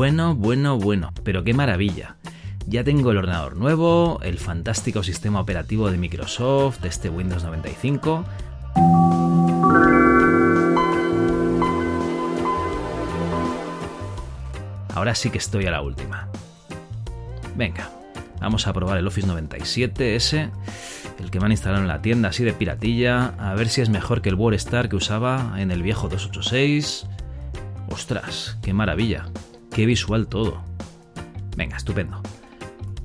Bueno, bueno, bueno, pero qué maravilla. Ya tengo el ordenador nuevo, el fantástico sistema operativo de Microsoft, este Windows 95. Ahora sí que estoy a la última. Venga, vamos a probar el Office 97 ese, el que me han instalado en la tienda así de piratilla, a ver si es mejor que el WordStar que usaba en el viejo 286. Ostras, qué maravilla, qué visual todo. Venga, estupendo.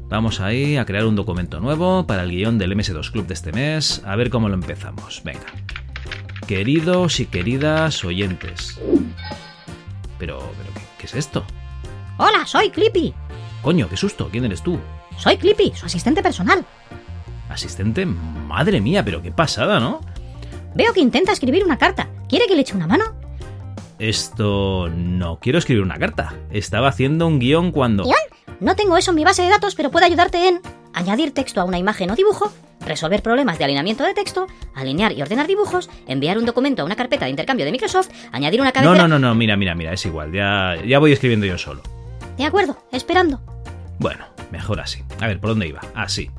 Vamos ahí a crear un documento nuevo para el guion del MS2 Club de este mes, a ver cómo lo empezamos. Venga. Queridos y queridas oyentes. Pero, pero ¿qué, qué es esto? Hola, soy Clippy. Coño, qué susto, ¿quién eres tú? Soy Clippy, su asistente personal. ¿Asistente? Madre mía, pero qué pasada, ¿no? Veo que intenta escribir una carta. ¿Quiere que le eche una mano? Esto... no quiero escribir una carta. Estaba haciendo un guion cuando... ¿Guión? No tengo eso en mi base de datos, pero puedo ayudarte en añadir texto a una imagen o dibujo, resolver problemas de alineamiento de texto, alinear y ordenar dibujos, enviar un documento a una carpeta de intercambio de Microsoft, añadir una No, cabecera... no, no, no, mira, mira, mira, es igual, ya, ya voy escribiendo yo solo. De acuerdo, esperando. Bueno, mejor así. A ver, ¿por dónde iba? Así.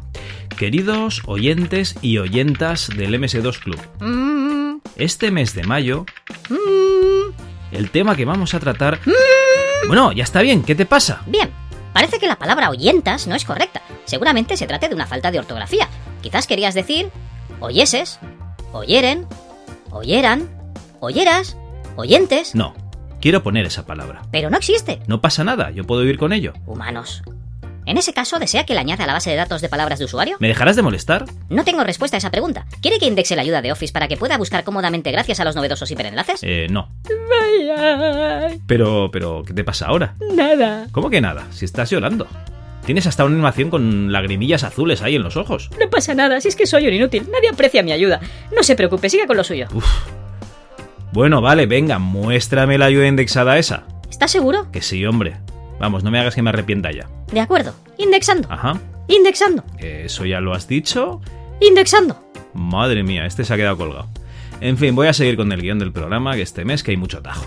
Queridos oyentes y oyentas del MS2 Club, Mm, este mes de mayo, mm. El tema que vamos a tratar... Bueno, ya está bien, ¿qué te pasa? Bien, parece que la palabra oyentas no es correcta. Seguramente se trate de una falta de ortografía. Quizás querías decir oyeses, oyeren, oyeran, oyeras, oyentes, No, quiero poner esa palabra. pero no existe. No pasa nada, yo puedo vivir con ello. Humanos. En ese caso, ¿desea que le añada a la base de datos de palabras de usuario? ¿Me dejarás de molestar? No tengo respuesta a esa pregunta. ¿Quiere que indexe la ayuda de Office para que pueda buscar cómodamente gracias a los novedosos hiperenlaces? Eh, no. Vaya. Pero, pero, ¿qué te pasa ahora? Nada. ¿Cómo que nada? Si estás llorando. Tienes hasta una animación con lagrimillas azules ahí en los ojos. No pasa nada, si es que soy un inútil. Nadie aprecia mi ayuda. No se preocupe, siga con lo suyo. Bueno, vale, venga, muéstrame la ayuda indexada esa. ¿Está seguro? Que sí, hombre. Vamos, no me hagas que me arrepienta ya. De acuerdo. Indexando. Ajá. Indexando. ¿Eso ya lo has dicho? Indexando. Madre mía, este se ha quedado colgado. En fin, voy a seguir con el guion del programa, que este mes que hay mucho tajo.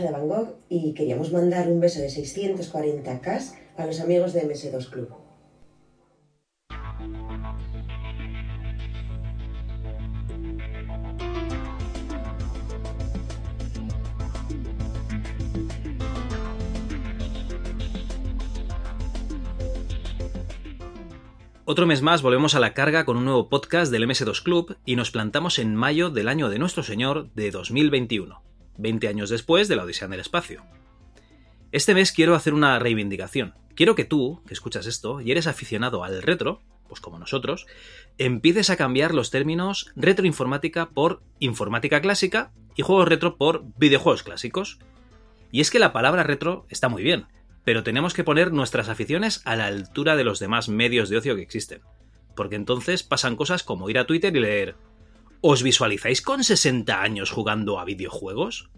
Somos la oreja de Van Gogh y queríamos mandar un beso de 640k a los amigos de MS2 Club. Otro mes más volvemos a la carga con un nuevo podcast del MS2 Club y nos plantamos en mayo del año de nuestro Señor de 2021, 20 años después de la Odisea en el Espacio. Este mes quiero hacer una reivindicación. Quiero que tú, que escuchas esto y eres aficionado al retro, pues como nosotros, empieces a cambiar los términos retroinformática por informática clásica y juegos retro por videojuegos clásicos. Y es que la palabra retro está muy bien, pero tenemos que poner nuestras aficiones a la altura de los demás medios de ocio que existen. Porque entonces pasan cosas como ir a Twitter y leer ¿Os visualizáis con 60 años jugando a videojuegos?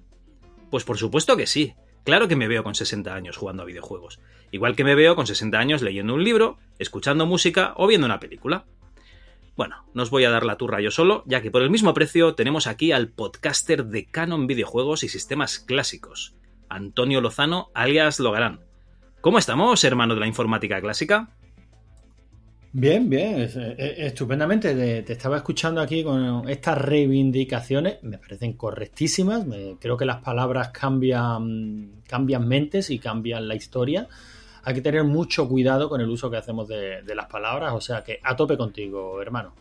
Pues por supuesto que sí. Claro que me veo con 60 años jugando a videojuegos. Igual que me veo con 60 años leyendo un libro, escuchando música o viendo una película. Bueno, no os voy a dar la turra yo solo, ya que por el mismo precio tenemos aquí al podcaster de Canon Videojuegos y Sistemas Clásicos, Antonio Lozano, alias Logarán. ¿Cómo estamos, hermano de la informática clásica? Bien, bien, es- es- estupendamente. Te, te estaba escuchando aquí con estas reivindicaciones, me parecen correctísimas. me- creo que las palabras cambian, cambian mentes y cambian la historia. hay que tener mucho cuidado con el uso que hacemos de, de las palabras, o sea que a tope contigo, hermano.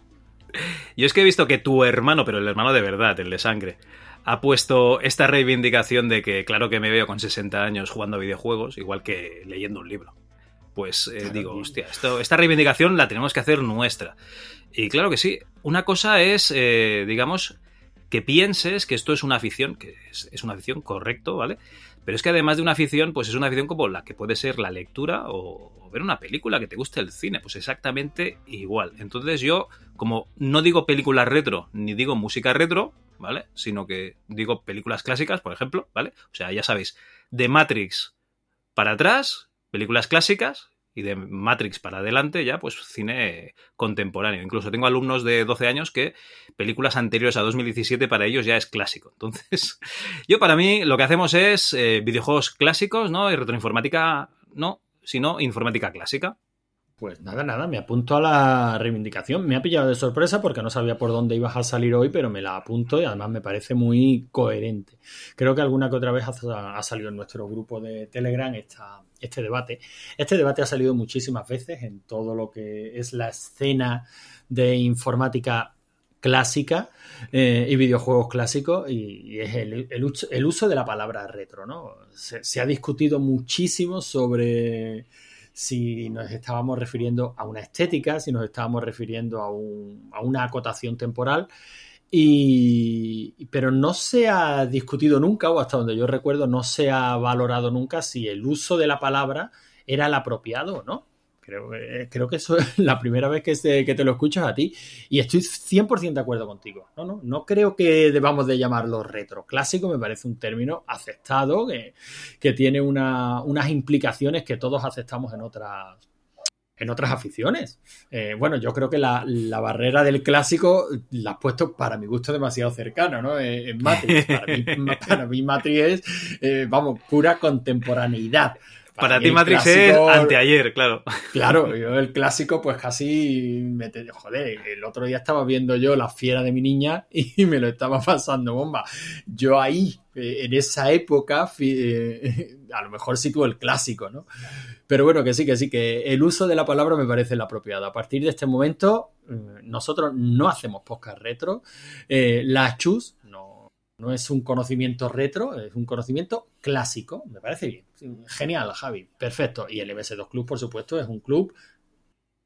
Yo es que he visto que tu hermano, pero el hermano de verdad, el de sangre, ha puesto esta reivindicación de que, claro que me veo con 60 años jugando a videojuegos, igual que leyendo un libro. Pues eh, digo, hostia, esto, esta reivindicación la tenemos que hacer nuestra. Y claro que sí, una cosa es, eh, digamos, que pienses que esto es una afición, que es, es, una afición correcto, ¿vale? Pero es que además de una afición, pues es una afición como la que puede ser la lectura o, o ver una película que te guste el cine, pues exactamente igual. Entonces yo, como no digo películas retro, ni digo música retro, ¿vale? Sino que digo películas clásicas, por ejemplo, ¿vale? O sea, ya sabéis, de Matrix para atrás, películas clásicas, y de Matrix para adelante ya pues cine contemporáneo. Incluso tengo alumnos de 12 años que películas anteriores a 2017 para ellos ya es clásico. Entonces, yo para mí lo que hacemos es eh, videojuegos clásicos, ¿no? Y retroinformática no, sino informática clásica. Pues nada, nada, me apunto a la reivindicación. Me ha pillado de sorpresa porque no sabía por dónde ibas a salir hoy, pero me la apunto y además me parece muy coherente. Creo que alguna que otra vez ha, salido en nuestro grupo de Telegram esta, este debate. Este debate ha salido muchísimas veces en todo lo que es la escena de informática clásica eh, y videojuegos clásicos y, es el, el, uso de la palabra retro, ¿no? Se ha discutido muchísimo sobre si nos estábamos refiriendo a una estética, si nos estábamos refiriendo a, un, una acotación temporal. Y, pero no se ha discutido nunca, o hasta donde yo recuerdo, no se ha valorado nunca si el uso de la palabra era el apropiado o no. Creo, eh, creo, que eso es la primera vez que, se, que, te lo escuchas a ti y estoy 100% de acuerdo contigo. No, no, no creo que debamos de llamarlo retro. Clásico me parece un término aceptado que, que tiene una, unas implicaciones que todos aceptamos en otras, en otras aficiones. Eh, bueno, yo creo que la, la, barrera del clásico la has puesto para mi gusto demasiado cercano, ¿no? En Matrix. Para mí, para mí Matrix es, eh, vamos, pura contemporaneidad. Para, ti Matrix clásico, es anteayer, claro. Claro, yo el clásico pues casi me te, joder, el otro día estaba viendo yo la fiera de mi niña y me lo estaba pasando bomba. Yo ahí, en esa época, a lo mejor sitúo el clásico, ¿no? Pero bueno, que sí, que sí, que el uso de la palabra me parece el apropiado. A partir de este momento, nosotros no hacemos podcast retro. Eh, las chus no es un conocimiento retro, es un conocimiento clásico. Me parece bien. Genial, Javi. Perfecto. Y el MS2 Club, por supuesto, es un club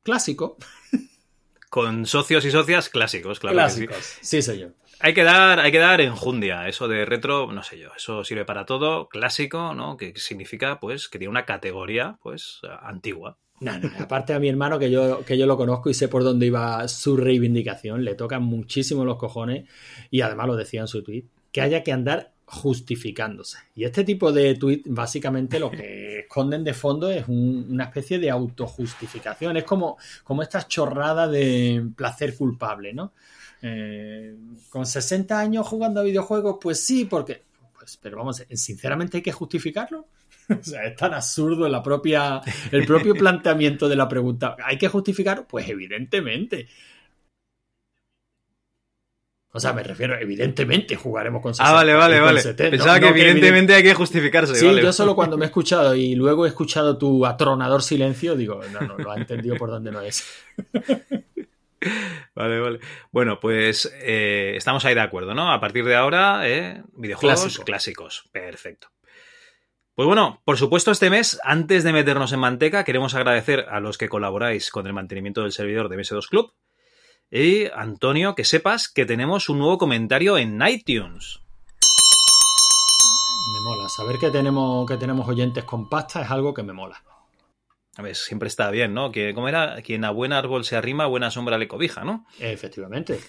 clásico. Con socios y socias clásicos, claro. Clásicos. Sí. sí, yo. Hay que dar, hay que dar enjundia. Eso de retro, no sé yo. Eso sirve para todo. Clásico, ¿no? Que significa, pues, que tiene una categoría, pues, antigua. No, no, aparte a mi hermano, que yo, que yo lo conozco y sé por dónde iba su reivindicación, le tocan muchísimo los cojones y además lo decía en su tweet, que haya que andar justificándose. Y este tipo de tweet básicamente lo que esconden de fondo es un, una especie de autojustificación. Es como, como esta chorrada de placer culpable, ¿no? Eh, con 60 años jugando a videojuegos, pues sí, porque... Pues, pero vamos, sinceramente hay que justificarlo. O sea, es tan absurdo la propia, el propio planteamiento de la pregunta. ¿Hay que justificar? Pues evidentemente. O sea, me refiero, evidentemente jugaremos con 60. Ah, vale, vale, vale. 70. Pensaba no, que no, evidentemente que hay que justificarse. Sí, vale. yo solo cuando me he escuchado y luego he escuchado tu atronador silencio, digo, no, no, lo ha entendido por dónde no es. Vale, vale. Bueno, pues eh, estamos ahí de acuerdo, ¿no? A partir de ahora, eh, videojuegos Clásico. clásicos. Perfecto. Pues bueno, por supuesto este mes, antes de meternos en manteca, queremos agradecer a los que colaboráis con el mantenimiento del servidor de MS2 Club, y Antonio, que sepas que tenemos un nuevo comentario en iTunes. Me mola. Saber que tenemos, que tenemos oyentes con pasta es algo que me mola. A ver, siempre está bien, ¿no? Que, ¿Cómo era? Quien a buen árbol se arrima, a buena sombra le cobija, ¿no? Efectivamente.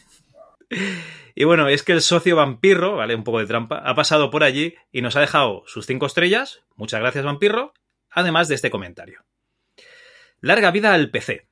Y bueno, es que el socio vampirro, ¿vale? Un poco de trampa, ha pasado por allí y nos ha dejado sus cinco estrellas. Muchas gracias, vampirro. Además de este comentario. Larga vida al PC.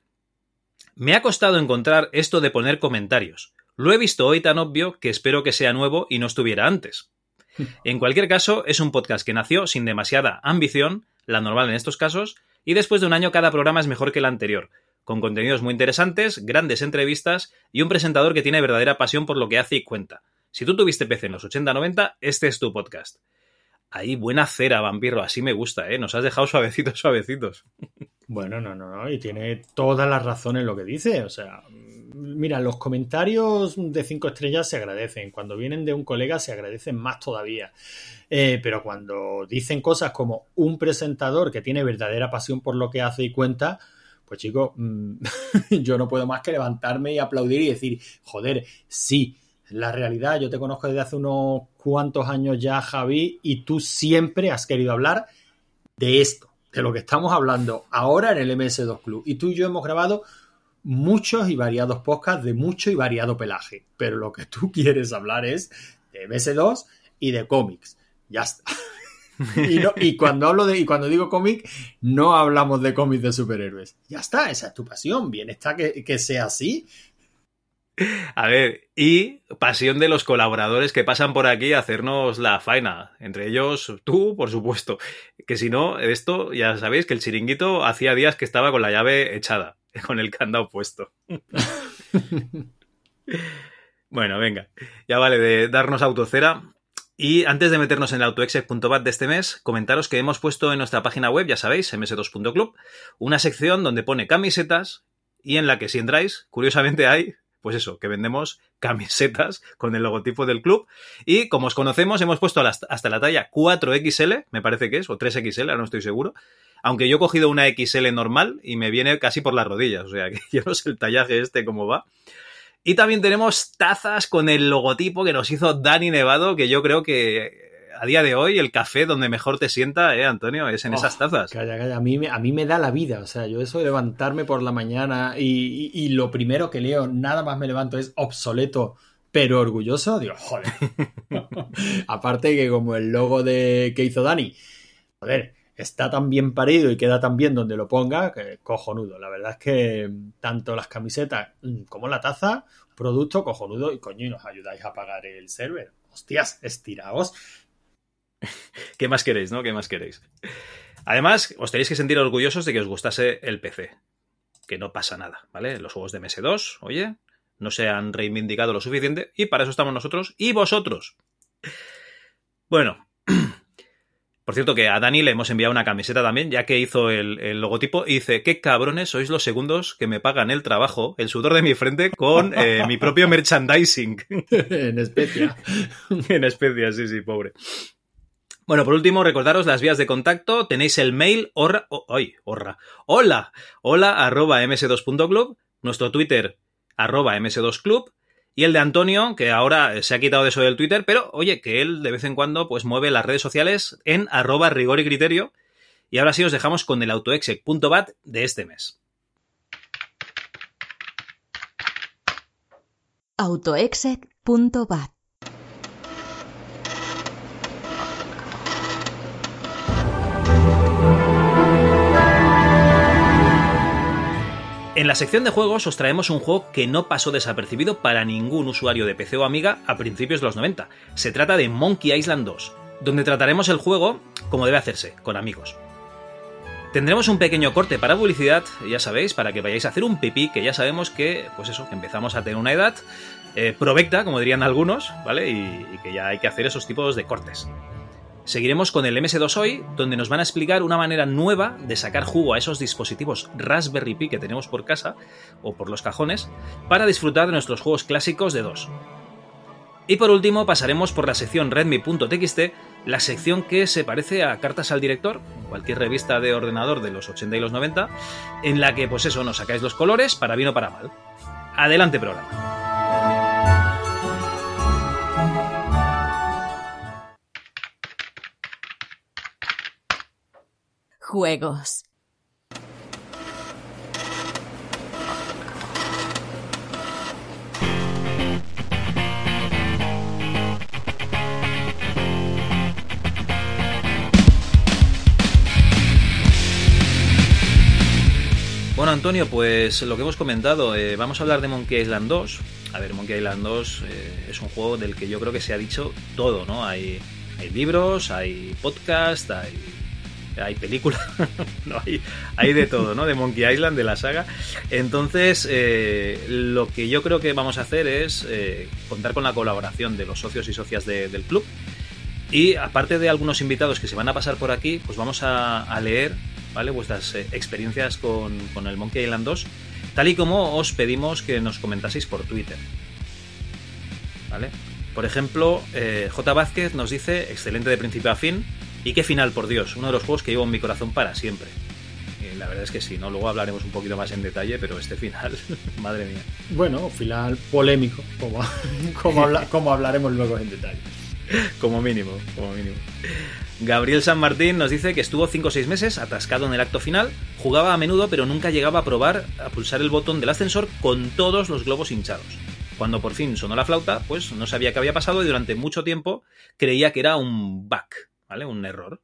Me ha costado encontrar esto de poner comentarios. Lo he visto hoy tan obvio que espero que sea nuevo y no estuviera antes. En cualquier caso, es un podcast que nació sin demasiada ambición, la normal en estos casos, y después de un año cada programa es mejor que el anterior, con contenidos muy interesantes, grandes entrevistas y un presentador que tiene verdadera pasión por lo que hace y cuenta. Si tú tuviste PC en los 80-90, este es tu podcast. Ahí, buena cera, vampiro, así me gusta, ¿eh? Nos has dejado suavecitos, suavecitos. Bueno, no, no, no, y tiene todas las razones en lo que dice. O sea, mira, los comentarios de cinco estrellas se agradecen. Cuando vienen de un colega se agradecen más todavía. Eh, pero cuando dicen cosas como un presentador que tiene verdadera pasión por lo que hace y cuenta, pues chico, mm, yo no puedo más que levantarme y aplaudir y decir, joder, sí, la realidad, yo te conozco desde hace unos cuantos años ya, Javi, y tú siempre has querido hablar de esto, de lo que estamos hablando ahora en el MS2 Club. Y tú y yo hemos grabado muchos y variados podcasts de mucho y variado pelaje, pero lo que tú quieres hablar es de MS2 y de cómics. Ya está. Y, y cuando hablo de, y cuando digo cómic, no hablamos de cómics de superhéroes. Ya está, esa es tu pasión. Bien está que, que sea así. A ver, y pasión de los colaboradores que pasan por aquí a hacernos la faena. Entre ellos, tú, por supuesto. Que si no, esto, ya sabéis que el chiringuito hacía días que estaba con la llave echada, con el candado puesto. Bueno, venga, ya vale de darnos autocera. Y antes de meternos en el autoexec.bat de este mes, comentaros que hemos puesto en nuestra página web, ya sabéis, ms2.club, una sección donde pone camisetas y en la que si entráis, curiosamente hay, pues eso, que vendemos camisetas con el logotipo del club. Y como os conocemos, hemos puesto hasta la talla 4XL, me parece que es, o 3XL, ahora no estoy seguro. Aunque yo he cogido una XL normal y me viene casi por las rodillas, o sea que yo no sé el tallaje este cómo va. Y también tenemos tazas con el logotipo que nos hizo Dani Nevado, que yo creo que a día de hoy el café donde mejor te sienta, ¿eh, Antonio? Es en Oh, esas tazas. Calla, calla. A mí, me- a mí me da la vida. O sea, yo eso de levantarme por la mañana y, y- y lo primero que leo, nada más me levanto, es obsoleto, pero orgulloso. Digo, joder. Aparte que como el logo de que hizo Dani, joder, está tan bien parido y queda tan bien donde lo ponga, que cojonudo. La verdad es que mm, tanto las camisetas mm, como la taza, producto cojonudo y coño, y nos ayudáis a pagar el server. Hostias, estiraos. ¿Qué más queréis, no? ¿Qué más queréis? Además, os tenéis que sentir orgullosos de que os gustase el PC. Que no pasa nada, ¿vale? Los juegos de MS2, oye, no se han reivindicado lo suficiente y para eso estamos nosotros y vosotros. Bueno, por cierto que a Dani le hemos enviado una camiseta también, ya que hizo el, el logotipo y dice, qué cabrones sois los segundos que me pagan el trabajo, el sudor de mi frente con eh, mi propio merchandising. en especia. en especie, sí, sí, pobre. Bueno, por último, recordaros las vías de contacto. Tenéis el mail horra, oh, hola, hola arroba ms2.club, nuestro Twitter arroba ms2club y el de Antonio, que ahora se ha quitado de eso del Twitter, pero oye, que él de vez en cuando pues mueve las redes sociales en arroba rigor y criterio. Y ahora sí os dejamos con el autoexec.bat de este mes. autoexec.bat En la sección de juegos os traemos un juego que no pasó desapercibido para ningún usuario de PC o Amiga a principios de los 90. Se trata de Monkey Island 2, donde trataremos el juego como debe hacerse, con amigos. Tendremos un pequeño corte para publicidad, ya sabéis, para que vayáis a hacer un pipí, que ya sabemos que, pues eso, que empezamos a tener una edad eh, provecta, como dirían algunos, ¿vale? Y, y que ya hay que hacer esos tipos de cortes. Seguiremos con el MS2 hoy, donde nos van a explicar una manera nueva de sacar jugo a esos dispositivos Raspberry Pi que tenemos por casa o por los cajones para disfrutar de nuestros juegos clásicos de 2. Y por último pasaremos por la sección redmi.txt, la sección que se parece a Cartas al Director, cualquier revista de ordenador de los 80 y los 90, en la que pues eso nos sacáis los colores para bien o para mal. Adelante programa. Juegos. Bueno, Antonio, pues lo que hemos comentado, eh, vamos a hablar de Monkey Island 2. A ver, Monkey Island 2 eh, es un juego del que yo creo que se ha dicho todo, ¿no? Hay, hay libros, hay podcast, hay, hay películas, no, hay, hay de todo, ¿no? De Monkey Island, de la saga. Entonces, eh, lo que yo creo que vamos a hacer es eh, contar con la colaboración de los socios y socias de- del club Y aparte de algunos invitados que se van a pasar por aquí, pues vamos a, leer ¿vale? vuestras eh, experiencias con, con, el Monkey Island 2, tal y como os pedimos que nos comentaseis por Twitter. ¿Vale? Por ejemplo, J. Vázquez nos dice, excelente de principio a fin, y qué final, por Dios, uno de los juegos que llevo en mi corazón para siempre. Y la verdad es que sí, ¿no? Luego hablaremos un poquito más en detalle, pero este final, madre mía. Bueno, final polémico, como, como, habla, como hablaremos luego en detalle. Como mínimo, como mínimo. Gabriel San Martín nos dice que estuvo 5 o 6 meses atascado en el acto final, jugaba a menudo pero nunca llegaba a probar a pulsar el botón del ascensor con todos los globos hinchados. Cuando por fin sonó la flauta, pues no sabía qué había pasado y durante mucho tiempo creía que era un bug, ¿vale? Un error.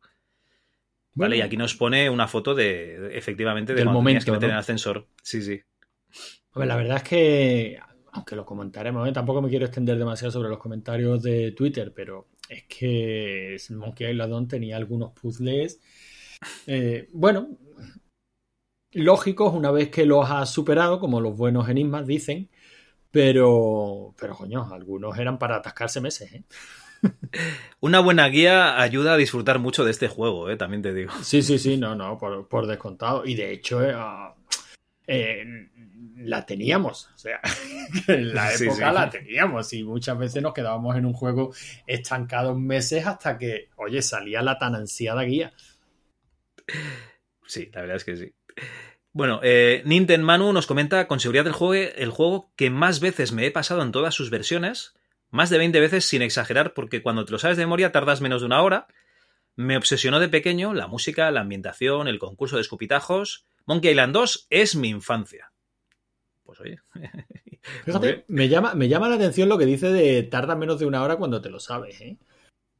Vale, y aquí nos pone una foto de, efectivamente, de Del momento, que meter ¿no? el ascensor. Sí, sí. La verdad es que, aunque lo comentaremos, ¿eh? tampoco me quiero extender demasiado sobre los comentarios de Twitter, pero es que Monkey Island 2 tenía algunos puzzles, eh, bueno, lógicos una vez que los has superado, como los buenos enigmas dicen, pero, pero coño, algunos eran para atascarse meses, ¿eh? Una buena guía ayuda a disfrutar mucho de este juego, ¿eh? también te digo. Sí, sí, sí, no, no, por, por descontado. Y de hecho, eh, eh, la teníamos. O sea, en la Sí, época sí. la teníamos. Y muchas veces nos quedábamos en un juego estancados meses hasta que, oye, salía la tan ansiada guía. Sí, la verdad es que sí. Bueno, eh, Nintendo Manu nos comenta con seguridad el juego, el juego que más veces me he pasado en todas sus versiones, más de 20 veces sin exagerar, porque cuando te lo sabes de memoria tardas menos de una hora. Me obsesionó de pequeño la música, la ambientación, el concurso de escupitajos. Monkey Island 2 es mi infancia. Pues oye. Fíjate, me llama, me llama la atención lo que dice de tarda menos de una hora cuando te lo sabes, ¿eh?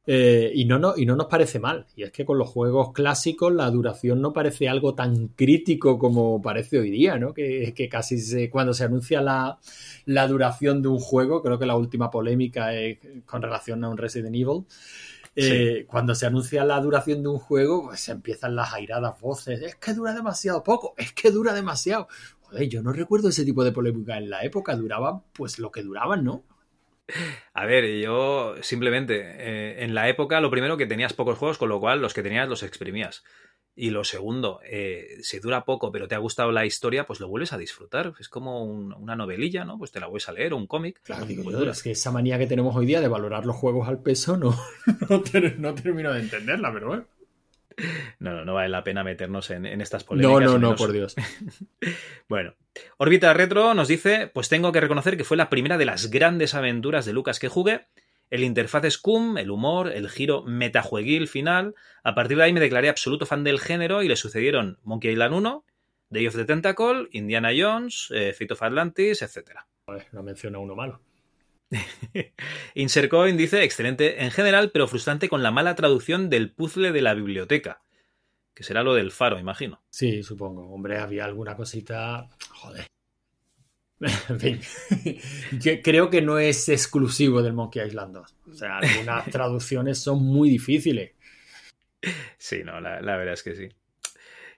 Eh, y, no, no, y no nos parece mal. Y es que con los juegos clásicos la duración no parece algo tan crítico como parece hoy día, ¿no? Que, que casi se, cuando se anuncia la, la duración de un juego, creo que la última polémica es con relación a un Resident Evil. eh, Cuando se anuncia la duración de un juego, pues empiezan las airadas voces. Es que dura demasiado poco, es que dura demasiado. Joder, yo no recuerdo ese tipo de polémica en la época. Duraban pues lo que duraban, ¿no? A ver, yo simplemente, eh, en la época lo primero que tenías pocos juegos, con lo cual los que tenías los exprimías. Y lo segundo, eh, si dura poco pero te ha gustado la historia, pues lo vuelves a disfrutar. Es como un- una novelilla, ¿no? Pues te la vuelves a leer o un cómic. Claro, digo yo, dura. es que esa manía que tenemos hoy día de valorar los juegos al peso no, no, no termino de entenderla, pero bueno. No, no, no vale la pena meternos en, en estas No, polémicas. no, no, menos- por Dios. Bueno, Orbita Retro nos dice, pues tengo que reconocer que fue la primera de las grandes aventuras de Lucas que jugué. El interfaz Scum, el humor, el giro metajueguil final. A partir de ahí me declaré absoluto fan del género y le sucedieron Monkey Island 1, Day of the Tentacle, Indiana Jones, eh, Fate of Atlantis, etc. No menciona uno malo. Insercoin dice, excelente en general, pero frustrante con la mala traducción del puzzle de la biblioteca. Que será lo del faro, imagino. Sí, supongo. Hombre, había alguna cosita. Joder. En fin. Yo creo que no es exclusivo del Monkey Island 2. O sea, algunas traducciones son muy difíciles. Sí, no, la, la verdad es que sí.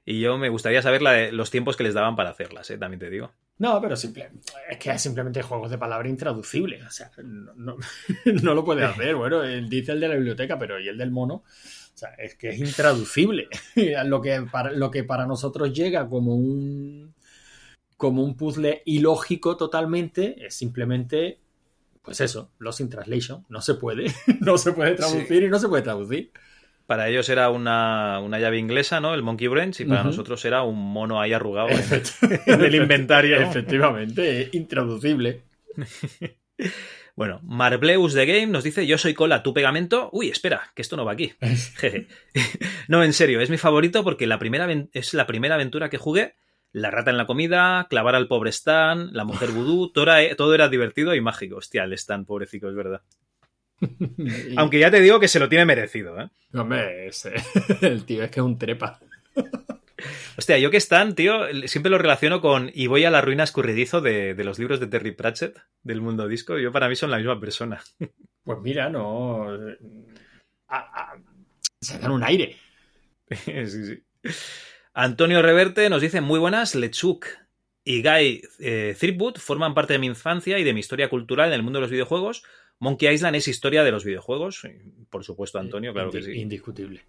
Y yo me gustaría saber la de- los tiempos que les daban para hacerlas, ¿eh? también te digo. No, pero simple, es que hay simplemente juegos de palabra intraducibles. O sea, no, no, no lo puede hacer. Bueno, él dice el de la biblioteca, pero ¿y el del mono? O sea, es que es intraducible. lo, que para, lo que para nosotros llega como un como un puzzle ilógico totalmente es simplemente pues eso, Lost in Translation. No se puede. no se puede traducir y no se puede traducir. Para ellos era una, una llave inglesa, ¿no? El Monkey Branch, y para nosotros era un mono ahí arrugado en, el inventario. Efectivamente, intraducible. Bueno, Marbleus The Game nos dice: Yo soy cola, tu pegamento. Uy, espera, que esto no va aquí. Jeje. no, en serio, es mi favorito porque la primera es la primera aventura que jugué. La rata en la comida, clavar al pobre Stan, la mujer vudú, todo era, todo era divertido y mágico. Hostia, el Stan, pobrecito, es verdad. Aunque ya te digo que se lo tiene merecido, ¿eh? Hombre, ese- el tío es que es un trepa. Hostia, yo que Stan, tío, siempre lo relaciono con y voy a la ruina escurridizo de, de los libros de Terry Pratchett, del mundo disco. Yo para mí son la misma persona. Pues mira, no. a- a- se dan un aire. sí, sí. Antonio Reverte nos dice muy buenas, Lechuk y Guy eh, Threepwood forman parte de mi infancia y de mi historia cultural en el mundo de los videojuegos. Monkey Island es historia de los videojuegos. Por supuesto, Antonio, claro que sí. Indiscutible.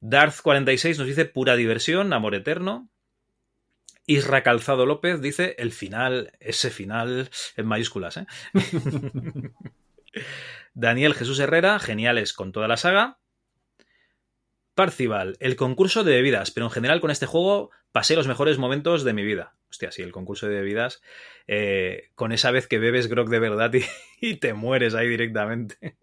Darth46 nos dice pura diversión, amor eterno. Isra Calzado López dice el final, ese final en mayúsculas. ¿eh? Daniel Jesús Herrera, geniales con toda la saga. Parcival, el concurso de bebidas, pero en general con este juego pasé los mejores momentos de mi vida. Hostia, sí, el concurso de bebidas, eh, con esa vez que bebes grog de verdad y, te mueres ahí directamente.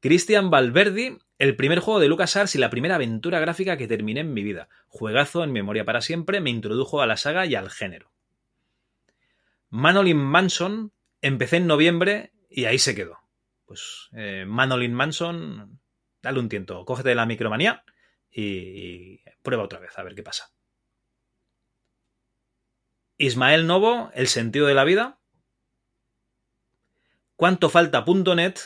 Cristian Valverdi, el primer juego de LucasArts y la primera aventura gráfica que terminé en mi vida. Juegazo en memoria para siempre, me introdujo a la saga y al género. Manolin Manson, empecé en noviembre y ahí se quedó. Pues eh, Manolin Manson, dale un tiento, cógete la micromanía y prueba otra vez a ver qué pasa. Ismael Novo, El sentido de la vida. ¿Cuánto falta punto .net?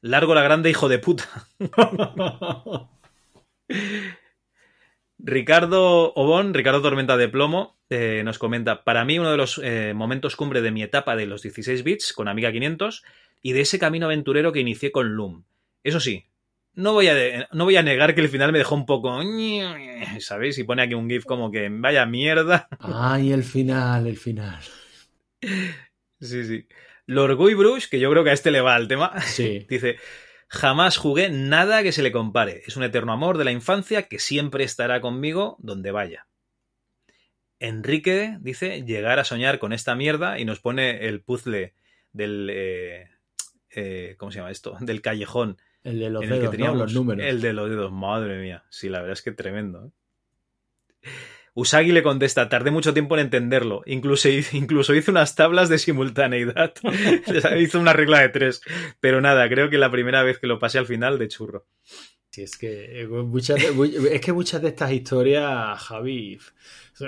Largo la grande hijo de puta. Ricardo Obón, Ricardo Tormenta de Plomo, eh, nos comenta, para mí uno de los eh, momentos cumbre de mi etapa de los 16 bits con Amiga 500 y de ese camino aventurero que inicié con Loom. Eso sí, no voy, a, no voy a negar que el final me dejó un poco... ¿Sabéis? Y pone aquí un GIF como que vaya mierda. Ay, el final, el final. Sí, sí. Lorguy Bruce, que yo creo que a este le va el tema, Sí. dice, jamás jugué nada que se le compare. Es un eterno amor de la infancia que siempre estará conmigo donde vaya. Enrique dice, llegar a soñar con esta mierda y nos pone el puzzle del... eh, eh, ¿Cómo se llama esto? Del callejón El de los en el que dedos, ¿no? teníamos los números. el de los dedos. Madre mía. Sí, la verdad es que tremendo. ¿eh? Usagi le contesta, tardé mucho tiempo en entenderlo. Incluso, incluso hizo unas tablas de simultaneidad. hizo una regla de tres. Pero nada, creo que la primera vez que lo pasé al final de churro. Sí, es que, eh, muchas de, es que muchas de estas historias, Javi,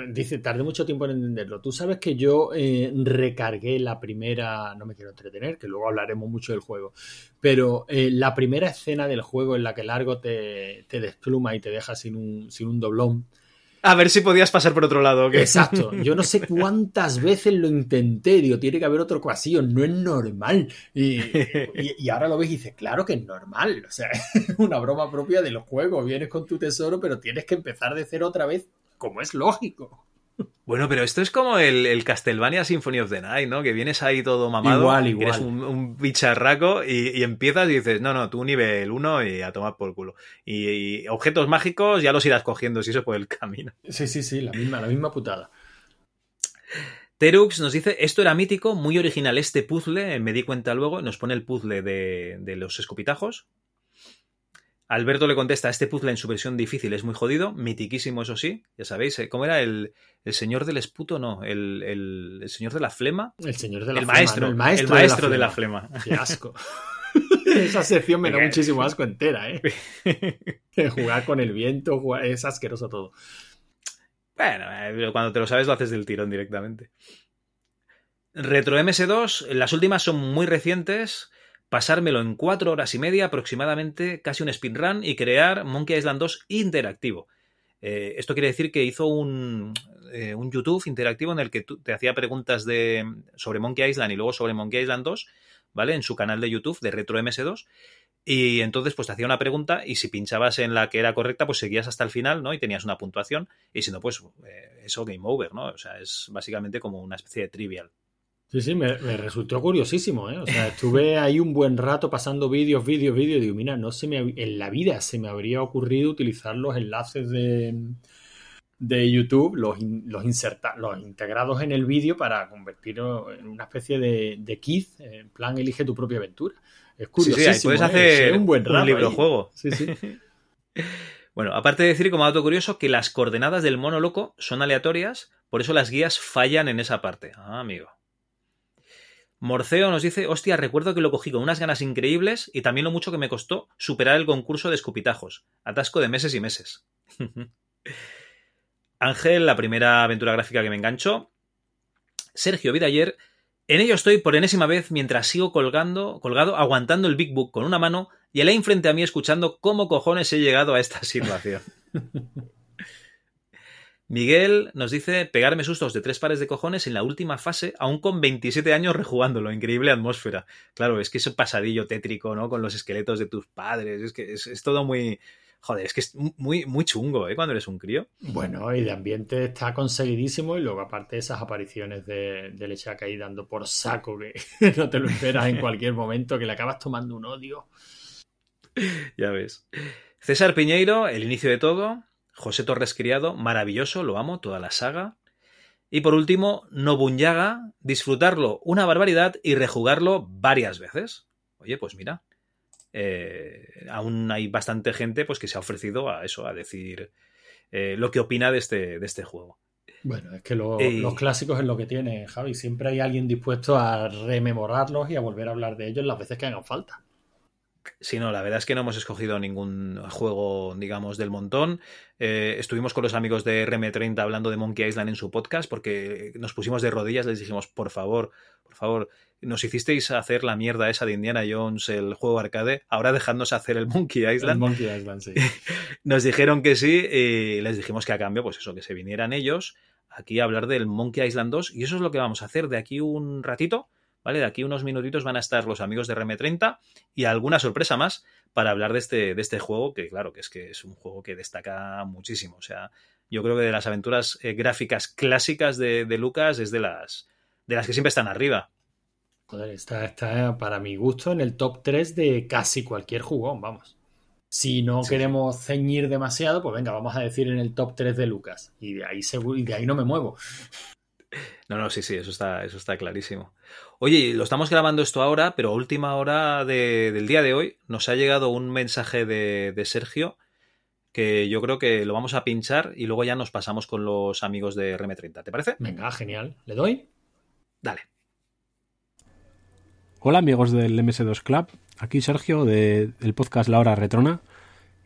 dice, tardé mucho tiempo en entenderlo. Tú sabes que yo eh, recargué la primera, no me quiero entretener, que luego hablaremos mucho del juego, pero eh, la primera escena del juego en la que Largo te, te despluma y te deja sin un, sin un doblón. A ver si podías pasar por otro lado. ¿o qué? Exacto. Yo no sé cuántas veces lo intenté. Digo, tiene que haber otra ocasión. No es normal. Y, y- y ahora lo ves y dices, claro que es normal. O sea, es una broma propia del juego. Vienes con tu tesoro, pero tienes que empezar de cero otra vez, como es lógico. Bueno, pero esto es como el, el Castlevania Symphony of the Night, ¿no? Que vienes ahí todo mamado, Igual, igual. eres un, un bicharraco y, y empiezas y dices, no, no, tú nivel 1 y a tomar por culo. Y, y objetos mágicos ya los irás cogiendo si eso por el camino. Sí, sí, sí, la misma, la misma putada. Terux nos dice, esto era mítico, muy original este puzzle, me di cuenta luego, nos pone el puzzle de, de los escopitajos. Alberto le contesta, este puzzle en su versión difícil es muy jodido, mitiquísimo eso sí, ya sabéis, ¿eh? ¿cómo era? El, el señor del esputo, no, el, el- el señor de la flema. El señor de la El flema, maestro, ¿no? el maestro, maestro de la flema. Qué asco. Esa sección me da muchísimo asco entera, ¿eh? Jugar con el viento, jugar- es asqueroso todo. Bueno, eh, cuando te lo sabes lo haces del tirón directamente. Retro MS2, las últimas son muy recientes. Pasármelo en cuatro horas y media aproximadamente, casi un speedrun, y crear Monkey Island 2 interactivo. Eh, esto quiere decir que hizo un, eh, un YouTube interactivo en el que te hacía preguntas de, sobre Monkey Island y luego sobre Monkey Island 2, ¿vale? En su canal de YouTube de Retro MS2. Y entonces, pues te hacía una pregunta y si pinchabas en la que era correcta, pues seguías hasta el final, ¿no? Y tenías una puntuación. Y si no, pues eh, eso, game over, ¿no? O sea, es básicamente como una especie de trivial. Sí, sí, me, me resultó curiosísimo, ¿eh? O sea, estuve ahí un buen rato pasando vídeos, vídeos, vídeos, y digo, mira, no se me en la vida se me habría ocurrido utilizar los enlaces de, de YouTube, los, los, inserta- los integrados en el vídeo para convertirlo en una especie de, de quiz, en plan, elige tu propia aventura. Es Sí, curiosísimo. sí, ahí puedes ¿eh? hacer Sí, un buen rato libro ahí. juego. Sí, sí. Bueno, aparte de decir como dato curioso que las coordenadas del mono loco son aleatorias, por eso las guías fallan en esa parte. Ah, amigo. Morceo nos dice, hostia, recuerdo que lo cogí con unas ganas increíbles y también lo mucho que me costó superar el concurso de escupitajos. Atasco de meses y meses. Ángel, la primera aventura gráfica que me enganchó. Sergio Vidayer, en ello estoy por enésima vez mientras sigo colgando, colgado, aguantando el Big Book con una mano y Elaine frente a mí escuchando cómo cojones he llegado a esta situación. Miguel nos dice pegarme sustos de tres pares de cojones en la última fase, aún con 27 años rejugándolo. Increíble atmósfera. Claro, es que es un pasadillo tétrico, ¿no? Con los esqueletos de tus padres. Es que es, es todo muy. Joder, es que es muy, muy chungo, ¿eh? Cuando eres un crío. Bueno, y de ambiente está conseguidísimo. Y luego, aparte, esas apariciones de, de Lechak ahí dando por saco que no te lo esperas en cualquier momento, que le acabas tomando un odio. Ya ves. César Piñeiro, el inicio de todo. José Torres Criado, maravilloso, lo amo, toda la saga. Y por último, Nobunyaga, disfrutarlo una barbaridad y rejugarlo varias veces. Oye, pues mira, eh, aún hay bastante gente pues, que se ha ofrecido a eso, a decir eh, lo que opina de este, de este juego. Bueno, es que lo, Eh, los clásicos es lo que tiene, Javi. Siempre hay alguien dispuesto a rememorarlos y a volver a hablar de ellos las veces que hagan falta. Sí, no, la verdad es que no hemos escogido ningún juego, digamos, del montón. Eh, estuvimos con los amigos de RM30 hablando de Monkey Island en su podcast porque nos pusimos de rodillas, les dijimos, por favor, por favor, nos hicisteis hacer la mierda esa de Indiana Jones, el juego arcade, ahora dejadnos hacer el Monkey El Island. Monkey Island, sí. Nos dijeron que sí y les dijimos que a cambio, pues eso, que se vinieran ellos aquí a hablar del Monkey Island 2 y eso es lo que vamos a hacer de aquí un ratito, ¿vale? De aquí unos minutitos van a estar los amigos de RM30 y alguna sorpresa más para hablar de este, de este juego, que claro, que es que es un juego que destaca muchísimo. O sea, yo creo que de las aventuras eh, gráficas clásicas de, de Lucas es de las, de las que siempre están arriba. Joder, está, está para mi gusto en el top 3 de casi cualquier jugón, vamos. Si no Sí, queremos ceñir demasiado, pues venga, vamos a decir en el top 3 de Lucas. Y de ahí seguro, y de ahí no me muevo. No, no, sí, sí, eso está, eso está clarísimo. Oye, lo estamos grabando esto ahora, pero a última hora de- del día de hoy nos ha llegado un mensaje de, de Sergio que yo creo que lo vamos a pinchar y luego ya nos pasamos con los amigos de RM30. ¿Te parece? Venga, genial. ¿Le doy? Dale. Hola amigos del MS2 Club, aquí Sergio de- del podcast La Hora Retrona.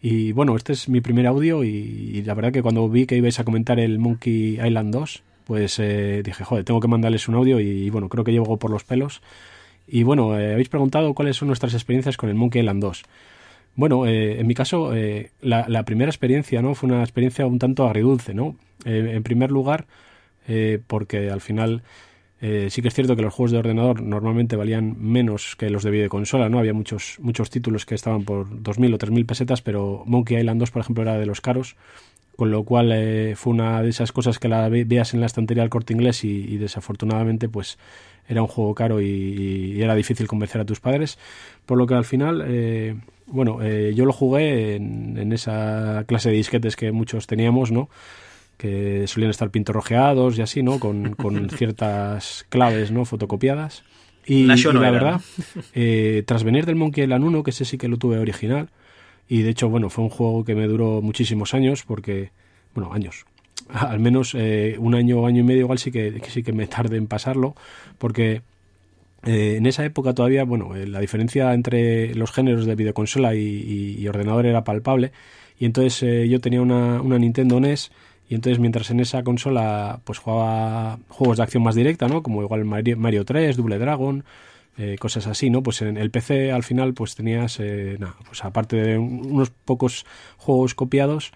Y bueno, este es mi primer audio y, y la verdad que cuando vi que ibais a comentar el Monkey Island 2, pues eh, dije, joder, tengo que mandarles un audio y, bueno, creo que llevo por los pelos. Y bueno, eh, habéis preguntado cuáles son nuestras experiencias con el Monkey Island 2. Bueno, eh, en mi caso, eh, la, primera experiencia, ¿no? Fue una experiencia un tanto agridulce, ¿no? En primer lugar, porque al final sí que es cierto que los juegos de ordenador normalmente valían menos que los de videoconsola, ¿no? Había muchos, muchos títulos que estaban por 2.000 o 3.000 pesetas, pero Monkey Island 2, por ejemplo, era de los caros, con lo cual eh, fue una de esas cosas que la ve- veas en la estantería del corte inglés y, y desafortunadamente pues era un juego caro y, y era difícil convencer a tus padres, por lo que al final, eh, bueno, eh, yo lo jugué en, en esa clase de disquetes que muchos teníamos, ¿no? que solían estar pintorrojeados y así, ¿no? Con, con ciertas claves, ¿no? Fotocopiadas. Y, y no la era, verdad, eh, tras venir del Monkey Island 1, que ese sí que lo tuve original, y de hecho, bueno, fue un juego que me duró muchísimos años, porque, bueno, años, al menos eh, un año o año y medio igual sí que, sí que me tardé en pasarlo, porque eh, en esa época todavía, bueno, eh, la diferencia entre los géneros de videoconsola y, y- y ordenador era palpable, y entonces yo tenía una, una Nintendo NES, y entonces mientras en esa consola pues jugaba juegos de acción más directa, ¿no? Como igual Mario, Mario 3, Double Dragon, eh, cosas así, ¿no? Pues en el PC al final pues tenías, eh, nada, pues aparte de un- unos pocos juegos copiados,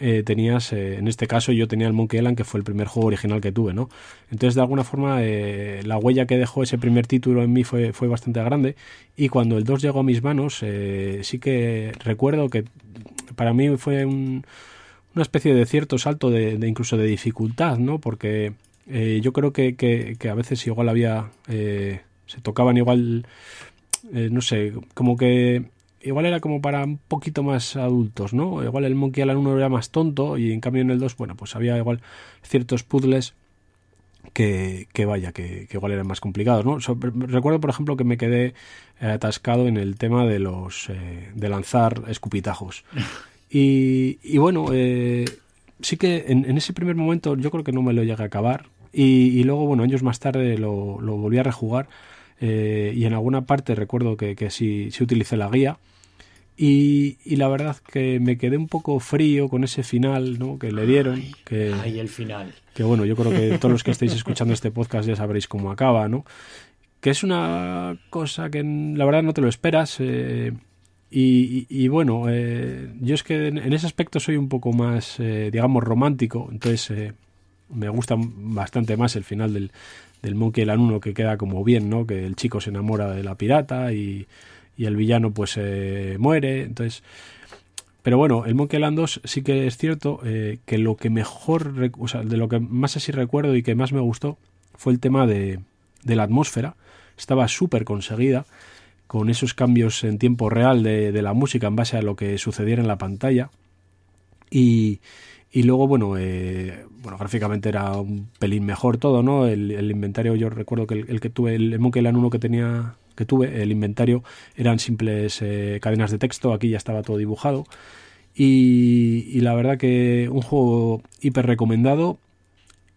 eh, tenías, eh, en este caso yo tenía el Monkey Island, que fue el primer juego original que tuve, ¿no? Entonces, de alguna forma, eh, la huella que dejó ese primer título en mí fue, fue bastante grande. Y cuando el 2 llegó a mis manos, sí que recuerdo que para mí fue un- una especie de cierto salto de, incluso de dificultad, ¿no? Porque yo creo que, que- que a veces igual había... se tocaban igual... eh, no sé, como que igual era como para un poquito más adultos, ¿no? Igual el Monkey Island 1 era más tonto y en cambio en el 2, bueno, pues había igual ciertos puzzles que, que vaya, que, que igual eran más complicados, ¿no? So- recuerdo, por ejemplo, que me quedé eh, atascado en el tema de los eh, de lanzar escupitajos. Y, y bueno, eh, sí que en, en ese primer momento yo creo que no me lo llegué a acabar. Y, y luego, bueno, años más tarde lo, lo volví a rejugar. Eh, y en alguna parte recuerdo que, que sí, sí utilicé la guía. Y, y la verdad que me quedé un poco frío con ese final ¿no? que le dieron. Que, el final. que bueno, yo creo que todos los que estáis escuchando este podcast ya sabréis cómo acaba, ¿no? Que es una cosa que la verdad no te lo esperas. eh, y, y, bueno, eh, yo es que en, ese aspecto soy un poco más, eh, digamos, romántico, entonces me gusta bastante más el final del, del Monkey Island 1 que queda como bien, ¿no? Que el chico se enamora de la pirata y, y el villano pues muere, entonces... Pero bueno, el Monkey Island 2 sí que es cierto que lo que mejor, o sea, de lo que más así recuerdo y que más me gustó fue el tema de, de la atmósfera. Estaba súper conseguida con esos cambios en tiempo real de, de, la música en base a lo que sucediera en la pantalla. Y, y luego, bueno, eh, bueno, gráficamente era un pelín mejor todo, ¿no? El, inventario, yo recuerdo que el, que tuve, el Monkey Island 1 que tenía, que tuve, el inventario eran simples eh, cadenas de texto, aquí ya estaba todo dibujado. Y, la verdad que un juego hiper recomendado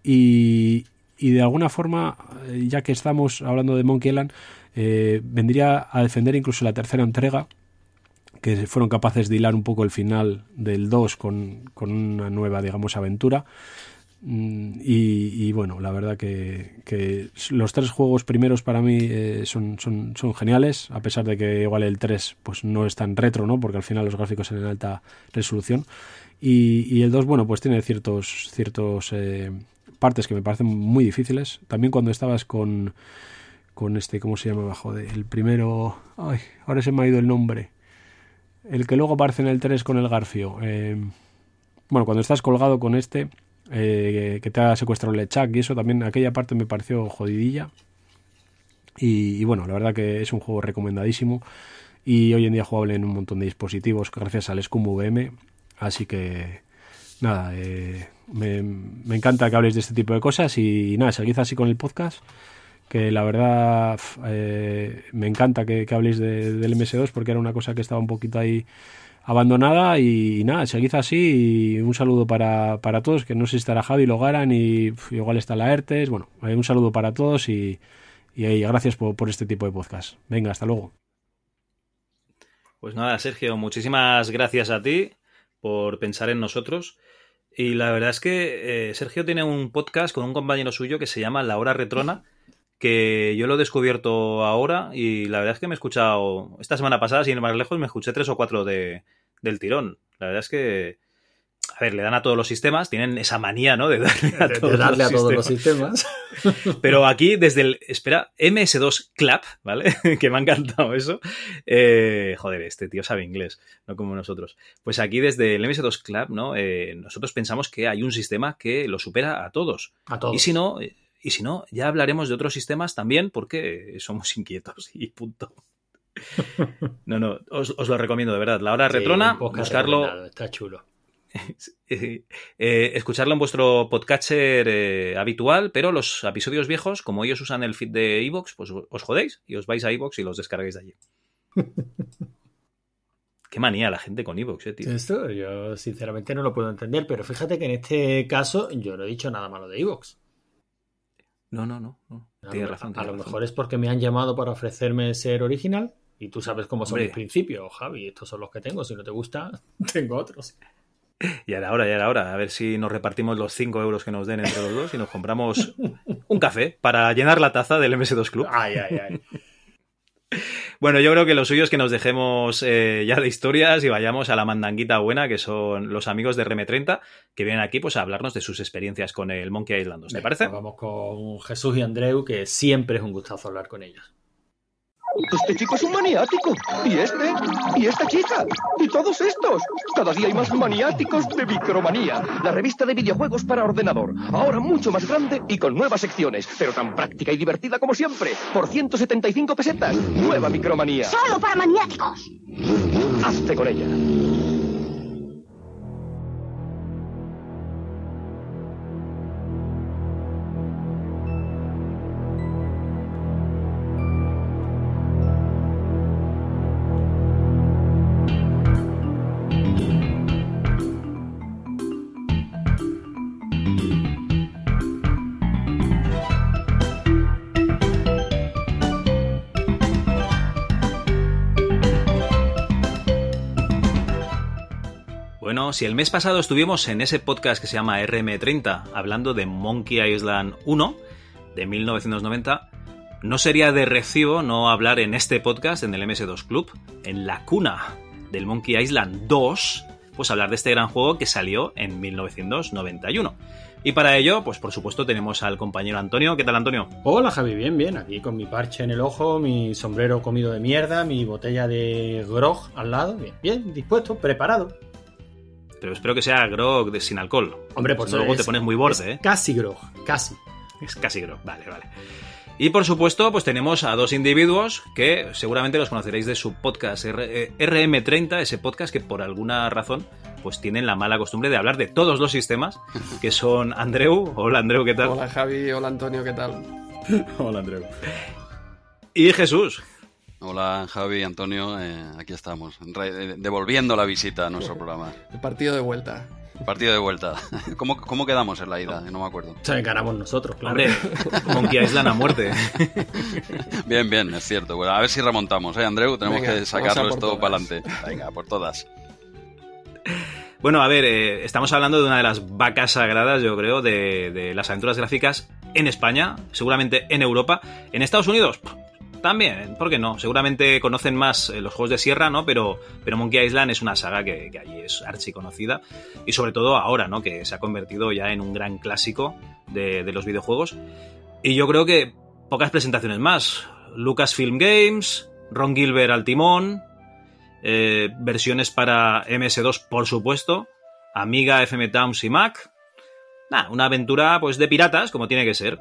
y, y de alguna forma, eh, ya que estamos hablando de Monkey Island, vendría a defender incluso la tercera entrega, que fueron capaces de hilar un poco el final del 2 con, con una nueva, digamos, aventura. Mm, y, bueno, la verdad que, los tres juegos primeros para mí eh, son, son, geniales, a pesar de que igual el 3 pues no es tan retro, ¿no? porque al final los gráficos en alta resolución. Y, y el 2, bueno, pues tiene ciertos, ciertos eh, partes que me parecen muy difíciles. También cuando estabas con, con este, ¿cómo se llama? Joder, el primero. Ay, ahora se me ha ido el nombre. El que luego aparece en el 3 con el Garfio. Eh, bueno, cuando estás colgado con este, eh, que te ha secuestrado el Lechak y eso también, aquella parte me pareció jodidilla. Y, bueno, la verdad que es un juego recomendadísimo. Y hoy en día jugable en un montón de dispositivos gracias al Scum VM. Así que nada, eh, me, me, encanta que habléis de este tipo de cosas. Y, y nada, seguid así con el podcast que la verdad eh, me encanta que, habléis de, del MS2 porque era una cosa que estaba un poquito ahí abandonada y, y nada, seguid así y un saludo para, para, todos, que no sé si estará Javi Logaran y igual está la ERTES, bueno, eh, un saludo para todos y, y, y gracias por, por, este tipo de podcast. Venga, hasta luego. Pues nada, Sergio, muchísimas gracias a ti por pensar en nosotros. Y la verdad es que eh, Sergio tiene un podcast con un compañero suyo que se llama La Hora Retrona que yo lo he descubierto ahora y la verdad es que me he escuchado, esta semana pasada, sin ir más lejos, me escuché tres o cuatro de, del tirón. La verdad es que, a ver, le dan a todos los sistemas, tienen esa manía, ¿no? De darle a, de, todos, de darle los a todos los sistemas. Pero aquí, desde el, espera, MS2 Clap, ¿vale? que me ha encantado eso. Eh, joder, este tío sabe inglés, no como nosotros. Pues aquí, desde el MS2 Clap, ¿no? Eh, nosotros pensamos que hay un sistema que lo supera a todos. A todos. Y si no, y si no, ya hablaremos de otros sistemas también porque somos inquietos y punto. No, no, os, os lo recomiendo de verdad. La hora sí, retrona, buscarlo. Está chulo. eh, escucharlo en vuestro podcatcher eh, habitual, pero los episodios viejos, como ellos usan el feed de iVoox, pues os jodéis y os vais a iVoox y los descargáis de allí. Qué manía la gente con iVoox, eh, tío. Esto yo sinceramente no lo puedo entender, pero fíjate que en este caso yo no he dicho nada malo de iVoox. No, no, no. no. Tienes razón. Tienes a lo razón. mejor es porque me han llamado para ofrecerme ser original y tú sabes cómo son Hombre. mis principios, Javi. Estos son los que tengo. Si no te gusta, tengo otros. Y ahora, ahora, y ahora, a ver si nos repartimos los 5 euros que nos den entre los dos y nos compramos un café para llenar la taza del MS2 Club. Ay, ay, ay. Bueno, yo creo que lo suyo es que nos dejemos eh, ya de historias y vayamos a la mandanguita buena, que son los amigos de RM30, que vienen aquí pues, a hablarnos de sus experiencias con el Monkey Island 2. ¿Te parece? Pues vamos con Jesús y Andreu, que siempre es un gustazo hablar con ellos. Este chico es un maniático. Y este. Y esta chica. Y todos estos. Cada día hay más maniáticos de Micromanía. La revista de videojuegos para ordenador. Ahora mucho más grande y con nuevas secciones. Pero tan práctica y divertida como siempre. Por 175 pesetas. Nueva Micromanía. ¡Solo para maniáticos! Hazte con ella. Bueno, si el mes pasado estuvimos en ese podcast que se llama RM30 hablando de Monkey Island 1 de 1990, no sería de recibo no hablar en este podcast, en el MS2 Club, en la cuna del Monkey Island 2, pues hablar de este gran juego que salió en 1991. Y para ello, pues por supuesto tenemos al compañero Antonio. ¿Qué tal, Antonio? Hola, Javi, bien, bien. Aquí con mi parche en el ojo, mi sombrero comido de mierda, mi botella de grog al lado. Bien, bien, dispuesto, preparado. Pero espero que sea grog de sin alcohol. Hombre, por luego te pones muy borde, ¿eh? Casi grog, casi. Es casi grog. Vale, vale. Y por supuesto, pues tenemos a dos individuos que seguramente los conoceréis de su podcast R- eh, RM30, ese podcast que por alguna razón pues tienen la mala costumbre de hablar de todos los sistemas, que son Andreu. Hola Andreu, ¿qué tal? Hola Javi, hola Antonio, ¿qué tal? Hola, Andreu. Y Jesús. Hola Javi, Antonio, eh, aquí estamos, re- devolviendo la visita a nuestro programa. El partido de vuelta. Partido de vuelta. ¿Cómo, cómo quedamos en la ida? No me acuerdo. O sea, ganamos nosotros, claro. Hombre, Monkey Island a muerte. Bien, bien, es cierto. Bueno, a ver si remontamos, ¿eh, Andreu? Tenemos Venga, que sacarlo esto para adelante. Venga, por todas. Bueno, a ver, eh, estamos hablando de una de las vacas sagradas, yo creo, de, de las aventuras gráficas en España, seguramente en Europa. En Estados Unidos, también, ¿por qué no? Seguramente conocen más eh, los juegos de sierra, ¿no? Pero, pero Monkey Island es una saga que, que allí es archiconocida. Y sobre todo ahora, ¿no? Que se ha convertido ya en un gran clásico de, de los videojuegos. Y yo creo que pocas presentaciones más. Lucasfilm Games, Ron Gilbert al timón, eh, versiones para MS2, por supuesto, Amiga, FM Towns y Mac. Nah, una aventura pues de piratas, como tiene que ser.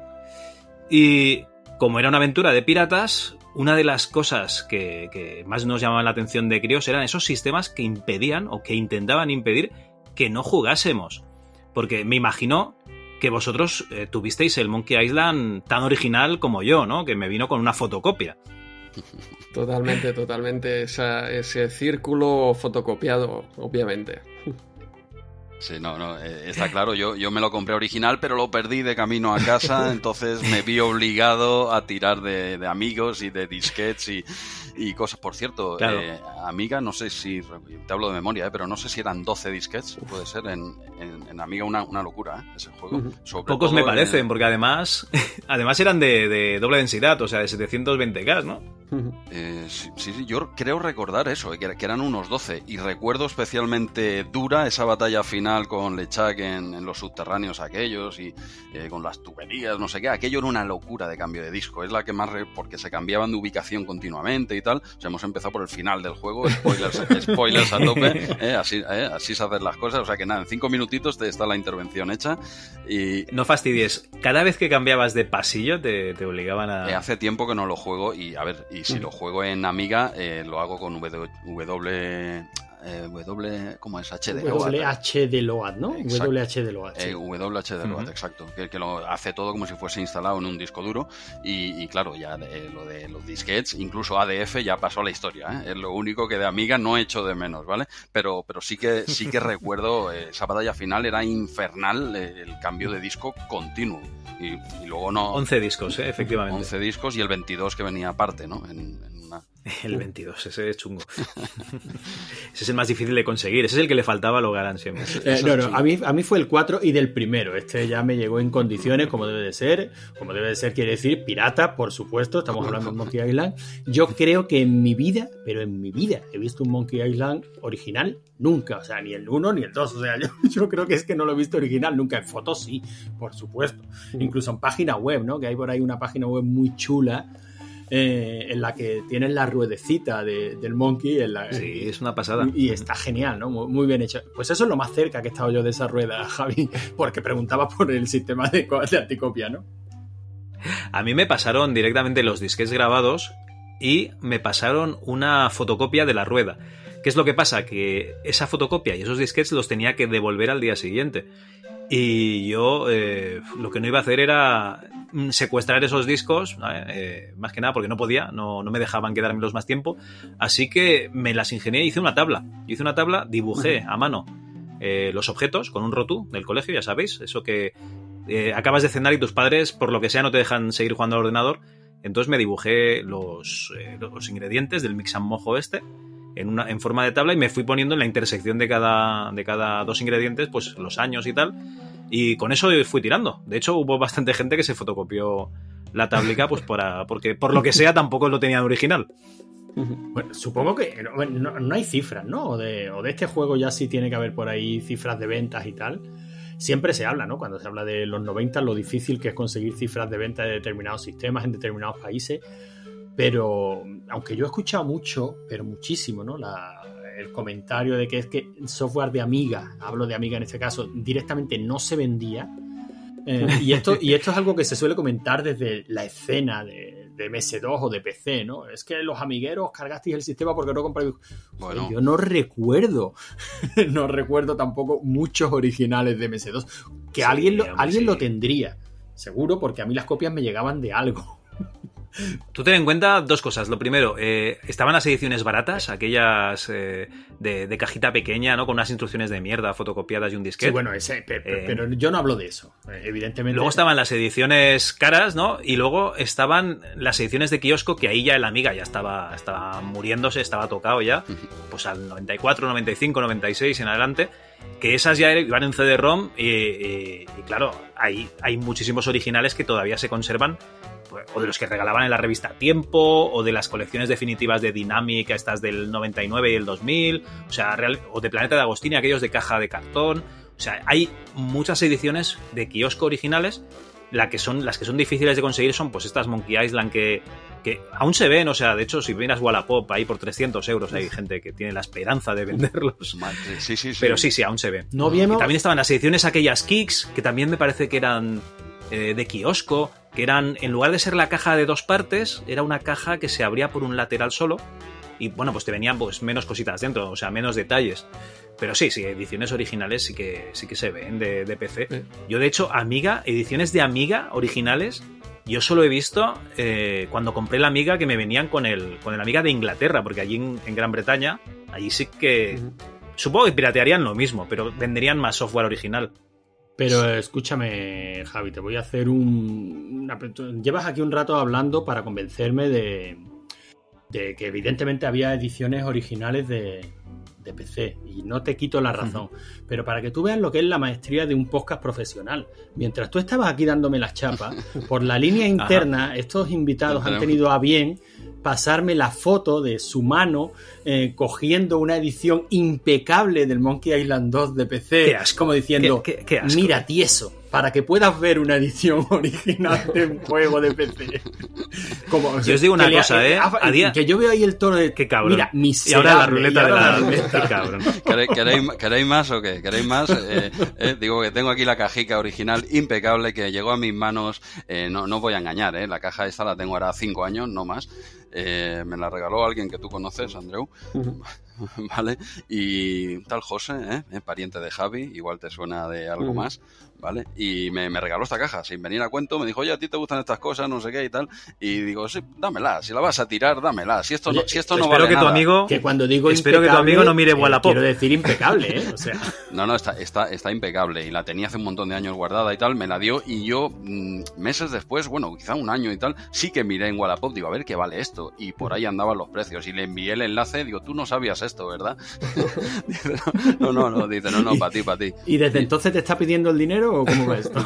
Y como era una aventura de piratas, una de las cosas que, más nos llamaban la atención de críos eran esos sistemas que impedían o que intentaban impedir que no jugásemos. Porque me imagino que vosotros eh, tuvisteis el Monkey Island tan original como yo, ¿no? Que me vino con una fotocopia. Totalmente, totalmente. Ese círculo fotocopiado, obviamente. Sí, no, no, eh, está claro, yo, yo me lo compré original, pero lo perdí de camino a casa, entonces me vi obligado a tirar de, de amigos y de disquets y, y cosas. Por cierto, Claro. eh, Amiga, no sé si, te hablo de memoria, eh, pero no sé si eran 12 disquets, puede ser, en, en- en Amiga una, una locura, ¿eh? ese juego. Sobre Pocos me parecen, porque además, además eran de, de doble densidad, o sea, de 720K, ¿no? Eh, sí, sí, sí, yo creo recordar eso, que, era- que eran unos 12. Y recuerdo especialmente dura esa batalla final con Lechak en, en los subterráneos aquellos y eh, con las tuberías, no sé qué. Aquello era una locura de cambio de disco. Es la que más. re- porque se cambiaban de ubicación continuamente y tal. O sea, hemos empezado por el final del juego. Spoilers, spoilers a tope. eh, así, eh, así se hacen las cosas. O sea que nada, en cinco minutitos te está la intervención hecha. Y No fastidies. Cada vez que cambiabas de pasillo te, te obligaban a... Eh, hace tiempo que no lo juego y a ver, y si lo juego en Amiga, eh, lo hago con W, W, eh, W ¿cómo es? HD. ¿no? WH de Load, ¿no? Exacto. WH de Load. sí. Eh, WH de Load, exacto. Que, que lo hace todo como si fuese instalado en un disco duro. Y, y claro, ya de- lo de los disquets, incluso ADF ya pasó a la historia. ¿eh? Es lo único que de Amiga no he hecho de menos, ¿vale? Pero, pero sí que sí que recuerdo eh, esa batalla final era infernal eh, el cambio de disco continuo. Y, y luego no. 11 discos, ¿eh? efectivamente. 11 discos y el 22 que venía aparte, ¿no? En, en. El 22, ese es chungo. ese es el más difícil de conseguir. Ese es el que le faltaba a Logaran siempre. Eh, no, no, a mí, a mí fue el 4 y del primero. Este ya me llegó en condiciones como debe de ser. Como debe de ser, quiere decir pirata, por supuesto. Estamos hablando de Monkey Island. Yo creo que en mi vida, pero en mi vida, he visto un Monkey Island original nunca. O sea, ni el 1 ni el 2. O sea, yo, yo creo que es que no lo he visto original nunca. En fotos sí, por supuesto. Incluso en página web, ¿no? Que hay por ahí una página web muy chula. Eh, en la que tienen la ruedecita de- del monkey en la, Sí, es una pasada. y, y está genial, ¿no? Muy, muy bien hecho. Pues eso es lo más cerca que he estado yo de esa rueda, Javi, porque preguntaba por el sistema de, de anticopia, ¿no? A mí me pasaron directamente los disquets grabados y me pasaron una fotocopia de la rueda. ¿Qué es lo que pasa? Que esa fotocopia y esos disquets los tenía que devolver al día siguiente. Y yo eh, lo que no iba a hacer era mm, secuestrar esos discos, eh, más que nada porque no podía, no, no me dejaban quedármelos más tiempo. Así que me las ingenié y hice una tabla. Hice una tabla, dibujé a mano eh, los objetos con un rotú del colegio, ya sabéis, eso que acabas de cenar y tus padres, por lo que sea, no te dejan seguir jugando al ordenador. Entonces me dibujé los, los ingredientes del mix and mojo este en, forma de tabla y me fui poniendo en la intersección de cada, de cada dos ingredientes, pues los años y tal. Y con eso fui tirando. De hecho, hubo bastante gente que se fotocopió la tablica, pues para, porque por lo que sea tampoco lo tenían original. Bueno, supongo que no, no- hay cifras, ¿no? O de, o de este juego ya sí tiene que haber por ahí cifras de ventas y tal. Siempre se habla, ¿no? Cuando se habla de los 90, lo difícil que es conseguir cifras de venta de determinados sistemas en determinados países. Pero, aunque yo he escuchado mucho, pero muchísimo, ¿no? La- el comentario de que es que software de Amiga, hablo de Amiga en este caso, directamente no se vendía. Eh, y, esto, y esto es algo que se suele comentar desde la escena de, de MS2 o de PC, ¿no? Es que los amigueros cargasteis el sistema porque no compráis. Bueno. Yo no recuerdo, no recuerdo tampoco muchos originales de MS2. Que Sí, alguien, lo, alguien sí. lo tendría, seguro, porque a mí las copias me llegaban de algo. Tú ten en cuenta dos cosas. Lo primero, eh, estaban las ediciones baratas, aquellas eh, de, de cajita pequeña, ¿no? Con unas instrucciones de mierda fotocopiadas y un disquete. Sí, bueno, ese, Eh, pero yo no hablo de eso, evidentemente. Luego estaban las ediciones caras, ¿no? Y luego estaban las ediciones de kiosco, que ahí ya el Amiga ya estaba, estaba muriéndose, estaba tocado ya, pues al 94, 95, 96 en adelante, que esas ya iban en CD-ROM y, y- y claro, hay, hay muchísimos originales que todavía se conservan, o de los que regalaban en la revista Tiempo, o de las colecciones definitivas de Dynamic, estas del 99 y el 2000, o sea, real- o de Planeta de Agostini, aquellos de caja de cartón. O sea, hay muchas ediciones de kiosco originales. La que son, las que son difíciles de conseguir son pues estas Monkey Island que, que aún se ven. O sea, de hecho, si miras Wallapop ahí por 300 euros, hay gente que tiene la esperanza de venderlos. Madre, sí, sí, sí. Pero sí, sí, aún se ve. No Y también estaban las ediciones aquellas Kicks, que también me parece que eran eh, de kiosco, que eran, en lugar de ser la caja de dos partes, era una caja que se abría por un lateral solo. Y bueno, pues te venían pues menos cositas dentro, o sea, menos detalles. Pero sí, sí, ediciones originales sí que, sí que se ven de, de PC. Sí. Yo, de hecho, Amiga, ediciones de Amiga originales, yo solo he visto eh, cuando compré la Amiga que me venían con el, con el Amiga de Inglaterra, porque allí en, en Gran Bretaña, allí sí que. Supongo que piratearían lo mismo, pero venderían más software original. Pero escúchame, Javi, te voy a hacer un... una- Llevas aquí un rato hablando para convencerme de, de que evidentemente había ediciones originales de, de PC y no te quito la razón, pero para que tú veas lo que es la maestría de un podcast profesional. Mientras tú estabas aquí dándome las chapas, por la línea interna, estos invitados han tenido a bien pasarme la foto de su mano eh, cogiendo una edición impecable del Monkey Island 2 de PC, Qué asco. como diciendo, Qué- qué- qué asco. mira tieso, para que puedas ver una edición original de un juego de PC. Como, Yo os digo una que le- cosa, ¿eh? A día- Que yo veo ahí el tono de... Qué cabrón. Mira, y ahora la ruleta de ahora la. ruleta. Qué cabrón. ¿Queréis, queréis- queréis más o qué? ¿Queréis más? Eh, eh, digo que tengo aquí la cajica original impecable que llegó a mis manos. eh, no, no voy a engañar, ¿eh? La caja esta la tengo ahora cinco años, no más. Eh, me la regaló alguien que tú conoces, Andreu. ¿Vale? Y tal José, ¿eh? Eh, Pariente de Javi, igual te suena de algo más. ¿Vale? Y me, me regaló esta caja, sin venir a cuento, me dijo, oye, a ti te gustan estas cosas, no sé qué y tal. Y digo, sí, dámela, si la vas a tirar, dámela. Si esto Oye, no, si esto no Espero vale que tu nada". amigo. Que cuando digo Espero que tu amigo no mire eh, Wallapop. Quiero decir impecable, ¿eh? O sea, No, no, está, está, está impecable y la tenía hace un montón de años guardada y tal, me la dio y yo mm, meses después, bueno, quizá un año y tal, sí que miré en Wallapop, digo, a ver qué vale esto y por ahí andaban los precios y le envié el enlace, digo, tú no sabías esto, ¿verdad? dice, no, no, no, dice, no, no, para ti, para ti. ¿y desde entonces te está pidiendo el dinero o cómo va esto?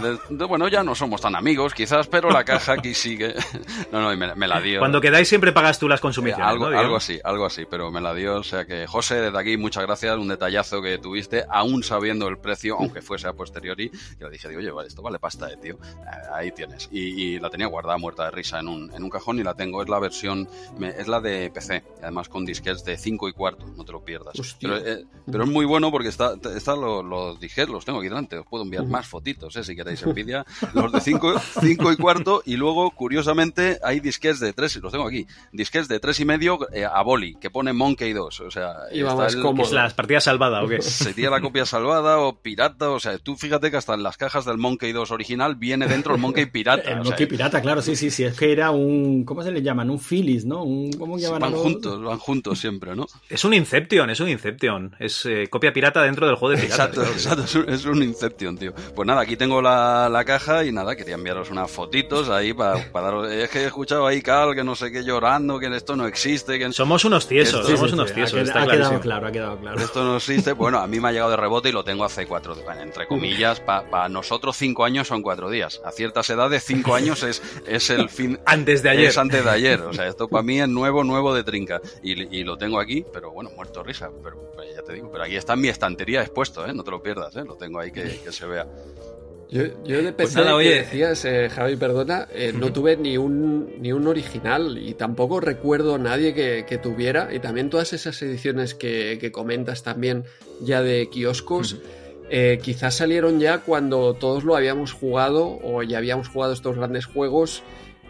Bueno, ya no somos tan amigos, quizás, pero la caja aquí sigue. no, no, y me, me la dio. Cuando quedáis siempre pagas tú las Eh, consumiciones. algo, ¿no? Digamos. algo así, algo así, pero me la dio. O sea que, José, desde aquí, muchas gracias. Un detallazo que tuviste, aún sabiendo el precio, aunque fuese a posteriori. Que le dije, digo, oye, vale, esto vale pasta, eh, tío. Eh, ahí tienes. Y, y la tenía guardada muerta de risa en un, en un cajón y la tengo. Es la versión, me- es la de PC, además con disquets de 5 y cuarto, no te lo pierdas. Pero, eh, pero es muy bueno porque está, está los, los disquets, los tengo aquí delante. Os puedo enviar más fotitos, eh, si queréis envidia. Los de 5 cinco y cuarto. Y luego, curiosamente, hay disquets de 3, y los tengo aquí. Disquets de 3 y medio eh, a boli, que pone Monkey 2. O sea, Y va está más el- cómodo. ¿Es las partidas salvadas o qué? Sería la copia salvada o pirata. O sea, tú fíjate que hasta en las cajas del Monkey 2 original viene dentro el Monkey pirata. El o sea, Monkey Pirata, claro, sí, sí, sí. Es que era un. ¿Cómo se le llaman? Un Phyllis, ¿no? Un, ¿Cómo llaman a van los- juntos, van juntos siempre, ¿no? Es un Inception, es un Inception. Es eh, copia pirata dentro del juego de piratas. Exacto, exacto, es un, es un Inception, tío. Pues nada, aquí tengo la, la caja y nada, quería enviaros unas fotitos ahí para daros... Es que he escuchado ahí Cal, que no sé qué, llorando, que esto no existe, que... Somos unos tiesos, Esto- somos Sí, unos tiesos, ha, está ha quedado clarísimo. claro, ha quedado claro. Esto no existe. Bueno, a mí me ha llegado de rebote y lo tengo hace cuatro, bueno, entre comillas, para nosotros cinco años son cuatro días. A ciertas edades cinco años es, es el fin... Antes de ayer. Es antes de ayer. O sea, esto para mí es nuevo, nuevo de trinca. Y, y lo tengo aquí, pero bueno, muerto risa. Pero pues, ya te digo, pero aquí está en mi estantería expuesto, ¿eh? No te lo pierdas, ¿eh? Lo tengo ahí que, que se vea. Yo, yo de PC nada, que oye. decías, eh, Javi, perdona, eh, no tuve ni un, ni un original y tampoco recuerdo nadie que, que tuviera. Y también todas esas ediciones que, que comentas también ya de kioscos, eh, quizás salieron ya cuando todos lo habíamos jugado o ya habíamos jugado estos grandes juegos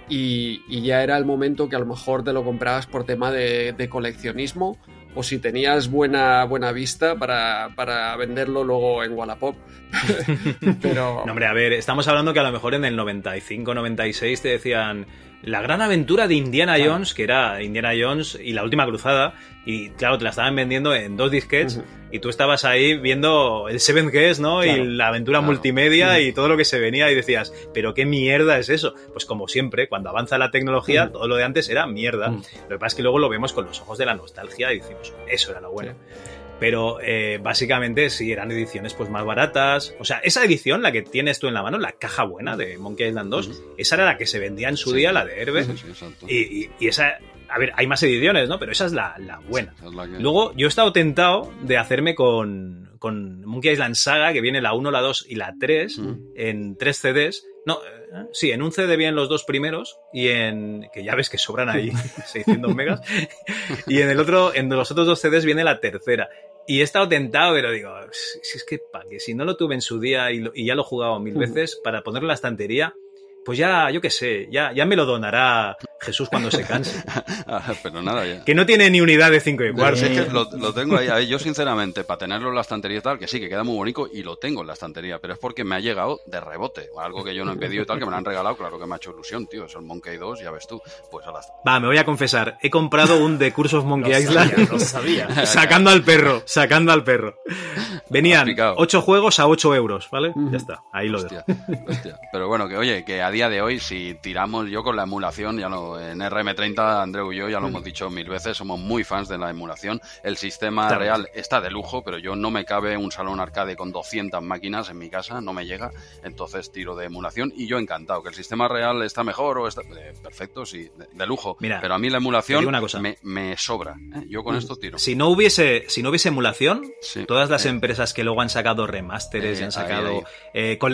y, y ya era el momento que a lo mejor te lo comprabas por tema de, de coleccionismo o si tenías buena, buena vista para, para venderlo luego en Wallapop. Pero No, hombre, a ver, estamos hablando que a lo mejor en el 95, 96 te decían la gran aventura de Indiana Jones, que era Indiana Jones y la última cruzada, y claro, te la estaban vendiendo en dos disquets, y tú estabas ahí viendo el Seventh Guest, ¿no? Claro, y la aventura claro. multimedia y todo lo que se venía, y decías, ¿pero qué mierda es eso? Pues como siempre, cuando avanza la tecnología, todo lo de antes era mierda. Lo que pasa es que luego lo vemos con los ojos de la nostalgia y decimos, eso era lo bueno. Pero eh, básicamente sí, eran ediciones pues más baratas. O sea, esa edición, la que tienes tú en la mano, la caja buena de Monkey Island 2, Ujú. esa era la que se vendía en su Sí. día, la de Herbe. Sí, sí, exacto. Y, y- y esa, a ver, hay más ediciones, ¿no? Pero esa es la, la buena. Esa es la que- Luego, yo he estado tentado de hacerme con, con Monkey Island Saga, que viene la 1, la 2 y la 3, Ujú. en tres CDs. No, eh, sí, en un CD vienen los dos primeros y en. que ya ves que sobran ahí 600 megas. Y en el otro, en los otros dos CDs viene la tercera. Y he estado tentado, pero digo, si es que, pa, que si no lo tuve en su día y, lo- y ya lo he jugado mil veces, para ponerlo en la estantería, pues ya, yo qué sé, ya, ya me lo donará Jesús cuando se canse. Ah, pero nada, ya. Que no tiene ni unidad de 5 y cuarto. Es que lo, lo tengo ahí, ahí. Yo, sinceramente, para tenerlo en la estantería y tal, que sí, que queda muy bonito y lo tengo en la estantería, pero es porque me ha llegado de rebote. Algo que yo no he pedido y tal, que me lo han regalado, claro que me ha hecho ilusión, tío. Es el Monkey 2, ya ves tú. Pues a las. Va, me voy a confesar. He comprado un The Curse of Monkey Lo Island. sabía, lo sabía. sacando al perro, sacando al perro. Venían picado. 8 juegos a 8 euros, ¿vale? Ya está, ahí lo dejo. Hostia, hostia. Pero bueno, que oye, que a día de hoy, si tiramos yo con la emulación, ya en RM30, Andreu y yo ya lo hemos dicho mil veces, somos muy fans de la emulación. El sistema Claro. real está de lujo, pero yo no me cabe un salón arcade con 200 máquinas en mi casa, no me llega, entonces tiro de emulación y yo encantado. Que el sistema real está mejor o está. eh, perfecto, sí, de, de lujo. Mira, pero a mí la emulación una cosa. Me, me sobra. ¿eh? Yo con esto tiro. Si no hubiese, si no hubiese emulación, Sí. todas las Eh. empresas que luego han sacado remasteres y han sacado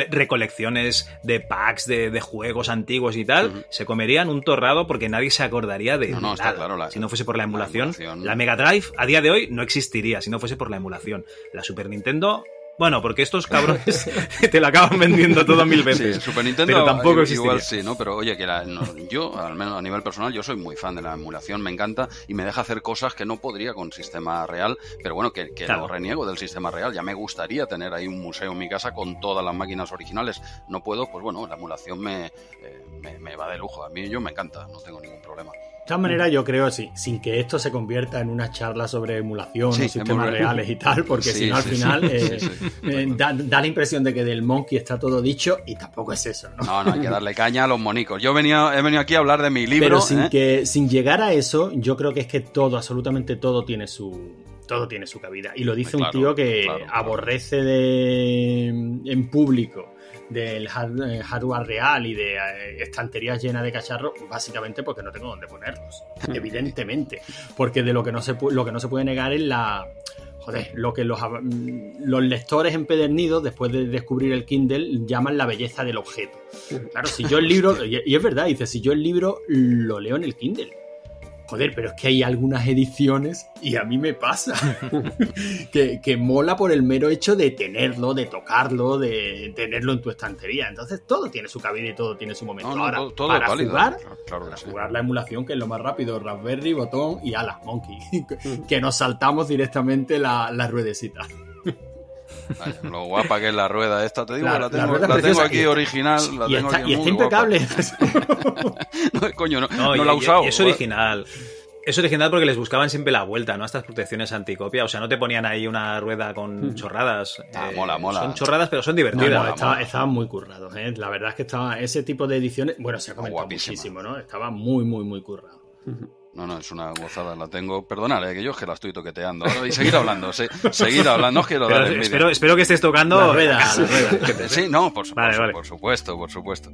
recolecciones de packs de, de juegos antiguos y tal, se comerían un torrado porque nadie se acordaría de No, no, está claro, la- si no fuese por la la emulación, emulación. la Mega Drive a día de hoy no existiría si no fuese por la emulación. La Super Nintendo, bueno, porque estos cabrones te la acaban vendiendo todo mil Sí, veces. Super Nintendo pero tampoco i- igual sí, ¿no? Pero oye, que la- no, yo, al menos a nivel personal, yo soy muy fan de la emulación, me encanta y me deja hacer cosas que no podría con sistema real, pero bueno, que, que Claro. lo reniego del sistema real. Ya me gustaría tener ahí un museo en mi casa con todas las máquinas originales. No puedo, pues bueno, la emulación me, eh, me, me va de lujo. A mí yo me encanta, no tengo ningún problema. De todas maneras, yo creo, sí, sin que esto se convierta en una charla sobre emulación Sí, o sistemas reales y tal, porque Sí, si no, al sí, final eh, eh, da, da la impresión de que del Monkey está todo dicho y tampoco es eso, ¿no? No, no, hay que darle caña a los monicos. Yo venía, he venido aquí a hablar de mi libro. Pero sin, ¿eh? que, sin llegar a eso, yo creo que es que todo, absolutamente todo tiene su todo tiene su cabida. Y lo dice Claro, un tío que claro, claro. aborrece de en público del hard- eh, hardware real y de eh, estanterías llenas de cacharros, básicamente porque no tengo dónde ponerlos. evidentemente. Porque de lo que no se, lo que no se puede negar es la. Joder, lo que los, los lectores empedernidos, después de descubrir el Kindle, llaman la belleza del objeto. Claro, si yo el libro, y es verdad, dice, si yo el libro lo leo en el Kindle. Joder, pero es que hay algunas ediciones, y a mí me pasa, que, que mola por el mero hecho de tenerlo, de tocarlo, de tenerlo en tu estantería. Entonces todo tiene su cabida y todo tiene su momento. No, no, Ahora, todo- todo para válido. jugar, Claro, que para sí. jugar la emulación, que es lo más rápido, Raspberry, botón y alas, Monkey. que nos saltamos directamente la, la ruedecita. Lo guapa que es la rueda esta, te digo, La- la, tengo, la tengo aquí y- original, la y tengo está, aquí y está muy guapa. impecable. No, coño, no, No, no y- la he usado. y es original. Es original porque les buscaban siempre la vuelta, ¿no? A estas protecciones anticopia. O sea, no te ponían ahí una rueda con chorradas. Ah, Eh, mola, mola. Son chorradas, pero son divertidas. no, estaba- estaban muy currados, ¿eh? La verdad es que estaba ese tipo de ediciones, bueno, se ha comentado Guapísima. muchísimo, ¿no? Estaba muy, muy, muy currado. No, no, es una gozada, la tengo. Perdonad, eh, que yo es que la estoy toqueteando. Ahora, y seguir hablando, se- seguir hablando, no os quiero dar envidia. espero, espero que estés tocando La rueda, la rueda. Que te- Sí, no, por, su- Vale, por vale. por supuesto, por supuesto.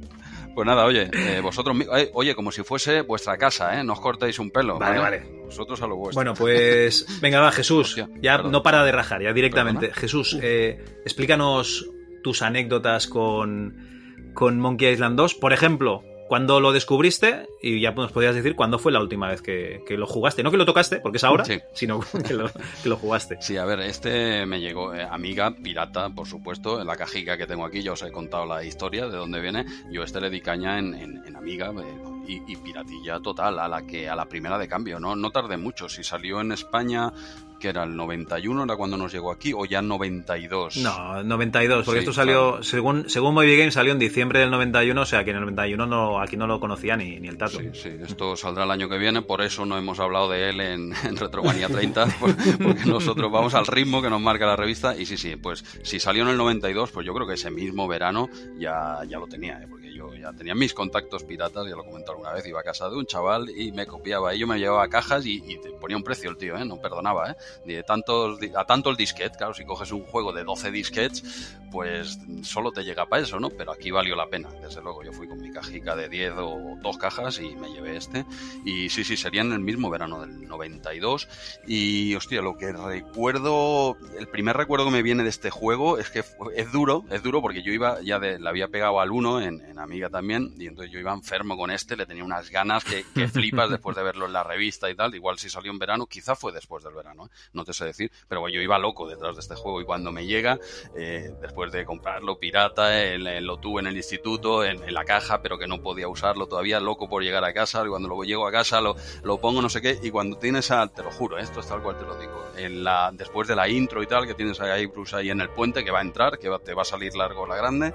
Pues nada, oye, eh, vosotros, eh, oye, como si fuese vuestra casa, ¿eh? No os cortéis un pelo. Vale, vale. Vosotros a lo vuestro. Bueno, pues venga, va, Jesús. Hostia, Ya perdón. no para de rajar, ya directamente. Perdona. Jesús, eh, explícanos tus anécdotas con, con Monkey Island 2. Por ejemplo, cuando lo descubriste, y ya nos podrías decir cuándo fue la última vez que, que lo jugaste. No que lo tocaste, porque es ahora, Sí. sino que lo, que lo jugaste. Sí, a ver, este me llegó, eh, Amiga, pirata, por supuesto, en la cajica que tengo aquí, ya os he contado la historia de dónde viene. Yo este le di caña en, en- en Amiga eh, y, y piratilla total, a la que a la primera de cambio, no, no tardé mucho. Si salió en España, que era el 91, era cuando nos llegó aquí, o ya 92. No, 92, porque Sí, esto salió, claro. según, según Movie Game, salió en diciembre del 91, o sea que en el 91 no, aquí no lo conocía ni, ni el tato. Sí, sí, esto saldrá el año que viene, por eso no hemos hablado de él en, en Retromanía 30, por- porque nosotros vamos al ritmo que nos marca la revista. Y sí, sí, pues si salió en el 92, pues yo creo que ese mismo verano ya, ya lo tenía, ¿eh? Yo ya tenía mis contactos piratas, ya lo comenté alguna vez, iba a casa de un chaval y me copiaba, y yo me llevaba cajas y, y te ponía un precio el tío, ¿eh? no perdonaba, ¿eh? De tantos, a tanto el disquete, claro, si coges un juego de 12 disquetes, pues solo te llega para eso, ¿no? Pero aquí valió la pena, desde luego. Yo fui con mi cajica de 10 o dos cajas y me llevé este. Y sí, sí, sería en el mismo verano del 92. Y hostia, lo que recuerdo, el primer recuerdo que me viene de este juego es que es duro, es duro porque yo iba, ya de, le había pegado al 1 en, en Amiga también, y entonces yo iba enfermo con este, le tenía unas ganas que, que flipas después de verlo en la revista y tal. Igual si salió en verano, quizá fue después del verano, ¿eh? no te sé decir, pero yo iba loco detrás de este juego y cuando me llega, eh, después de comprarlo pirata, el- lo tuve en el instituto, en, en la caja, pero que no podía usarlo todavía, loco por llegar a casa, y cuando lo llego a casa lo, lo pongo no sé qué, y cuando tienes a, te lo juro, ¿eh? esto es tal cual te lo digo, en la, después de la intro y tal, que tienes ahí Bruce ahí en el puente, que va a entrar, que va- te va a salir largo la grande,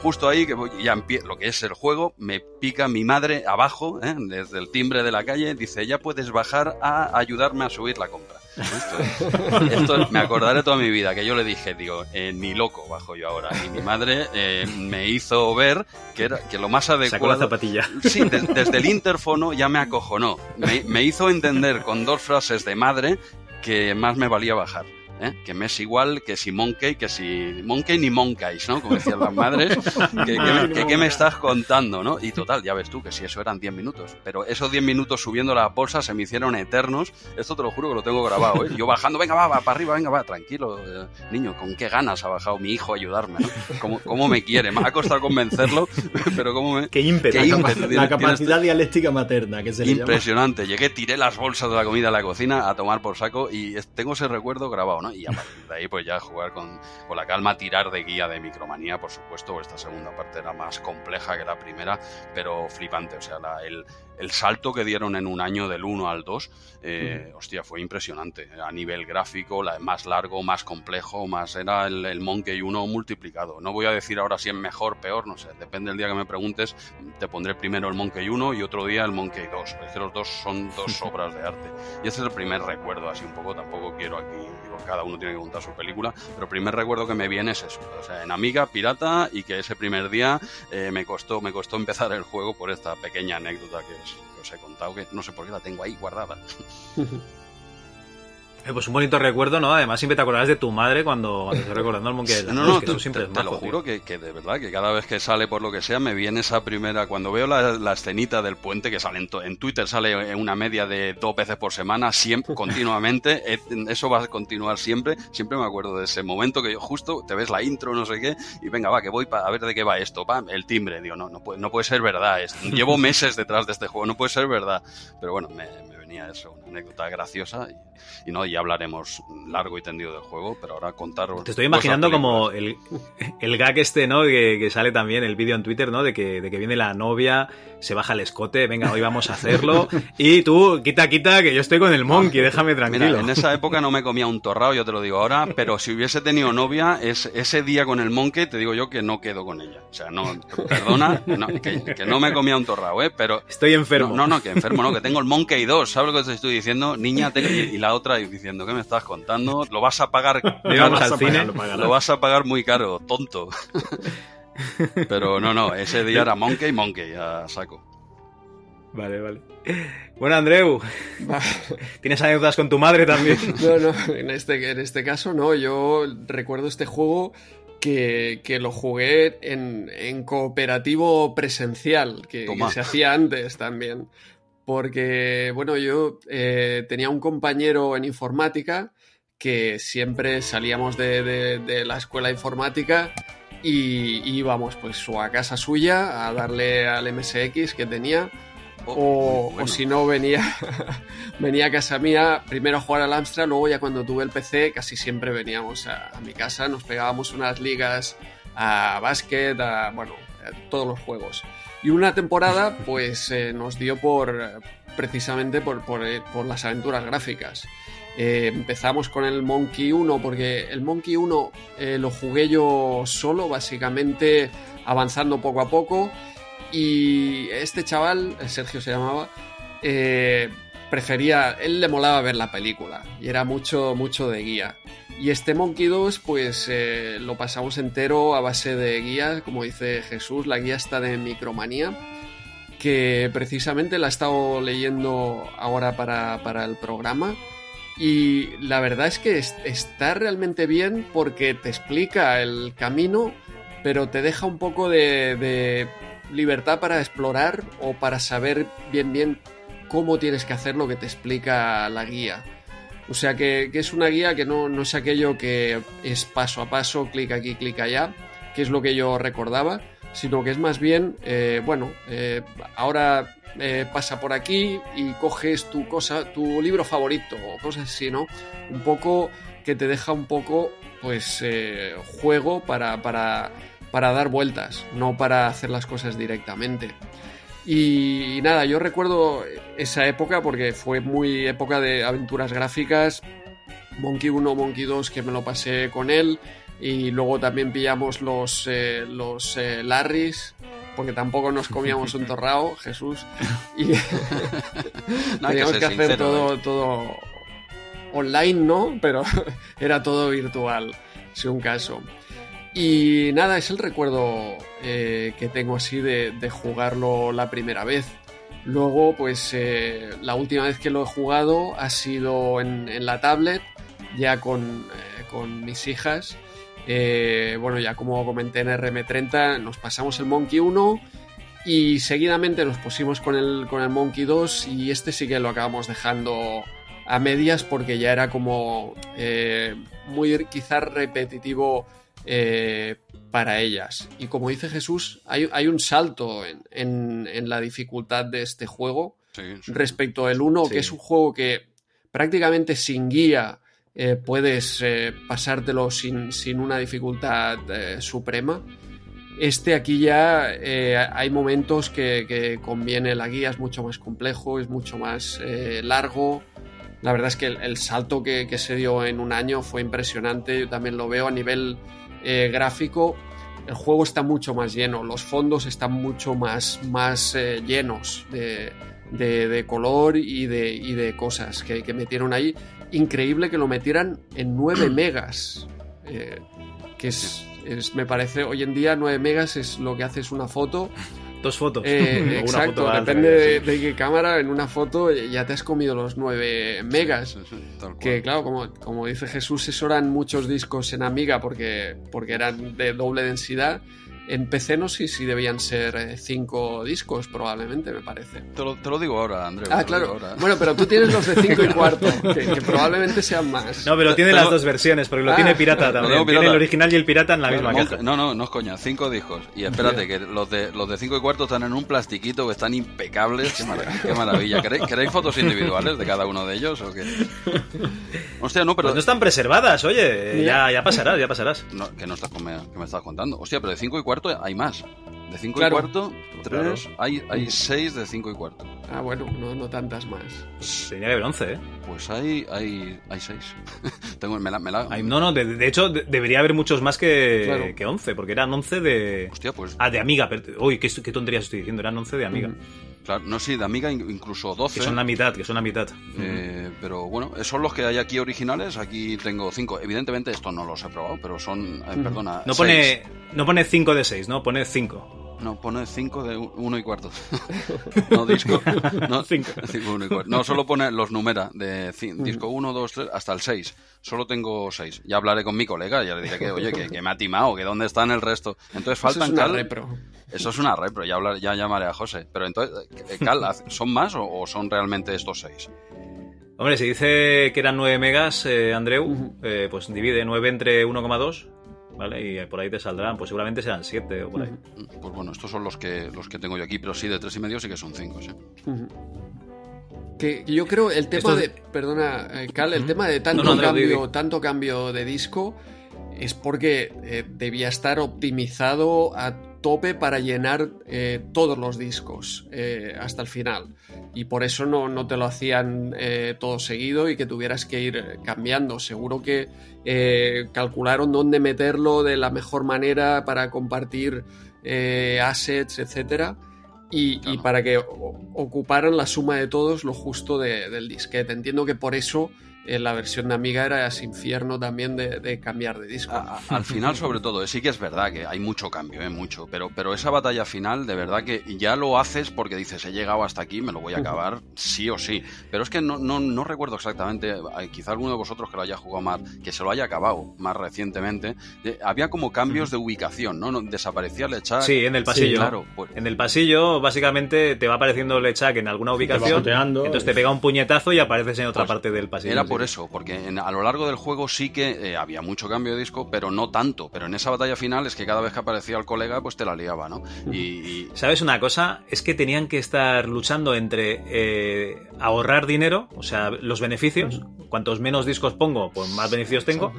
justo ahí, que voy, ya lo que es el juego, me pica mi madre abajo, ¿eh? desde el timbre de la calle, dice, ya puedes bajar a ayudarme a subir la compra. Esto, esto me acordaré toda mi vida, que yo le dije, digo, eh, ni loco bajo yo ahora. Y mi madre eh, me hizo ver que, era, que lo más Sacó la adecuado... zapatilla. Sí, de- desde el interfono ya me acojonó. Me, me hizo entender con dos frases de madre que más me valía bajar. ¿Eh? Que me es igual que si Monkey, que si Monkey ni Monkeys, ¿no? Como decían las madres, que, que me, que qué me estás contando, ¿no? Y total, ya ves tú que si eso eran 10 minutos. Pero esos 10 minutos subiendo la bolsa se me hicieron eternos. Esto te lo juro que lo tengo grabado, ¿eh? Yo bajando, venga, va, va, para arriba, venga, va, tranquilo, eh, niño, con qué ganas ha bajado mi hijo a ayudarme, ¿no? ¿Cómo, cómo me quiere? Me ha costado convencerlo, pero cómo me... Qué ímpetu. Qué La, ímpetu capa- tiene- la capacidad dialéctica materna, que se le llama. Impresionante. Llegué, tiré las bolsas de la comida a la cocina a tomar por saco y tengo ese recuerdo grabado, ¿no? Y a partir de ahí, pues ya jugar con, con la calma, tirar de guía de micromanía, por supuesto. Esta segunda parte era más compleja que la primera, pero flipante. O sea, el, el salto que dieron en un año del 1 al 2, eh, hostia, fue impresionante. A nivel gráfico, la- más largo, más complejo, más era el, el Monkey 1 multiplicado. No voy a decir ahora si es mejor, peor, no sé. Depende del día que me preguntes, te pondré primero el Monkey 1 y otro día el Monkey 2. Es que los dos son dos obras de arte. Y ese es el primer recuerdo, así un poco. Tampoco quiero aquí, digo, cada uno tiene que contar su película, pero el primer recuerdo que me viene es eso. O sea, en Amiga, pirata, y que ese primer día eh, me, costó, me costó empezar el juego por esta pequeña anécdota que os, he contado, que no sé por qué la tengo ahí guardada. Eh, Pues un bonito recuerdo, ¿no? Además, siempre te acordarás de tu madre cuando, cuando estás recordando el Monkey Island. No, no, que te, eso siempre te- es te lo majo, juro que, que de verdad, que cada vez que sale por lo que sea, me viene esa primera. Cuando veo la, la escenita del puente que sale en, en Twitter, sale una media de dos veces por semana, siempre, continuamente. eh, Eso va a continuar siempre. Siempre me acuerdo de ese momento que yo justo te ves la intro, no sé qué, y venga, va, que voy a ver de qué va esto. Pa, el timbre, digo, no, no puede, no puede ser verdad. es- llevo meses detrás de este juego, no puede ser verdad. Pero bueno, me, me venía eso, una anécdota graciosa. Y, y no, ya hablaremos largo y tendido del juego, pero ahora contar. Te estoy imaginando como el, el gag este, ¿no? Que, que sale también el vídeo en Twitter, ¿no? De que, de que viene la novia, se baja el escote, venga, hoy vamos a hacerlo. Y tú, quita, quita, que yo estoy con el monkey, déjame tranquilo. Mira, en esa época no me comía un torrao, yo te lo digo ahora, pero si hubiese tenido novia, es, ese día con el monkey, te digo yo que no quedo con ella. O sea, no, perdona, no, que, que no me comía un torrao, ¿eh? Pero... Estoy enfermo. No, no, que enfermo, no, que tengo el monkey 2, ¿sabes lo que te estoy diciendo? Niña, te- y, la otra diciendo, ¿qué me estás contando? Lo vas a pagar, Íbamos vas a pagarlo. lo vas a pagar muy caro, tonto. Pero no, no, ese día era Monkey, Monkey, a saco. Vale, vale. Bueno, Andreu, ¿tienes anécdotas con tu madre también? No, no, en este, en este caso no. Yo recuerdo este juego que, que lo jugué en, en cooperativo presencial, que, se hacía antes también. Porque, bueno, yo eh, tenía un compañero en informática que siempre salíamos de, de- de la escuela de informática y íbamos pues o a casa suya a darle al MSX que tenía o, Oh, o bueno. si no venía venía a casa mía primero a jugar al Amstrad luego ya cuando tuve el PC casi siempre veníamos a, a mi casa nos pegábamos unas ligas a básquet a bueno a todos los juegos y una temporada pues eh, nos dio por precisamente por, por, eh, por las aventuras gráficas Eh, empezamos con el Monkey 1 porque el Monkey 1 eh, lo jugué yo solo básicamente avanzando poco a poco y este chaval, Sergio se llamaba, prefería, él le molaba ver la película y era mucho, mucho de guía. Y este Monkey 2, pues eh, lo pasamos entero a base de guía, como dice Jesús, la guía está de Micromanía, que precisamente la he estado leyendo ahora para, para el programa. Y la verdad es que es- está realmente bien porque te explica el camino, pero te deja un poco de, de libertad para explorar o para saber bien bien cómo tienes que hacer lo que te explica la guía. O sea que, que es una guía que no, no es aquello que es paso a paso, clic aquí, clic allá, que es lo que yo recordaba, sino que es más bien, eh, bueno, eh, ahora eh, pasa por aquí y coges tu cosa, tu libro favorito o cosas así, ¿no? Un poco que te deja un poco, pues, juego para, para, para dar vueltas, no para hacer las cosas directamente. Y, nada, yo recuerdo esa época porque fue muy época de aventuras gráficas. Monkey 1, Monkey 2, que me lo pasé con él. Y luego también pillamos los, eh, los eh, Larrys, porque tampoco nos comíamos un torrao, Jesús. Y No, hay que teníamos que, hacer sincero, todo, ¿eh? todo online, ¿no? Pero era todo virtual, si un caso. Y nada, es el recuerdo eh, que tengo así de, de jugarlo la primera vez. Luego, pues eh, la última vez que lo he jugado ha sido en, la tablet, ya con, eh, con mis hijas. Eh, bueno, ya como comenté en RM30, nos pasamos el Monkey 1 y seguidamente nos pusimos con el, con el Monkey 2 y este sí que lo acabamos dejando a medias porque ya era como muy quizás repetitivo para ellas. Y como dice Jesús, hay, hay un salto en, en- en la dificultad de este juego Sí, sí. respecto al 1, Sí. que es un juego que prácticamente sin guía eh, puedes eh, pasártelo sin, sin una dificultad eh, suprema. Este aquí ya hay momentos que, que conviene la guía, es mucho más complejo, es mucho más largo. La verdad es que el, el salto que, que se dio en un año fue impresionante, yo también lo veo a nivel eh, gráfico. El juego está mucho más lleno, los fondos están mucho más, más eh, llenos de, de- de color y de, y de cosas que, que metieron ahí. Increíble que lo metieran en 9 megas. eh, que es, es- me parece, hoy en día 9 megas es lo que haces una foto. Dos fotos. Eh, exacto, foto depende de, de qué cámara, en una foto ya te has comido los 9 megas. Sí, sí, tal cual. Que claro, como, como dice Jesús, eso eran muchos discos en Amiga porque, porque eran de doble densidad. En PC no sé si debían ser eh, cinco discos, probablemente, me parece. Te lo, te lo digo ahora, Andrés. Ah, claro. ahora. Bueno, pero tú tienes los de 5 y cuarto, que, que probablemente sean más. No, pero tiene Pero- las dos versiones, porque lo Ah. tiene pirata Lo también. Tiene pirata. el original y el pirata en la misma caja. No, no, no es coña. Cinco discos. Y espérate, que los de los de cinco y cuarto están en un plastiquito que están impecables. Qué maravilla. Qué maravilla. ¿Queréis, queréis fotos individuales de cada uno de ellos o qué? Hostia, no, pero. Pues no están preservadas, oye. Ya, ya pasarás, ya pasarás. No, que no estás con- que me estás contando. Hostia, pero de 5 y cuarto hay más. De 5 Claro. y cuarto, Claro. tres, hay, hay 6 de 5 y cuarto. Ah, bueno, no, no tantas más. Tenía que haber 11, ¿eh? Pues hay hay, hay 6. Tengo, me la, me la- Ay, no, no, de, de hecho de- debería haber muchos más que, Claro. que 11, porque eran 11 de... Hostia, pues. Ah, de Amiga. pero- Uy, qué, qué tonterías estoy diciendo, eran 11 de Amiga. Mm. Claro, no, sí, de Amiga in- incluso 12. Que son la mitad, que son la mitad. Eh, pero bueno, son los que hay aquí originales. Aquí tengo cinco. Evidentemente, estos no los he probado, pero son. eh, perdona. No seis. pone, no pone 5 de 6, ¿no? Pone 5. No, pone 5 de 1 y cuarto. no, disco. No, Cinco. cinco, uno y cuarto. No, solo pone los numera de ci- disco 1, 2, 3 hasta el 6. Solo tengo 6. Ya hablaré con mi colega, ya le diré que, oye, que, que me ha timado, que dónde están el resto. Entonces Eso faltan es una Cal. repro. Eso es una repro, ya, hablar- ya llamaré a José. Pero entonces, eh, Cal, ¿son más o, o son realmente estos 6? Hombre, si dice que eran 9 megas, eh, Andreu, eh, pues divide 9 entre 1,2, ¿vale? Y por ahí te saldrán, pues seguramente serán 7 o por ahí. Pues bueno, estos son los que, los que tengo yo aquí, pero sí, de tres y medio sí que son 5, sí. Que yo creo el tema Esto de, perdona, eh, Cal, el tema de tanto No, no, Andreu, di, cambio, di. tanto cambio de disco es porque eh, debía estar optimizado a tope para llenar eh, todos los discos eh, hasta el final. Y por eso no, no te lo hacían eh, todo seguido y que tuvieras que ir cambiando. Seguro que calcularon dónde meterlo de la mejor manera para compartir assets, etcétera. Y, para que ocuparan la suma de todos lo justo de- del disquete. Entiendo que por eso eh, la versión de Amiga era ese infierno también de, de cambiar de disco. A- al final, sobre todo, sí que es verdad que hay mucho cambio, ¿eh? mucho, pero, pero esa batalla final, de verdad que ya lo haces porque dices, he llegado hasta aquí, me lo voy a acabar sí o sí. Pero es que no, no, no recuerdo exactamente, eh, quizá alguno de vosotros que lo haya jugado más, que se lo haya acabado más recientemente, eh, había como cambios de ubicación, ¿no? No, Desaparecía el echar. Sí, en el pasillo. claro, pues- En el pasillo, básicamente, te va apareciendo el Lechak en alguna te va ubicación. joteando. entonces te pega un puñetazo y apareces en otra Pues parte del pasillo. Era. Por eso, porque en- a lo largo del juego sí que eh, había mucho cambio de disco, pero no tanto. Pero en esa batalla final es que cada vez que aparecía el colega, pues te la liaba, ¿no? Y, y- ¿Sabes una cosa? Es que tenían que estar luchando entre eh, ahorrar dinero, o sea, los beneficios. Cuantos menos discos pongo, pues más beneficios tengo.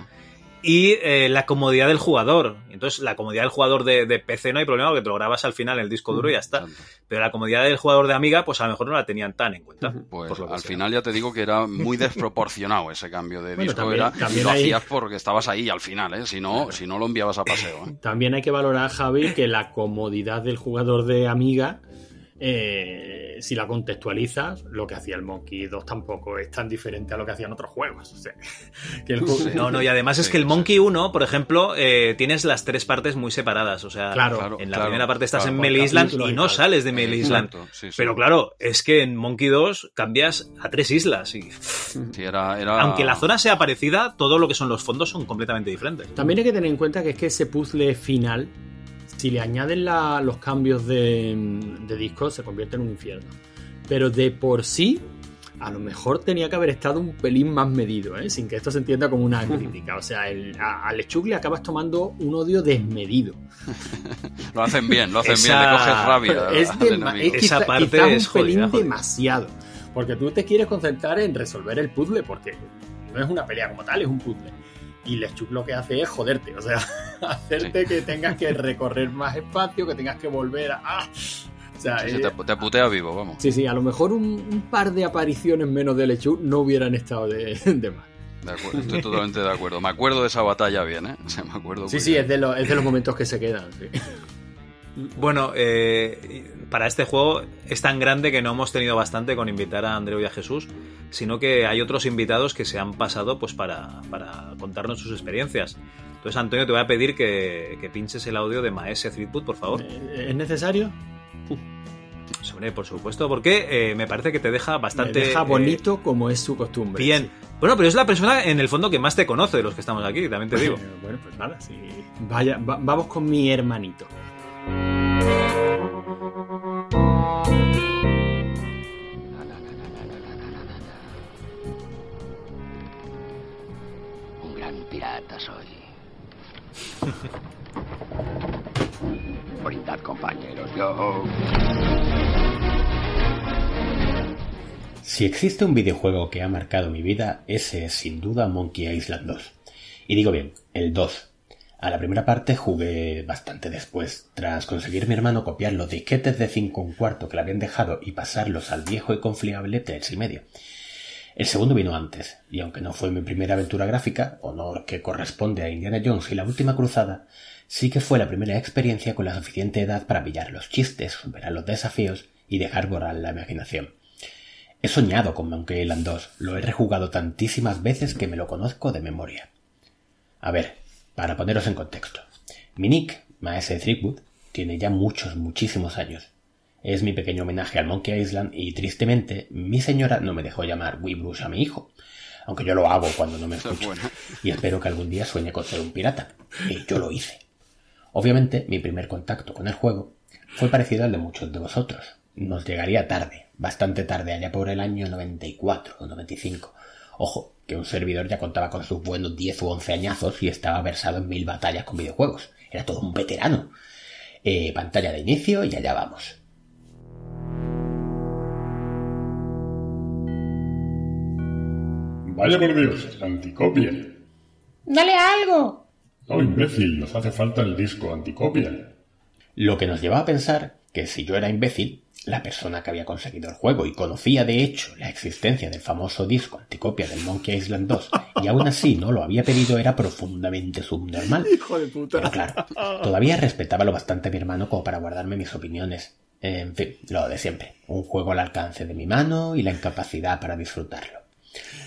Y eh, la comodidad del jugador. Entonces, la comodidad del jugador de, de PC no hay problema porque te lo grabas al final en el disco duro y ya está. Pero la comodidad del jugador de Amiga, pues a lo mejor no la tenían tan en cuenta. Pues al sea. final ya te digo que era muy desproporcionado ese cambio de Bueno, disco. también- era, también lo hay- hacías porque estabas ahí al final, ¿eh? Si no, si no lo enviabas a paseo. ¿eh? También hay que valorar, Javi, que la comodidad del jugador de Amiga, eh, si la contextualizas, lo que hacía el Monkey 2 tampoco es tan diferente a lo que hacían otros juegos. O sea, que el juego- No, no, y además es Sí, que el. Monkey 1, por ejemplo, eh, tienes las tres partes muy separadas. O sea, Claro, en la claro, primera parte estás claro, en por Melee Island y no sales de Melee Island. Exacto, sí, sí. Pero claro, es que en Monkey 2 cambias a tres islas. Y, Sí, era, era- Aunque la zona sea parecida, todo lo que son los fondos son completamente diferentes. También hay que tener en cuenta que es que ese puzzle final, si le añaden la- los cambios de, de disco, se convierte en un infierno. Pero de por sí, a lo mejor tenía que haber estado un pelín más medido, ¿eh? sin que esto se entienda como una crítica. O sea, el, a, a Lechuk le acabas tomando un odio desmedido. Lo hacen bien, lo hacen Esa- bien, le coges rabia. es, al Esa parte quizá es un pelín jodida. demasiado. Porque tú te quieres concentrar en resolver el puzzle, porque no es una pelea como tal, es un puzzle. Y Lechuk lo que hace es joderte, o sea, hacerte que tengas que recorrer más espacio, que tengas que volver a. ¡ah! O sea, Sí, eh, te, te putea vivo, vamos. sí, sí, a lo mejor un, un par de apariciones menos de Lechuk no hubieran estado de, de más. De acuerdo, estoy totalmente de acuerdo. Me acuerdo de esa batalla bien, ¿eh? O sea, me acuerdo Sí, sí, es de, los, es de los momentos que se quedan. sí. Bueno, eh, para este juego es tan grande que no hemos tenido bastante con invitar a Andreu y a Jesús, sino que hay otros invitados que se han pasado pues para, para contarnos sus experiencias. Entonces, Antonio, te voy a pedir que, que pinches el audio de Maese Threadwood, por favor. Eh, ¿Es necesario? Hombre, por supuesto, porque eh, me parece que te deja bastante Me deja eh, bonito como es su costumbre. bien. Bueno, pero es la persona en el fondo que más te conoce de los que estamos aquí, también te digo. Bueno, pues nada, sí. Vaya, va- vamos con mi hermanito. Un gran pirata soy. Brindad, compañeros. Yo. Si existe un videojuego que ha marcado mi vida, ese es sin duda Monkey Island 2. Y digo bien, el 2. A la primera parte jugué bastante después, tras conseguir mi hermano copiar los disquetes de 5 un cuarto que le habían dejado y pasarlos al viejo y confiable 3 y medio. El segundo vino antes, y aunque no fue mi primera aventura gráfica, honor que corresponde a Indiana Jones y la última cruzada, sí que fue la primera experiencia con la suficiente edad para pillar los chistes, superar los desafíos y dejar borrar la imaginación. He soñado con Monkey Island 2, lo he rejugado tantísimas veces que me lo conozco de memoria. A ver, para poneros en contexto. Mi nick, Maese Threepwood, tiene ya muchos, muchísimos años. Es mi pequeño homenaje al Monkey Island y tristemente mi señora no me dejó llamar Weebrush a mi hijo, aunque yo lo hago cuando no me escucha. Y espero que algún día sueñe con ser un pirata. Y yo lo hice. Obviamente, mi primer contacto con el juego fue parecido al de muchos de vosotros. Nos llegaría tarde, bastante tarde, allá por el año 94 o 95. Ojo, que un servidor ya contaba con sus buenos 10 u 11 añazos y estaba versado en mil batallas con videojuegos. Era todo un veterano. Eh, pantalla de inicio y allá vamos. Vaya por Dios, anticopia. ¡Dale algo! No, imbécil, nos hace falta el disco anticopia. Lo que nos llevaba a pensar que si yo era imbécil, la persona que había conseguido el juego y conocía de hecho la existencia del famoso disco anticopia del Monkey Island 2 y aún así no lo había pedido era profundamente subnormal. Hijo de puta. Pero claro, todavía respetaba lo bastante a mi hermano como para guardarme mis opiniones. En fin, lo de siempre. Un juego al alcance de mi mano y la incapacidad para disfrutarlo.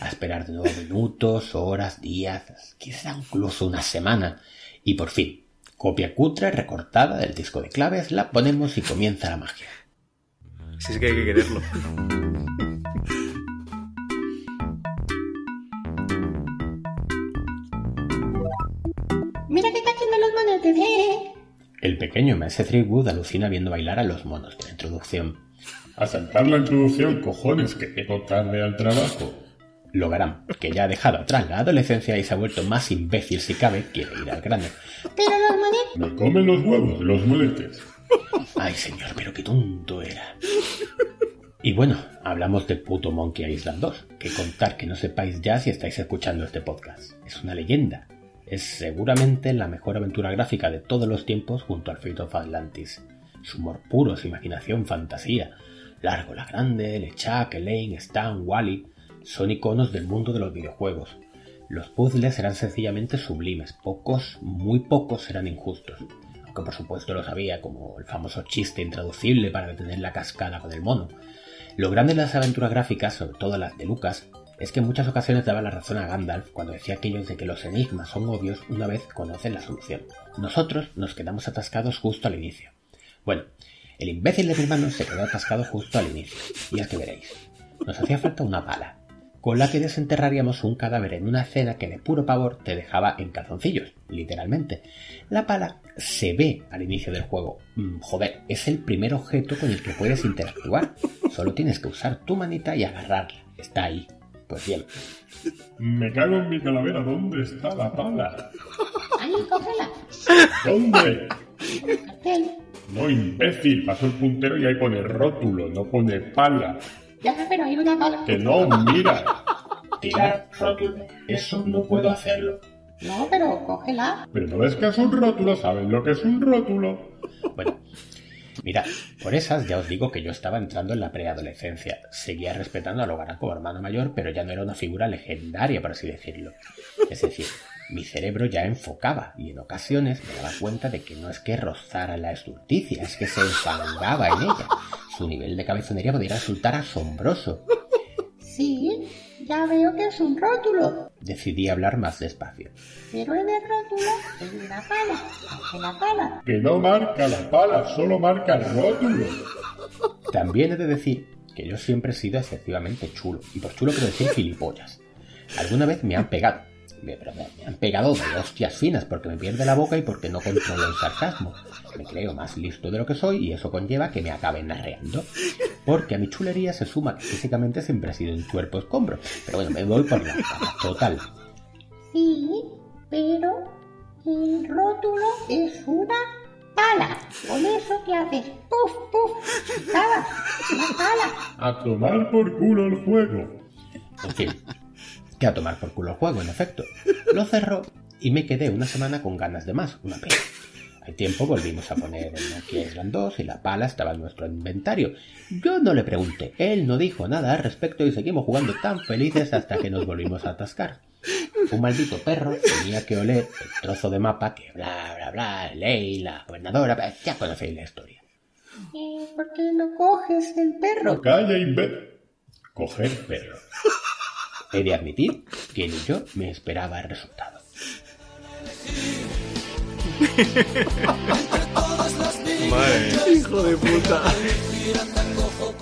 A esperar de nuevo minutos, horas, días, quizá incluso una semana. Y por fin, copia cutre recortada del disco de claves, la ponemos y comienza la magia. Sí, es que hay que quererlo. Mira qué los monetes, eh. El pequeño Maese Threepwood alucina viendo bailar a los monos de la introducción. A saltar la introducción, cojones, que llego tarde al trabajo. Logarán, que ya ha dejado atrás la adolescencia y se ha vuelto más imbécil si cabe, quiere ir al grano. Pero los monetes... Me comen los huevos, los moletes. Ay, señor, pero qué tonto era. Y bueno, hablamos de puto Monkey Island 2, que contar que no sepáis ya si estáis escuchando este podcast. Es una leyenda. Es seguramente la mejor aventura gráfica de todos los tiempos junto al Fate of Atlantis. Su humor puro, su imaginación, fantasía. Largo la Grande, LeChuck, Elaine, Stan, Wally son iconos del mundo de los videojuegos. Los puzzles eran sencillamente sublimes, pocos, muy pocos eran injustos. Aunque por supuesto los había, como el famoso chiste intraducible para detener la cascada con el mono. Lo grande de las aventuras gráficas, sobre todo las de Lucas, es que en muchas ocasiones daba la razón a Gandalf cuando decía aquellos de que los enigmas son obvios una vez conocen la solución. Nosotros nos quedamos atascados justo al inicio. Bueno, el imbécil de mi hermano se quedó atascado justo al inicio, y es que veréis. Nos hacía falta una pala, con la que desenterraríamos un cadáver en una escena que de puro pavor te dejaba en calzoncillos, literalmente. La pala se ve al inicio del juego. Mm, joder, es el primer objeto con el que puedes interactuar. Solo tienes que usar tu manita y agarrarla. Está ahí. Pues bien. Me cago en mi calavera, ¿dónde está la pala? Ahí, cógela. ¿Dónde? Cartel. No, imbécil, paso el puntero y ahí pone rótulo, no pone pala. Ya, pero hay una pala. Que no, mira. Tirar rótulo. Eso no puedo hacerlo. No, pero cógela. Pero no ves que es un rótulo, ¿sabes lo que es un rótulo? Bueno, Mirad, por esas ya os digo que yo estaba entrando en la preadolescencia. Seguía respetando a Logarán como hermano mayor, pero ya no era una figura legendaria, por así decirlo. Es decir, mi cerebro ya enfocaba y en ocasiones me daba cuenta de que no es que rozara la estulticia, es que se enfangaba en ella. Su nivel de cabezonería podía resultar asombroso. Sí, ya veo que es un rótulo. Decidí hablar más despacio. Pero en el rótulo hay una pala. Coge la pala. Que no marca la pala, solo marca el rótulo. También he de decir que yo siempre he sido excesivamente chulo, y por chulo quiero decir gilipollas. Alguna vez me han pegado, pero me, me han pegado de hostias finas porque me pierde la boca y porque no controlo el sarcasmo. Me creo más listo de lo que soy y eso conlleva que me acaben arreando. Porque a mi chulería se suma que físicamente siempre he sido un cuerpo escombro. Pero bueno, me voy por la cara, total. Sí, pero el rótulo es una pala. Con eso que haces puf, puf. Es una pala. A tomar por culo el juego. En fin, que a tomar por culo el juego, en efecto. Lo cerró y me quedé una semana con ganas de más, una pena. Al tiempo volvimos a poner el Nokia Island 2 y la pala estaba en nuestro inventario. Yo no le pregunté, él no dijo nada al respecto y seguimos jugando tan felices hasta que nos volvimos a atascar. Un maldito perro tenía que oler el trozo de mapa que bla bla bla, ley, la gobernadora, ya conocéis la historia. Eh, ¿Por qué no coges el perro? Calla, imbécil. Coger perro. He de admitir que ni yo me esperaba el resultado. Madre. Hijo de puta.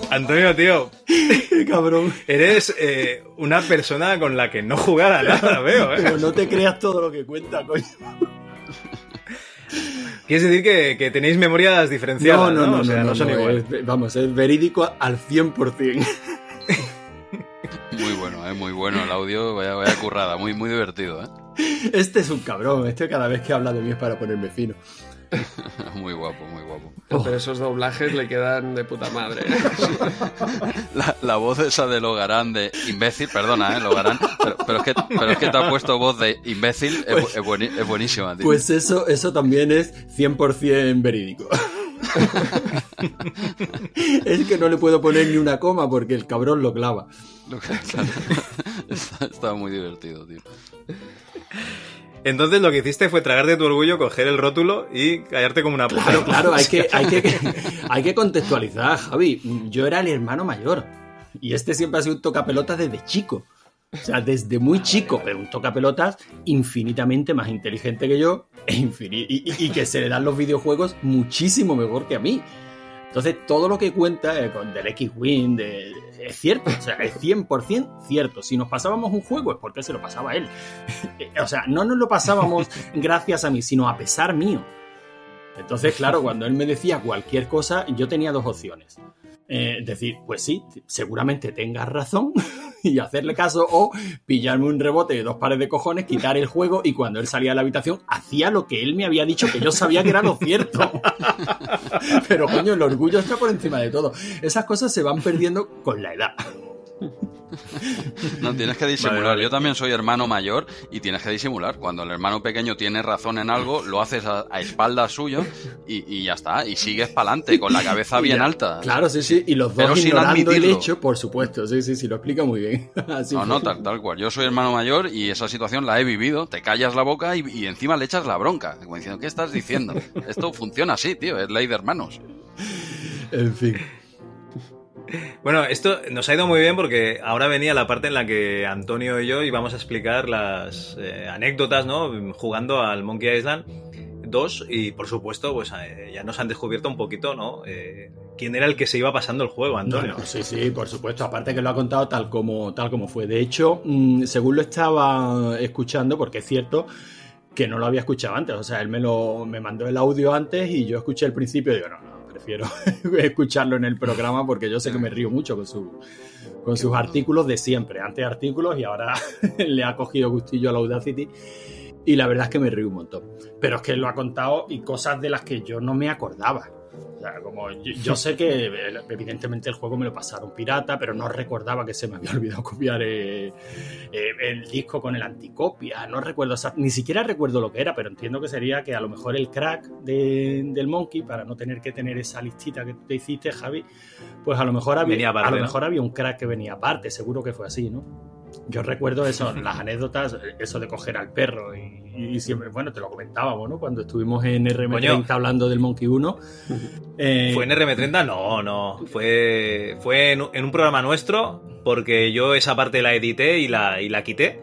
Antonio, tío. Cabrón. Eres eh, una persona con la que no jugar a nada, veo, ¿eh? Pero no te creas todo lo que cuenta, coño. Quieres decir que, que tenéis memorias diferenciadas, ¿no? No, no, no, o sea, no, no, son no, iguales. es- vamos, es verídico al 100%. Muy bueno, ¿eh? muy bueno el audio, vaya, vaya currada, muy, muy divertido, ¿eh? Este es un cabrón, este cada vez que habla de mí es para ponerme fino. Muy guapo, muy guapo. Pero esos doblajes le quedan de puta madre. La, la voz esa de Logarán de imbécil, perdona, ¿eh? Logarán, pero, pero es que, pero es que te ha puesto voz de imbécil, es, es bueni- es buenísima, tío. Pues eso, eso también es 100% verídico. es que no le puedo poner ni una coma porque el cabrón lo clava. Lo que- claro. está, está muy divertido, tío. Entonces lo que hiciste fue tragarte tu orgullo, coger el rótulo y callarte como una puta. Claro, claro, hay que, hay que, hay que contextualizar, Javi. Yo era el hermano mayor. Y este siempre ha sido un tocapelotas desde chico. O sea, desde muy chico, pero un tocapelotas infinitamente más inteligente que yo e infini- y, y- y que se le dan los videojuegos muchísimo mejor que a mí. Entonces, todo lo que cuenta eh, con del X-Wing de- es cierto, o sea, es 100% cierto. Si nos pasábamos un juego es porque se lo pasaba él. o sea, no nos lo pasábamos gracias a mí, sino a pesar mío. Entonces, claro, cuando él me decía cualquier cosa, yo tenía dos opciones. Eh, decir, pues sí, seguramente tengas razón y hacerle caso, o pillarme un rebote de dos pares de cojones, quitar el juego y cuando él salía de la habitación hacía lo que él me había dicho que yo sabía que era lo cierto. Pero coño, el orgullo está por encima de todo. Esas cosas se van perdiendo con la edad. No, tienes que disimular. Vale, vale. Yo también soy hermano mayor y tienes que disimular. Cuando el hermano pequeño tiene razón en algo, lo haces a, a espaldas suyo y, y ya está. Y sigues para adelante con la cabeza bien ya. alta. Claro, sí, sí. Y los dos Pero sin ignorando el hecho, por supuesto. Sí, sí, sí, lo explica muy bien. Así No, fue. no, tal, tal cual. Yo soy hermano mayor y esa situación la he vivido. Te callas la boca y, y encima le echas la bronca. Como diciendo, ¿qué estás diciendo? Esto funciona así, tío. Es ley de hermanos. En fin. Bueno, esto nos ha ido muy bien porque ahora venía la parte en la que Antonio y yo íbamos a explicar las eh, anécdotas, ¿no? Jugando al Monkey Island 2 y por supuesto, pues eh, ya nos han descubierto un poquito, ¿no? Eh, ¿Quién era el que se iba pasando el juego, Antonio? sí, sí, por supuesto. Aparte que lo ha contado tal como, tal como fue. De hecho, mm, según lo estaba escuchando, porque es cierto que no lo había escuchado antes. O sea, él me lo me mandó el audio antes y yo escuché el principio y digo, no, prefiero escucharlo en el programa porque yo sé que me río mucho con, su, con sus artículos de siempre. Antes artículos y ahora le ha cogido gustillo al Audacity. Y la verdad es que me río un montón. Pero es que él lo ha contado y cosas de las que yo no me acordaba. O sea, como yo, yo sé que evidentemente el juego me lo pasaron pirata, pero no recordaba que se me había olvidado copiar eh, eh, el disco con el anticopia. No recuerdo, exact- ni siquiera recuerdo lo que era, pero entiendo que sería que a lo mejor el crack de- del Monkey, para no tener que tener esa listita que tú te hiciste, Javi, pues a lo mejor había, Venía aparte, a lo ¿no? mejor había un crack que venía aparte, seguro que fue así, ¿no? Yo recuerdo eso, las anécdotas, eso de coger al perro y, y siempre, bueno, te lo comentábamos, ¿no? Cuando estuvimos en RM30 Coño. hablando del Monkey 1. eh, ¿Fue en RM30? No, no. Fue, fue en, un- en un programa nuestro porque yo esa parte la edité y la, y la quité.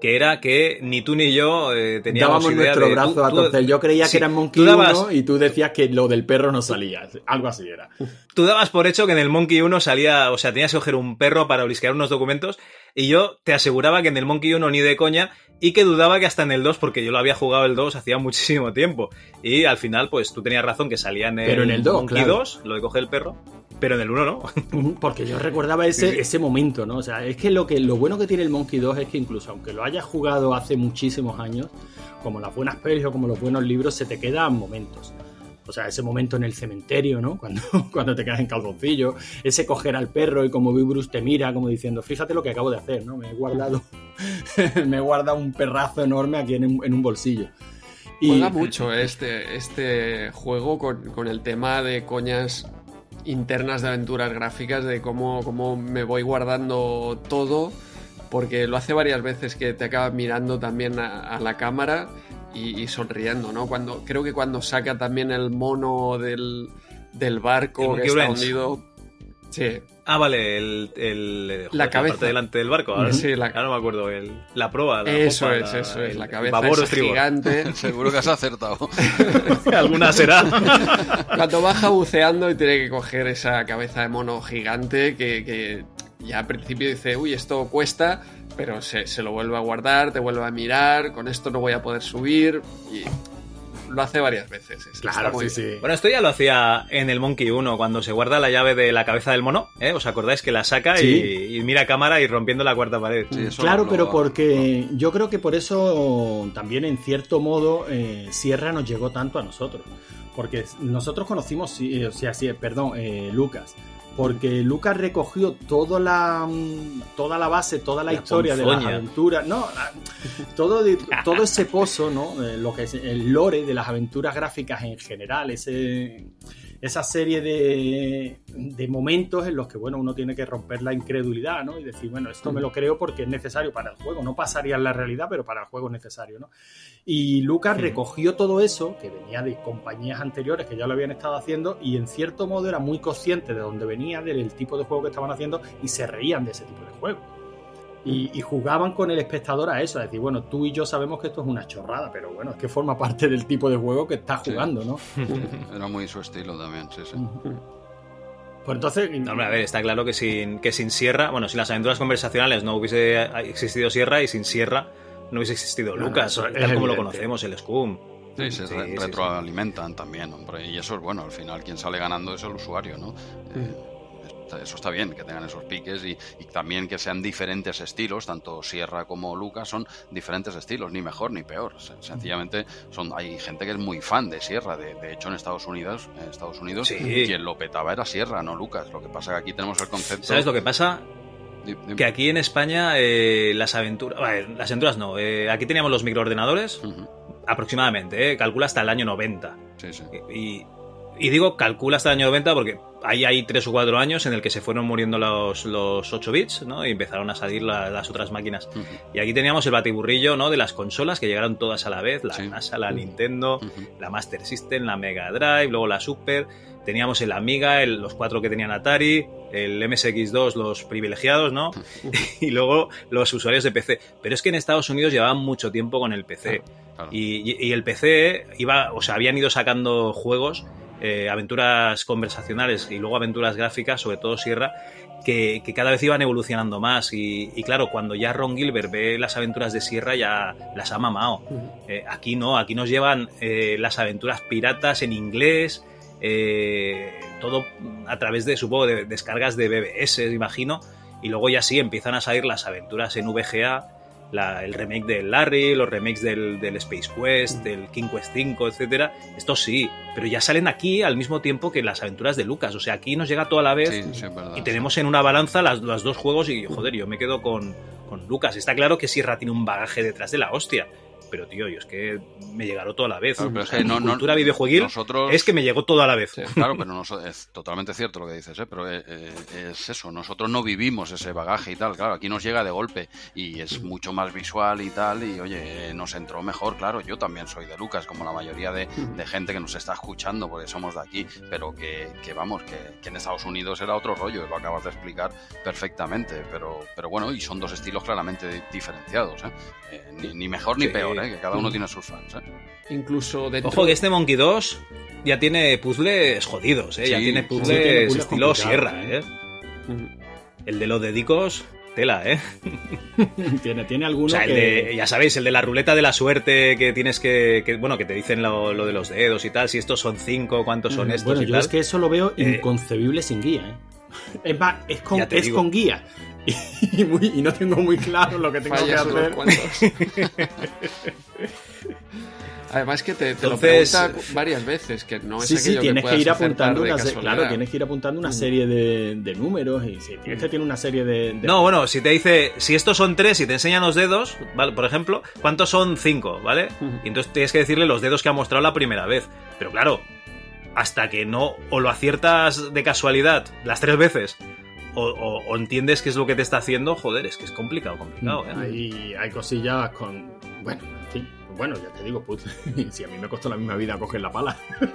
Que era que ni tú ni yo eh, teníamos dábamos idea nuestro de- brazo tú- a torcer. Yo creía sí, que era Monkey tú dabas- 1 y tú decías que lo del perro no salía. Algo así era. Tú dabas por hecho que en el Monkey 1 salía, o sea, tenías que coger un perro para olisquear unos documentos y yo te aseguraba que en el Monkey 1 ni de coña y que dudaba que hasta en el 2, porque yo lo había jugado el 2 hacía muchísimo tiempo. Y al final, pues tú tenías razón que salía en el, Pero en el 2, Monkey claro. 2, lo de coger el perro, pero en el 1 no. Porque yo recordaba ese, Sí, sí. ese momento, ¿no? O sea, es que lo, que lo bueno que tiene el Monkey 2 es que incluso aunque lo hayas jugado hace muchísimos años, como las buenas pelis o como los buenos libros, se te quedan momentos. O sea, ese momento en el cementerio, ¿no? Cuando, cuando te quedas en calzoncillo, ese coger al perro y como Big Bruce te mira, como diciendo, fíjate lo que acabo de hacer, ¿no? Me he guardado, me he guardado un perrazo enorme aquí en, un- en un bolsillo. Y, Juega mucho este, este juego con, con el tema de coñas internas de aventuras gráficas, de cómo, cómo me voy guardando todo, porque lo hace varias veces que te acabas mirando también a, a la cámara y, y sonriendo, ¿no? Cuando, creo que cuando saca también el mono del, del barco El que está hundido. Sí. Ah, vale, el, el, La joder, cabeza. parte delante del barco. Ahora, Sí, la- ahora no me acuerdo. El, la proa. La Eso popa, es, la- eso es, el la cabeza esa gigante. Seguro que has acertado. Alguna será. Cuando baja buceando y tiene que coger esa cabeza de mono gigante que, que ya al principio dice, uy, esto cuesta, pero se, se lo vuelve a guardar, te vuelve a mirar, con esto no voy a poder subir y lo hace varias veces. Es- está muy bien. Bueno, esto ya lo hacía en el Monkey 1, cuando se guarda la llave de la cabeza del mono. ¿eh? ¿Os acordáis que la saca Sí. y, y mira a cámara y rompiendo la cuarta pared? Claro, pero porque yo creo que por eso también en cierto modo eh, Sierra nos llegó tanto a nosotros. Porque nosotros conocimos, sí, eh, o sea, sí, perdón, eh, Lucas. Porque Lucas recogió toda la mm, toda la base, toda la, La historia de las aventuras, no, la- todo, de- todo ese pozo, ¿no? Lo que es el lore de las aventuras gráficas en general, ese esa serie de, de momentos en los que bueno uno tiene que romper la incredulidad ¿no? y decir bueno esto me lo creo porque es necesario para el juego no pasaría en la realidad pero para el juego es necesario ¿no? y Lucas recogió todo eso que venía de compañías anteriores que ya lo habían estado haciendo y en cierto modo era muy consciente de dónde venía del tipo de juego que estaban haciendo y se reían de ese tipo de juego y, y jugaban con el espectador a eso, a decir, bueno, tú y yo sabemos que esto es una chorrada, pero bueno, es que forma parte del tipo de juego que estás Sí. jugando, ¿no? Era muy su estilo también, sí, sí. Pues entonces. No, hombre, a ver, está claro que sin, que sin Sierra, bueno, sin las aventuras conversacionales no hubiese existido Sierra y sin Sierra no hubiese existido No, Lucas, tal como lo conocemos, el Scum. Sí, se Sí, re- sí, sí. retroalimentan también, hombre. Y eso es bueno, al final quien sale ganando es el usuario, ¿no? Eh, está- eso está bien, que tengan esos piques y, y también que sean diferentes estilos, tanto Sierra como Lucas son diferentes estilos, ni mejor ni peor. Se- Sencillamente son, hay gente que es muy fan de Sierra. De, de hecho, en Estados Unidos, en Estados Unidos Sí. quien lo petaba era Sierra, no Lucas. Lo que pasa que aquí tenemos el concepto. ¿Sabes lo que pasa? Que aquí en España eh, las aventuras... las aventuras no. eh, aquí teníamos los microordenadores aproximadamente, eh, calcula hasta el año 90. Sí, sí. Y, y digo calcula hasta el año 90 porque ahí hay 3 o 4 años en el que se fueron muriendo los, los 8 bits ¿no? y empezaron a salir la- las otras máquinas. Y aquí teníamos el batiburrillo ¿no? de las consolas que llegaron todas a la vez, la NASA, la Nintendo, la Master System, la Mega Drive, luego la Super. Teníamos el Amiga, el- los cuatro que tenían Atari, el MSX2, los privilegiados, ¿no? y luego los usuarios de PC. Pero es que en Estados Unidos llevaban mucho tiempo con el PC. Y, y- y el PC iba, o sea, habían ido sacando juegos, eh, aventuras conversacionales y luego aventuras gráficas, sobre todo Sierra, que, que cada vez iban evolucionando más. Y, y claro, cuando ya Ron Gilbert ve las aventuras de Sierra, ya las ha mamado. Eh, aquí no, aquí nos llevan eh, las aventuras piratas en inglés, todo a través de, supongo, de descargas de BBS, imagino, y luego ya sí empiezan a salir las aventuras en VGA, la- el remake del Larry, los remakes del, del Space Quest, del King Quest 5, etcétera. Esto sí, pero ya salen aquí al mismo tiempo que las aventuras de Lucas. O sea, aquí nos llega toda la vez Sí, sí, es verdad. y tenemos en una balanza las, los dos juegos y, joder, yo me quedo con, con Lucas. Está claro que Sierra tiene un bagaje detrás de la hostia. Pero, tío, yo es que me llegaron toda la vez. Claro, pero es que mi no- no- cultura videojueguil nosotros- es que me llegó toda la vez. Claro, pero no, es totalmente cierto lo que dices, ¿eh? pero eh, eh, es eso, nosotros no vivimos ese bagaje y tal, claro, aquí nos llega de golpe y es mucho más visual y tal, y oye, nos entró mejor, claro, yo también soy de Lucas, como la mayoría de, de gente que nos está escuchando, porque somos de aquí, pero que, que vamos, que, que en Estados Unidos era otro rollo, lo acabas de explicar perfectamente, pero, pero bueno, y son dos estilos claramente di- diferenciados, ¿eh? Eh, ni, ni mejor ni Sí. peor, ¿eh? Que cada uno tiene sus fans. ¿eh? Incluso dentro... Ojo que este Monkey 2 ya tiene puzzles jodidos, ¿eh? ya Sí, tiene sí, puzzles tiene puzzles estilo Sierra. ¿eh? El de los dedicos, tela, ¿eh? tiene, tiene alguno O sea, el que... de, ya sabéis, el de la ruleta de la suerte que tienes que, que- bueno, que te dicen lo, lo de los dedos y tal, si estos son cinco, cuántos son estos Bueno, y yo tal. es que eso lo veo Eh, inconcebible sin guía. ¿eh? Es más, es con guía. Y, muy- y no tengo muy claro lo que tengo Fallas que hacer. Además que te, te Entonces- lo pregunta varias veces, que no es sí, sí, aquello tienes que, ir apuntando de una se- casualidad. claro, tienes que ir apuntando una Mm. serie de, de números y si tienes que tener una serie de, de- No, bueno, si te dice, si estos son tres y te enseñan los dedos, ¿vale? Por ejemplo, ¿cuántos son cinco? ¿Vale? Y entonces tienes que decirle los dedos que ha mostrado la primera vez. Pero claro, hasta que no o lo aciertas de casualidad las tres veces o, o- o entiendes qué es lo que te está haciendo, joder, es que es complicado, complicado. ¿eh? hay, hay cosillas con bueno, en fin, bueno, ya te digo, pues, si a mí me costó la misma vida coger la pala.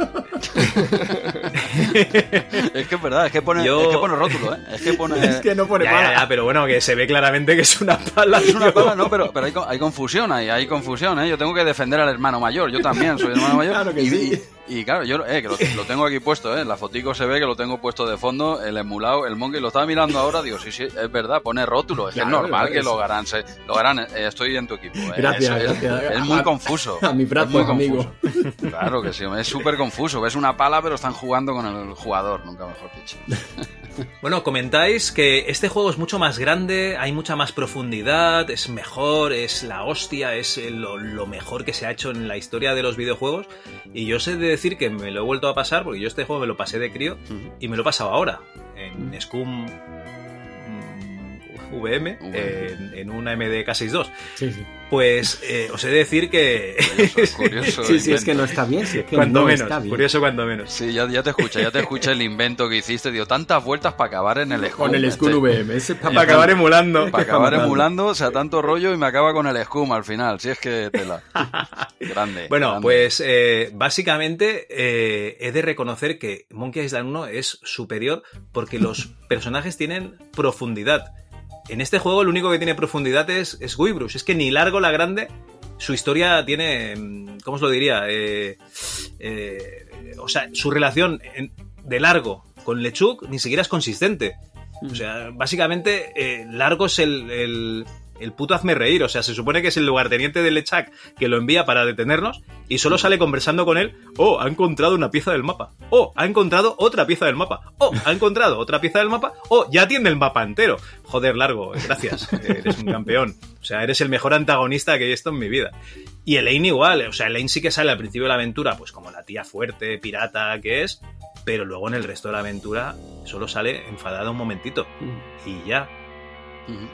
es que es verdad, es que pone, Yo- es que pone rótulo, ¿eh? Es que pone... Es que no pone Ya, pala. ya, ya, pero bueno, que se ve claramente que es una pala. Es una pala, no, pero, pero hay, hay confusión ahí, hay confusión, ¿eh? Yo tengo que defender al hermano mayor, yo también soy hermano mayor. Claro que y, sí. y- y claro, yo eh, que lo, lo tengo aquí puesto, ¿eh? En la fotico se ve que lo tengo puesto de fondo, el emulado, el monkey, lo estaba mirando ahora, digo, sí, sí, es verdad, pone rótulo, es que es Claro, normal es- que lo harán, se, lo harán, eh, estoy en tu equipo. ¿eh? Gracias, es, gracias. es muy A- confuso. a mi brazo, muy amigo. confuso. Claro que sí, es súper confuso, ves una pala pero están jugando con el jugador, nunca mejor dicho. Bueno, comentáis que este juego es mucho más grande, hay mucha más profundidad, es mejor, es la hostia, es lo, lo mejor que se ha hecho en la historia de los videojuegos. Y yo sé de decir que me lo he vuelto a pasar, porque yo este juego me lo pasé de crío y me lo he pasado ahora, en Scum VM, en, en una MDK62. Sí, sí. Pues eh, os he de decir que... Curioso Sí, sí, es que no está bien. Sí, es que cuando no menos, está bien. curioso cuando menos. Sí, ya, ya te escucha, ya te escucha el invento que hiciste. Dio tantas vueltas para acabar en el Scum. Con el este. Skull VM. Ese es Para acabar emulando. Para acabar emulando, o sea, tanto rollo y me acaba con el Scum al final. Si es que tela. Grande. Bueno, grande. pues eh, básicamente eh, he de reconocer que Monkey Island 1 es superior porque los personajes tienen profundidad. En este juego lo único que tiene profundidad es, es Guybrush. Es que ni largo la grande, su historia tiene, mm, ¿cómo os lo diría? Eh, eh, o sea, su relación de largo con Lechuk ni siquiera es consistente. O sea, básicamente, eh, Largo es el, el puto hazme reír. O sea, se supone que es el lugarteniente de Lechak que lo envía para detenernos y solo sale conversando con él. Oh, ha encontrado una pieza del mapa. Oh, ha encontrado otra pieza del mapa. Oh, ha encontrado otra pieza del mapa. Oh, ya tiene el mapa entero. Joder, Largo, gracias. Eres un campeón. O sea, eres el mejor antagonista que he visto en mi vida. Y Elaine igual. O sea, Elaine sí que sale al principio de la aventura, pues como la tía fuerte, pirata que es. Pero luego en el resto de la aventura solo sale enfadada un momentito. Y ya.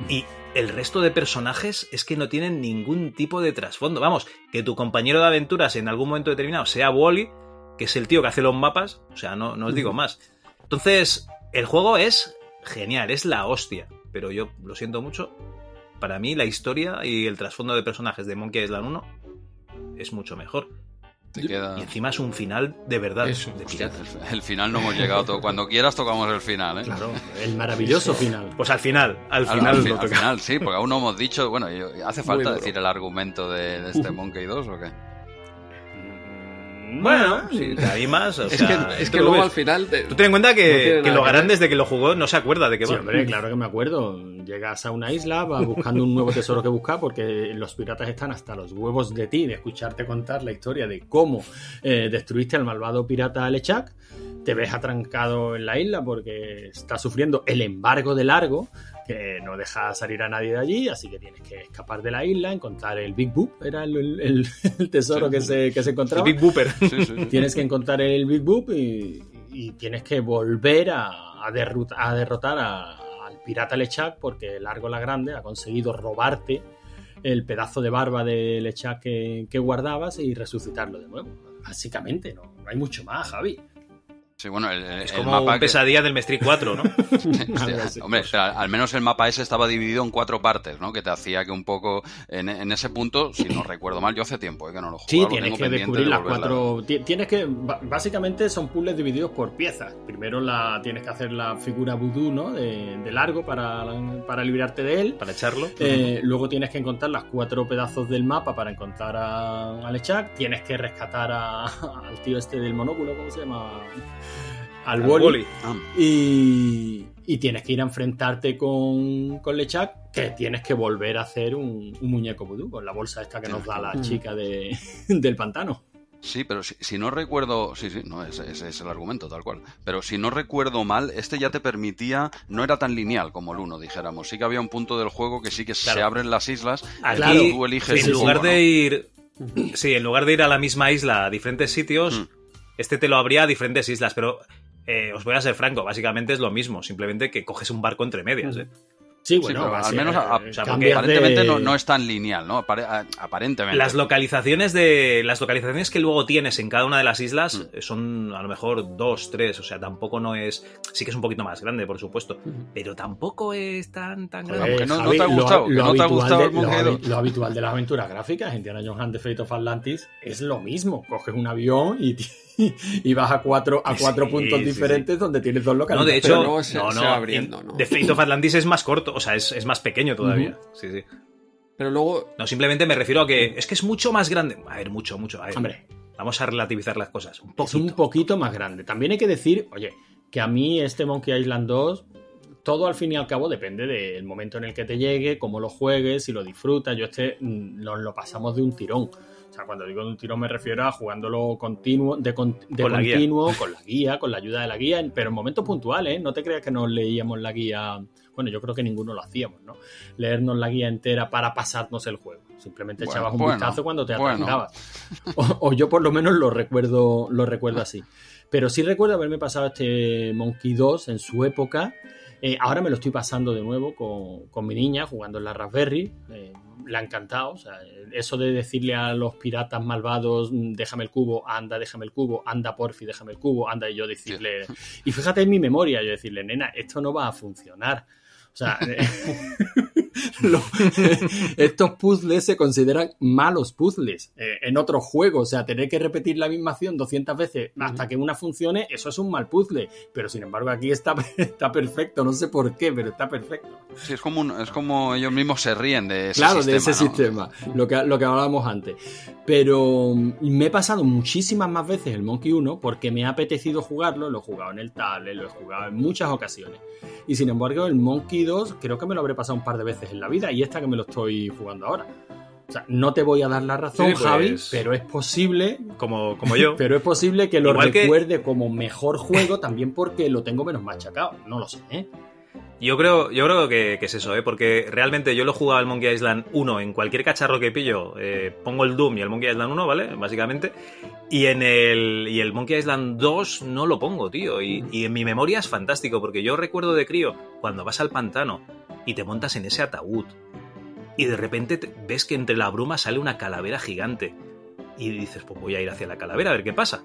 Y el resto de personajes es que no tienen ningún tipo de trasfondo. Vamos, que tu compañero de aventuras en algún momento determinado sea Wally, que es el tío que hace los mapas, o sea, no, no os digo más. Entonces, el juego es genial, es la hostia, pero yo lo siento mucho. Para mí, la historia y el trasfondo de personajes de Monkey Island 1 es mucho mejor. Te queda- Y encima es un final de verdad, Eso, de el, final no hemos llegado todo. Cuando quieras tocamos el final, ¿eh? Claro, el maravilloso final. Pues al final, al Al- final al, lo al final, sí, porque aún no hemos dicho. Bueno, ¿hace falta decir el argumento de, de este Monkey 2 o qué? Bueno, si te animas, o Es sea, que, es que luego ves. al final. te- Tú ten en cuenta no que, lo que grande ver. desde que lo jugó no se acuerda de qué Sí, va. hombre, claro que me acuerdo. Llegas a una isla, vas buscando un nuevo tesoro que buscar, porque los piratas están hasta los huevos de ti, de escucharte contar la historia de cómo eh, destruiste al malvado pirata Lechak. Te ves atrancado en la isla porque está sufriendo el embargo de largo, que no deja salir a nadie de allí, así que tienes que escapar de la isla, encontrar el Big Boop, era el, el- el tesoro que, se, que se El encontraba. Big Booper. Sí. Tienes que encontrar el Big Boop y, y tienes que volver a, a derrota- a derrotar a- al pirata Lechak porque Largo la Grande ha conseguido robarte el pedazo de barba de Lechak que, que guardabas y resucitarlo de nuevo. Básicamente, no, no hay mucho más, Javi. Sí, bueno, el, el- Es el como mapa un que- pesadilla del Mestri 4, ¿no? Hombre, pero al al menos el mapa ese estaba dividido en cuatro partes, ¿no? Que te hacía que un poco en, en ese punto, si no recuerdo mal, yo hace tiempo ¿eh? que no lo Sí, jugaba, lo tienes tengo que descubrir de las cuatro. ti- Tienes que. Básicamente son puzzles divididos por piezas. Primero la, tienes que hacer la figura vudú, ¿no? De, de largo para, para librarte de él. Para echarlo. Eh, luego tienes que encontrar las cuatro pedazos del mapa para encontrar a, a Lechak. Tienes que rescatar a- al tío este del monóculo, ¿cómo se llama? Al, Al Wally. Wally. Ah, Y, y tienes que ir a enfrentarte con, con Lechak, que tienes que volver a hacer un, un muñeco vudú con la bolsa esta que nos da la Mm. chica de, del pantano. Sí, pero si, si no recuerdo, sí, sí, no, ese, ese es el argumento, tal cual. Pero si no recuerdo mal, este ya te permitía, no era tan lineal como el 1, dijéramos. Sí que había un punto del juego que sí que se abren las islas, Aquí, claro, tú eliges en lugar de ¿no? ir. Sí, en lugar de ir a la misma isla a diferentes sitios, Mm. Este te lo abría a diferentes islas, pero eh, os voy a ser franco, básicamente es lo mismo, simplemente que coges un barco entre medias, ¿eh? Sí, Sí, bueno, pero al menos a- a- o sea, porque cambias aparentemente de- no, no es tan lineal, ¿no? Aparentemente. Las localizaciones de. Las localizaciones que luego tienes en cada una de las islas Mm. eh, son a lo mejor dos, tres. O sea, tampoco no es. Sí que es un poquito más grande, por supuesto. Pero tampoco es tan tan grande. que no- no te ha lo- gustado, que lo no te ha habitual gustado de- el lo, habi- 2. lo habitual de las aventuras gráficas, Indiana Jones and the Fate of Atlantis, es lo mismo. Coges un avión y, y vas a cuatro, a cuatro Sí, puntos sí, diferentes donde tienes dos No, localidades. de hecho, luego se- no, se no, va abriendo, ¿no? The Fate of Atlantis es más corto, o sea, es, es más pequeño todavía. Sí, sí. Pero luego, No, simplemente me refiero a que es que es mucho más grande. A ver, mucho, mucho. A ver, Hombre. Vamos a relativizar las cosas. Un es poquito. un poquito más grande. También hay que decir, oye, que a mí este Monkey Island 2, todo al fin y al cabo depende del momento en el que te llegue, cómo lo juegues, si lo disfrutas. Yo este mm, nos lo pasamos de un tirón. O sea, cuando digo de un tirón me refiero a jugándolo continuo, de, con- de Con la guía. continuo, con la guía, con la ayuda de la guía, pero en momentos puntuales, ¿eh? No te creas que nos leíamos la guía. Bueno, yo creo que ninguno lo hacíamos, ¿no? Leernos la guía entera para pasarnos el juego. Simplemente Bueno, echabas un bueno, vistazo cuando te bueno. atrancabas. O, o yo por lo menos lo recuerdo, lo recuerdo así. Pero sí recuerdo haberme pasado este Monkey 2 en su época. Eh, ahora me lo estoy pasando de nuevo con, con mi niña, jugando en la Raspberry. Eh, le ha encantado. O sea, eso de decirle a los piratas malvados, "Mm, déjame el cubo, anda, déjame el cubo, anda, porfi, déjame el cubo, anda, y yo decirle. Y fíjate en mi memoria, yo decirle, nena, esto no va a funcionar. O sea, lo- estos puzzles se consideran malos puzzles eh, en otros juegos. O sea, tener que repetir la misma acción 200 veces hasta que una funcione, eso es un mal puzzle. Pero sin embargo, aquí está, está perfecto. No sé por qué, pero está perfecto. Sí, es como, un- es como ellos mismos se ríen de ese claro, sistema. de ese ¿no? sistema, lo que, lo que hablábamos antes. Pero mm, me he pasado muchísimas más veces el Monkey 1 porque me ha apetecido jugarlo, lo he jugado en el tablet, lo he jugado en muchas ocasiones. Y sin embargo, el Monkey 2 creo que me lo habré pasado un par de veces en la vida y esta que me lo estoy jugando ahora. O sea, no te voy a dar la razón, Sí, pues- Javi, pero es posible Como, como yo. pero es posible que lo Igual que- recuerde como mejor juego también porque lo tengo menos machacado. No lo sé, ¿eh? Yo creo, yo creo que, que es eso, ¿eh? porque realmente yo lo he jugado al Monkey Island 1 en cualquier cacharro que pillo. eh, pongo el Doom y el Monkey Island 1, ¿vale? Básicamente. Y en el, y el Monkey Island 2 no lo pongo, tío. Y, y en mi memoria es fantástico, porque yo recuerdo de crío cuando vas al pantano y te montas en ese ataúd y de repente te- ves que entre la bruma sale una calavera gigante. Y dices, pues voy a ir hacia la calavera a ver qué pasa.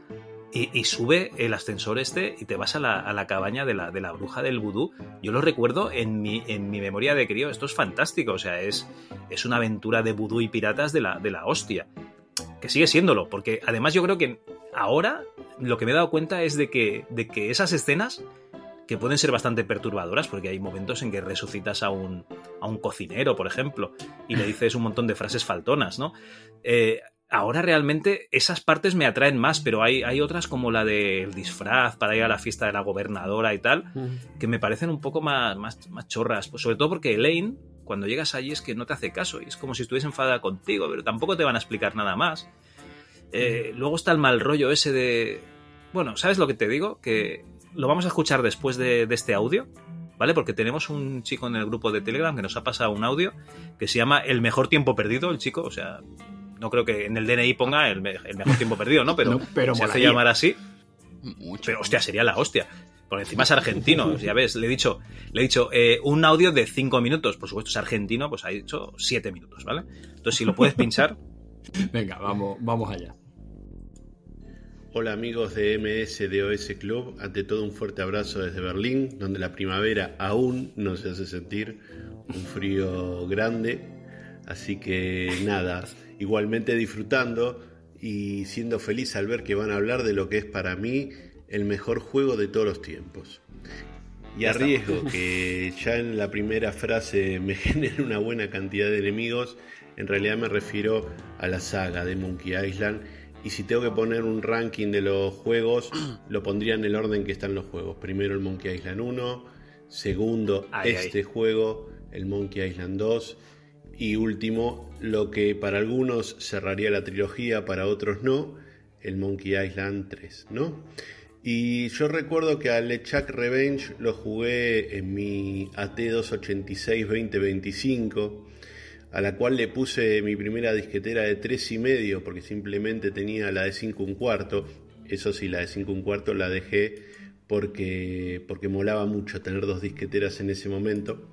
Y, y sube el ascensor este y te vas a la, a la cabaña de la, de la bruja del vudú. Yo lo recuerdo en mi, en mi memoria de crío. Esto es fantástico. O sea, es, es una aventura de vudú y piratas de la, de la hostia. Que sigue siéndolo. Porque además yo creo que ahora lo que me he dado cuenta es de que, de que esas escenas que pueden ser bastante perturbadoras, porque hay momentos en que resucitas a un, a un cocinero, por ejemplo, y le dices un montón de frases faltonas, ¿no? Eh, ahora realmente esas partes me atraen más, pero hay, hay otras como la del disfraz para ir a la fiesta de la gobernadora y tal, que me parecen un poco más, más, más chorras. Pues sobre todo porque Elaine, cuando llegas allí, es que no te hace caso y es como si estuviese enfadada contigo, pero tampoco te van a explicar nada más. Eh, luego está el mal rollo ese de. Bueno, ¿sabes lo que te digo? Que lo vamos a escuchar después de, de este audio, ¿vale? Porque tenemos un chico en el grupo de Telegram que nos ha pasado un audio que se llama El mejor tiempo perdido, el chico, o sea, no creo que en el DNI ponga el, me- el mejor tiempo perdido, ¿no? Pero, No, pero se hace llamar así. Mucho. Pero hostia, sería la hostia. Por encima es argentino, ya ves, le he dicho, le he dicho eh, un audio de 5 minutos, por supuesto es argentino, pues ha dicho 7 minutos, ¿vale? Entonces si lo puedes pinchar, Venga, vamos, vamos allá. Hola amigos de MSDOS Club, ante todo un fuerte abrazo desde Berlín, donde la primavera aún no se hace sentir un frío grande, así que nada, igualmente disfrutando y siendo feliz al ver que van a hablar de lo que es para mí el mejor juego de todos los tiempos. Y Ya a está. riesgo que ya en la primera frase me genere una buena cantidad de enemigos, en realidad me refiero a la saga de Monkey Island. Y si tengo que poner un ranking de los juegos, lo pondría en el orden que están los juegos. Primero el Monkey Island 1, segundo Ay, este juego, el Monkey Island 2, y último, lo que para algunos cerraría la trilogía, para otros no, el Monkey Island 3, ¿no? Y yo recuerdo que al LeChuck Revenge lo jugué en mi AT286-2025, a la cual le puse mi primera disquetera de 3 y medio, porque simplemente tenía la de 5 un cuarto. Eso sí, la de 5 un cuarto la dejé porque, porque molaba mucho tener dos disqueteras en ese momento.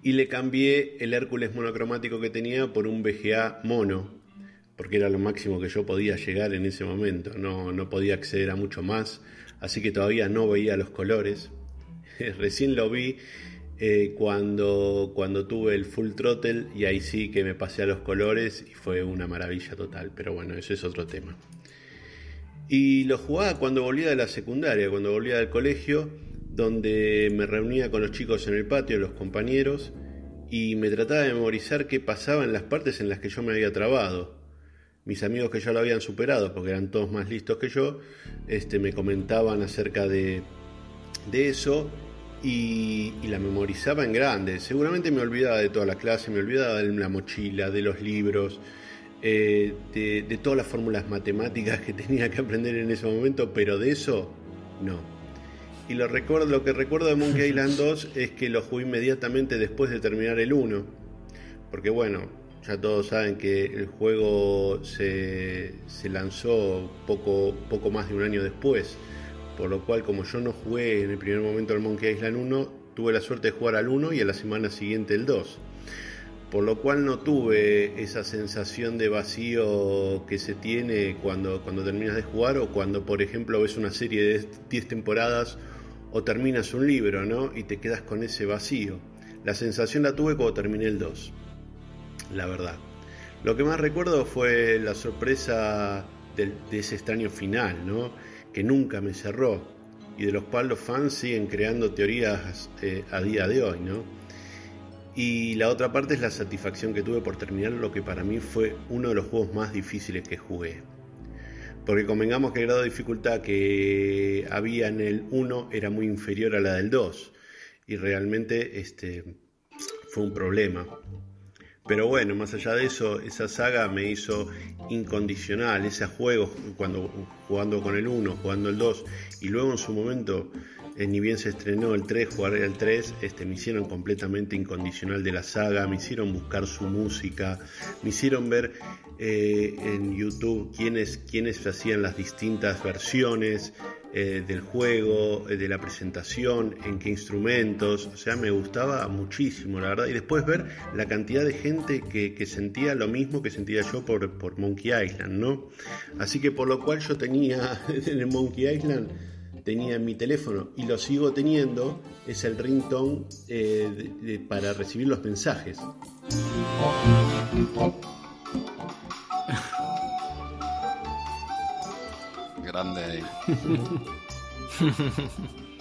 Y le cambié el Hércules monocromático que tenía por un VGA mono, porque era lo máximo que yo podía llegar en ese momento, no, no podía acceder a mucho más, así que todavía no veía los colores. Recién lo vi eh, cuando, cuando tuve el full throttle y ahí sí que me pasé a los colores y fue una maravilla total, pero bueno, eso es otro tema. Y lo jugaba cuando volvía de la secundaria, cuando volvía del colegio, donde me reunía con los chicos en el patio, los compañeros, y me trataba de memorizar qué pasaba en las partes en las que yo me había trabado. Mis amigos que ya lo habían superado, porque eran todos más listos que yo, este, me comentaban acerca de, de eso y, y la memorizaba en grande. Seguramente me olvidaba de toda la clase, me olvidaba de la mochila, de los libros, eh, de, de todas las fórmulas matemáticas que tenía que aprender en ese momento, pero de eso no. Y lo, recuerdo, lo que recuerdo de Monkey Island 2 es que lo jugué inmediatamente después de terminar el 1. Porque bueno, ya todos saben que el juego se, se lanzó poco, poco más de un año después. Por lo cual, como yo no jugué en el primer momento al Monkey Island 1, tuve la suerte de jugar al 1 y a la semana siguiente el 2. Por lo cual no tuve esa sensación de vacío que se tiene cuando, cuando terminas de jugar o cuando, por ejemplo, ves una serie de 10 temporadas o terminas un libro, ¿no? Y te quedas con ese vacío. La sensación la tuve cuando terminé el 2, la verdad. Lo que más recuerdo fue la sorpresa del- de ese extraño final, ¿no? Que nunca me cerró y de los cuales los fans siguen creando teorías eh, a día de hoy, ¿no? Y la otra parte es la satisfacción que tuve por terminar lo que para mí fue uno de los juegos más difíciles que jugué. Porque convengamos que el grado de dificultad que había en el 1 era muy inferior a la del 2. Y realmente este, fue un problema. Pero bueno, más allá de eso, esa saga me hizo incondicional. Ese juego, cuando jugando con el 1, jugando el 2, y luego en su momento, eh, ni bien se estrenó el 3, jugar el 3, este, me hicieron completamente incondicional de la saga, me hicieron buscar su música, me hicieron ver eh, en YouTube quiénes, quiénes hacían las distintas versiones eh, del juego, eh, de la presentación, en qué instrumentos, o sea, me gustaba muchísimo, la verdad, y después ver la cantidad de gente que, sentía lo mismo que sentía yo por, por Monkey Island, ¿no? Así que por lo cual yo tenía en el Monkey Island, tenía en mi teléfono, y lo sigo teniendo, es el ringtone eh, para recibir los mensajes. Grande ahí.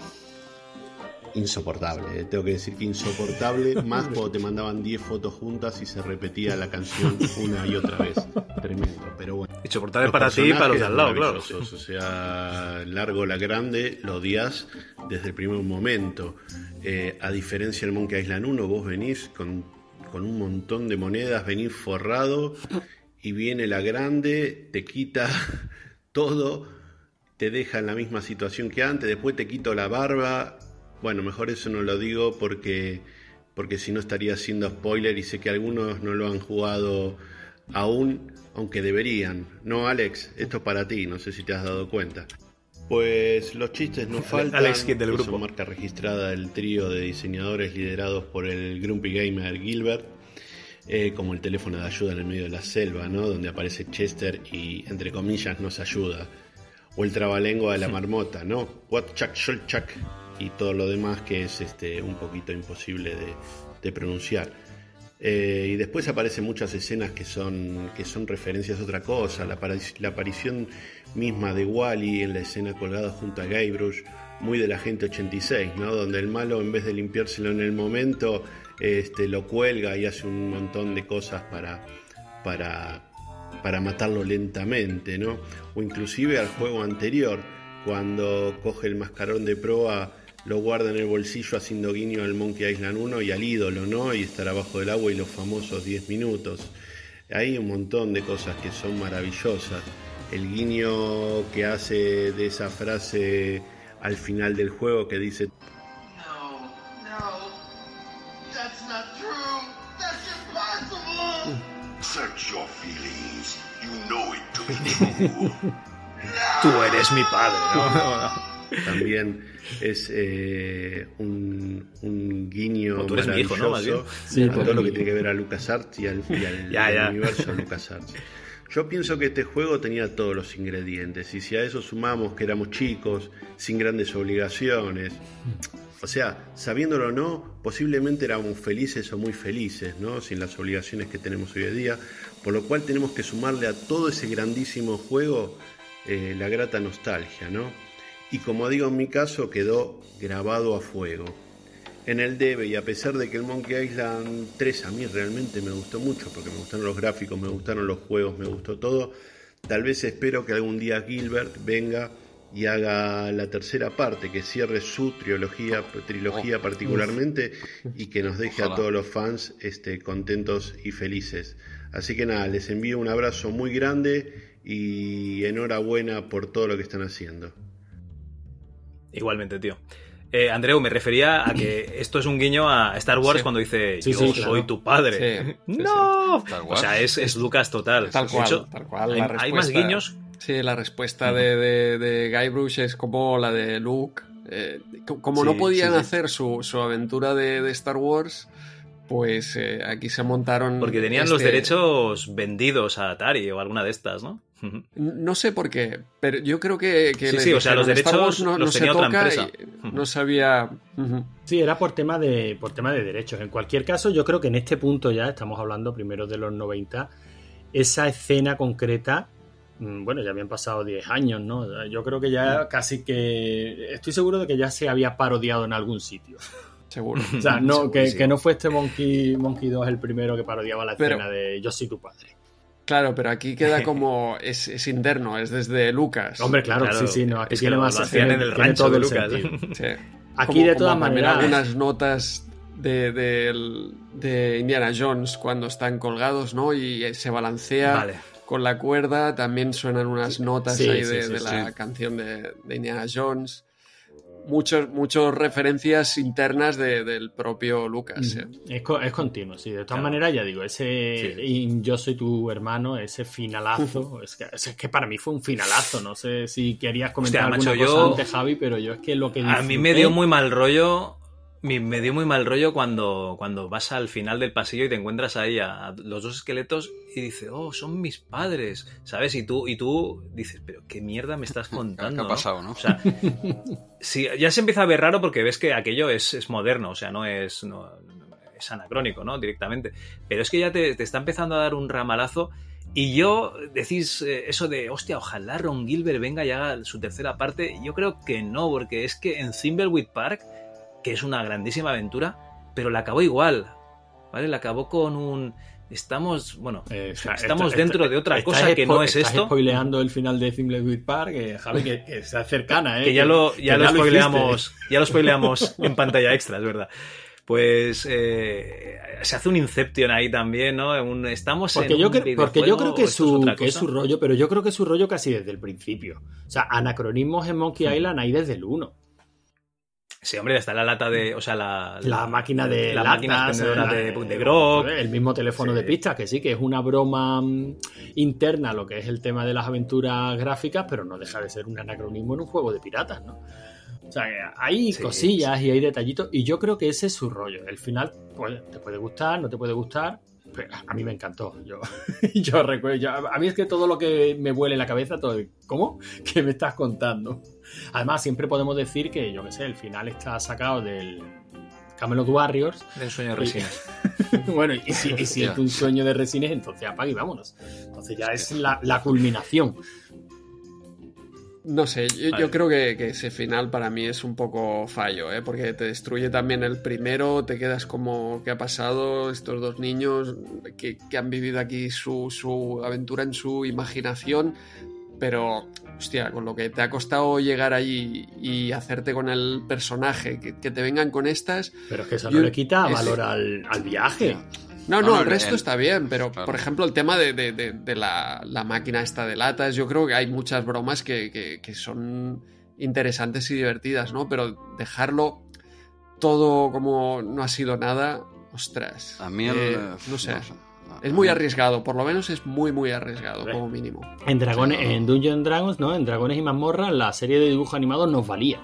Insoportable, eh, tengo que decir que insoportable, más cuando te mandaban 10 fotos juntas y se repetía la canción una y otra vez. Tremendo, pero bueno. Insoportable para ti y para los de al lado, claro. O sea, largo la grande, lo odias desde el primer momento. Eh, a diferencia del Monkey Island 1, vos venís con, con un montón de monedas, venís forrado y viene la grande, te quita todo, te deja en la misma situación que antes, después te quito la barba. Bueno, mejor eso no lo digo porque, porque si no estaría haciendo spoiler y sé que algunos no lo han jugado aún, aunque deberían. No, Alex, esto es para ti, no sé si te has dado cuenta. Pues los chistes no faltan. Alex Kidd del grupo. son marca registrada del trío de diseñadores liderados por el Grumpy Gamer Gilbert. Eh, como el teléfono de ayuda en el medio de la selva, ¿no? Donde aparece Chester y, entre comillas, nos ayuda. O el trabalengua de la marmota, ¿no? What chuck, shol chuck. Y todo lo demás que es este, un poquito imposible de, de pronunciar. Eh, y después aparecen muchas escenas que son, que son referencias a otra cosa. La aparición misma de Wally en la escena colgada junto a Guybrush, muy de la gente 86, ¿no? Donde el malo, en vez de limpiárselo en el momento, este, lo cuelga y hace un montón de cosas para, para, para matarlo lentamente, ¿no? O inclusive al juego anterior, cuando coge el mascarón de proa, lo guarda en el bolsillo haciendo guiño al Monkey Island 1 y al ídolo, ¿no? Y estar abajo del agua y los famosos 10 minutos. Hay un montón de cosas que son maravillosas. El guiño que hace de esa frase al final del juego que dice Search your feelings. You know it to be true. Tú eres mi padre, ¿no? También es eh, un, un guiño O tú eres mi hijo, ¿no? Más bien. maravilloso Sí, a todo lo que tiene que ver a LucasArts y al, y al- Ya, ya. universo LucasArts. Yo pienso que este juego tenía todos los ingredientes y si a eso sumamos que éramos chicos, sin grandes obligaciones, o sea, sabiéndolo o no, posiblemente éramos felices o muy felices, ¿no? Sin las obligaciones que tenemos hoy en día, por lo cual tenemos que sumarle a todo ese grandísimo juego eh, la grata nostalgia, ¿no? Y como digo en mi caso, quedó grabado a fuego. En el debe, y a pesar de que el Monkey Island 3 a mí realmente me gustó mucho, porque me gustaron los gráficos, me gustaron los juegos, me gustó todo, tal vez espero que algún día Gilbert venga y haga la tercera parte, que cierre su trilogía, trilogía Oh, particularmente y que nos deje a todos los fans este, contentos y felices. Así que nada, les envío un abrazo muy grande y enhorabuena por todo lo que están haciendo. Igualmente, tío. Eh, Andreu, me refería a que esto es un guiño a Star Wars Sí. cuando dice Sí, yo sí, soy claro. tu padre. Sí, sí, ¡No! O sea, es, es Lucas total. Tal De cual, hecho, tal cual. Hay, la hay más guiños. Sí, la respuesta de, de, de Guybrush es como la de Luke. Eh, co- como no podían sí, sí. hacer su, su aventura de, de Star Wars, pues eh, aquí se montaron. Porque tenían los este- derechos vendidos a Atari o alguna de estas, ¿no? No sé por qué, pero yo creo que. que Sí, o sea, los dijeron, "Star derechos no, los no se otra toca empresa". y No sabía. Sí, era por tema de por tema de derechos. En cualquier caso, yo creo que en este punto ya estamos hablando primero de los 90, esa escena concreta, bueno, ya habían pasado 10 años, ¿no? Yo creo que ya casi que estoy seguro de que ya se había parodiado en algún sitio. Seguro. O sea, no, que, no fue este Monkey, Monkey 2 el primero que parodiaba la Pero- escena de Yo soy tu padre. Claro, pero aquí queda como. Es, es interno, es desde Lucas. Hombre, claro, sí, sí, no, aquí tiene lo- más tiene- en el rancho todo de Lucas. Sí. Aquí Como- de todas maneras- algunas notas de, del- de Indiana Jones cuando están colgados, ¿no? Y se balancea Vale. Con la cuerda. También suenan unas notas Sí, ahí sí, de, sí, de sí. la canción de, de Indiana Jones. Muchos, muchos referencias internas de- del propio Lucas. ¿eh? Es, es continuo, sí. De todas Claro. maneras, ya digo, ese yo soy tu hermano, ese finalazo, es que, es que para mí fue un finalazo. No sé si querías comentar Hostia, alguna macho, cosa yo- antes, Javi, pero yo es que lo que A mí me dio muy mal rollo. Me dio muy mal rollo cuando, cuando vas al final del pasillo y te encuentras ahí a los dos esqueletos y dices, oh, son mis padres, ¿sabes? Y tú, y tú dices, pero qué mierda me estás contando. ¿Qué ha ¿no? pasado, no? O sea, sí, ya se empieza a ver raro porque ves que aquello es, es moderno, o sea, no es, no- es anacrónico, ¿no? Directamente. Pero es que ya te, te está empezando a dar un ramalazo. Y yo decís eh, eso de, hostia, ojalá Ron Gilbert venga y haga su tercera parte. Yo creo que no, porque es que en Thimbleweed Park, que es una grandísima aventura, pero la acabó igual, ¿vale? La acabó con un... Estamos, bueno, estamos Está- dentro está- de otra cosa que no es estás esto. spoileando el final de Thimbleweed Park, que, Javi, que, que sea cercana, ¿eh? que ya lo, ya lo hiciste. spoileamos, ya lo spoileamos en pantalla extra, es verdad. Pues eh, se hace un Inception ahí también, ¿no? Un- estamos Porque en yo, un porque yo creo que, es su, otra que es su rollo, pero yo creo que es su rollo casi desde el principio. O sea, anacronismos en Monkey Island hay desde el 1. Sí, hombre, está la lata de. O sea, la. La máquina de La latas, máquina expendedora la- de, de grog. El mismo teléfono Sí. de pistas, que sí, que es una broma mm, interna lo que es el tema de las aventuras gráficas, pero no deja de ser un anacronismo en un juego de piratas, ¿no? O sea, que hay Sí, cosillas y hay detallitos, y yo creo que ese es su rollo. El final, pues, te puede gustar, no te puede gustar, pero a mí me encantó. Yo, yo recuerdo, yo- a mí es que todo lo que me vuele la cabeza, todo, ¿cómo? ¿Qué me estás contando? Además, siempre podemos decir que, yo qué sé, el final está sacado del Camelot Warriors. Del sueño de Y- resines. bueno, y si, y si es un sueño de resines, entonces apaga y vámonos. Entonces ya es la, la culminación. No sé, yo, creo que, que ese final para mí es un poco fallo, ¿eh? porque te destruye también el primero, te quedas como, ¿qué ha pasado? Estos dos niños que, que han vivido aquí su, su aventura en su imaginación, pero, hostia, con lo que te ha costado llegar allí y hacerte con el personaje, que, que te vengan con estas... Pero es que eso yo- no le quita es- valor al, al viaje. no, No, el resto está bien, pero claro. por ejemplo el tema de, de- de- de la, la máquina esta de latas, yo creo que hay muchas bromas que, que- que son interesantes y divertidas, ¿no? Pero dejarlo todo como no ha sido nada, ostras. A mí el, eh, eh, no sé. no sé. Es muy arriesgado, por lo menos es muy, muy arriesgado, como mínimo. En, Dragones, en Dungeons Dragons, ¿no? En Dragones y Mazmorras, la serie de dibujos animados nos valía.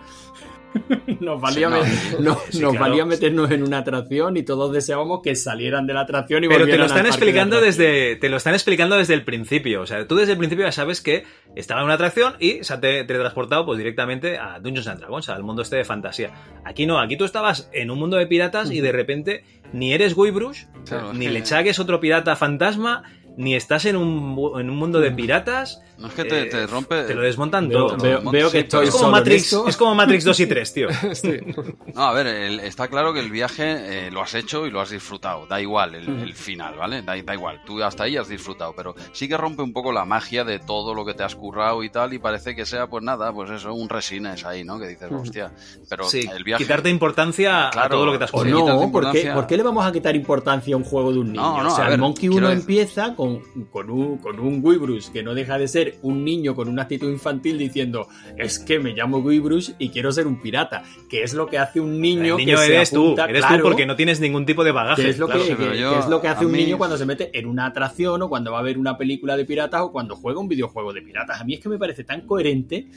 nos valía, Sí, no. me- no- Sí, nos claro. valía meternos en una atracción y todos deseábamos que salieran de la atracción y Pero te volvieran lo al están explicando desde. Te lo están explicando desde el principio. O sea, tú desde el principio ya sabes que estaba en una atracción y se ha te- teletransportado pues, directamente a Dungeons and Dragons, al mundo este de fantasía. Aquí no, aquí tú estabas en un mundo de piratas y de repente ni eres Guybrush, Claro, ni Lechak es otro pirata fantasma, ni estás en un, en un mundo de piratas. No es que te, eh, te rompe. Te lo desmontan Veo- todo. veo- que Sí, estoy es como solo en Matrix, es como Matrix 2 y 3, tío. No, a ver, el- está claro que el viaje eh, lo has hecho y lo has disfrutado. Da igual el, el final, ¿vale? Da, da igual. Tú hasta ahí has disfrutado, pero sí que rompe un poco la magia de todo lo que te has currado y tal, y parece que sea, pues nada, pues eso, un resines ahí, ¿no? Que dices, hostia. Pero Sí, el viaje. quitarte importancia a Claro, todo lo que te has currado. no, ¿por qué, por qué le vamos a quitar importancia a un juego de un niño? No, no, o sea, a ver, el Monkey quiero 1 decir- empieza con, con un, con un que no deja de ser un niño con una actitud infantil diciendo es que me llamo Guybrush y quiero ser un pirata, que es lo que hace un niño, El niño que se eres tú, eres claro, tú porque no tienes ningún tipo de bagaje. que es lo claro. que, sí, pero que- yo- que es lo que hace un mí- niño cuando se mete en una atracción o cuando va a ver una película de piratas o cuando juega un videojuego de piratas. A mí es que me parece tan coherente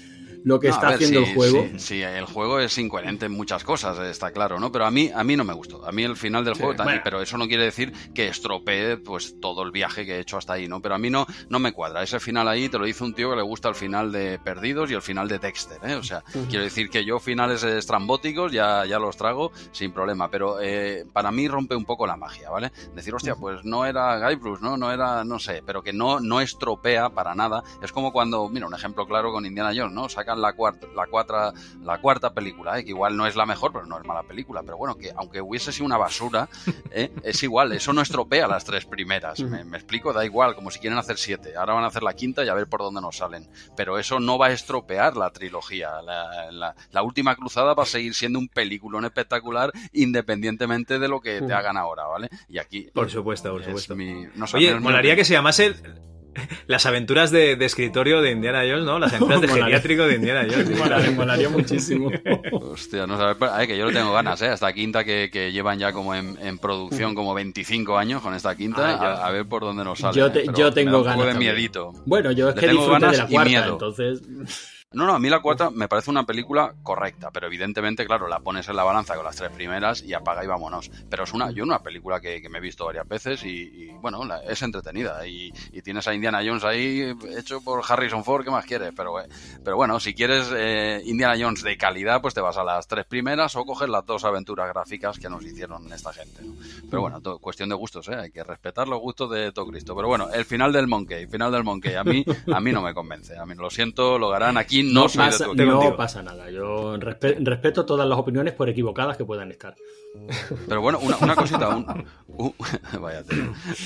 lo que No, está ver, haciendo sí, el juego. Sí, sí, el juego es incoherente en muchas cosas, está claro, ¿no? Pero a mí, a mí no me gustó. A mí el final del Sí, juego también, bueno. pero eso no quiere decir que estropee pues todo el viaje que he hecho hasta ahí, ¿no? Pero a mí no, no me cuadra. Ese final ahí te lo dice un tío que le gusta el final de Perdidos y el final de Dexter, ¿eh? O sea, quiero decir que yo finales estrambóticos ya, ya los trago sin problema, pero eh, para mí rompe un poco la magia, ¿vale? Decir, hostia, pues no era Guybrush, ¿no? No era, no sé, pero que no, no estropea para nada. Es como cuando, mira, un ejemplo claro con Indiana Jones, ¿no? Sacan la cuarta, la cuarta, la cuarta película, ¿eh? que igual no es la mejor, pero no es mala película. Pero bueno, que aunque hubiese sido una basura, ¿eh? es igual, eso no estropea las tres primeras. ¿Me, me explico? Da igual, como si quieren hacer siete. Ahora van a hacer la quinta y a ver por dónde nos salen. Pero eso no va a estropear la trilogía. La, la- la última cruzada va a seguir siendo un peliculón espectacular independientemente de lo que te hagan ahora, ¿vale? Y aquí. Por supuesto, por es supuesto. mi- no sé, Oye, molaría que se llamase Las aventuras de, de escritorio de Indiana Jones, ¿no? Las aventuras de Molaría. geriátrico de Indiana Jones. Molaría, molaría muchísimo. Hostia, no sabes, pero, ay, que yo lo tengo ganas, ¿eh? Esta quinta que, que llevan ya como en, en producción como 25 años con esta quinta, Ah, a, a ver por dónde nos sale. Yo, ¿eh? te- yo me tengo da un ganas. poco de también. miedito. Bueno, yo es Le que tengo disfruté de ganas la cuarta, miedo. entonces. No, no, a mí la cuarta me parece una película correcta, pero evidentemente, claro, la pones en la balanza con las tres primeras y apaga y vámonos. Pero es una, yo una película que, que me he visto varias veces y, y, bueno, la- es entretenida. Y, y tienes a Indiana Jones ahí hecho por Harrison Ford, ¿qué más quieres? Pero, eh, pero bueno, si quieres eh, Indiana Jones de calidad, pues te vas a las tres primeras o coges las dos aventuras gráficas que nos hicieron esta gente. ¿no? Pero bueno, to- cuestión de gustos, ¿eh? hay que respetar los gustos de todo Cristo. Pero bueno, el final del Monkey, final del Monkey, a mí, a mí no me convence. A mí lo siento, lo harán aquí, no, soy pasa, de tu no equipo. pasa nada. Yo respe- respeto todas las opiniones por equivocadas que puedan estar. Pero bueno, una, una cosita, un, un- vaya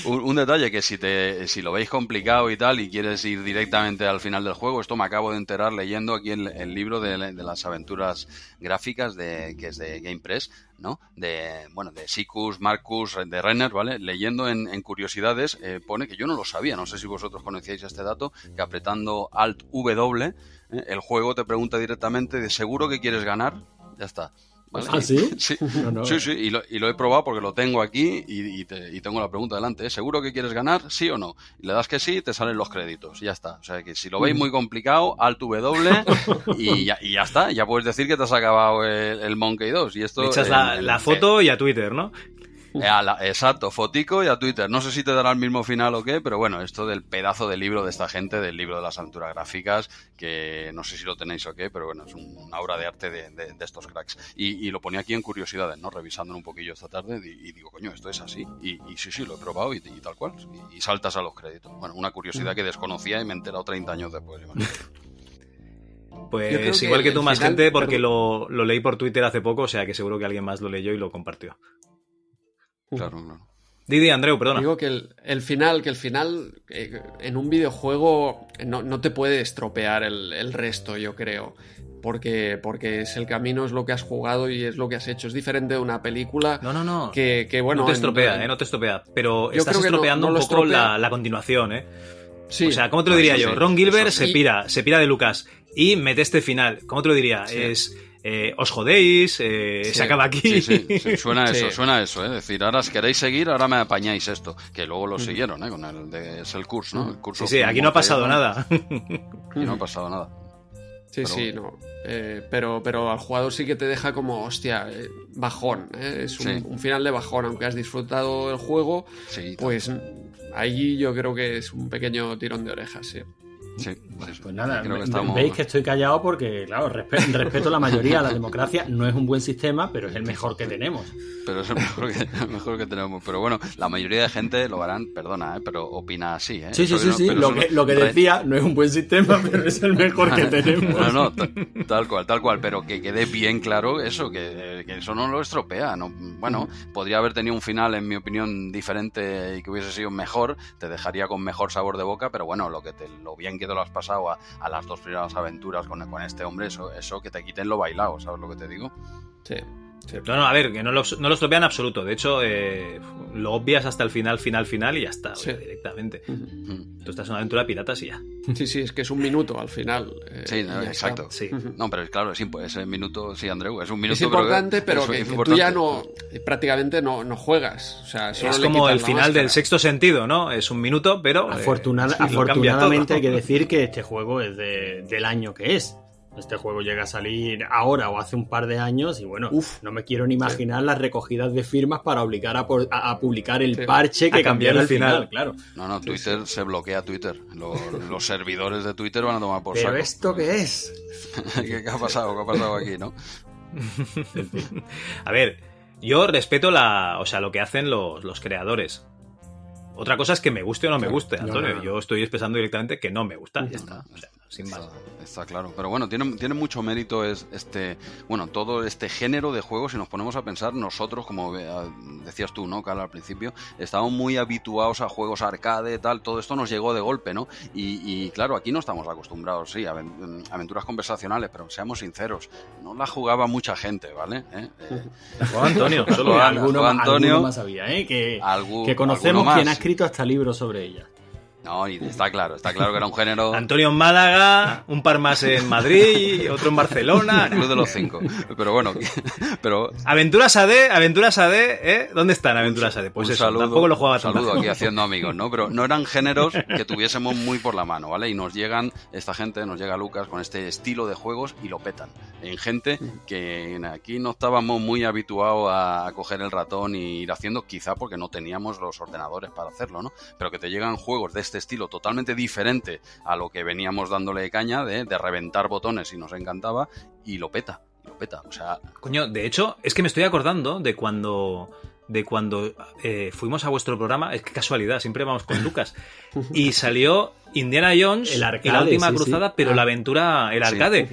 un, un detalle que si te si lo veis complicado y tal y quieres ir directamente al final del juego, esto me acabo de enterar leyendo aquí el, el libro de, de las aventuras gráficas de que es de GamePress, ¿no? De bueno, de Sicus, Marcus, de Renner, ¿vale? Leyendo en, en curiosidades eh, pone que yo no lo sabía, no sé si vosotros conocíais este dato, que apretando Alt W eh, el juego te pregunta directamente de seguro que quieres ganar, ya está. ¿vale? ¿Ah, sí? Sí, No, no. sí, sí, y lo, y lo he probado porque lo tengo aquí y, y te- y tengo la pregunta delante. ¿eh? ¿Seguro que quieres ganar? ¿Sí o no? Y le das que sí, te salen los créditos. Y ya está. O sea que si lo veis muy complicado, alt W y ya, y ya está. Ya puedes decir que te has acabado el, el Monkey 2. Y esto Le echas en- la, en- la foto y a Twitter, ¿no? Eh, a la- exacto, fotico y a Twitter. No sé si te dará el mismo final o qué, pero bueno, esto del pedazo de libro de esta gente, del libro de las aventuras gráficas, que no sé si lo tenéis o qué, pero bueno, es un- una obra de arte de, de- de estos cracks. Y, y lo ponía aquí en curiosidades, ¿no? Revisándolo un poquillo esta tarde y, y digo, coño, esto es así. Y, y sí, sí, lo he probado y, y tal cual. Y, y saltas a los créditos. Bueno, una curiosidad que desconocía y me he enterado 30 años después. Pues que igual que tú, más final- gente, porque lo leí por Twitter hace poco, o sea que seguro que alguien más lo leyó y lo compartió. Claro, claro. Didi, Andreu, perdona. Digo que el, el final, que el final eh, en un videojuego no, no te puede estropear el, el resto, yo creo. Porque, porque es el camino, es lo que has jugado y es lo que has hecho. Es diferente de una película. No, no, no. Que, que, bueno. no te estropea, en- ¿eh? No te estropea. Pero Yo estás creo que no- estropeando no un poco estropea. la, la continuación, ¿eh? Sí. O sea, ¿cómo te lo Ah, diría eso yo? sí, Ron Gilbert eso se pira, se pira de Lucas y mete este final. ¿Cómo te lo diría? Sí. Es eh, os jodéis, eh, Sí. se acaba aquí. Sí, sí, sí, suena Sí. eso, suena eso, ¿eh? Es decir, ahora si queréis seguir, ahora me apañáis esto. Que luego lo siguieron, ¿eh? Con el de, es el curso, ¿no? El curso Sí, sí, aquí no ha pasado nada. Aquí no ha pasado nada. Sí, Pero sí, no. Eh, pero, pero al jugador sí que te deja como, hostia, eh, bajón. ¿eh? Es un, Sí. un final de bajón. Aunque has disfrutado el juego, Sí, pues ahí yo creo que es un pequeño tirón de orejas, sí. Sí. Pues nada, Creo que ve- estamos- veis que estoy callado porque, claro, respe- respeto la mayoría, la democracia no es un buen sistema, pero es el mejor que tenemos. Pero es el mejor que, el mejor que tenemos. Pero bueno, la mayoría de gente lo harán, perdona, ¿eh? pero opina así. ¿eh? Sí, sí, sí, no- sí, lo que, lo que decía no es un buen sistema, pero es el mejor que tenemos. No, no, ta- tal cual, tal cual, pero que quede bien claro eso, que, que eso no lo estropea. No, bueno, podría haber tenido un final, en mi opinión, diferente y que hubiese sido mejor, te dejaría con mejor sabor de boca, pero bueno, lo que te, lo bien que te lo has pasado a, a las dos primeras aventuras con, con este hombre, eso, eso que te quiten lo bailado, ¿sabes lo que te digo? Sí. No, no, a ver, que no lo, no lo en absoluto. De hecho, eh, lo obvias hasta el final, final, final y ya está, Sí. directamente. Tú estás en una aventura de piratas y ya. Sí, sí, es que es un minuto al final. eh, Sí, exacto. No, pero claro, es, impo- ese minuto, sí, Andreu, es un minuto. Es importante, pero, es que, que tú ya no, prácticamente no, no juegas. O sea, solo Es como el final máscara. del sexto sentido, ¿no? Es un minuto, pero. eh, sí, afortunadamente todo. hay que decir que este juego es de- del año que es. Este juego llega a salir ahora o hace un par de años y bueno, no me quiero ni imaginar las recogidas de firmas para obligar a, por- a- a publicar el Sí. parche que A cambiar cambiara el final, final. claro. No, no, Twitter se bloquea Twitter. Lo- los servidores de Twitter van a tomar por Pero saco. esto qué es? ¿Qué, qué ha pasado? ¿Qué ha pasado aquí, no? A ver, yo respeto la, o sea, lo que hacen los, los creadores. Otra cosa es que me guste o no me guste, Antonio. no, no. Yo estoy expresando directamente que no me gusta. Ya está. O sea, sin más. Está claro. Pero bueno, tiene, tiene mucho mérito es, este, bueno, todo este género de juegos. Si nos ponemos a pensar, nosotros, como eh, decías tú, ¿no, Carla, al principio, estábamos muy habituados a juegos arcade, tal. Todo esto nos llegó de golpe, ¿no? Y, y, claro, aquí no estamos acostumbrados, sí, a aven- aventuras conversacionales, pero seamos sinceros, no la jugaba mucha gente, ¿vale? ¿Eh? Eh, Juan Antonio, solo alguno, alguno más había, ¿eh? Que, algún- que conocemos quien ha. Escrito hasta libros sobre ella. No, y está claro, está claro que era un género. Antonio en Málaga, un par más en Madrid, otro en Barcelona. Club de los cinco. Pero bueno, pero Aventuras AD, Aventuras AD, ¿eh? ¿Dónde están Aventuras AD? Pues un eso, saludo, tampoco lo jugaba un saludo tanto. aquí haciendo amigos, ¿no? Pero no eran géneros que tuviésemos muy por la mano, ¿vale? Y nos llegan, esta gente, nos llega Lucas con este estilo de juegos y lo petan. En gente que aquí no estábamos muy habituados a coger el ratón y ir haciendo, quizá porque no teníamos los ordenadores para hacerlo, ¿no? Pero que te llegan juegos de este estilo totalmente diferente a lo que veníamos dándole caña, de, de reventar botones y nos encantaba, y lo peta, y lo peta. O sea, Coño, de hecho, es que me estoy acordando de cuando de cuando eh, fuimos a vuestro programa, es que casualidad, siempre vamos con Lucas, y salió Indiana Jones El y arcade, la última sí, sí. cruzada, pero Ah. la aventura, el Sí. arcade.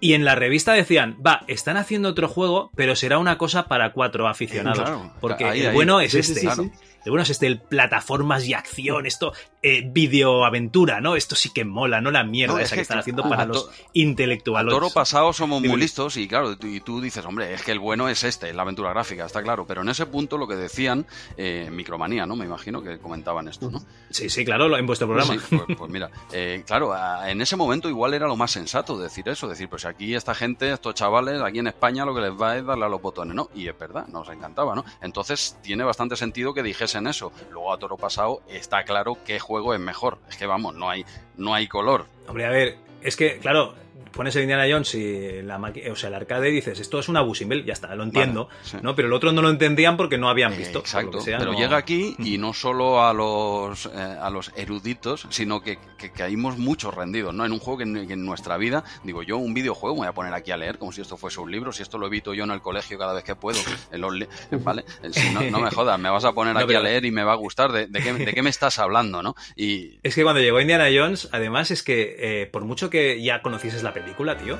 Y en la revista decían, va, están haciendo otro juego, pero será una cosa para cuatro aficionados. Claro, porque ahí, el ahí. bueno es este. sí, sí. El bueno es este, el plataformas y acción, esto, eh, videoaventura, ¿no? Esto sí que mola, no la mierda No, es esa que, que están a- haciendo para los intelectuales. Toro pasado somos muy listos y claro, y tú dices, hombre, es que el bueno es este, la aventura gráfica, está claro. Pero en ese punto lo que decían, eh, Micromanía, ¿no? Me imagino que comentaban esto, ¿no? Sí, sí, claro, lo- en vuestro programa. Sí, pues, pues mira, eh, claro, en ese momento igual era lo más sensato decir eso, decir, pues aquí esta gente, estos chavales, aquí en España lo que les va es darle a los botones, ¿no? Y es verdad, nos encantaba, ¿no? Entonces tiene bastante sentido que dijesen eso. Luego a toro pasado está claro qué juego es mejor. Es que vamos, no hay, no hay color. Hombre, a ver, es que, claro, pones el Indiana Jones y la o sea, el arcade y dices, esto es una Busimbel, ya está, lo entiendo, Vale, sí. ¿no? Pero el otro no lo entendían porque no habían visto. por lo Exacto, sea, pero no- llega aquí y no solo a los eh, a los eruditos, sino que, que caímos mucho rendidos, ¿no? En un juego que en, que en nuestra vida, digo yo, un videojuego me voy a poner aquí a leer como si esto fuese un libro, si esto lo evito yo en el colegio cada vez que puedo, en los ¿vale? Eh, Si no, no me jodas, me vas a poner No, aquí pero- a leer y me va a gustar, ¿de, de qué, de qué me estás hablando, no? Y Es que cuando llegó Indiana Jones, además es que eh, por mucho que ya conocieses la película, tío,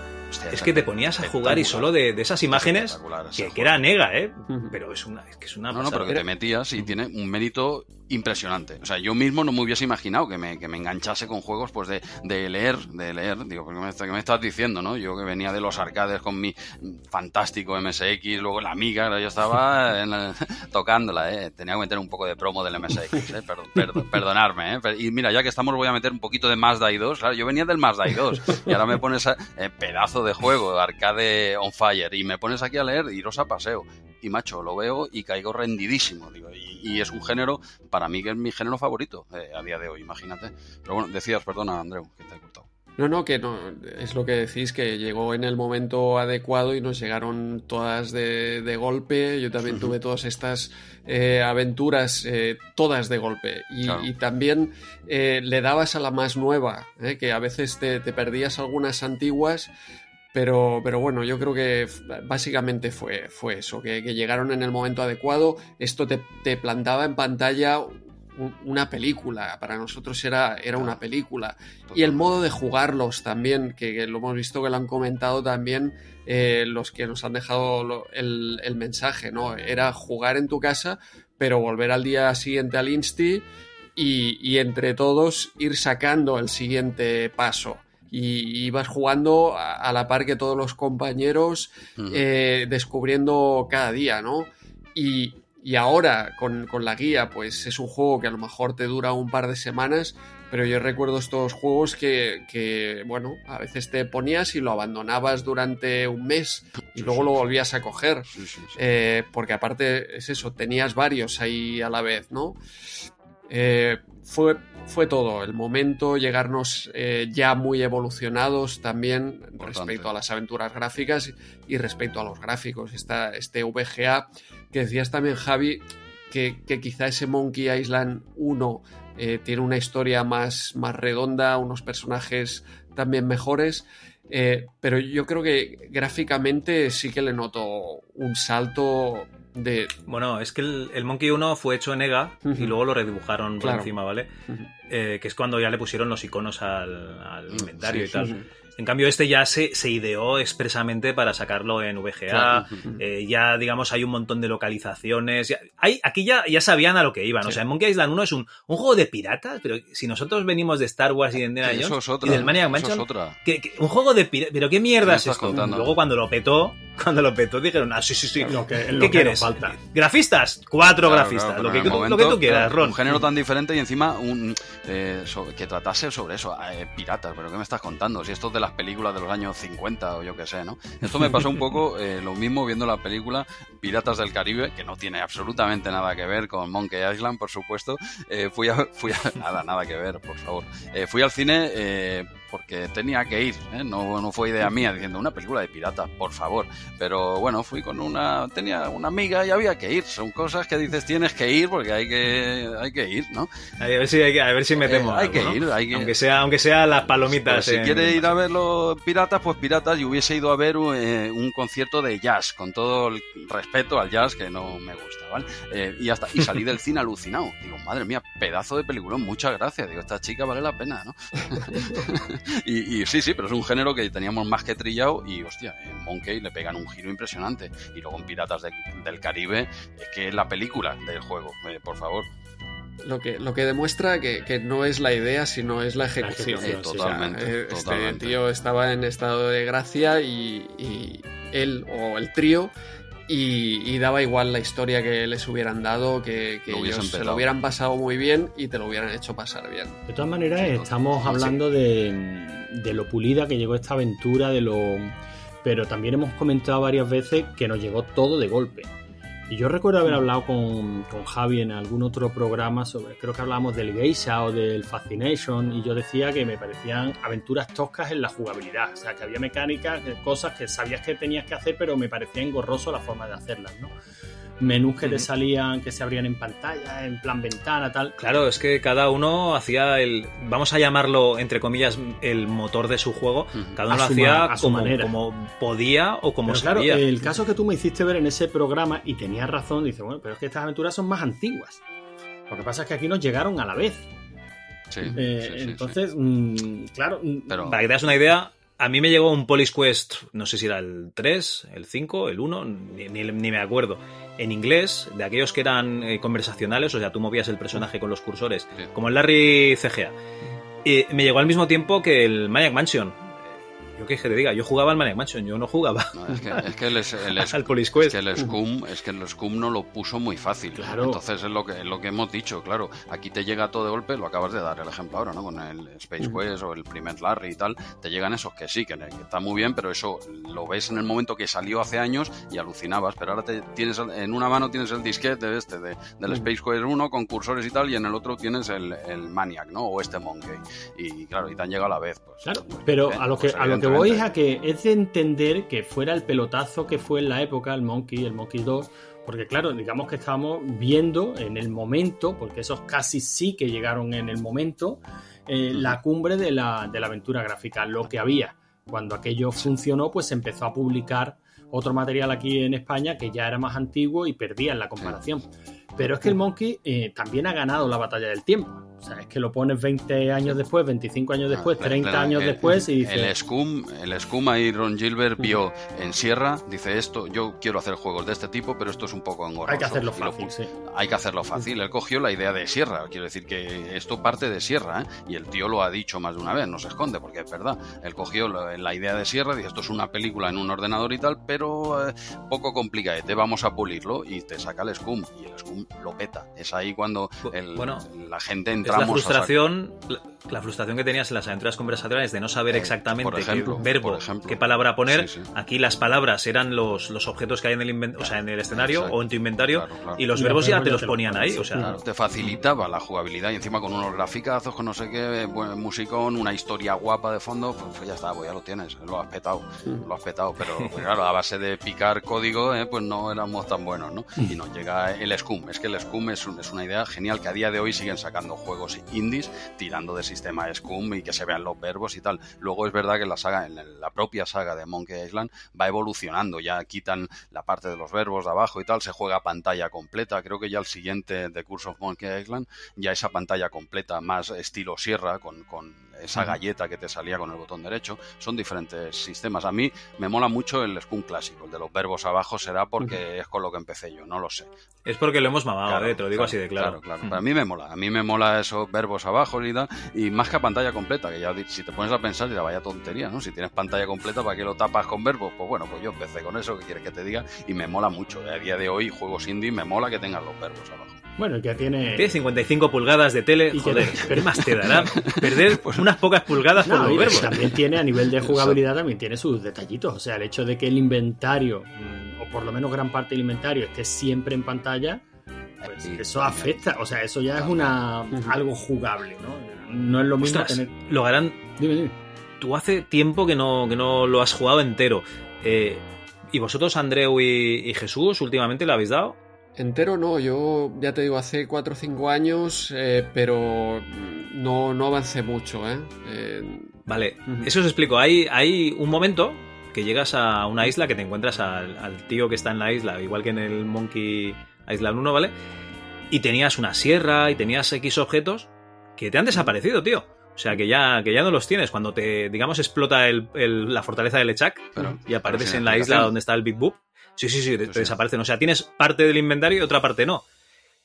es que te ponías a jugar y solo de, de esas imágenes, que, que era nega, ¿eh? Pero es una, es que es una No, no, pero que te metías y tiene un mérito impresionante. O sea, yo mismo no me hubiese imaginado que me, que me enganchase con juegos pues de, de leer, de leer. Digo, ¿qué me, qué me estás diciendo, no? Yo que venía de los arcades con mi fantástico MSX, luego la Amiga, yo estaba en la- tocándola, ¿eh? Tenía que meter un poco de promo del MSX, ¿eh? Perdón, perdón, perdonarme, ¿eh? Y mira, ya que estamos voy a meter un poquito de Mazda i2. Claro, yo venía del Mazda i2 y ahora me pones a, eh, pedazo de juego, arcade on fire, y me pones aquí a leer iros a paseo. Y macho, lo veo y caigo rendidísimo, digo, y, y es un género, para mí que es mi género favorito eh, a día de hoy, imagínate. Pero bueno, decías, perdona, Andreu, que te he cortado. No, no, que no, es lo que decís, que llegó en el momento adecuado y nos llegaron todas de, de golpe. Yo también tuve todas estas eh, aventuras, eh, todas de golpe. Y, Claro. y también eh, le dabas a la más nueva, que a veces te, te perdías algunas antiguas. Pero, pero bueno, yo creo que básicamente fue, fue eso, que, que llegaron en el momento adecuado. Esto te, te plantaba en pantalla un- una película. Para nosotros era, era una película. Y el modo de jugarlos también, que, que lo hemos visto que lo han comentado también eh, los que nos han dejado lo- el, el mensaje, ¿no? Era jugar en tu casa, pero volver al día siguiente al Insti y, y entre todos ir sacando el siguiente paso. Y ibas jugando a, a la par que todos los compañeros, eh, descubriendo cada día, ¿no? Y, y ahora, con, con la guía, pues es un juego que a lo mejor te dura un par de semanas, pero yo recuerdo estos juegos que, que, bueno, a veces te ponías y lo abandonabas durante un mes y luego lo volvías a coger. Eh, porque aparte es eso, tenías varios ahí a la vez, ¿no? Eh, fue, fue todo, el momento, llegarnos eh, ya muy evolucionados también respecto a las aventuras gráficas y respecto a los gráficos. Esta, este VGA que decías también, Javi, que, que quizá ese Monkey Island 1 eh, tiene una historia más, más redonda, unos personajes también mejores. eh, pero yo creo que gráficamente sí que le noto un salto de. Bueno, es que el, el Monkey 1 fue hecho en EGA y luego lo redibujaron por Claro. encima, ¿vale? Eh, que es cuando ya le pusieron los iconos al, al inventario sí, y tal. sí, En cambio, este ya se, se ideó expresamente para sacarlo en VGA. Claro. Eh, ya, digamos, hay un montón de localizaciones. Ya- hay, aquí ya, ya sabían a lo que iban. O sea, Monkey Island 1 es un, un juego de piratas, pero si nosotros venimos de Star Wars y de Indiana Jones es otra, y del Maniac es Mansion, otra. que- que- un juego de piratas. Pero qué mierda ¿Qué me es esto. contando? Luego cuando lo petó, cuando lo petó, dijeron, ah, sí, sí, sí. Lo que- ¿Qué lo que quieres? nos falta. ¿Grafistas? Cuatro Claro, grafistas. claro, lo, que, tú- lo que tú momento, quieras, Ron. Un género tan diferente y encima un eh, que tratase sobre eso, eh, piratas, pero ¿qué me estás contando? Si esto es de las películas de los años 50 o yo qué sé, ¿no? Esto me pasó un poco eh, lo mismo viendo la película Piratas del Caribe, que no tiene absolutamente nada que ver con Monkey Island, por supuesto. Eh, fui a, fui a- nada, nada que ver, por favor. Eh, fui al cine eh, porque tenía que ir, ¿eh? no, no fue idea mía diciendo una película de piratas, por favor. Pero bueno, fui con una, tenía una amiga y había que ir. Son cosas que dices tienes que ir porque hay que, hay que ir, ¿no? A ver si, hay que- a ver si metemos. Eh, hay algo, que ¿no? ir, hay que- Aunque sea, aunque sea las palomitas. si en- quiere ir a ver los piratas, pues piratas, y hubiese ido a ver eh, un concierto de jazz, con todo el respeto al jazz que no me gusta, ¿vale? Eh, y hasta y salí del cine alucinado. Digo, madre mía, pedazo de peliculón, muchas gracias. Digo, esta chica vale la pena, ¿no? y, y sí, sí, pero es un género que teníamos más que trillado y, hostia, en Monkey le pegan un giro impresionante. Y luego en Piratas de- del Caribe, es que es la película del juego, eh, por favor. Lo que, lo que demuestra que, que no es la idea, sino es la ejecución. ejecución, sí, O sea, totalmente, eh, este totalmente. tío estaba en estado de gracia y, y él o el trío y, y daba igual la historia que les hubieran dado, que, que Lo hubiesen ellos se lo hubieran pasado muy bien y te lo hubieran hecho pasar bien. De todas maneras, estamos hablando de, de lo pulida que llegó esta aventura, de lo. Pero también hemos comentado varias veces que nos llegó todo de golpe. Y yo recuerdo haber hablado con, con Javi en algún otro programa sobre, creo que hablábamos del Geisha o del Fascination, y yo decía que me parecían aventuras toscas en la jugabilidad. O sea, que había mecánicas, eh, cosas que sabías que tenías que hacer, pero me parecía engorroso la forma de hacerlas, ¿no? Menús que te Ujú. salían, que se abrían en pantalla, en plan ventana, tal. Claro, es que cada uno hacía el. Vamos a llamarlo, entre comillas, el motor de su juego. Cada uno A lo su hacía ma- a su como, manera. como podía o como Pero claro, sabía. el caso que tú me hiciste ver en ese programa, y tenías razón, dice, bueno, pero es que estas aventuras son más antiguas. Lo que pasa es que aquí nos llegaron a la vez. Sí, Eh, sí, sí, sí. entonces, mm, claro, mm, Para que te das una idea, a mí me llegó un Police Quest, no sé si era el 3, el 5, el 1, ni, ni- ni me acuerdo. En inglés, de aquellos que eran eh, conversacionales, o sea, tú movías el personaje con los cursores, como el Larry CGA. Y me llegó al mismo tiempo que el Maniac Mansion. Yo qué que te diga, yo jugaba al Maniac Mansion, yo no jugaba. No, es que, es que el, el al Police Quest. es que el Scum, es que el Scum no lo puso muy fácil. Claro. Entonces es lo que es lo que hemos dicho, claro. Aquí te llega todo de golpe, lo acabas de dar el ejemplo ahora, ¿no? Con el Space Ujú. Quest o el primer Larry y tal, te llegan esos que sí, que, que está muy bien, pero eso lo ves en el momento que salió hace años y alucinabas. Pero ahora te tienes en una mano tienes el disquete de este, de, del Ujú. Space Quest 1 con cursores y tal, y en el otro tienes el, el Maniac, ¿no? O este Monkey. Y claro, y te han llegado a la vez. Pues, Claro, pero bien, a lo que, pues a lo que voy es a que es de entender que fuera el pelotazo que fue en la época el Monkey, el Monkey 2, porque claro, digamos que estábamos viendo en el momento, porque esos casi sí que llegaron en el momento, eh, la cumbre de la, de la aventura gráfica, lo que había. Cuando aquello funcionó, pues se empezó a publicar otro material aquí en España que ya era más antiguo y perdía en la comparación. Pero es que el Monkey eh, también ha ganado la batalla del tiempo. O sea, es que lo pones 20 años después, 25 años después, 30 Plena- años el- después y dices... El Scum, el Scum ahí Ron Gilbert vio en Sierra, dice esto, yo quiero hacer juegos de este tipo, pero esto es un poco engorroso. Hay que hacerlo lo fácil, sí. Hay que hacerlo fácil. Él cogió la idea de Sierra, quiero decir que esto parte de Sierra, ¿eh? y el tío lo ha dicho más de una vez, no se esconde, porque es verdad. Él cogió la, la idea de Sierra, dice, esto es una película en un ordenador y tal, pero eh, poco complicadete, vamos a pulirlo, y te saca el Scum, y el Scum lo peta. Es ahí cuando el- bueno, la gente Es la frustración, la, la frustración que tenías en las aventuras conversacionales de no saber exactamente Eh, ejemplo, qué verbo, qué palabra poner. Sí, sí. Aquí las palabras eran los, los objetos que hay en el, inven- o sea, en el escenario Exacto. o en tu inventario Claro, claro. y los Y verbos ya te los ponían ahí. O sea, Claro, te facilitaba la jugabilidad y encima con unos graficazos, con no sé qué, buen musicón, una historia guapa de fondo, pues, pues ya está, pues ya lo tienes, lo has petado, lo has petado, pero pues claro, a base de picar código, eh, pues no éramos tan buenos, ¿no? Y nos llega el Scum, es que el Scum es, un- es una idea genial que a día de hoy siguen sacando juegos indies tirando de sistema Scum y que se vean los verbos y tal. Luego es verdad que la saga, en la propia saga de Monkey Island va evolucionando, ya quitan la parte de los verbos de abajo y tal, se juega pantalla completa, creo que ya el siguiente de Curse of Monkey Island ya esa pantalla completa más estilo sierra con, con esa galleta que te salía con el botón derecho, son diferentes sistemas. A mí me mola mucho el Scum clásico, el de los verbos abajo será porque es con lo que empecé yo, no lo sé. es porque lo hemos mamado, Claro, eh, te lo digo claro, así de claro. Claro, claro. A mí me mola, a mí me mola esos verbos abajo y tal, y más que a pantalla completa, que ya si te pones a pensar, dirá, vaya tontería, ¿no? Si tienes pantalla completa, ¿para qué lo tapas con verbos? Pues bueno, pues yo empecé con eso, ¿qué quieres que te diga? Y me mola mucho. A día de hoy, juegos indie, me mola que tengan los verbos abajo. Bueno, que tiene... Tiene 55 pulgadas de tele, Y que- joder, ¿qué más te dará? Perder unas pocas pulgadas por los también tiene a nivel de jugabilidad también tiene sus detallitos. O sea, el hecho de que el inventario, mm, o por lo menos gran parte del inventario, esté siempre en pantalla, pues eso afecta. O sea, eso ya es una algo jugable, ¿no? No es lo mismo Ostras, tener. lo harán. Dime, dime. Tú hace tiempo que no, que no lo has jugado entero. Eh, ¿Y vosotros, Andreu y, y Jesús, últimamente lo habéis dado? Entero no, yo ya te digo, hace 4 o 5 años, eh, pero no, no avancé mucho, ¿eh? Eh, Vale, eso os explico. Hay, hay un momento que llegas a una isla que te encuentras al, al tío que está en la isla, igual que en el Monkey Island 1, ¿vale? Y tenías una sierra y tenías X objetos que te han desaparecido, tío. O sea, que ya, que ya no los tienes. Cuando te, digamos, explota el- el- la fortaleza de Lechak y apareces en la isla donde está el Big Boop. Sí, sí, sí, te, te desaparecen. O sea, tienes parte del inventario y otra parte no.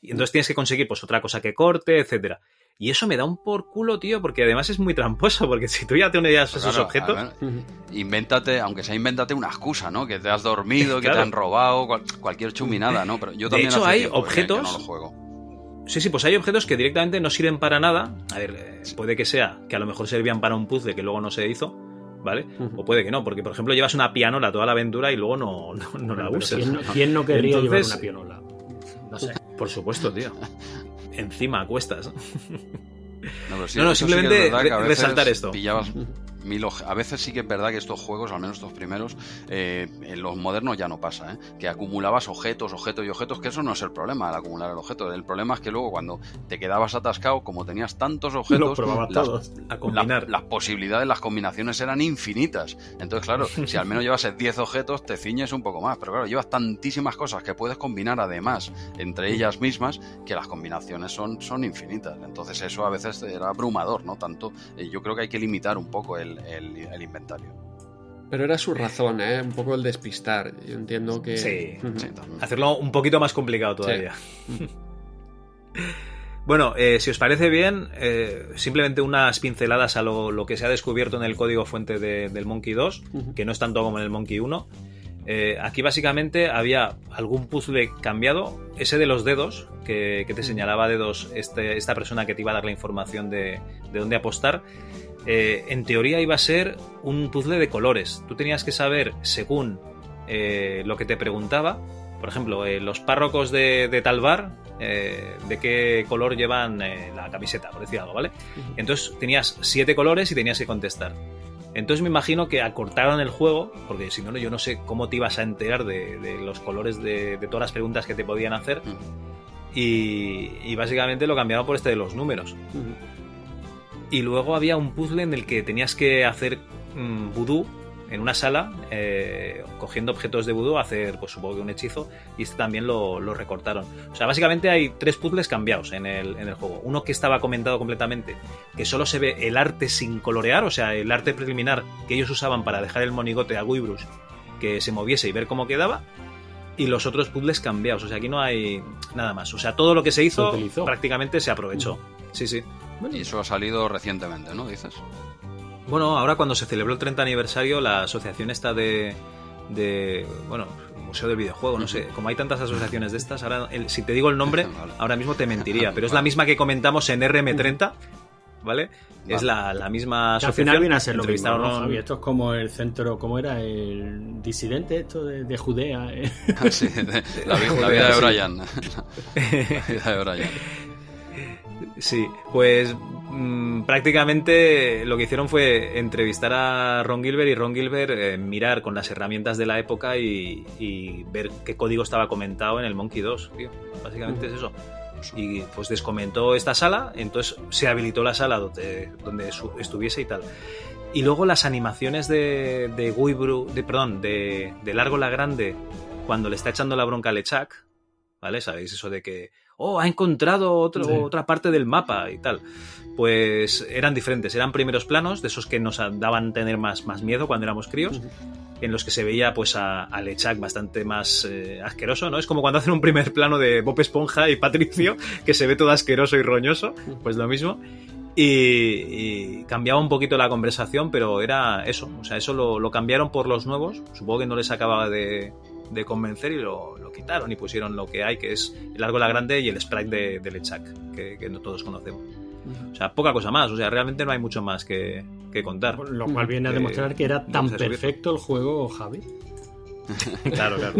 Y entonces tienes que conseguir pues otra cosa que corte, etcétera. Y eso me da un por culo, tío, porque además es muy tramposo, porque si tú ya tenías Pues esos claro, objetos... ver, invéntate, aunque sea invéntate una excusa, ¿no? Que te has dormido, que Claro. te han robado, cual- cualquier chuminada, ¿no? Pero yo De también hecho, hace hay objetos- que no lo juego. Sí, sí, pues hay objetos que directamente no sirven para nada. A ver, eh, puede que sea que a lo mejor servían para un puzzle que luego no se hizo, ¿vale? O puede que no, porque por ejemplo llevas una pianola toda la aventura y luego no, no, no la usas. ¿quién no- quién no querría llevar Entonces- una pianola? No sé. Por supuesto, tío. Encima a cuestas. No, pero sí, No, no, eso sí que es simplemente re- veces resaltar esto. Pillabas mil a veces sí que es verdad que estos juegos, al menos estos primeros, eh, en los modernos ya no pasa, ¿eh? que acumulabas objetos, objetos y objetos, que eso no es el problema, el acumular el objeto. El problema es que luego cuando te quedabas atascado, como tenías tantos objetos, las, todos. A combinar. las posibilidades, las combinaciones eran infinitas. Entonces, claro, si al menos llevas 10 objetos, te ciñes un poco más. Pero claro, llevas tantísimas cosas que puedes combinar además entre ellas mismas que las combinaciones son, son infinitas. Entonces, eso a veces era abrumador, ¿no? Tanto, eh, yo creo que hay que limitar un poco el, el- el inventario. Pero era su razón, ¿eh? Un poco el despistar. Yo entiendo que... Sí. Hacerlo un poquito más complicado todavía. Bueno, eh, si os parece bien, eh, simplemente unas pinceladas a lo, lo, que se ha descubierto en el código fuente de, del Monkey 2, uh -huh. que no es tanto como en el Monkey 1. Eh, aquí básicamente había algún puzzle cambiado, ese de los dedos, que, que te señalaba dedos este, esta persona que te iba a dar la información de, de dónde apostar. Eh, en teoría iba a ser un puzzle de colores. Tú tenías que saber, según eh, lo que te preguntaba, por ejemplo, eh, los párrocos de, de tal bar, eh, de qué color llevan la camiseta, por decir algo, ¿vale? Entonces tenías siete colores y tenías que contestar. Entonces me imagino que acortaron el juego, porque si no, yo no sé cómo te ibas a enterar de, de los colores de, de, todas las preguntas que te podían hacer. Uh -huh. y, y, básicamente lo cambiaron por este de los números. Uh -huh. Y luego había un puzzle en el que tenías que hacer mmm, vudú en una sala, eh, cogiendo objetos de vudú, hacer, pues supongo que un hechizo, y este también lo, lo, recortaron. O sea, básicamente hay tres puzzles cambiados en el, en el juego. Uno que estaba comentado completamente, que solo se ve el arte sin colorear, o sea, el arte preliminar que ellos usaban para dejar el monigote a Guybrush que se moviese y ver cómo quedaba. Y los otros puzzles cambiados, o sea, aquí no hay nada más. O sea, todo lo que se hizo se prácticamente se aprovechó. Sí, sí. Y eso ha salido recientemente, ¿no? Dices. Bueno, ahora cuando se celebró el 30 aniversario, la asociación está de, de bueno, Museo del Videojuego, no sé, como hay tantas asociaciones de estas, ahora el, si te digo el nombre, ahora mismo te mentiría, pero es la misma que comentamos en RM30, ¿vale? Es la, la, misma asociación. al final viene a ser lo mismo, ¿no, Javi? Esto es como el centro, ¿cómo era? El disidente esto de, de Judea. ¿eh? Ah, sí, de, la, la, vida de Brian. la vida de Brian. Sí, pues mmm, prácticamente lo que hicieron fue entrevistar a Ron Gilbert y Ron Gilbert eh, mirar con las herramientas de la época y, y, ver qué código estaba comentado en el Monkey 2, tío. Básicamente uh -huh. es eso. Y pues descomentó esta sala, entonces se habilitó la sala donde, donde estuviese y tal. Y luego las animaciones de, de Guybru, de, perdón, de, de Largo la Grande, cuando le está echando la bronca a Lechak, ¿vale? ¿Sabéis eso de que oh, ha encontrado otro, sí. otra parte del mapa y tal. Pues eran diferentes, eran primeros planos, de esos que nos daban tener más, más miedo cuando éramos críos, uh -huh. en los que se veía pues a, a Lechak bastante más eh, asqueroso, ¿no? Es como cuando hacen un primer plano de Bob Esponja y Patricio, que se ve todo asqueroso y roñoso, pues lo mismo. Y, y, cambiaba un poquito la conversación, pero era eso, o sea, eso lo, lo cambiaron por los nuevos, supongo que no les acababa de, de convencer y lo, lo, quitaron y pusieron lo que hay, que es el largo la grande y el sprite de, de Lechak, que, que no todos conocemos. O sea, poca cosa más, o sea, realmente no hay mucho más que, que contar. Lo cual viene a demostrar que era tan perfecto el juego, Javi. claro, claro.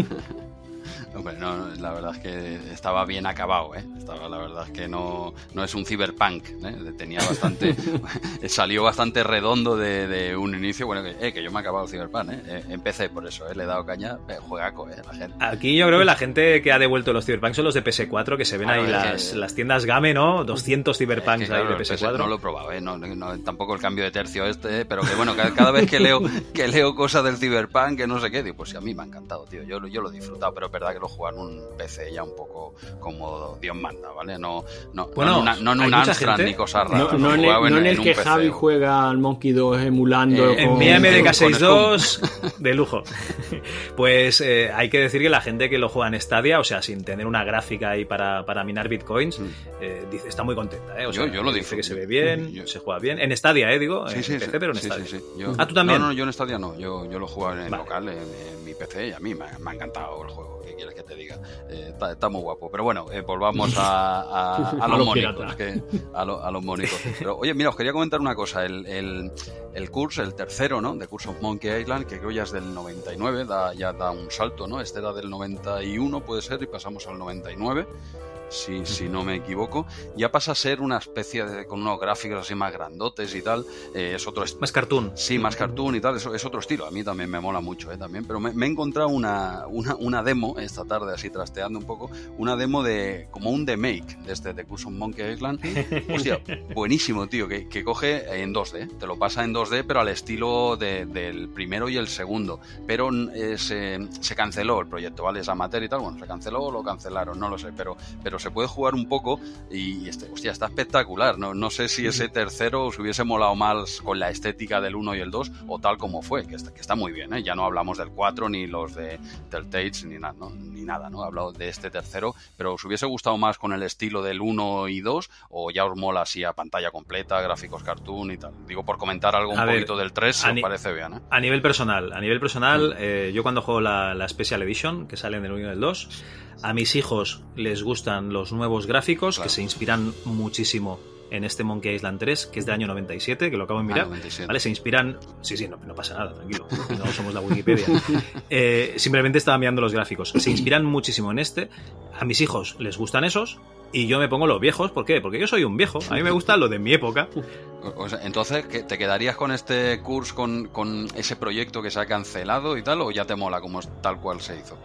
Hombre, no, la verdad es que estaba bien acabado, ¿eh? Estaba, la verdad es que no, no es un cyberpunk, ¿eh? Tenía bastante, salió bastante redondo de, de, un inicio, bueno, que, eh, que yo me he acabado el cyberpunk, ¿eh? Empecé por eso, ¿eh? Le he dado caña, eh, juegaco, ¿eh? La gente. Aquí yo creo que la gente que ha devuelto los cyberpunk son los de PS4, que se ven ahí las, que, las, tiendas Game, ¿no? 200 cyberpunks claro, ahí de PS4. No lo he probado, ¿eh? No, no, tampoco el cambio de tercio este, ¿eh? pero que bueno, cada, cada, vez que leo, que leo cosas del cyberpunk, que no sé qué, digo, pues sí, a mí me ha encantado, tío, yo, yo lo he disfrutado, pero es verdad que jugar en un PC ya un poco como Dios manda, ¿vale? No, no, bueno, no, en, una, no en un Amstrad ni cosas raras. No, en, el, en el que Javi juega al Monkey 2 emulando. Eh, con, en mi MDK62 de lujo. pues eh, hay que decir que la gente que lo juega en Stadia, o sea, sin tener una gráfica ahí para, para minar bitcoins, mm. eh, dice, está muy contenta, ¿eh? O sea, yo, yo lo dice que se ve bien, yo... se juega bien. En Stadia, ¿eh? Digo, sí, sí, en PC, sí, pero en sí, Stadia. Sí, yo... Ah, tú también. No, no, yo en Stadia no, yo, yo lo juego en vale. local, en, en, mi PC, y a mí me, me ha encantado el juego. ¿Qué quieres que te diga? Eh, está, está, muy guapo. Pero bueno, eh, volvamos a, a, a los monicos. Que, a, lo, a, los monicos. Pero oye, mira, os quería comentar una cosa. El, el, el curso, el tercero, ¿no? De Curse of Monkey Island, que creo ya es del 99, da, ya da un salto, ¿no? Este era del 91, puede ser, y pasamos al 99 si, si, no me equivoco, ya pasa a ser una especie de, con unos gráficos así más grandotes y tal. Eh, es otro más cartoon. Sí, más cartoon y tal. Es, es, otro estilo. A mí también me mola mucho, ¿eh? También. Pero me, me he encontrado una, una, una, demo esta tarde, así trasteando un poco, una demo de como un remake de este de Custom Monkey Island. Hostia, buenísimo, tío, que, que, coge en 2D. Te lo pasa en 2D, pero al estilo de, del primero y el segundo. Pero eh, se, se, canceló el proyecto, ¿vale? Es amateur y tal. Bueno, se canceló o lo cancelaron, no lo sé. Pero, pero se puede jugar un poco y, este, hostia, está espectacular. No, no sé si ese tercero os hubiese molado más con la estética del 1 y el 2 o tal como fue, que está, que está muy bien, ¿eh? Ya no hablamos del 4 ni los de Telltales ni, nada, ¿no? ni nada, ¿no? He hablado de este tercero, pero ¿os hubiese gustado más con el estilo del 1 y 2 o ya os mola así a pantalla completa, gráficos cartoon y tal? Digo, por comentar algo un ver, poquito del 3, si os parece bien, ¿eh? A nivel personal, a nivel personal, eh, yo cuando juego la, la Special Edition, que sale en el 1 y el 2, a mis hijos les gustan los nuevos gráficos, que se inspiran muchísimo en este Monkey Island 3, que es del año 97, que lo acabo de mirar. 97. ¿Vale? Se inspiran. Sí, sí, no, no pasa nada, tranquilo. No somos la Wikipedia. Eh, simplemente estaba mirando los gráficos. Se inspiran muchísimo en este. A mis hijos les gustan esos. Y yo me pongo los viejos. ¿Por qué? Porque yo soy un viejo. A mí me gusta lo de mi época. O- o sea, entonces, ¿qué- ¿te quedarías con este curso, con, con ese proyecto que se ha cancelado y tal, o ya te mola como tal cual se hizo?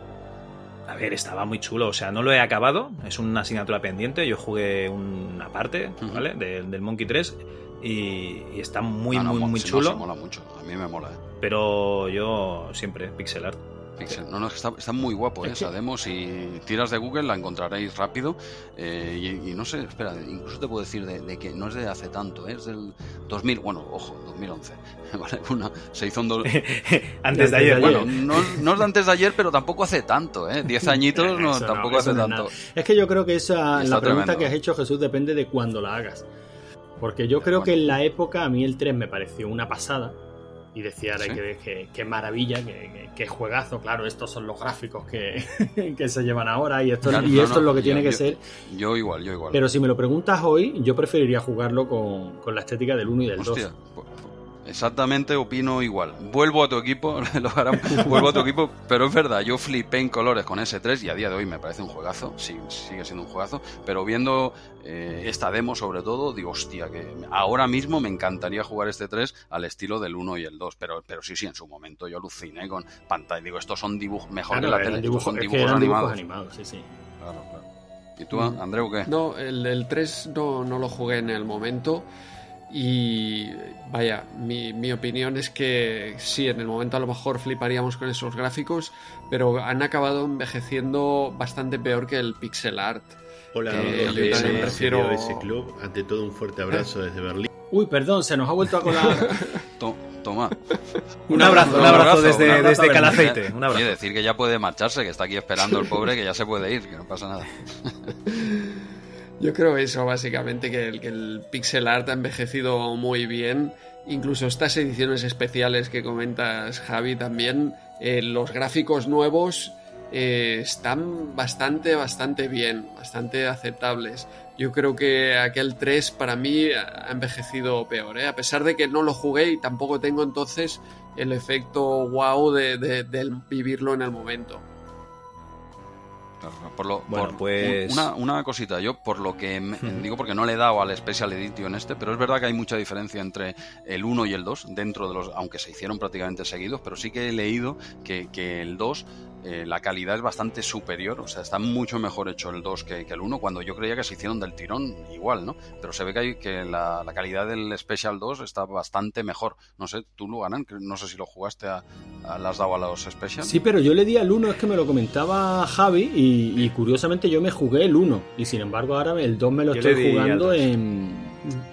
A ver, estaba muy chulo. O sea, no lo he acabado. Es una asignatura pendiente. Yo jugué una parte, ¿vale? De- del Monkey 3. Y, y está muy, Ah, no, muy, muy no, chulo. sí, mola mucho. A mí me mola, ¿eh? Pero yo siempre, pixel art. Pixel. No, no, está, está muy guapo ¿eh? esa demo. Si tiras de Google la encontraréis rápido. eh, y, y no sé, espera, incluso te puedo decir de, de que no es de hace tanto, ¿eh? es del 2000, bueno, ojo, 2011. ¿vale? Una- se hizo un... do- Antes de ayer. Bueno, no, no es de antes de ayer, pero tampoco hace tanto, ¿eh? 10 añitos no, tampoco hace no es tanto. nada. Es que yo creo que esa, la pregunta tremendo. que has hecho, Jesús, depende de cuándo la hagas. Porque yo creo que en la época a mí el 3 me pareció una pasada. Y decía, "Ay, Sí. que, que- qué maravilla, qué juegazo. Claro, estos son los gráficos que, que se llevan ahora y esto, Claro, y no, esto no, es lo que yo- tiene que yo- ser. Yo igual, yo igual. Pero si me lo preguntas hoy, yo preferiría jugarlo con, con la estética del 1 y del 2. Hostia, pu- pu- exactamente opino igual. Vuelvo a tu equipo, lo harán, vuelvo a tu equipo, pero es verdad, yo flipé en colores con ese 3 y a día de hoy me parece un juegazo, sí, sigue siendo un juegazo, pero viendo eh, esta demo sobre todo, digo, hostia, que ahora mismo me encantaría jugar este 3 al estilo del 1 y el 2, pero, pero sí, sí, en su momento yo aluciné con pantalla, digo, estos son dibujos, mejor Claro, que la tele, dibujos- estos son es que dibujos eran dibujos animados. animados, sí, sí. Claro, claro. ¿Y tú, Andreu, qué? No, el, el 3 no, no lo jugué en el momento. Y vaya, mi, mi opinión es que sí, en el momento a lo mejor fliparíamos con esos gráficos, pero han acabado envejeciendo bastante peor que el pixel art. Hola, yo también prefiero... de ese club. Ante todo, un fuerte abrazo desde Berlín. Uy, perdón, se nos ha vuelto a colar. To- Toma. Un abrazo, un abrazo desde, un abrazo desde Calaceite. Berlín. Un abrazo. Oye, decir que ya puede marcharse, que está aquí esperando el pobre, que ya se puede ir, que no pasa nada. Yo creo eso, básicamente, que el, que el pixel art ha envejecido muy bien. Incluso estas ediciones especiales que comentas, Javi, también, eh, los gráficos nuevos eh, están bastante, bastante bien, bastante aceptables. Yo creo que aquel 3 para mí ha envejecido peor, ¿eh? a pesar de que no lo jugué y tampoco tengo entonces el efecto wow de, de- del vivirlo en el momento. Por lo, Bueno, por- pues- Una, una cosita, yo por lo que me- digo, porque no le he dado al Special Edition este, pero es verdad que hay mucha diferencia entre el 1 y el 2, dentro de los, aunque se hicieron prácticamente seguidos, pero sí que he leído que, que el 2, eh, la calidad es bastante superior, o sea, está mucho mejor hecho el 2 que, que el 1, cuando yo creía que se hicieron del tirón igual, ¿no? Pero se ve que, hay, que la, la calidad del Special 2 está bastante mejor. No sé, tú lo ganan, no sé si lo jugaste a, has dado a los Special. Sí, pero yo le di al 1, es que me lo comentaba Javi y, y curiosamente yo me jugué el 1 y sin embargo ahora el 2 me lo Yo estoy jugando en,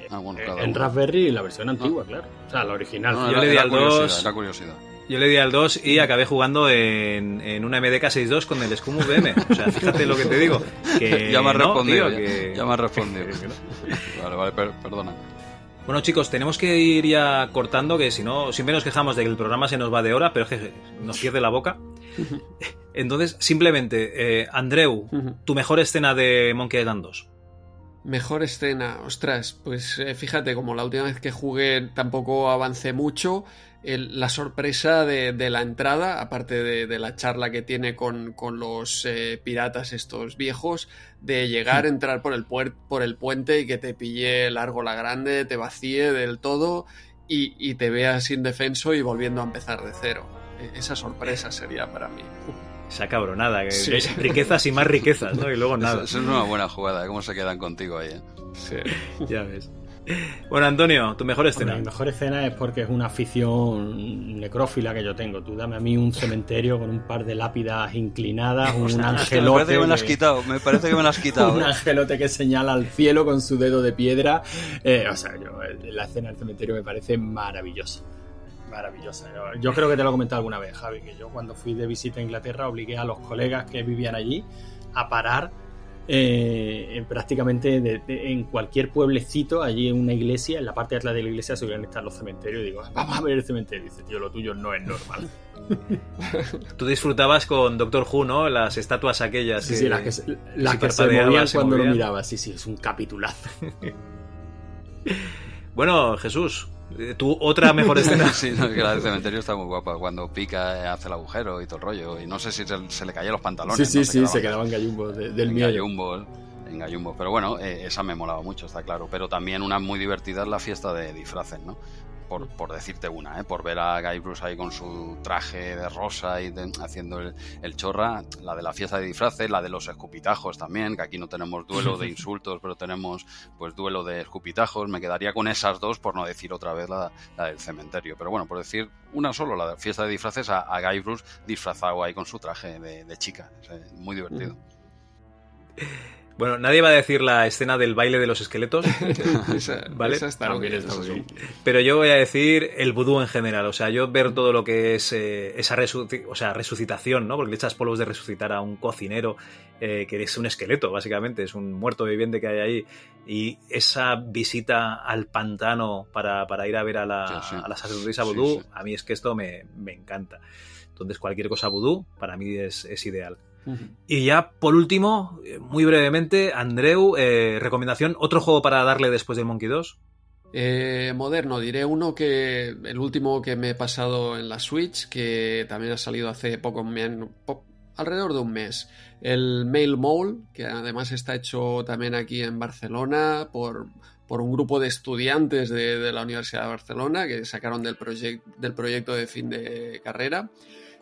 Ah, bueno, en uno. Raspberry, la versión antigua, claro. O sea, la original. No, Yo era- le di al curiosidad, 2. era curiosidad. Yo le di al 2 y acabé jugando en, en una MDK 6.2 con el Scum VM. O sea, fíjate lo que te digo. Que ya me has no, respondido. tío, ya, que- ya me has respondido. vale, vale, per- perdona. Bueno, chicos, tenemos que ir ya cortando, que si no, siempre nos quejamos de que el programa se nos va de hora, pero es que nos pierde la boca. Entonces, simplemente, eh, Andreu, tu mejor escena de Monkey Island 2. Mejor escena, ostras, pues eh, fíjate, como la última vez que jugué tampoco avancé mucho, el- la sorpresa de, de la entrada, aparte de, de la charla que tiene con, con los eh, piratas estos viejos, de llegar, entrar por el, puer- por el puente y que te pille largo la grande, te vacíe del todo y, y te veas indefenso y volviendo a empezar de cero. E- Esa sorpresa sería para mí. Esa cabronada, que Sí. riquezas y más riquezas, ¿no? Y luego nada. Eso, eso es una buena jugada, ¿eh? cómo se quedan contigo ahí. ¿eh? Sí. Ya ves. Bueno, Antonio, tu mejor escena. mi mejor escena es porque es una afición necrófila que yo tengo. Tú dame a mí un cementerio con un par de lápidas inclinadas, un O sea, angelote. Me parece que me lo has quitado, me parece que me lo has quitado. un ¿eh? angelote que señala al cielo con su dedo de piedra. Eh, o sea, yo, eh, la escena del cementerio me parece maravillosa. Maravillosa. Yo, yo creo que te lo he comentado alguna vez, Javi, que yo cuando fui de visita a Inglaterra obligué a los colegas que vivían allí a parar eh, en prácticamente de- de- en cualquier pueblecito, allí en una iglesia, en la parte de atrás de la iglesia solían estar los cementerios. Y digo, vamos a ver el cementerio. Y dice, tío, lo tuyo no es normal. Tú disfrutabas con Doctor Who, ¿no? Las estatuas aquellas. Sí, sí, las que, se- las si que se movían se cuando lo movían. miraba. Sí, sí, es un capitulazo. Bueno, Jesús, tu otra mejor escena. Sí, no, es que la del cementerio está muy guapa. Cuando pica, eh, hace el agujero y todo el rollo. Y no sé si se, se le caían los pantalones. Sí, sí, ¿no? sí, se quedaban gallumbos de- del miedo. gallumbos, en gallumbos. Pero bueno, eh, esa me molaba mucho, está claro. Pero también una muy divertida es la fiesta de disfraces, ¿no? Por, por decirte una, ¿eh? por ver a Guy Bruce ahí con su traje de rosa y de- haciendo el, el chorra, la de la fiesta de disfraces, la de los escupitajos también, que aquí no tenemos duelo de insultos, pero tenemos pues duelo de escupitajos. Me quedaría con esas dos, por no decir otra vez la, la del cementerio. Pero bueno, por decir una solo, la de fiesta de disfraces, a, a Guy Bruce disfrazado ahí con su traje de, de chica. O sea, muy divertido. Bueno, nadie va a decir la escena del baile de los esqueletos. Esa- ¿Vale? esa está bien, bien. Pero yo voy a decir el vudú en general. O sea, yo ver todo lo que es eh, esa o sea, resucitación, ¿no? Porque le echas polvos de resucitar a un cocinero eh, que es un esqueleto, básicamente. Es un muerto viviente que hay ahí. Y esa visita al pantano para, para ir a ver a la, Sí, sí. a la sacerdotisa Sí, vudú, sí. a mí es que esto me, me encanta. Entonces, cualquier cosa vudú, para mí es, es ideal. Y ya, por último, eh, muy brevemente, Andreu, eh, recomendación, otro juego para darle después del Monkey 2. Eh, moderno, diré uno que el último que me he pasado en la Switch, que también ha salido hace poco, po- alrededor de un mes. El Mail Mole, que además está hecho también aquí en Barcelona por, por un grupo de estudiantes de, de la Universidad de Barcelona que sacaron del, del proyecto de fin de carrera,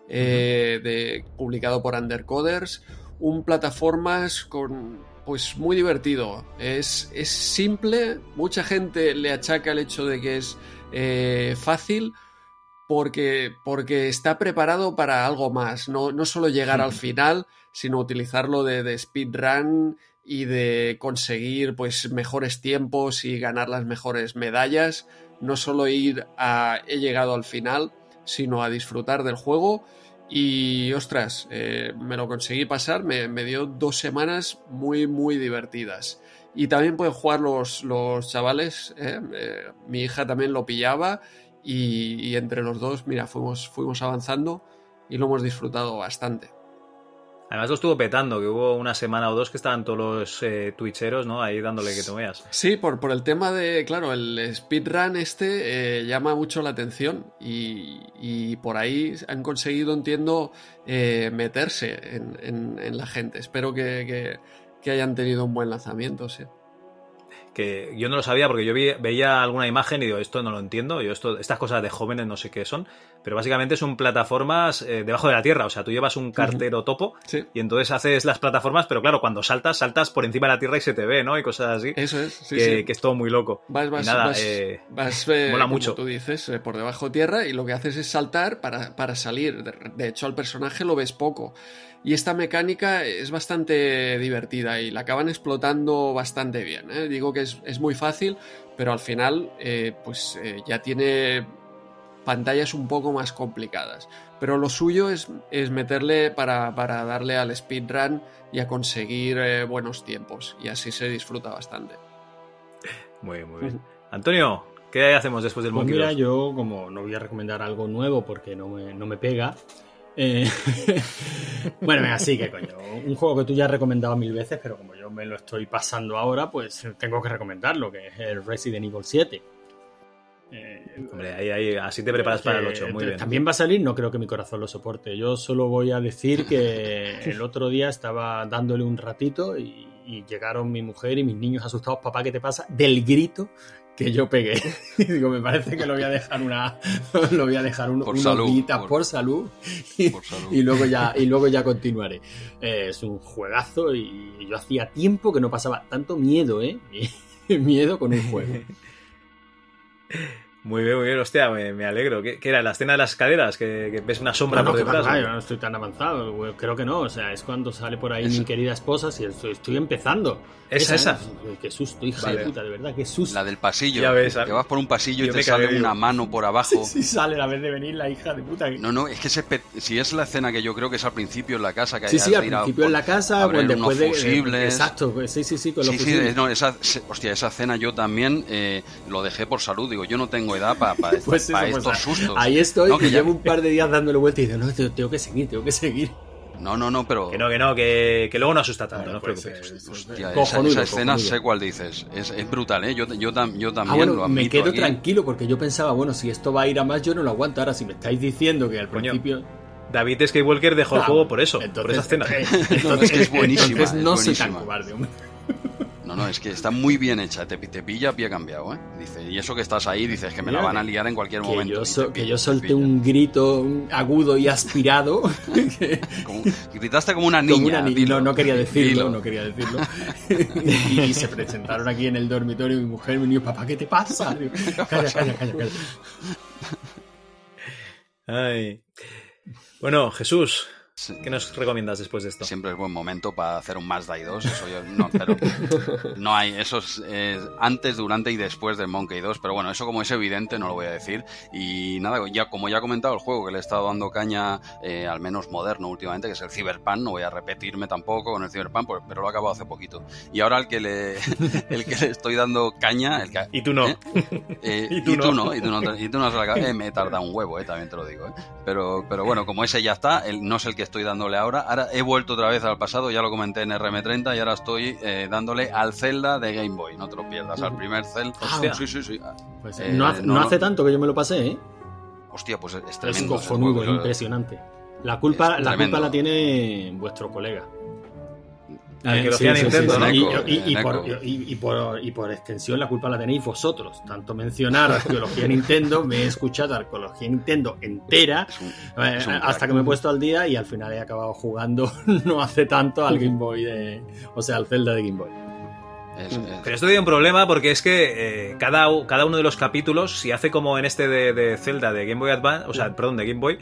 eh, de, publicado por Undercoders. Un plataformas con pues muy divertido. Es, es simple, mucha gente le achaca el hecho de que es eh, fácil porque, porque está preparado para algo más, no, no solo llegar al final, sino utilizarlo de, de speedrun y de conseguir pues mejores tiempos y ganar las mejores medallas, no solo ir a he llegado al final, sino a disfrutar del juego y ostras, eh, me lo conseguí pasar, me, me dio dos semanas muy, muy divertidas. Y también pueden jugar los, los chavales, ¿eh? Eh, mi hija también lo pillaba y, y entre los dos, mira, fuimos, fuimos avanzando y lo hemos disfrutado bastante. Además lo estuvo petando, que hubo una semana o dos que estaban todos los eh, twitcheros, ¿no? Ahí dándole que te veas. Sí, por, por el tema de, claro, el speedrun este eh, llama mucho la atención y, y por ahí han conseguido, entiendo, eh, meterse en, en- en la gente. Espero que, que- que hayan tenido un buen lanzamiento, sí. Que yo no lo sabía porque yo vi- veía alguna imagen y digo, esto no lo entiendo, yo esto, estas cosas de jóvenes no sé qué son, pero básicamente son plataformas eh, debajo de la tierra, o sea, tú llevas un cartero topo y entonces haces las plataformas, pero claro, cuando saltas, saltas por encima de la tierra y se te ve, ¿no? Y cosas así. Eso es, sí, que, sí. que es todo muy loco. Vas, vas, y nada, vas, eh, vas, eh, mola como mucho. tú dices, eh, por debajo tierra y lo que haces es saltar para, para salir. De, de hecho, al personaje lo ves poco. Y esta mecánica es bastante divertida y la acaban explotando bastante bien. ¿eh? Digo que es, es muy fácil, pero al final eh, pues eh, ya tiene pantallas un poco más complicadas. Pero lo suyo es, es meterle para, para darle al speedrun y a conseguir eh, buenos tiempos. Y así se disfruta bastante. Muy, muy bien. Antonio, ¿qué hacemos después del Pues Monkey mira, 2? yo como no voy a recomendar algo nuevo porque no me, no me pega. Eh, bueno, venga, sí, que coño. Un juego que tú ya has recomendado mil veces, pero como yo me lo estoy pasando ahora, pues tengo que recomendarlo, que es el Resident Evil 7. Hombre, ahí, ahí, así te preparas para el 8, muy Eh, bien. También va a salir, no creo que mi corazón lo soporte. Yo solo voy a decir que el otro día estaba dándole un ratito y, y llegaron mi mujer y mis niños asustados, papá, ¿qué te pasa? Del grito que yo pegué. Y digo, me parece que lo voy a dejar una, lo voy a dejar un- Por unos salud, días por- por, salud, y, y luego ya y luego ya continuaré. Eh, es un juegazo y yo hacía tiempo que no pasaba tanto miedo, ¿eh? miedo con un juego. Muy bien, muy bien, hostia, me, me alegro. ¿Qué, qué era? ¿La escena de las escaleras? ¿Que, que ves una sombra No, no, por detrás? va, ¿o? yo no estoy tan avanzado, güey, creo que no. O sea, es cuando sale por ahí mi querida esposa, si estoy, estoy empezando. ¿Esa, esa? Uy, Qué susto, hija Vale. de puta, de verdad, qué susto. La del pasillo. Ya ves, que vas por un pasillo yo y te sale una digo. mano por abajo. Sí, sale la vez de venir la hija de puta. No, no, es que ese pe- si es la escena que yo creo que es al principio en la casa que Sí, sí, al a principio por- en la casa, abrir pues después de. fusibles. Exacto, pues, sí, sí, sí, con los Sí, sí, no, esa, se- hostia, esa cena yo también eh, lo dejé por salud. Digo, yo no tengo edad para Pues eso, pues, estos sustos. Ahí estoy, No, que que ya- llevo un par de días dándole vuelta y digo, no, tengo, que seguir, tengo que seguir. No, no, no, pero. Que no, que no, que, que luego no asusta tanto, no os pues, preocupéis. Hostia, esa, Cojonudo, esa escena cojonudo. sé cuál dices. Es, es brutal, ¿eh? Yo, yo, tam- yo también Ah, bueno, lo me admito quedo aquí. tranquilo porque yo pensaba, bueno, si esto va a ir a más, yo no lo aguanto. Ahora, si me estáis diciendo que al Coño, principio. David Skywalker dejó el juego por eso, por esa escena. eh, No, entonces, es que es buenísima. entonces no es soy tan cobarde, hombre. No, no, es que está muy bien hecha. Te, te pilla a pie cambiado, ¿eh? Dice, y eso que estás ahí, dices que me la van a liar en cualquier Que momento. yo, so- que yo solté un grito agudo y aspirado. Como- gritaste como una niña. Como una ni- dilo. no, no quería decirlo, Dilo. no quería decirlo. y, y se presentaron aquí en el dormitorio mi mujer y mi niño, papá, ¿qué te pasa? Digo, calla, calla, calla, calla. Ay. Bueno, Jesús, ¿qué nos recomiendas después de esto? Siempre es buen momento para hacer un Mazda 2. Eso yo, no, pero no hay. Eso es eh, antes, durante y después del Monkey 2. Pero bueno, eso como es evidente, no lo voy a decir. Y nada, ya como ya he comentado, el juego que le he estado dando caña, eh, al menos moderno últimamente, que es el Cyberpunk. No voy a repetirme tampoco con el Cyberpunk, pues, pero lo he acabado hace poquito. Y ahora el que le, el que le estoy dando caña. El que, Y tú no. ¿eh? Eh, Y y, tú tú no. no. y tú no, y tú no. Eh, me he tardado un huevo, eh, también te lo digo. Pero, pero bueno, como ese ya está, el, no es el que estoy dándole ahora. Ahora he vuelto otra vez al pasado, ya lo comenté en RM30 y ahora estoy eh, dándole al Zelda de Game Boy. No te lo pierdas, al primer Zelda. Hostia. sí, sí, sí. Pues, Eh, no, hace, no hace tanto que yo me lo pasé, ¿eh? Hostia, pues es Es tremendo. ese cojonudo, es impresionante. La culpa, Es la culpa la tiene vuestro colega. Arqueología Nintendo, ¿no? Y, por, extensión la culpa la tenéis vosotros. Tanto mencionar arqueología Nintendo, me he escuchado arqueología Nintendo entera Es un- eh, es un hasta crack. que me he puesto al día y al final he acabado jugando no hace tanto al Game Boy de, o sea, al Zelda de Game Boy. es- es- Pero esto tiene un problema porque es que eh, cada, cada uno de los capítulos, si hace como en este de, de Zelda de Game Boy Advance, o sea, perdón, de Game Boy,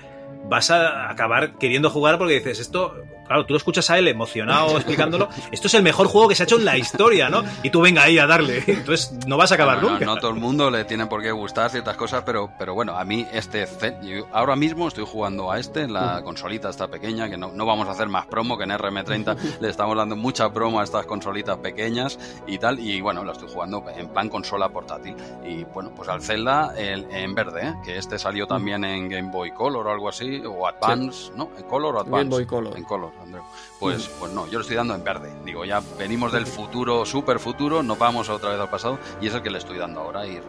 vas a acabar queriendo jugar porque dices, esto, claro, tú lo escuchas a él emocionado explicándolo, esto es el mejor juego que se ha hecho en la historia, ¿no? Y tú venga ahí a darle, entonces no vas a acabar No, no, nunca. no todo el mundo le tiene por qué gustar ciertas cosas, pero, pero bueno, a mí este yo ahora mismo estoy jugando a este, en la consolita está pequeña, que no, no vamos a hacer más promo que en RM30 le estamos dando mucha promo a estas consolitas pequeñas y tal, y bueno, lo estoy jugando en plan consola portátil. Y bueno, pues al Zelda el- en verde, ¿eh? que este salió también en Game Boy Color o algo así, o Advance, ¿no? ¿En Color o Advance? Game Boy Color. En Color, Andreu. Pues, pues no, yo lo estoy dando en verde. Digo, ya venimos del futuro, super futuro, nos vamos otra vez al pasado y es el que le estoy dando ahora y.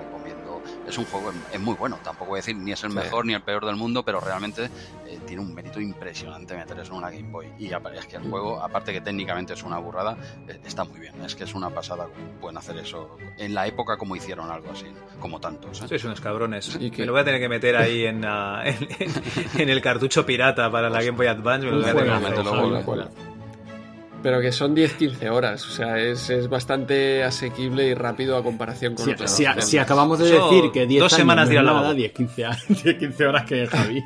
Es un juego, es muy bueno, tampoco voy a decir ni es el Sí. mejor ni el peor del mundo, pero realmente eh, tiene un mérito impresionante meter eso en una Game Boy. Y es que el juego, aparte que técnicamente es una burrada, eh, está muy bien. Es que es una pasada, pueden hacer eso en la época como hicieron algo así, como tantos. ¿eh? Sois unos cabrones. Y que- Me lo voy a tener que meter ahí en, ah, en, en- en el cartucho pirata para la Game Boy Advance. Me lo voy a tener que Juegazo, Pero que son 10-15 horas, o sea, es, es bastante asequible y rápido a comparación con Si, otros. si- si acabamos de Eso, decir que 10 dos años semanas no de ir es al nada, lavabo. 10, 15, a- 10, 15 horas que Javi.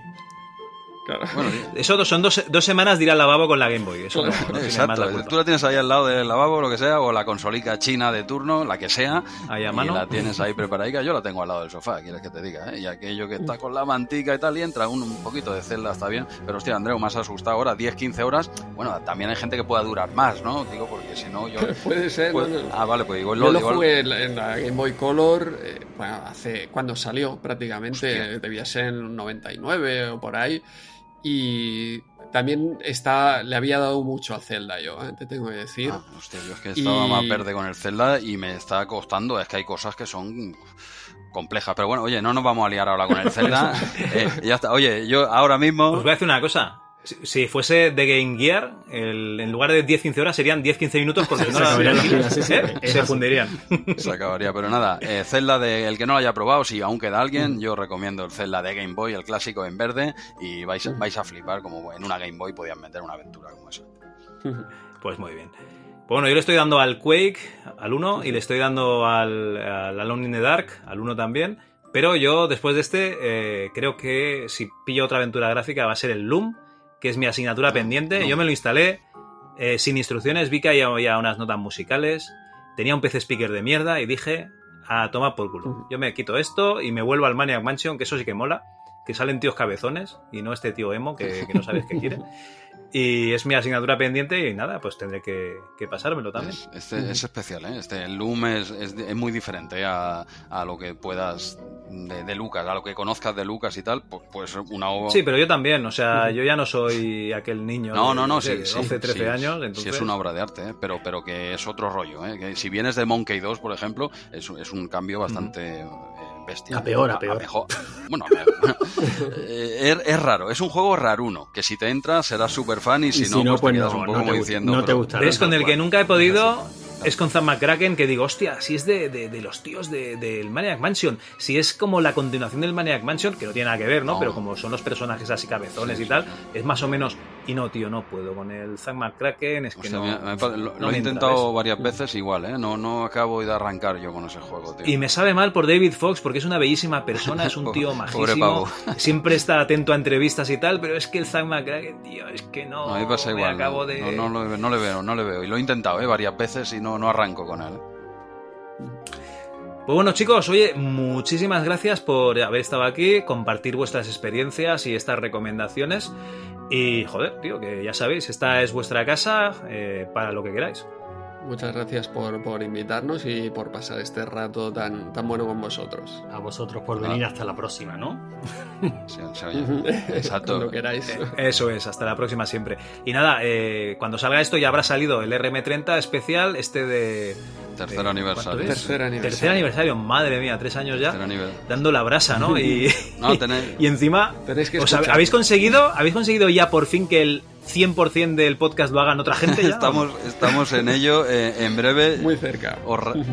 Claro. Bueno, Eso son dos, dos semanas de ir al lavabo con la Game Boy. Eso no, Claro, no más Exacto, la culpa. tú la tienes ahí al lado del lavabo, lo que sea, o la consolica china de turno, la que sea, Ahí a y mano. la tienes ahí preparadica. Yo la tengo al lado del sofá, quieres que te diga, ¿eh? Y aquello que está con la mantica y tal, y entra un, un poquito de celda, está bien. Pero hostia, Andreu, más asustado ahora, 10, 15 horas. Bueno, también hay gente que pueda durar más, ¿no? Digo, porque si no, yo. Puede ser, pues- no, no. Ah, vale, pues igual Yo lo lo igual- jugué en la, en la Game Boy Color, eh, bueno, hace cuando salió prácticamente, Hostia. debía ser en un 99 o por ahí, y también está, le había dado mucho a Zelda yo, eh, te tengo que decir. Ah, hostia, yo es que estaba Y- más verde con el Zelda y me está costando. Es que hay cosas que son complejas. Pero bueno, oye, no nos vamos a liar ahora con el Zelda. Eh, ya está. Oye, yo ahora mismo. Os voy a decir una cosa. Si, fuese de Game Gear, el- en lugar de 10-15 horas serían 10-15 minutos porque no Se la- sí, sí. ¿eh? Se fundirían. Se acabaría, pero nada. Eh, Zelda de el que no lo haya probado, si aún queda alguien, yo recomiendo el Zelda de Game Boy, el clásico en verde, y vais, a- vais a flipar como en una Game Boy podían meter una aventura como esa. Pues muy bien. Bueno, yo le estoy dando al Quake, al 1, y le estoy dando al, al Alone in the Dark, al 1 también. Pero yo, después de este, eh, creo que si pillo otra aventura gráfica va a ser el Loom, que es mi asignatura pendiente. Yo me lo instalé eh, sin instrucciones, vi que había unas notas musicales, tenía un PC speaker de mierda y dije, a tomar por culo. Yo me quito esto y me vuelvo al Maniac Mansion, que eso sí que mola, que salen tíos cabezones y no este tío emo que, que no sabes qué quiere. Y es mi asignatura pendiente y nada, pues tendré que, que pasármelo también. Es, este, es especial, ¿eh? Este, el Loom es, es, es muy diferente a, a, lo que puedas de, de, Lucas, a lo que conozcas de Lucas y tal, pues, pues una obra... Sí, pero yo también, o sea, yo ya no soy aquel niño no, de, no, no, de, sí, de sí, 11, 13 sí, años. Entonces... Sí, es una obra de arte, ¿eh? pero, pero que es otro rollo. ¿eh? Que si vienes de Monkey 2, por ejemplo, es, es un cambio bastante... Uh -huh bestia. A peor, a peor. A mejor. Bueno, a bueno es, es, raro, es un juego raruno, que si te entras serás súper fan y si, y no, si no, pues, pues te quedas no, un poco no te, diciendo... no te gustará. Es con el que nunca he podido. Es con Zam McCracken que digo, hostia, si es de, de, de los tíos del de, Maniac Mansion, si es como la continuación del Maniac Mansion, que no tiene nada que ver, ¿no? No. Pero como son los personajes así cabezones Sí, y tal, es más o menos. Y no, tío, no puedo. Con el Zam McCracken es O que sea, no. me- lo, no lo he intentado varias veces igual, ¿eh? No, no acabo de arrancar yo con ese juego, tío. Y me sabe mal por David Fox porque es una bellísima persona, es un tío pobre majísimo, pavo. siempre está atento a entrevistas y tal, pero es que el Zack McCracken, tío, es que no, No, a mí pasa igual. acabo no, no le veo, no le veo. Y lo he intentado, ¿eh? Varias veces y no, no arranco con él. Pues bueno chicos, oye, muchísimas gracias por haber estado aquí, compartir vuestras experiencias y estas recomendaciones. Y joder, tío, que ya sabéis, esta es vuestra casa eh, para lo que queráis. Muchas gracias por, por invitarnos y por pasar este rato tan, tan bueno con vosotros. A vosotros por venir hasta la próxima, ¿no? Exacto. Queráis. Eh, Eso es, hasta la próxima siempre. Y nada, eh, cuando salga esto ya habrá salido el RM30 especial, este de... Tercer aniversario. Tercer aniversario. Tercer aniversario, madre mía, tres años ya. Dando la brasa, ¿no? Y, No, tenéis- y encima, Tenéis que o sea, escuchar. ¿habéis conseguido, ¿habéis conseguido ya por fin que el 100% del podcast lo hagan otra gente ya? Estamos, estamos en ello. eh, en breve Muy cerca.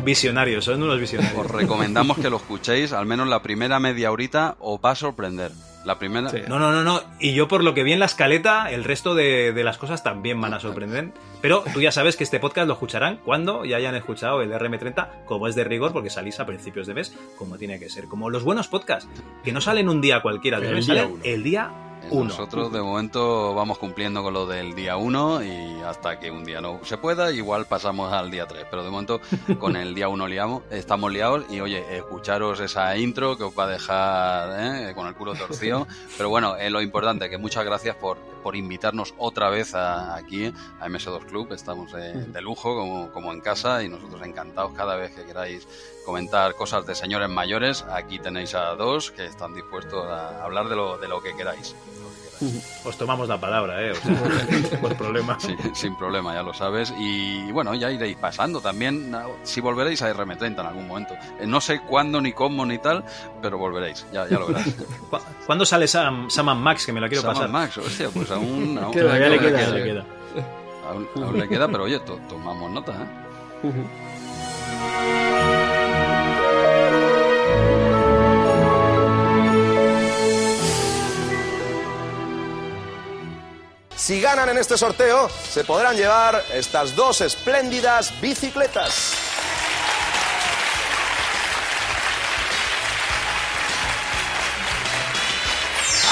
Visionarios, son unos visionarios. os recomendamos que lo escuchéis. Al menos la primera media horita os va a sorprender. La primera... Sí. No, no, no, no. Y yo por lo que vi en la escaleta, el resto de, de las cosas también van a sorprender. Pero tú ya sabes que este podcast lo escucharán cuando ya hayan escuchado el RM30, como es de rigor, porque salís a principios de mes, como tiene que ser. Como los buenos podcasts, que no salen un día cualquiera, El de mes, día salen uno. el día uno. Nosotros de momento vamos cumpliendo con lo del día 1 y hasta que un día no se pueda, igual pasamos al día 3. Pero de momento con el día 1 liamos, estamos liados y oye, escucharos esa intro que os va a dejar ¿eh? con el culo torcido. Pero bueno, eh, lo importante, que muchas gracias por, por invitarnos otra vez a- aquí a MS2 Club. Estamos de, de lujo como, como en casa y nosotros encantados cada vez que queráis comentar cosas de señores mayores. Aquí tenéis a dos que están dispuestos a hablar de lo, de lo que queráis. Os tomamos la palabra, ¿eh? O sea, por problema. Sí, sin problema, ya lo sabes. Y bueno, ya iréis pasando también. Si volveréis a RM30 en algún momento. Eh, No sé cuándo, ni cómo, ni tal, pero volveréis. Ya, ya lo verás. ¿Cu- ¿Cuándo sale Sam, Sam Max? Que me la quiero Sam pasar. and Max, hostia, pues aún, aún, le queda, le queda. Aún, aún le queda, pero oye, to- tomamos nota, ¿eh? Si ganan en este sorteo, se podrán llevar estas dos espléndidas bicicletas.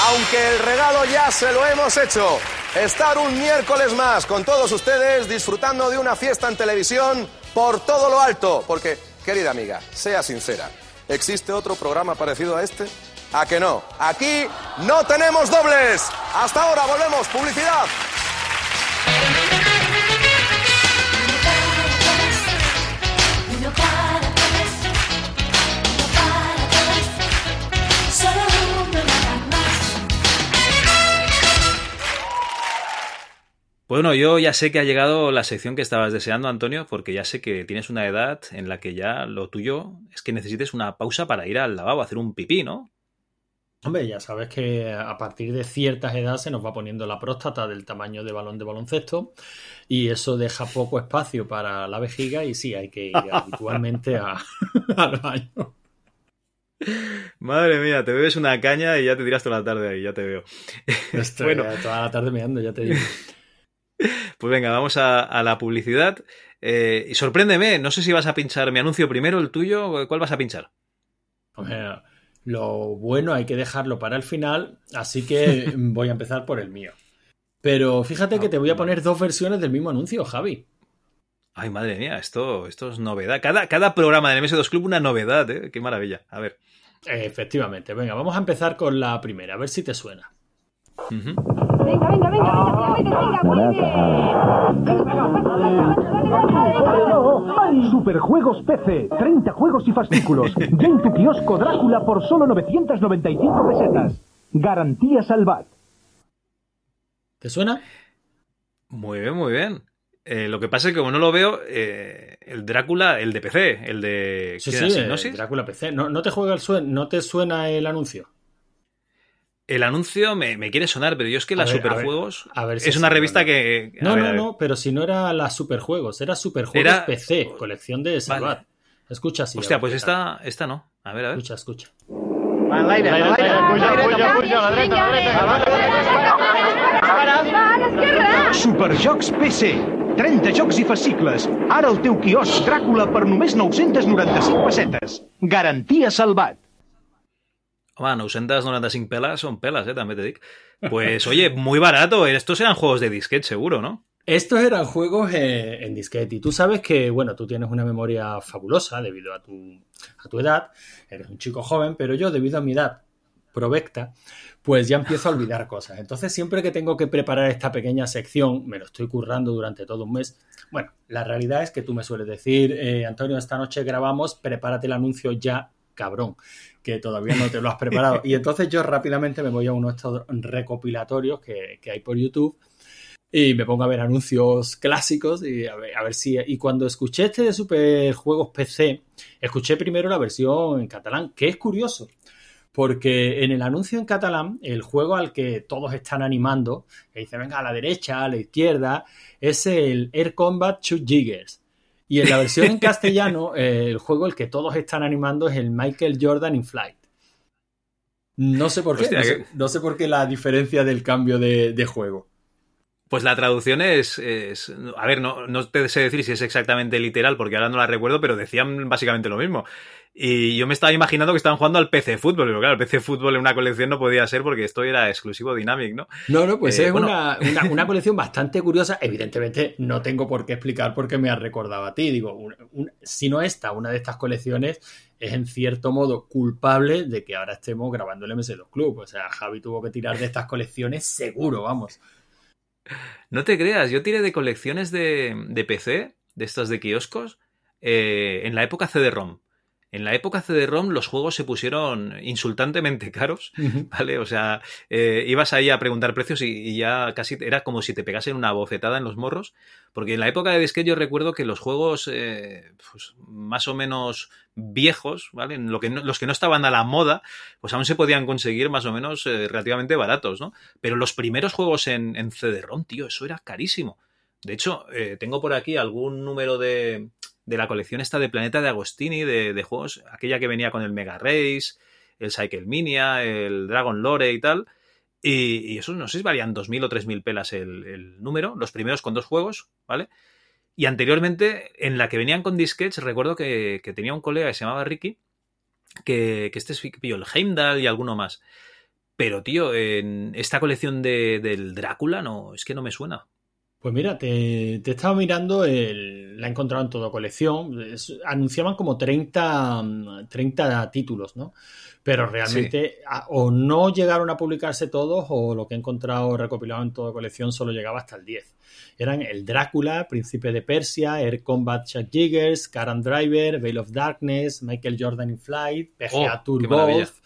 Aunque el regalo ya se lo hemos hecho. Estar un miércoles más con todos ustedes disfrutando de una fiesta en televisión por todo lo alto. Porque, querida amiga, sea sincera, ¿existe otro programa parecido a este? ¿A que no? Aquí no tenemos dobles. Hasta ahora volvemos. Publicidad. Bueno, yo ya sé que ha llegado la sección que estabas deseando, Antonio, porque ya sé que tienes una edad en la que ya lo tuyo es que necesites una pausa para ir al lavabo a hacer un pipí, ¿no? Hombre, ya sabes que a partir de ciertas edades se nos va poniendo la próstata del tamaño de balón de baloncesto y eso deja poco espacio para la vejiga y sí, hay que ir habitualmente a, al baño. Madre mía, te bebes una caña y ya te tiras toda la tarde ahí, ya te veo. Estoy bueno, toda la tarde meando, ya te digo. pues venga, vamos a, a la publicidad. Eh, y sorpréndeme, no sé si vas a pinchar mi anuncio primero, el tuyo, ¿cuál vas a pinchar? Hombre, Lo bueno hay que dejarlo para el final, así que voy a empezar por el mío. Pero fíjate que te voy a poner dos versiones del mismo anuncio, Javi. Ay, madre mía, esto, esto es novedad. Cada, cada programa del MS2 Club una novedad, ¿eh? Qué maravilla. A ver. Efectivamente, venga, vamos a empezar con la primera, a ver si te suena. Venga, venga, venga, venga, Superjuegos PC, 30 juegos y fascículos. Ya en tu kiosco Drácula por solo 995 pesetas. Garantía Salvat. ¿Te suena? Muy bien, muy bien. Eh, lo que pasa es que como no lo veo, eh, el Drácula, el de PC, el de... Sí, ¿qué sí? Drácula PC. ¿No, no te juega el suen ¿No te suena el anuncio? El anuncio me, me quiere sonar, pero yo es que A las ver, a ver, Superjuegos a ver si es una sí, revista que... a No, ver, no, a no, pero si no era la Superjuegos, era Superjuegos Era- PC, colección de Salvat. Escucha así. Hostia, a pues esta, esta no. A ver, a ver. Escucha, escucha. Superjocs PC, 30 jocs i fascicles. Ara el teu quiosc Dràcula per només 995 pessetes. Garantia Salvat. Home, 995 pelas son pelas, eh, también te digo. Pues oye, muy barato. Estos eran juegos de disquete, seguro, ¿no? Estos eran juegos eh, en disquete y tú sabes que, bueno, tú tienes una memoria fabulosa debido a tu, a tu edad, eres un chico joven, pero yo debido a mi edad provecta, pues ya empiezo a olvidar cosas. Entonces siempre que tengo que preparar esta pequeña sección, me lo estoy currando durante todo un mes. Bueno, la realidad es que tú me sueles decir, eh, Antonio, esta noche grabamos, prepárate el anuncio ya, cabrón, que todavía no te lo has preparado. Y entonces yo rápidamente me voy a uno de estos recopilatorios que, que hay por YouTube y me pongo a ver anuncios clásicos y a ver, si... Y cuando escuché este de Superjuegos PC, escuché primero la versión en catalán, que es curioso, porque en el anuncio en catalán, el juego al que todos están animando, que dice, venga, a la derecha, a la izquierda, es el Air Combat 2 Giggers. Y en la versión en castellano, eh, el juego el que todos están animando es el Michael Jordan in Flight. No sé por qué, Hostia, no, sé, que- no sé por qué la diferencia del cambio de, de juego. Pues la traducción es, es- a ver, no, no te sé decir si es exactamente literal, porque ahora no la recuerdo, pero decían básicamente lo mismo. Y yo me estaba imaginando que estaban jugando al PC Fútbol, pero claro, el PC Fútbol en una colección no podía ser porque esto era exclusivo Dynamic, ¿no? No, no, pues Eh, es bueno. una, una- una colección bastante curiosa. Evidentemente, no tengo por qué explicar por qué me ha recordado a ti. Digo, un- un- si no esta, una de estas colecciones es en cierto modo culpable de que ahora estemos grabando el MS2 Club. O sea, Javi tuvo que tirar de estas colecciones seguro, vamos. No te creas, yo tiré de colecciones de, de PC, de estas de kioscos, eh, en la época CD-ROM. En la época CD-ROM los juegos se pusieron insultantemente caros, ¿vale? O sea, eh, ibas ahí a preguntar precios y, y ya casi era como si te pegasen una bofetada en los morros, porque en la época de disquete yo recuerdo que los juegos eh, pues, más o menos viejos, ¿vale? Lo que no- los que no estaban a la moda, pues aún se podían conseguir más o menos eh, relativamente baratos, ¿no? Pero los primeros juegos en, en CD-ROM, tío, eso era carísimo. De hecho, tengo por aquí algún número de, de la colección esta de Planeta de Agostini, de, de juegos, aquella que venía con el Mega Race, el Cycle Minia, el Dragon Lore y tal. Y, y esos no sé si valían 2.000 o 3.000 pelas el, número, los primeros con dos juegos, ¿vale? Y anteriormente, en la que venían con disquets, recuerdo que, que tenía un colega que se llamaba Ricky, que, que este es el Heimdall y alguno más. Pero, tío, en esta colección de, del Drácula, no, es que no me suena. Pues mira, te, te he estado mirando, el- la he encontrado en toda colección. Es- anunciaban como 30, mm, 30 títulos, ¿no? Pero realmente a- o no llegaron a publicarse todos o lo que he encontrado recopilado en toda colección solo llegaba hasta el 10. Eran el Drácula, Príncipe de Persia, Air Combat Chuck Jiggers, Karan Driver, Veil of Darkness, Michael Jordan in Flight, PGA Oh, Tour. Golf,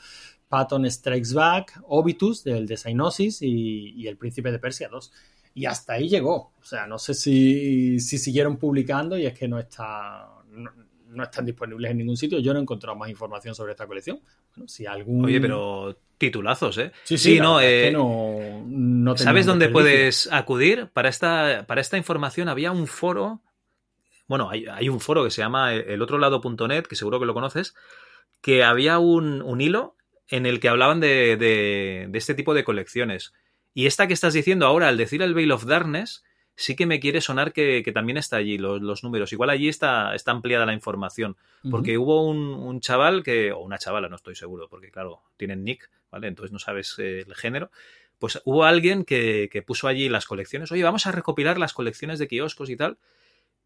Patton Strikes Back, Obitus, del de Synosis y, y El Príncipe de Persia 2. Y hasta ahí llegó. O sea, no sé si, si siguieron publicando y es que no está. No, no están disponibles en ningún sitio. Yo no he encontrado más información sobre esta colección. Bueno, si algún. Oye, pero titulazos, ¿eh? Sí, sí, la no, es que eh, no, no ¿Sabes dónde puedes acudir? Para esta, para esta información había un foro. Bueno, hay, hay un foro que se llama elotrolado.net, que seguro que lo conoces, que había un, un hilo en el que hablaban de, de- de este tipo de colecciones. Y esta que estás diciendo ahora, al decir el Veil of Darkness, sí que me quiere sonar que, que también está allí los, los, números. Igual allí está, está ampliada la información. Porque uh -huh. hubo un, un, chaval que, o una chavala, no estoy seguro, porque claro, tienen nick, ¿vale? Entonces no sabes eh, el género. Pues hubo alguien que, que, puso allí las colecciones. Oye, vamos a recopilar las colecciones de kioscos y tal.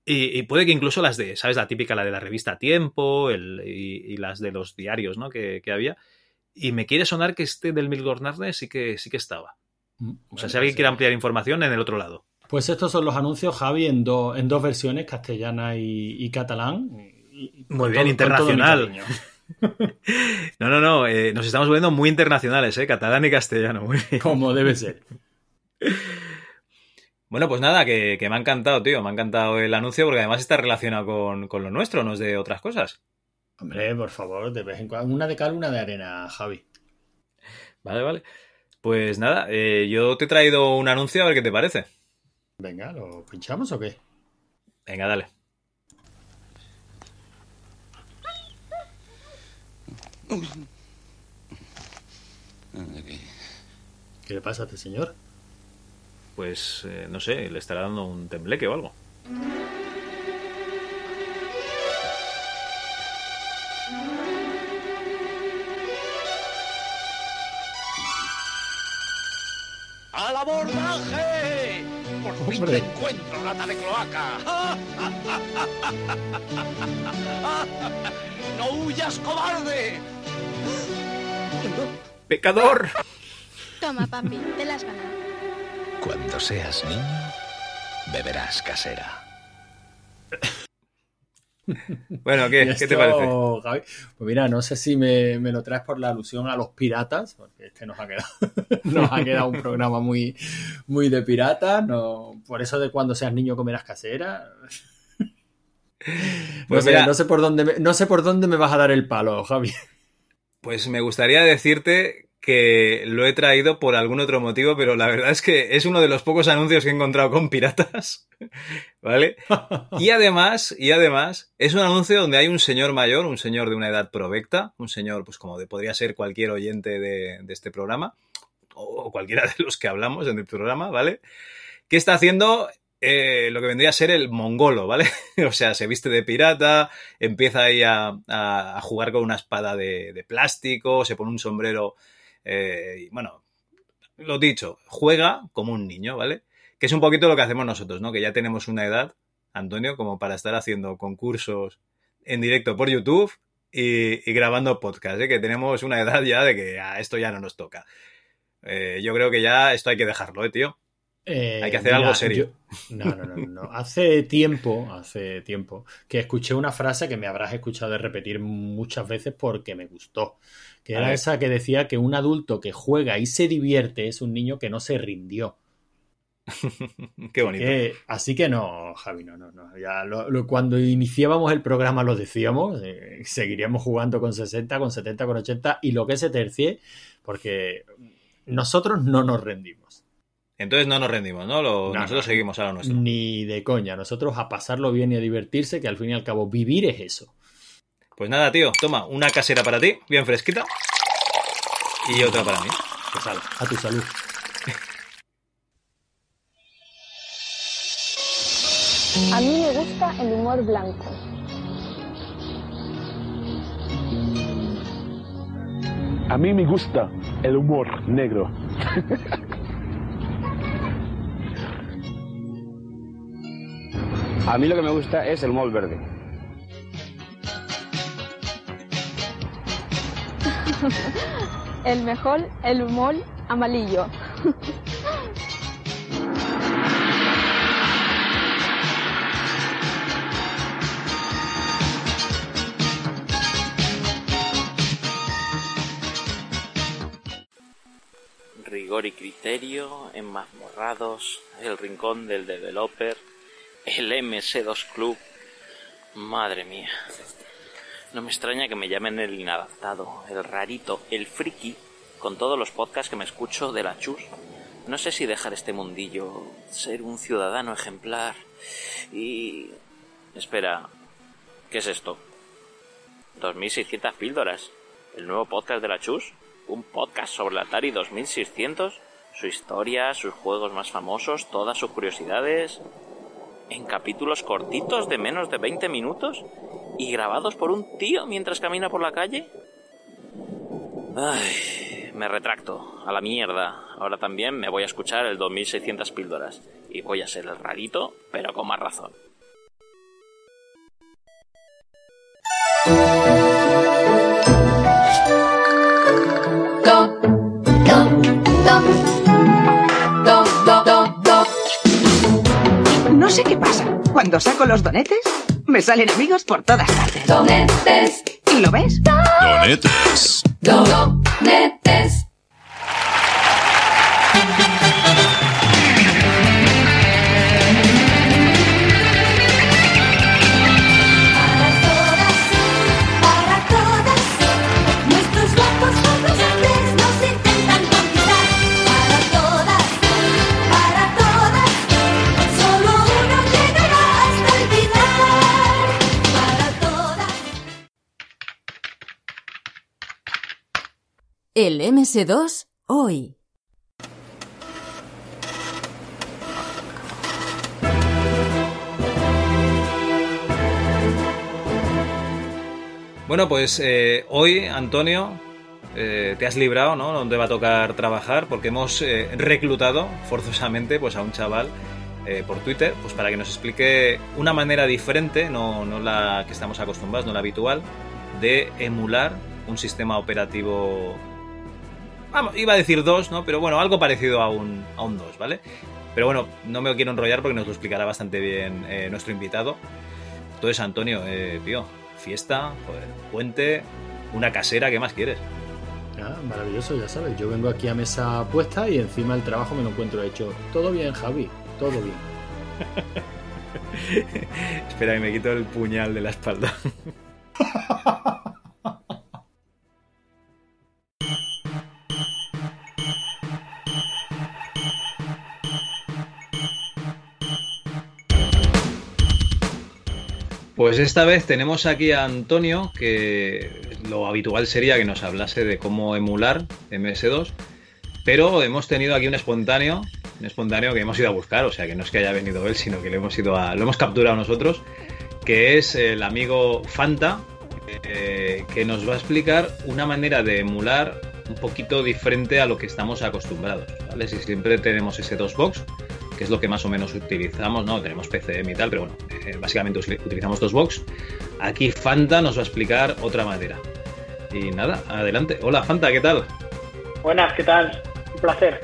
Y, y puede que incluso las de, ¿sabes? La típica, la de la revista Tiempo el, y, y, las de los diarios, ¿no? Que, que, había. Y me quiere sonar que este del Milgornarne sí que, sí que estaba. O sea, si alguien quiere ampliar información, en el otro lado. Pues estos son los anuncios, Javi, en, do, en dos versiones, castellana y, y catalán. Y, muy bien, todo, internacional. no, no, no, eh, nos estamos volviendo muy internacionales, ¿eh? Catalán y castellano. Muy bien. Como debe ser. Bueno, pues nada, que, que, me ha encantado, tío. Me ha encantado el anuncio porque además está relacionado con, con, lo nuestro, no es de otras cosas. Hombre, por favor, de vez en cuando. Una de cal, una de arena, Javi. Vale, vale. Pues nada, eh, yo te he traído un anuncio a ver qué te parece. Venga, ¿lo pinchamos o qué? Venga, dale. ¿Qué le pasa a este señor? Pues eh, no sé, le estará dando un tembleque o algo. ¡Por fin te encuentro, rata de cloaca! ¡No huyas, cobarde! ¡Pecador! Toma, papi, te las ganado. Cuando seas niño, beberás casera. Bueno, ¿qué, esto, ¿qué te parece? Pues mira, no sé si me, me, lo traes por la alusión a los piratas, porque este nos ha quedado, nos ha quedado un programa muy, muy de piratas. No, por eso de cuando seas niño comerás casera. Pues no, sé, mira, no, sé por dónde me, no sé por dónde me vas a dar el palo, Javi. Pues me gustaría decirte que lo he traído por algún otro motivo, pero la verdad es que es uno de los pocos anuncios que he encontrado con piratas, ¿vale? Y además, y además, es un anuncio donde hay un señor mayor, un señor de una edad provecta, un señor, pues como podría ser cualquier oyente de, este programa, o cualquiera de los que hablamos en el programa, ¿vale? Que está haciendo eh, lo que vendría a ser el mongolo, ¿vale? o sea, se viste de pirata, empieza ahí a, jugar con una espada de, plástico, se pone un sombrero eh, y bueno, lo dicho, juega como un niño, ¿vale? Que es un poquito lo que hacemos nosotros, ¿no? Que ya tenemos una edad, Antonio, como para estar haciendo concursos en directo por YouTube y, y grabando podcast, ¿eh? Que tenemos una edad ya de que ah, esto ya no nos toca. Eh, yo creo que ya esto hay que dejarlo, ¿eh, tío? Eh, Hay que hacer mira, algo serio. Yo, no, no, no, no. Hace tiempo, hace tiempo, que escuché una frase que me habrás escuchado de repetir muchas veces porque me gustó. Que era esa que decía que un adulto que juega y se divierte es un niño que no se rindió. Qué bonito. Que, así que no, Javi, no, no, no. Ya lo, lo, cuando iniciábamos el programa lo decíamos, eh, seguiríamos jugando con 60, con 70, con 80 y lo que se tercie, porque nosotros no nos rendimos. Entonces no nos rendimos, ¿no? Lo, no nosotros no, seguimos a lo nuestro. Ni de coña. Nosotros a pasarlo bien y a divertirse, que al fin y al cabo vivir es eso. Pues nada, tío, toma una casera para ti, bien fresquita. Y otra para mí. Pues sal, a tu salud. A mí me gusta el humor blanco. A mí me gusta el humor negro. A mí lo que me gusta es el mol verde. el mejor, el humor amarillo. Rigor y criterio, enmazmorrados, el rincón del developer el MS2 Club. Madre mía. No me extraña que me llamen el inadaptado, el rarito, el friki, con todos los podcasts que me escucho de la chus. No sé si dejar este mundillo, ser un ciudadano ejemplar y... Espera, ¿qué es esto? 2600 píldoras. ¿El nuevo podcast de la chus? ¿Un podcast sobre la Atari 2600? Su historia, sus juegos más famosos, todas sus curiosidades. En capítulos cortitos de menos de 20 minutos y grabados por un tío mientras camina por la calle. Ay, me retracto. A la mierda. Ahora también me voy a escuchar el 2600 píldoras. Y voy a ser el rarito, pero con más razón. Sé qué pasa. Cuando saco los donetes, me salen amigos por todas partes. Donetes. ¿Y lo ves? Donetes. Donetes. El MS2 hoy. Bueno, pues eh, hoy, Antonio, eh, te has librado, ¿no? Donde va a tocar trabajar, porque hemos eh, reclutado forzosamente pues, a un chaval por Twitter, pues para que nos explique una manera diferente, no, no la que estamos acostumbrados, no la habitual, de emular un sistema operativo. Vamos, iba a decir dos, ¿no? Pero bueno, algo parecido a un, a un 2, ¿vale? Pero bueno, no me quiero enrollar porque nos lo explicará bastante bien eh, nuestro invitado. Entonces, Antonio, eh, tío, fiesta, joder, puente, una casera, ¿qué más quieres? Ah, maravilloso, ya sabes. Yo vengo aquí a mesa puesta y encima el trabajo me lo encuentro hecho. Todo bien, Javi, todo bien. Espera, que me quito el puñal de la espalda. Pues esta vez tenemos aquí a Antonio, que lo habitual sería que nos hablase de cómo emular MS2, pero hemos tenido aquí un espontáneo, un espontáneo que hemos ido a buscar, o sea que no es que haya venido él, sino que lo hemos ido a, lo hemos capturado nosotros, que es el amigo Fanta, eh, que nos va a explicar una manera de emular un poquito diferente a lo que estamos acostumbrados, ¿vale? Si siempre tenemos ese dos box, que es lo que más o menos utilizamos, ¿no? Tenemos PCM y tal, pero bueno, eh, básicamente utilizamos dos box. Aquí Fanta nos va a explicar otra manera. Y nada, adelante. Hola Fanta, ¿qué tal? Buenas, ¿qué tal? Un placer.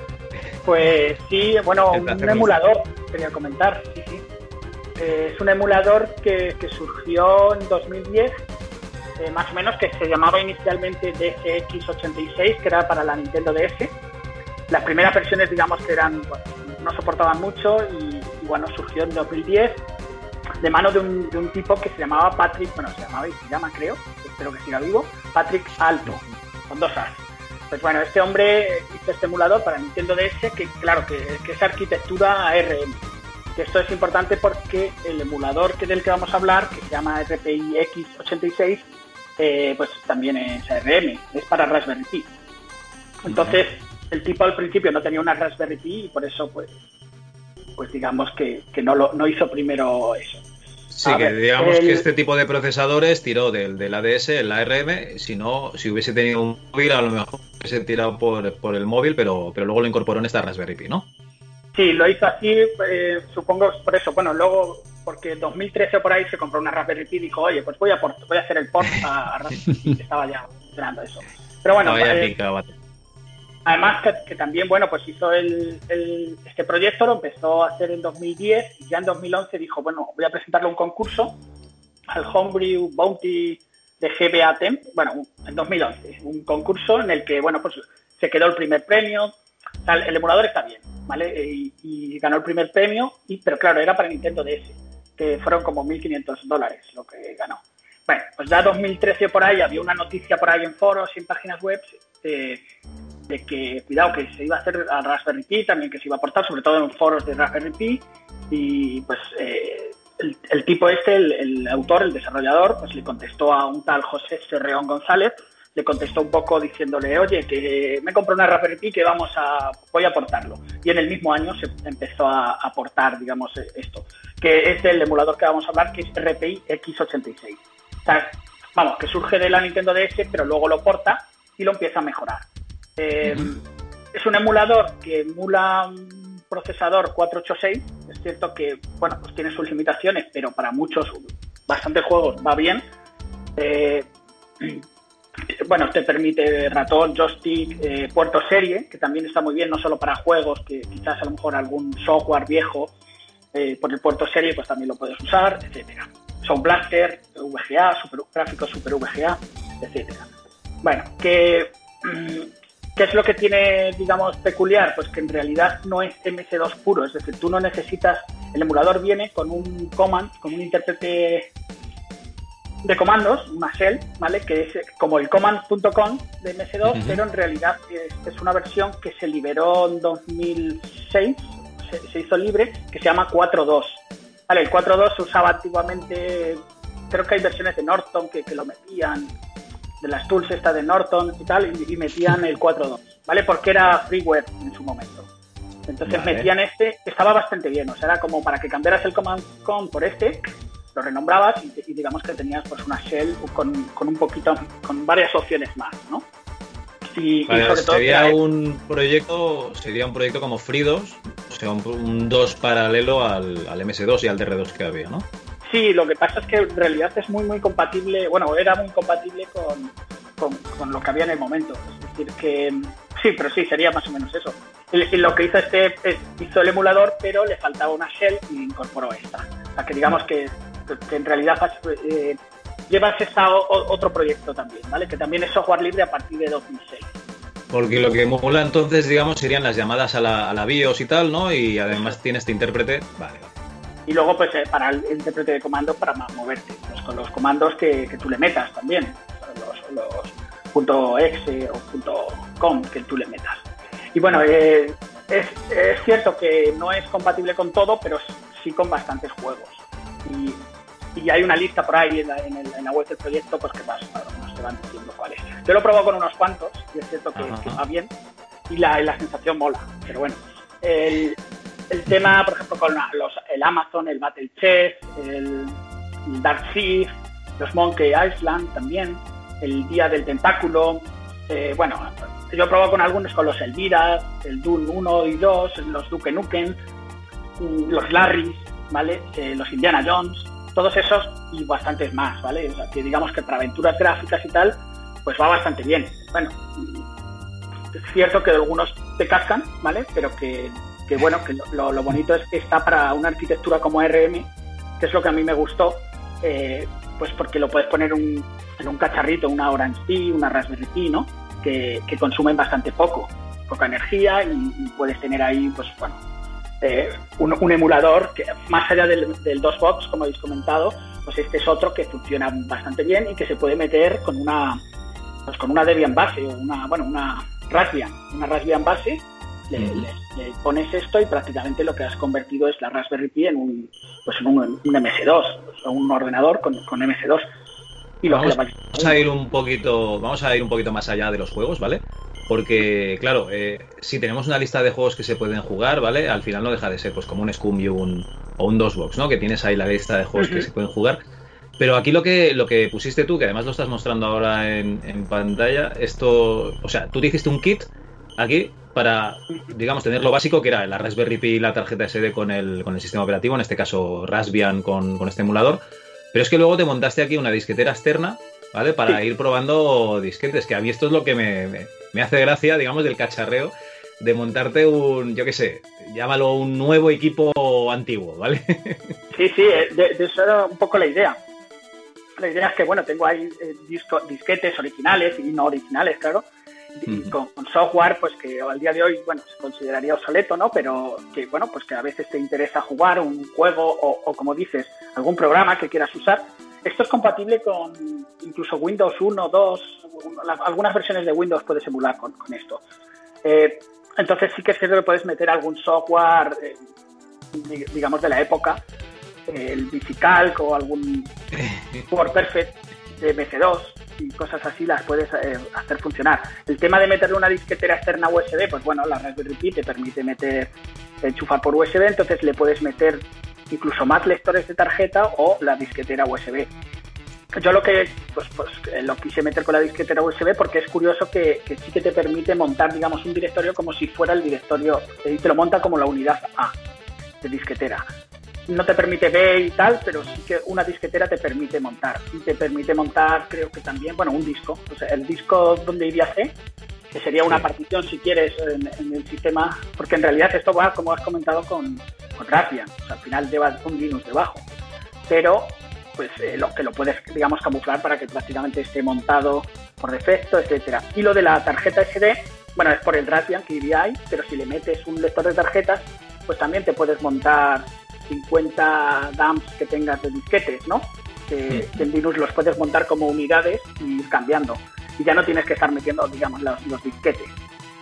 Pues sí, bueno, un emulador, quería comentar, sí, sí. Eh, es un emulador que, que surgió en 2010, eh, más o menos, que se llamaba inicialmente DSX86, que era para la Nintendo DS. Las primeras versiones, digamos, que eran, bueno, no soportaban mucho y, bueno, surgió en 2010 de mano de un, de un tipo que se llamaba Patrick, bueno, se llamaba y se llama, creo, espero que siga vivo, Patrick Alto, con dos As. Pues bueno, este hombre hizo este emulador para Nintendo DS, que claro, que, es arquitectura ARM. Esto es importante porque el emulador que del que vamos a hablar, que se llama RPI X86, eh, pues también es ARM, es para Raspberry Pi. Entonces, el tipo al principio no tenía una Raspberry Pi y por eso, pues, pues digamos que, que no, lo, no hizo primero eso. Sí, A que ver, digamos el- que este tipo de procesadores tiró del, del ADS, el ARM, si no, si hubiese tenido un móvil, a lo mejor hubiese tirado por, por el móvil, pero, pero luego lo incorporó en esta Raspberry Pi, ¿no? Sí, lo hizo así, eh, supongo por eso. Bueno, luego, porque en 2013 por ahí se compró una Raspberry Pi y dijo, oye, pues voy a, port- voy a hacer el port a, a Raspberry Pi, que estaba ya funcionando eso. Pero bueno, ya eh, picado. Además que, también, bueno, pues hizo el, este proyecto, lo empezó a hacer en 2010 y ya en 2011 dijo, bueno, voy a presentarle un concurso al Homebrew Bounty de GBA Temp, bueno, en 2011, un concurso en el que, bueno, pues se quedó el primer premio, el emulador está bien, ¿vale? Y, y ganó el primer premio, y, pero claro, era para Nintendo DS, que fueron como 1.500 dólares lo que ganó. Bueno, pues ya 2013 por ahí había una noticia por ahí en foros y en páginas web eh, de que, cuidado, que se iba a hacer a Raspberry Pi, también que se iba a aportar, sobre todo en foros de Raspberry Pi, y pues eh, el, el tipo este, el, el autor, el desarrollador, pues le contestó a un tal José Serreón González, le contestó un poco diciéndole, oye, que me compro una Raspberry Pi que vamos a, voy a portarlo. Y en el mismo año se empezó a aportar, digamos, esto, que es el emulador que vamos a hablar, que es RPI X86. O sea, vamos, que surge de la Nintendo DS, pero luego lo porta y lo empieza a mejorar. Eh, Es un emulador que emula un procesador 486. Es cierto que, bueno, pues tiene sus limitaciones, pero para muchos, bastantes juegos va bien. Eh, bueno, te permite ratón, joystick, eh, puerto serie, que también está muy bien, no solo para juegos, que quizás a lo mejor algún software viejo eh, por el puerto serie, pues también lo puedes usar, etcétera. Sound Blaster, VGA, super, gráficos Super VGA, etcétera. Bueno, que, ¿qué es lo que tiene, digamos, peculiar? Pues que en realidad no es MS2 puro, es decir, tú no necesitas, el emulador viene con un command, con un intérprete de comandos, una shell, ¿vale? Que es como el command.com de MS2, Ujú. pero en realidad es, es una versión que se liberó en 2006, se, se hizo libre, que se llama 4.2. Vale, el 4.2 se usaba antiguamente, creo que hay versiones de Norton que, que lo metían, de las tools esta de Norton y tal, y, y metían el 4.2, ¿vale? Porque era freeware en su momento. Entonces Vale. metían este, estaba bastante bien, o sea, era como para que cambiaras el command com por este, lo renombrabas y, y digamos que tenías pues una shell con, con un poquito, con varias opciones más, ¿no? Y, y Vale, sobre todo sería un proyecto, sería un proyecto como FreeDOS, o sea, un, un DOS paralelo al, al MS2 y al DR2 que había, ¿no? Sí, lo que pasa es que en realidad es muy, muy compatible, bueno, era muy compatible con, con, con lo que había en el momento. Es decir, que sí, pero sí, sería más o menos eso. Y, lo que hizo este, es- hizo el emulador, pero le faltaba una shell y incorporó esta. O sea, que digamos que, que en realidad eh, llevas esta o- otro proyecto también, ¿vale? Que también es software libre a partir de 2006. Porque lo que emula entonces, digamos, serían las llamadas a la, a la BIOS y tal, ¿no? Y además tiene este intérprete. Vale, vale. Y luego, pues, eh, para el intérprete de comandos para moverte, pues, con los comandos que, que tú le metas también, los, los punto .exe o punto .com que tú le metas. Y bueno, eh, es, es cierto que no es compatible con todo, pero sí con bastantes juegos. Y, y hay una lista por ahí en la, en el- en la web del proyecto pues que más nos te van diciendo cuáles. Yo lo he probado con unos cuantos y es cierto que, va bien y la, la sensación mola. Pero bueno, el, el tema, por ejemplo, con los, el Amazon, el Battle Chess, el, Dark Sea, los Monkey Island también, el Día del Tentáculo. eh, bueno, yo he probado con algunos, con los Elvira, el Dune 1 y 2, los Duke Nukem, los Larrys, ¿vale? Eh, los Indiana Jones, todos esos y bastantes más, ¿vale? O sea, que digamos que para aventuras gráficas y tal, pues va bastante bien. Bueno, es cierto que algunos te cascan, ¿vale? Pero que, que bueno, que lo, lo- bonito es que está para una arquitectura como ARM, que es lo que a mí me gustó, eh, pues porque lo puedes poner un- en un cacharrito, una Orange Pi, una Raspberry Pi, ¿no? Que, que consumen bastante poco, poca energía y, y puedes tener ahí, pues bueno, eh, un, un emulador que más allá del, del DOSBox, como habéis comentado, pues este es otro que funciona bastante bien y que se puede meter con una pues con una Debian base o una bueno una Raspbian, una Raspbian base, le, le- pones esto y prácticamente lo que has convertido es la Raspberry Pi en un pues en un, un MS2, o un ordenador con, con MS2. Y lo que Vamos, vamos a ir un poquito, vamos a ir un poquito más allá de los juegos, ¿vale? Porque, claro, eh, si tenemos una lista de juegos que se pueden jugar, ¿vale? Al final no deja de ser pues como un Scum y un, o un DOSBox, ¿no? Que tienes ahí la lista de juegos que se pueden jugar. Pero aquí lo que, lo que pusiste tú, que además lo estás mostrando ahora en, en pantalla, esto, o sea, tú te hiciste un kit aquí para, digamos, tener lo básico que era la Raspberry Pi y la tarjeta SD con el, con el sistema operativo, en este caso Raspbian con, con este emulador. Pero es que luego te montaste aquí una disquetera externa, ¿vale? Para ir probando disquetes, que a mí esto es lo que me, me- me hace gracia, digamos, del cacharreo de montarte un, yo qué sé, llámalo un nuevo equipo antiguo, ¿vale? Sí, sí, eh, de, de eso era un poco la idea. La idea es que, bueno, tengo ahí eh, disco- disquetes originales y no originales, claro, y con, con software, pues que al día de hoy, bueno, se consideraría obsoleto, ¿no? Pero que, bueno, pues que a veces te interesa jugar un juego o, o, como dices, algún programa que quieras usar. Esto es compatible con incluso Windows 1, 2, la- algunas versiones de Windows puedes emular con, con esto. Eh, entonces sí que es cierto que puedes meter algún software, eh, di- digamos, de la época, eh, el Bicicalc o algún WordPerfect de MC2, y cosas así las puedes eh, hacer funcionar. El tema de meterle una disquetera externa USB, pues bueno, la Raspberry Pi te permite meter, enchufar por USB, entonces le puedes meter incluso más lectores de tarjeta o la disquetera USB. Yo lo que pues, pues, eh, lo quise meter con la disquetera USB porque es curioso que, que sí que te permite montar, digamos, un directorio como si fuera el directorio, y te lo monta como la unidad A de disquetera. No te permite B y tal, pero sí que una disquetera te permite montar. Y te permite montar, creo que también, bueno, un disco. O sea, el disco donde iría C, que sería una partición, si quieres, en, en el sistema, porque en realidad esto va, como has comentado, con, con Raspbian. O sea, al final lleva un Linux debajo. Pero pues eh, lo que lo puedes, digamos, camuflar para que prácticamente esté montado por defecto, etcétera. Y lo de la tarjeta SD, bueno, es por el Raspbian que iría ahí, pero si le metes un lector de tarjetas, pues también te puedes montar 50 dumps que tengas de disquetes, ¿no? Que, que en Linux los puedes montar como unidades y ir cambiando. Y ya no tienes que estar metiendo, digamos, los, los disquetes.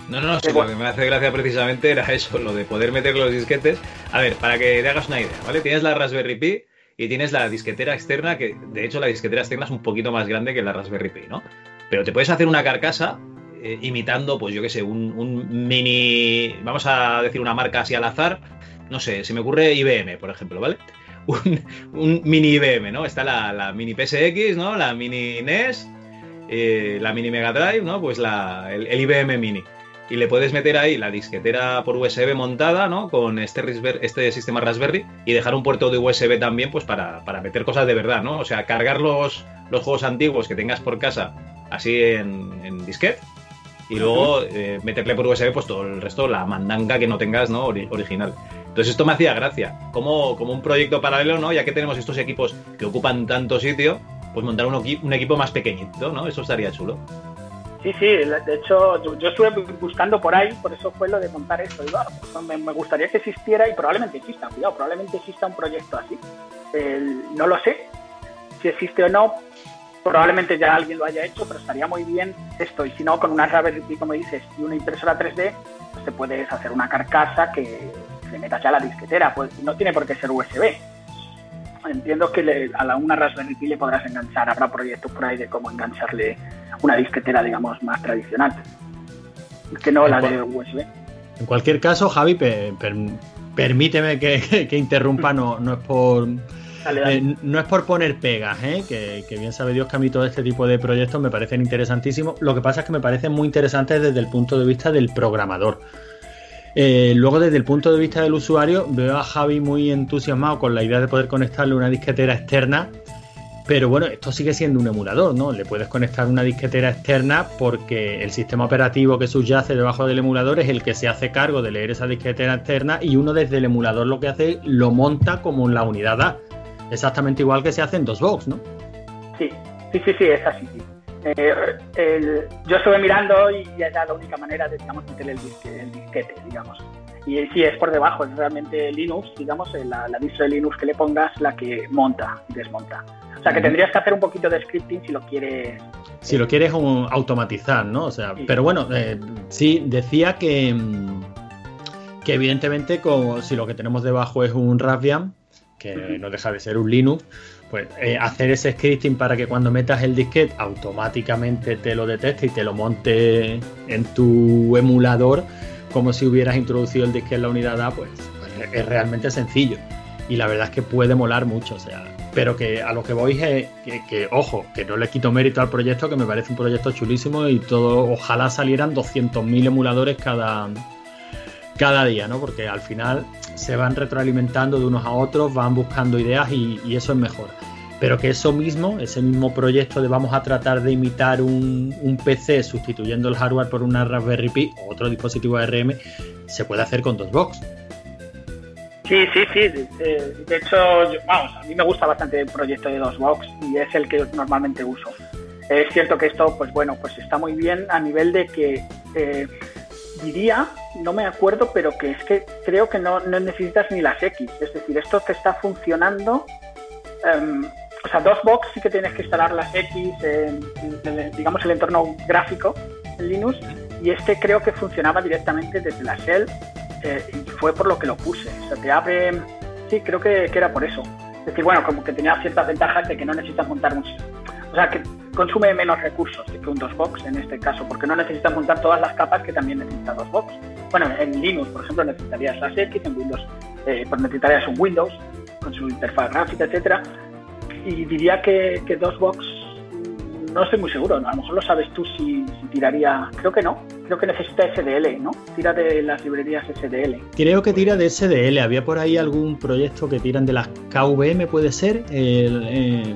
No, no, no, sí, lo que me hace gracia precisamente era eso, lo de poder meter los disquetes. A ver, para que te hagas una idea, ¿vale? Tienes la Raspberry Pi y tienes la disquetera externa, que de hecho la disquetera externa es un poquito más grande que la Raspberry Pi, ¿no? Pero te puedes hacer una carcasa eh, imitando, pues yo qué sé, un, un mini, vamos a decir una marca así al azar, no sé, se me ocurre IBM, por ejemplo, ¿vale? Un, un mini IBM, ¿no? Está la, la mini PSX, ¿no? La mini NES, eh, la mini Mega Drive, ¿no? Pues la, el, el IBM Mini. Y le puedes meter ahí la disquetera por USB montada, ¿no? Con este, este sistema Raspberry y dejar un puerto de USB también, pues para, para meter cosas de verdad, ¿no? O sea, cargar los, los juegos antiguos que tengas por casa así en, en disquete y luego eh, meterle por USB pues todo el resto, la mandanga que no tengas, ¿no? Ori- original. Entonces esto me hacía gracia, como, como un proyecto paralelo, ¿no? Ya que tenemos estos equipos que ocupan tanto sitio, pues montar un, un equipo más pequeñito, ¿no? Eso estaría chulo. Sí, sí, de hecho yo, estuve bu- buscando por ahí, por eso fue lo de montar esto. Digo, ah, pues me, gustaría que existiera y probablemente exista, cuidado, probablemente exista un proyecto así. No lo sé si existe o no, probablemente ya alguien lo haya hecho, pero estaría muy bien esto. Y si no, con una Raspberry Pi, como dices, y una impresora 3D, pues te puedes hacer una carcasa que le metas ya la disquetera, pues no tiene por qué ser USB. Entiendo que le- a la, una Raspberry Pi le podrás enganchar, habrá proyectos por ahí de cómo engancharle una disquetera, digamos, más tradicional. Que no la de USB. En cualquier caso, Javi, pe- per- permíteme que, que interrumpa, no, no es por. Dale, dale. eh, no es por poner pegas, ¿eh? que, que bien sabe Dios que a mí todo este tipo de proyectos me parecen interesantísimos. Lo que pasa es que me parecen muy interesantes desde el punto de vista del programador. Eh, luego, desde el punto de vista del usuario, veo a Javi muy entusiasmado con la idea de poder conectarle una disquetera externa. Pero bueno, esto sigue siendo un emulador, ¿no? Le puedes conectar una disquetera externa porque el sistema operativo que subyace debajo del emulador es el que se hace cargo de leer esa disquetera externa y uno desde el emulador lo que hace lo monta como la unidad A. Exactamente igual que se hace en DOSBox, ¿no? Sí, sí, sí, sí, es así. Sí. Eh, el- yo estuve mirando y ya era la única manera de, digamos, meterle el, disque- el disquete, digamos. Y sí, es por debajo, es realmente Linux, digamos, eh, la, la distro de Linux que le pongas la que monta y desmonta. O sea que tendrías que hacer un poquito de scripting si lo quieres. Si lo quieres automatizar, ¿no? O sea, pero bueno, eh, sí, decía que, mm, que evidentemente como si lo que tenemos debajo es un Raspbian, que no deja de ser un Linux, pues eh, hacer ese scripting para que cuando metas el disquete automáticamente te lo detecte y te lo monte en tu emulador como si hubieras introducido el disquete en la unidad A, pues, pues es realmente sencillo. Y la verdad es que puede molar mucho, o sea, pero que a lo que voy es que, que, ojo, que no le quito mérito al proyecto, que me parece un proyecto chulísimo y todo, ojalá salieran 200.000 emuladores cada, cada día, ¿no? Porque al final se van retroalimentando de unos a otros, van buscando ideas y, y eso es mejor. Pero que eso mismo, ese mismo proyecto de vamos a tratar de imitar un, PC sustituyendo el hardware por una Raspberry Pi o otro dispositivo ARM, se puede hacer con DOSBox. Sí, sí, sí. De, de- de hecho, yo- vamos, a mí me gusta bastante el proyecto de DOSBox y es el que normalmente uso. Es cierto que esto, pues bueno, pues está muy bien a nivel de que eh, diría, no me acuerdo, pero que es que creo que no, no necesitas ni las X. Es decir, esto te está funcionando. em, o sea, DOSBox sí que tienes que instalar las X, en, digamos, el entorno gráfico en Linux, y este creo que funcionaba directamente desde la shell eh, y fue por lo que lo puse. O sea, te abre. Sí, creo que, que era por eso. Es decir, bueno, como que tenía ciertas ventajas de que no necesitas montar un. O sea, que consume menos recursos que un DOSBox en este caso, porque no necesitas montar todas las capas que también necesita DOSBox. Bueno, en Linux, por ejemplo, necesitarías las X, en Windows eh, pues necesitarías un Windows con su interfaz gráfica, etcétera. Y diría que, que DOSBox no estoy muy seguro, a lo mejor lo sabes tú si, si tiraría, creo que no, creo que necesita SDL, ¿no? Tira de las librerías SDL. Creo que tira de SDL. Había por ahí algún proyecto que tiran de las KVM, puede ser, El, eh,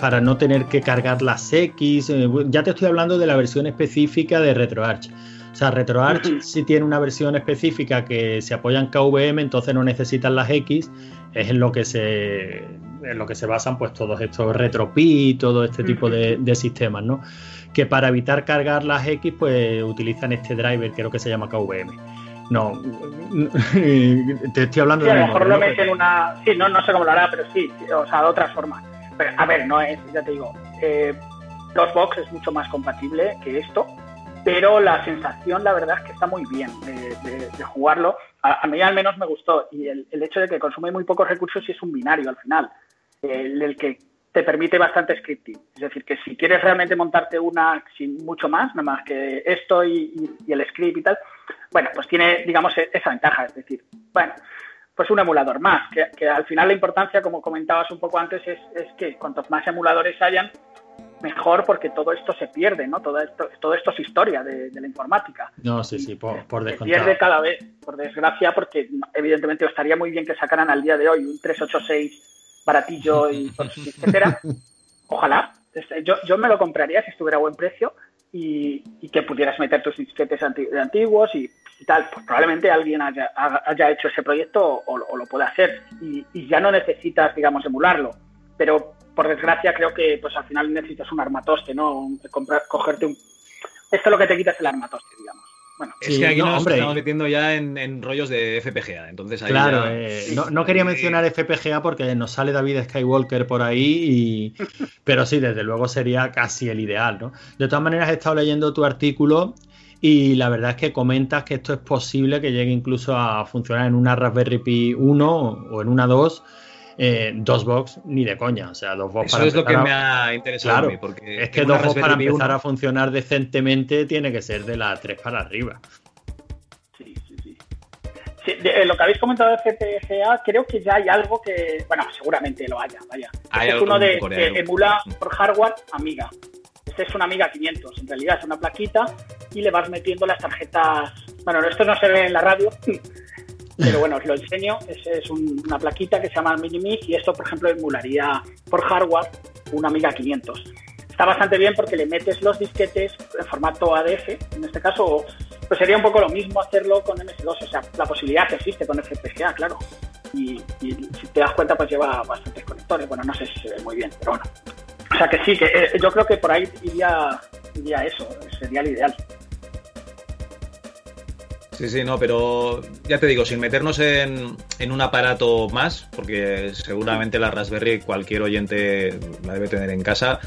para no tener que cargar las X. Eh, ya te estoy hablando de la versión específica de RetroArch. O sea, RetroArch sí tiene una versión específica que se apoya en KVM, entonces no necesitan las X. Es en lo que se, en lo que se basan pues todos estos RetroPie, todo este tipo de, de sistemas, ¿no? Que para evitar cargar las X, pues utilizan este driver, creo que se llama KVM. No, te estoy hablando Sí, a de lo mejor lo ¿no? mete en una. Sí, no, no sé cómo lo hará, pero sí, o sea, de otras formas. Pero, a ver, no es, ya te digo, eh, DOSBox es mucho más compatible que esto, pero la sensación, la verdad, es que está muy bien de, de- de jugarlo. A, a mí al menos me gustó. Y el, el hecho de que consume muy pocos recursos y es un binario al final, el, el que te permite bastante scripting. Es decir, que si quieres realmente montarte una sin mucho más, nada más que esto y, y- y el script y tal, bueno, pues tiene, digamos, e- esa ventaja. Es decir, bueno, pues un emulador más, que, que al final la importancia, como comentabas un poco antes, es, es que cuantos más emuladores hayan, mejor porque todo esto se pierde, ¿no? Todo esto, todo esto es historia de, de la informática. No, sí, sí, por, por Se pierde cada vez, por desgracia, porque evidentemente estaría muy bien que sacaran al día de hoy un 386 baratillo y etcétera. Ojalá. Este, Yo, yo me lo compraría si estuviera a buen precio y, y que pudieras meter tus disquetes anti- antiguos y, y tal. Pues probablemente alguien haya, haya hecho ese proyecto o, o lo pueda hacer. Y, y ya no necesitas, digamos, emularlo. Pero por desgracia creo que pues al final necesitas un armatoste, ¿no? Un- comprar, cogerte un... Esto es lo que te quitas el armatoste, digamos. Bueno, Es que aquí nos estamos metiendo ya en, en rollos de FPGA, entonces ahí Claro, ya- eh, no, no quería mencionar FPGA porque nos sale David Skywalker por ahí, y, pero sí, desde luego sería casi el ideal, ¿no? De todas maneras, he estado leyendo tu artículo y la verdad es que comentas que esto es posible que llegue incluso a funcionar en una Raspberry Pi 1 o en una 2, eh, dos box ni de coña, o sea, dos box Eso para es lo que empezar me a- ha interesado Claro, a mí, porque es que tengo dos una box para empezar 1. a funcionar decentemente tiene que ser de la 3 para arriba. Sí, de- eh, lo que habéis comentado de FPGA, creo que ya hay algo que, bueno, seguramente lo haya, vaya. Hay Este es uno de, que emula por hardware Amiga. Este es una Amiga 500, en realidad es una plaquita y le vas metiendo las tarjetas. Bueno, esto no se ve en la radio, pero bueno, os lo enseño. Es, un- una plaquita que se llama Minimig y esto, por ejemplo, emularía por hardware una Amiga 500. Está bastante bien porque le metes los disquetes en formato ADF, en este caso, pues sería un poco lo mismo hacerlo con MS2, o sea, la posibilidad que existe con FPGA, claro. Y, y si te das cuenta, pues lleva bastantes conectores. Bueno, no sé si se ve muy bien, pero bueno. O sea que sí, que eh, yo creo que por ahí iría, iría eso, sería el ideal. Sí, sí, no, pero ya te digo, sin meternos en, en un aparato más, porque seguramente la Raspberry cualquier oyente la debe tener en casa,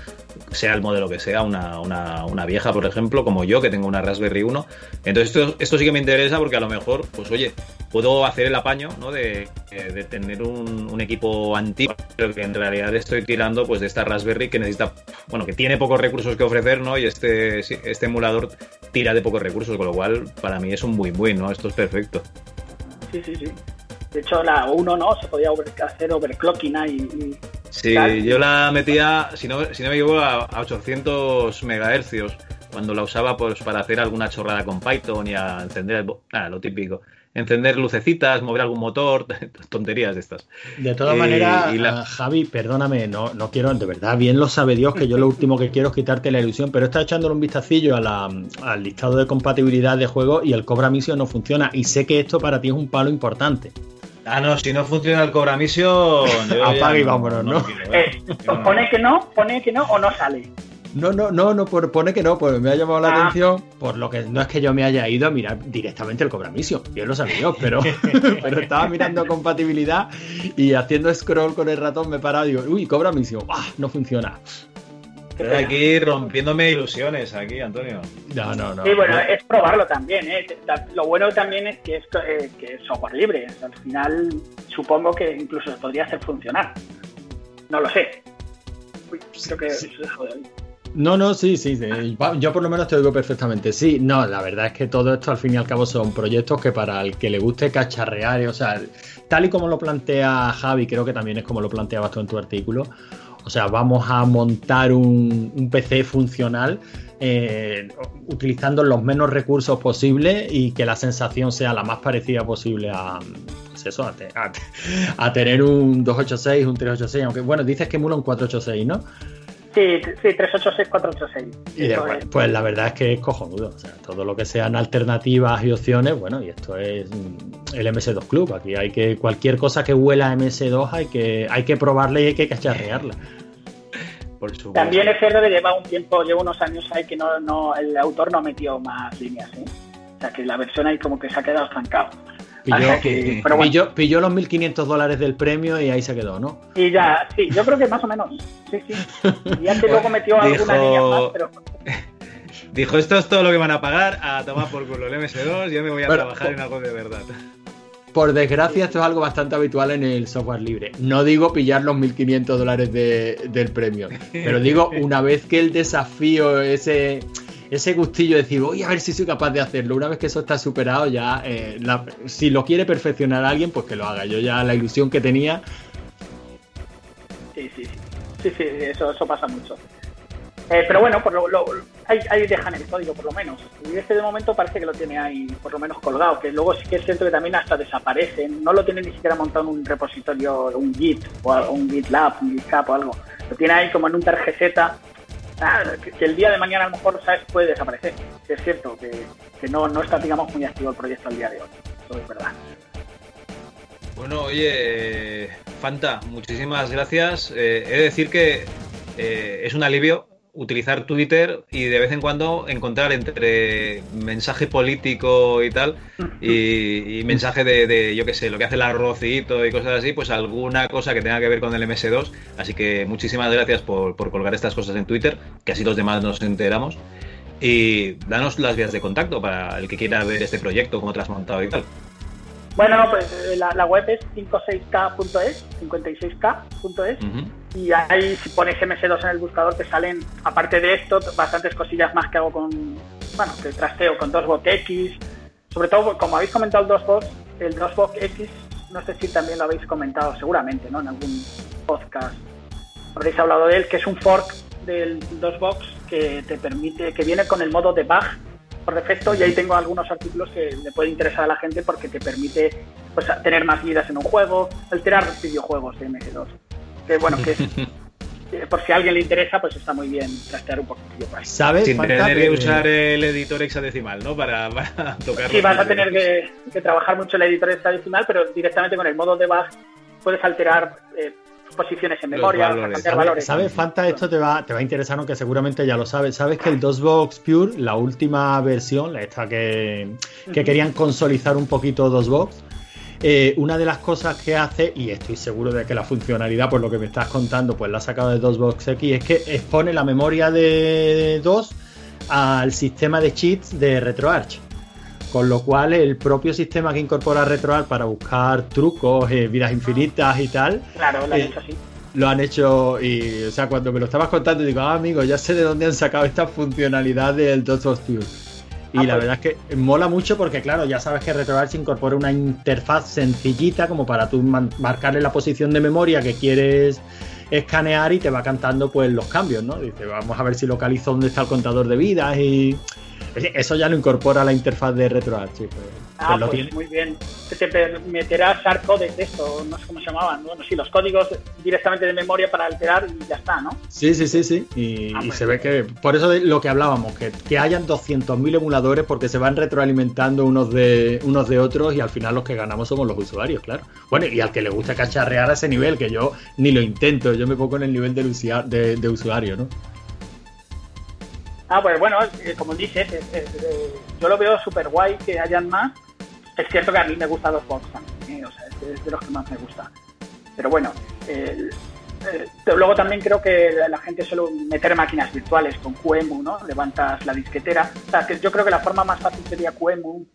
sea el modelo que sea, una, una, una vieja, por ejemplo, como yo, que tengo una Raspberry 1. Entonces esto, esto sí que me interesa porque a lo mejor, pues oye, puedo hacer el apaño ¿no? de, de tener un, un equipo antiguo, pero que en realidad estoy tirando pues de esta Raspberry que necesita, bueno, que tiene pocos recursos que ofrecer, ¿no? Y este, este emulador tira de pocos recursos, con lo cual para mí es un win-win, ¿no? Esto es perfecto. Sí, sí, sí. De hecho, la 1 no, se podía over- hacer overclocking ahí. y- Sí, Tal. yo la metía, si no, si no me equivoco, a, a 800 megahercios cuando la usaba pues, para hacer alguna chorrada con Python y a encender, el nada, lo típico. Encender lucecitas, mover algún motor, tonterías de estas. De todas Eh, maneras, y la- ah, Javi, perdóname, no, no quiero, de verdad, bien lo sabe Dios que yo lo último que quiero es quitarte la ilusión, pero está echándole un vistacillo a la- al listado de compatibilidad de juego y el Cobra Mission no funciona. Y sé que esto para ti es un palo importante. Ah, no, si no funciona el Cobra Mission, Apaga y no- vámonos, ¿no? quiero, ¿eh? Eh, pone que no, pone que no o no sale. No, no, no, no, por- pone que no, pues me ha llamado la Ah. atención, por lo que no es que yo me haya ido a mirar directamente el Cobra Mission, bien lo sabía yo, pero, pero estaba mirando compatibilidad y haciendo scroll con el ratón me he parado y digo, uy, Cobra Mission, ah, no funciona. Estoy aquí rompiéndome ilusiones, aquí, Antonio. No, no, no. Sí, bueno, es probarlo también. ¿eh? Lo bueno también es que es, eh, que es software libre. Al final, supongo que incluso se podría hacer funcionar. No lo sé. Uy, creo que de oír. No, no, sí, sí, sí. Yo por lo menos te oigo perfectamente. Sí, no, la verdad es que todo esto al fin y al cabo son proyectos que para el que le guste cacharrear, o sea, tal y como lo plantea Javi, creo que también es como lo planteabas tú en tu artículo. O sea, vamos a montar un, PC funcional eh, utilizando los menos recursos posibles y que la sensación sea la más parecida posible a, pues eso, a tener un 286, un 386, aunque bueno, dices que emula un 486, ¿no? Sí, sí, 386, 486. Y de- Eso es. pues la verdad es que es cojonudo. O sea, todo lo que sean alternativas y opciones, bueno, y esto es mm, el MS2 Club. Aquí hay que, cualquier cosa que huela a MS2 hay que, hay que probarla y hay que cacharrearla. Por. También es cierto que lleva un tiempo, lleva unos años ahí que no, no, el autor no metió más líneas, ¿eh? O sea, que la versión ahí como que se ha quedado estancado. Pilló, que- pero bueno. pilló- pilló los 1.500 dólares del premio y ahí se quedó, ¿no? Y ya, sí, yo creo que más o menos. Sí, sí. Y ya que luego metió alguna Dijo- línea más, pero Dijo, esto es todo lo que van a pagar, a tomar por culo el MS2, yo me voy a Bueno, trabajar en algo de verdad. Por desgracia, esto es algo bastante habitual en el software libre. No digo pillar los 1.500 dólares de- del premio, pero digo, una vez que el desafío, ese, ese gustillo de decir, voy a ver si soy capaz de hacerlo, una vez que eso está superado, ya, eh, la- si lo quiere perfeccionar alguien, pues que lo haga. Yo ya la ilusión que tenía, sí, sí, sí. Sí, sí, eso, eso pasa mucho. Eh, pero bueno, por lo, lo- ahí, ahí dejan el código por lo menos. Y este de momento parece que lo tiene ahí por lo menos colgado, que luego sí que es cierto que también hasta desaparece. No lo tiene ni siquiera montado en un repositorio, un Git o un GitLab, un GitHub o algo. Lo tiene ahí como en un tarjeta ah, que, el día de mañana a lo mejor sabes puede desaparecer. Es cierto que, que no, no está muy activo el proyecto al día de hoy. Eso es verdad. Bueno, oye, Fanta, muchísimas gracias. Eh, he de decir que eh, es un alivio utilizar Twitter y de vez en cuando encontrar entre mensaje político y tal y, y mensaje de, de, yo qué sé, lo que hace el arrocito y cosas así, pues alguna cosa que tenga que ver con el MS2. Así que muchísimas gracias por, por colgar estas cosas en Twitter, que así los demás nos enteramos. Y danos las vías de contacto para el que quiera ver este proyecto, cómo te has montado y tal. Bueno, pues eh, la, la web es 56k.es, 56k.es. Y ahí si pones MS2 en el buscador te salen, aparte de esto, bastantes cosillas más que hago con, bueno, que trasteo con DOSBox X. Sobre todo, como habéis comentado el DOSBox, el DOSBox X, no sé si también lo habéis comentado seguramente, ¿no? En algún podcast habréis hablado de él, que es un fork del DOSBox que te permite, que viene con el modo debug por defecto y ahí tengo algunos artículos que le puede interesar a la gente porque te permite pues, tener más vidas en un juego, alterar videojuegos de MS2. Que bueno, que es, eh, por si a alguien le interesa, pues está muy bien trastear un poquitillo por ahí. ¿sabes? Sin Fanta, tener que usar el editor hexadecimal, ¿no? Para, para tocar. Sí, vas a tener que, que trabajar mucho el editor hexadecimal, pero directamente con el modo debug puedes alterar eh, posiciones en memoria, valores. cambiar ¿Sabes, valores. sabes, Fanta? Esto te va, te va a interesar, aunque seguramente ya lo sabes. ¿Sabes que el DOSBox Pure, la última versión, esta que, que querían consolidar un poquito DOSBox, eh, una de las cosas que hace, y estoy seguro de que la funcionalidad, por lo que me estás contando, pues la ha sacado de DOSBox X, es que expone la memoria de DOS al sistema de cheats de RetroArch. Con lo cual, el propio sistema que incorpora RetroArch para buscar trucos, eh, vidas infinitas y tal, Claro, lo han eh, hecho así. lo han hecho y, o sea, cuando me lo estabas contando, digo, ah, amigo, ya sé de dónde han sacado esta funcionalidad del DOSBox Pure. Y Ah, la pues. verdad es que mola mucho porque, claro, ya sabes que RetroArch incorpora una interfaz sencillita como para tú marcarle la posición de memoria que quieres escanear y te va cantando pues los cambios, ¿no? Dice, vamos a ver si localizo dónde está el contador de vidas y eso ya lo incorpora la interfaz de RetroArch. y, Pues, Ah, pues lo tiene. muy bien. Que te permitirá shardcodes de esto, no sé cómo se llamaban, bueno, sí, los códigos directamente de memoria para alterar y ya está, ¿no? Sí, sí, sí, sí. Y, Ah, y pues se ve que, por eso de lo que hablábamos, que, que hayan 200.000 emuladores porque se van retroalimentando unos de, unos de otros y al final los que ganamos somos los usuarios, claro. Bueno, y al que le gusta cacharrear a ese nivel, que yo ni lo intento, yo me pongo en el nivel usia- de, de usuario, ¿no? Ah, pues bueno, eh, como dices, es- es, eh, yo lo veo súper guay que hayan más. Es cierto que a mí me gusta los box ¿eh? o sea, es, de los que más me gusta. Pero bueno, el- eh, luego también creo que la gente suele meter máquinas virtuales con QEMU, ¿no? Levantas la disquetera. O sea, que yo creo que la forma más fácil sería QEMU,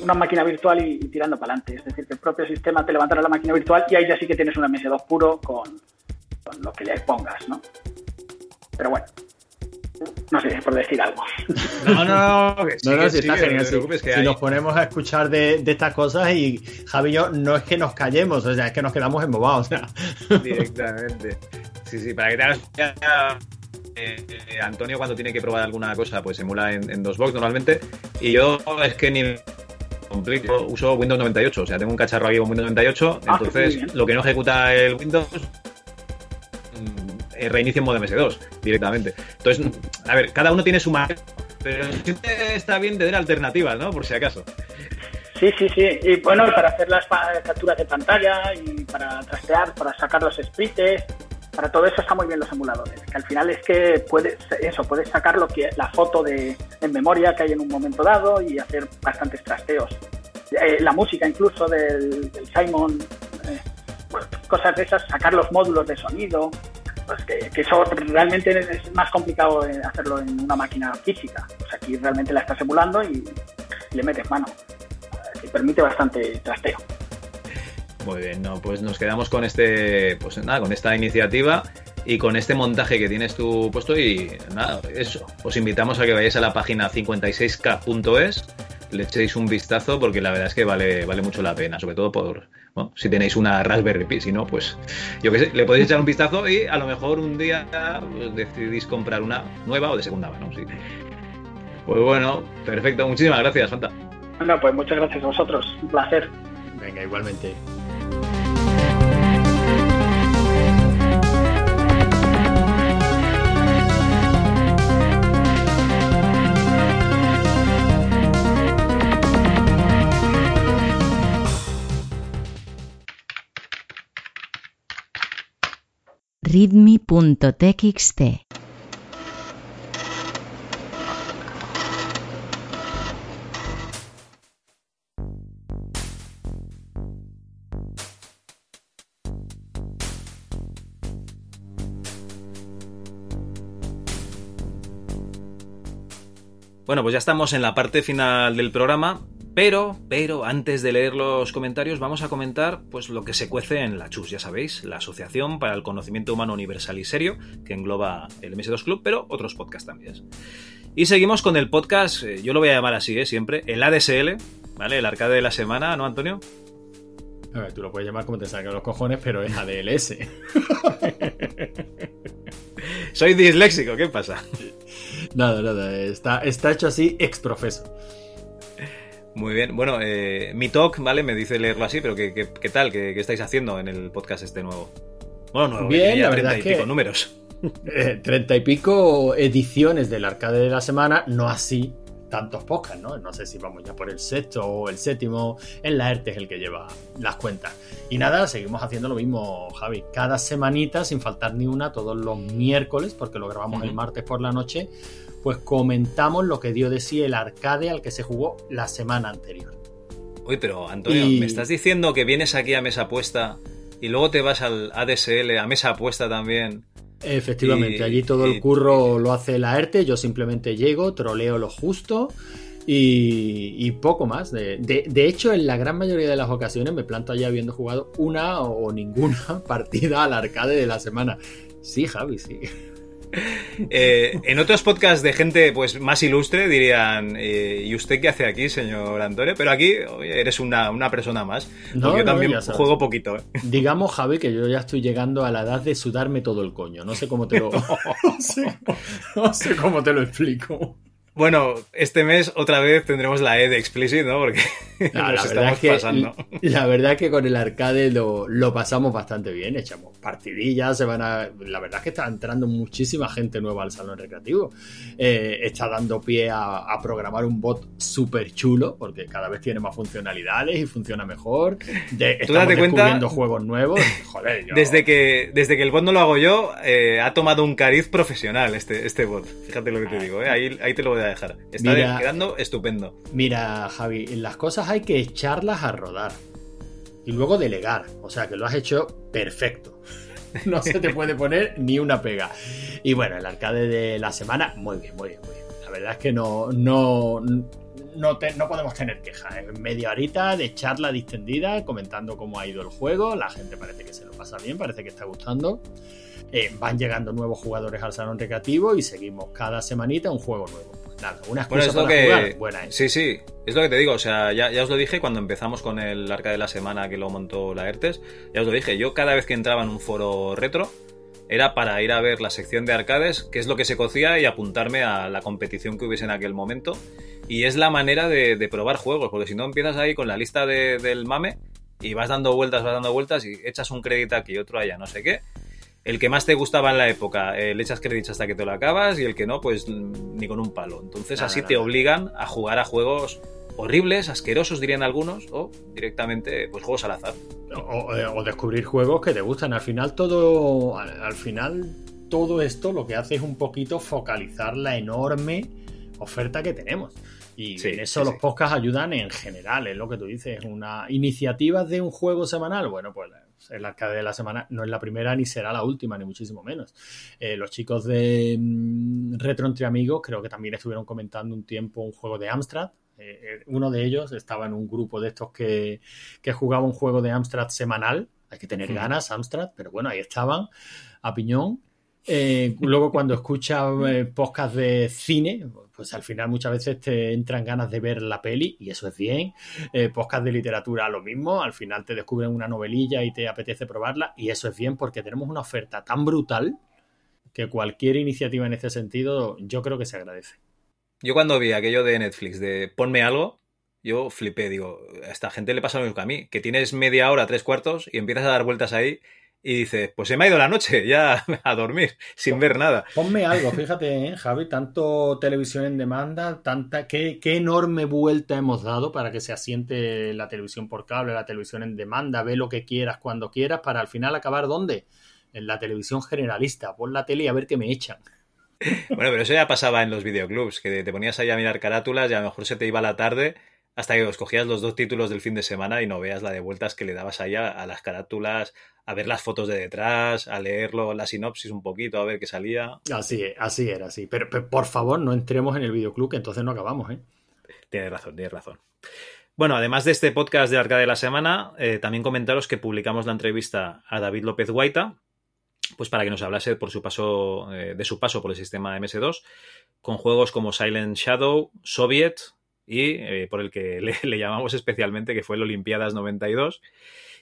una máquina virtual y, tirando para adelante. Es decir, que el propio sistema te levantará la máquina virtual y ahí ya sí que tienes un MS2 puro con, con lo que le pongas, ¿no? Pero bueno, no sé, por decir algo. No, no, no, que No, no, sigue, sí, está sigue, genial. no que si hay- nos ponemos a escuchar de, de estas cosas y Javi y yo no es que nos callemos, o sea, es que nos quedamos embobados. O sea. Directamente. Sí, sí, para que te hagas eh, eh, Antonio cuando tiene que probar alguna cosa, pues emula en, en DOSBox normalmente. Y yo es que ni complico, uso Windows 98, o sea, tengo un cacharro aquí con Windows 98, Ah, entonces lo que no ejecuta el Windows reinicio en modo MS2 directamente. Entonces, a ver, cada uno tiene su manera, pero siempre está bien tener alternativas, ¿no? Por si acaso. Sí, sí, sí. Y bueno, para hacer las capturas de pantalla y para trastear, para sacar los sprites, para todo eso está muy bien los emuladores. Que al final es que puedes, eso, puedes sacar lo que la foto de en memoria que hay en un momento dado y hacer bastantes trasteos. Eh, la música incluso del, Simon, eh, cosas de esas, sacar los módulos de sonido. Pues que, eso realmente es más complicado hacerlo en una máquina física. Pues aquí realmente la estás emulando y, y le metes mano que permite bastante trasteo. Muy bien, no, pues nos quedamos con este, pues nada, con esta iniciativa y con este montaje que tienes tú puesto y nada, eso. Os invitamos a que vayáis a la página 56k.es, le echéis un vistazo porque la verdad es que vale, vale mucho la pena, sobre todo por, bueno, si tenéis una Raspberry Pi, si no, pues yo qué sé, le podéis echar un vistazo y a lo mejor un día pues, decidís comprar una nueva o de segunda mano, sí. Pues bueno, perfecto, muchísimas gracias, Fanta. Bueno, pues muchas gracias a vosotros. Un placer. Venga, igualmente. readme.txt Bueno, pues ya estamos en la parte final del programa, pero, pero antes de leer los comentarios vamos a comentar pues lo que se cuece en la CHUS, ya sabéis, la Asociación para el Conocimiento Humano Universal y Serio, que engloba el MS2 Club, pero otros podcasts también. Y seguimos con el podcast, eh, yo lo voy a llamar así, ¿eh? siempre, el ADSL, ¿vale? El arcade de la semana, ¿no, Antonio? A ver, tú lo puedes llamar como te salgan los cojones, pero es ADLS. Soy disléxico, ¿qué pasa? nada, nada, está, está hecho así ex profeso. Muy bien, bueno, eh, mi talk, ¿vale? Me dice leerlo así, pero ¿qué, qué, qué tal? ¿Qué, ¿Qué estáis haciendo en el podcast este nuevo? Bueno, nuevo, Bien, la 30 verdad y es que- pico números. Eh, Treinta y pico ediciones del arcade de la semana, no así tantos podcasts, ¿no? No sé si vamos ya por el sexto o el séptimo. El Laerte es el que lleva las cuentas. Y nada, seguimos haciendo lo mismo, Javi. Cada semanita, sin faltar ni una, todos los miércoles, porque lo grabamos el martes por la noche, pues comentamos lo que dio de sí el arcade al que se jugó la semana anterior. Uy, pero Antonio, Y- ¿me estás diciendo que vienes aquí a mesa puesta y luego te vas al ADSL, a mesa puesta también? Efectivamente, Y- allí todo y- el curro lo hace la ERTE, yo simplemente llego, troleo lo justo y, y poco más. De, de- de hecho, en la gran mayoría de las ocasiones me planto allí habiendo jugado una o ninguna partida al arcade de la semana. Sí, Javi, sí. Eh, en otros podcasts de gente pues más ilustre dirían, eh, ¿y usted qué hace aquí, señor Antonio? Pero aquí oye, eres una, una persona más. No, yo no, también juego poquito. ¿eh? Digamos, Javi, que yo ya estoy llegando a la edad de sudarme todo el coño. No sé cómo te lo, no sé, no sé cómo te lo explico. Bueno, este mes otra vez tendremos la E de explicit, ¿no? Porque No, nos estamos es que, pasando. la verdad es que con el arcade lo, lo pasamos bastante bien, echamos partidillas, se van a, la verdad es que está entrando muchísima gente nueva al salón recreativo, Eh, está dando pie a, a programar un bot súper chulo, porque cada vez tiene más funcionalidades y funciona mejor, de, Tú estamos cuenta- descubriendo juegos nuevos, joder, yo- Desde que, desde que el bot no lo hago yo, eh, ha tomado un cariz profesional este, este bot. Fíjate lo que te digo, ¿eh? ahí, ahí te lo voy a dejar. Está Mira- quedando estupendo. Mira, Javi, las cosas hay que echarlas a rodar y luego delegar. O sea, que lo has hecho perfecto. No se te puede poner ni una pega. Y bueno, el arcade de la semana, muy bien, muy bien, muy bien. La verdad es que no, no, no, te- no podemos tener quejas. Es media horita de charla distendida, comentando cómo ha ido el juego. La gente parece que se lo pasa bien, parece que está gustando. Eh, van llegando nuevos jugadores al salón recreativo y seguimos cada semanita un juego nuevo. Nada, una excusa Bueno, es lo para que. jugar. Buena es. Sí, sí, es lo que te digo. O sea, ya, ya os lo dije cuando empezamos con el arca de la semana que lo montó la ERTES. Ya os lo dije. Yo cada vez que entraba en un foro retro era para ir a ver la sección de arcades, qué es lo que se cocía y apuntarme a la competición que hubiese en aquel momento. Y es la manera de, de probar juegos, porque si no empiezas ahí con la lista de- del mame y vas dando vueltas, vas dando vueltas y echas un crédito aquí, otro allá, no sé qué. El que más te gustaba en la época, eh, le echas créditos hasta que te lo acabas y el que no, pues ni con un palo. Entonces Nada, así nada. te obligan a jugar a juegos horribles, asquerosos dirían algunos, o directamente pues juegos al azar. O, eh, o descubrir juegos que te gustan. Al final todo. Al, al final todo esto lo que hace es un poquito focalizar la enorme oferta que tenemos. Y Sí, en eso sí, los sí. podcasts ayudan en general, es lo que tú dices. Una iniciativa de un juego semanal, bueno, pues el arcade de la semana no es la primera ni será la última, ni muchísimo menos. Eh, los chicos de mm, Retro Entre Amigos creo que también estuvieron comentando un tiempo un juego de Amstrad. Eh, eh, uno de ellos estaba en un grupo de estos que, que jugaba un juego de Amstrad semanal. Hay que tener ganas, Amstrad, pero bueno, ahí estaban, a piñón. Eh, luego cuando escuchas eh, podcast de cine, pues al final muchas veces te entran ganas de ver la peli y eso es bien. Eh, podcast de literatura lo mismo, al final te descubren una novelilla y te apetece probarla y eso es bien porque tenemos una oferta tan brutal que cualquier iniciativa en este sentido yo creo que se agradece. Yo cuando vi aquello de Netflix de ponme algo, yo flipé, digo, a esta gente le pasa lo mismo que a mí, que tienes media hora, tres cuartos y empiezas a dar vueltas ahí y dices, pues se me ha ido la noche, ya a dormir, sin ver nada. Ponme algo, fíjate, ¿eh, Javi, tanto televisión en demanda, tanta, qué, qué enorme vuelta hemos dado para que se asiente la televisión por cable, la televisión en demanda, ve lo que quieras cuando quieras, para al final acabar ¿dónde? En la televisión generalista, pon la tele y a ver qué me echan. Bueno, pero eso ya pasaba en los videoclubs, que te ponías ahí a mirar carátulas y a lo mejor se te iba la tarde hasta que escogías los dos títulos del fin de semana y no veas la de vueltas que le dabas ahí a, a las carátulas, a ver las fotos de detrás, a leerlo, la sinopsis un poquito, a ver qué salía. Así, así era, así. Pero, pero, por favor, no entremos en el videoclub, que entonces no acabamos, ¿eh? Tienes razón, tienes razón. Bueno, además de este podcast de Arcade de la Semana, eh, también comentaros que publicamos la entrevista a David López Guaita, pues para que nos hablase por su paso, eh, de su paso por el sistema MS2, con juegos como Silent Shadow, Soviet y eh, por el que le, llamamos especialmente, que fue el Olimpiadas 92,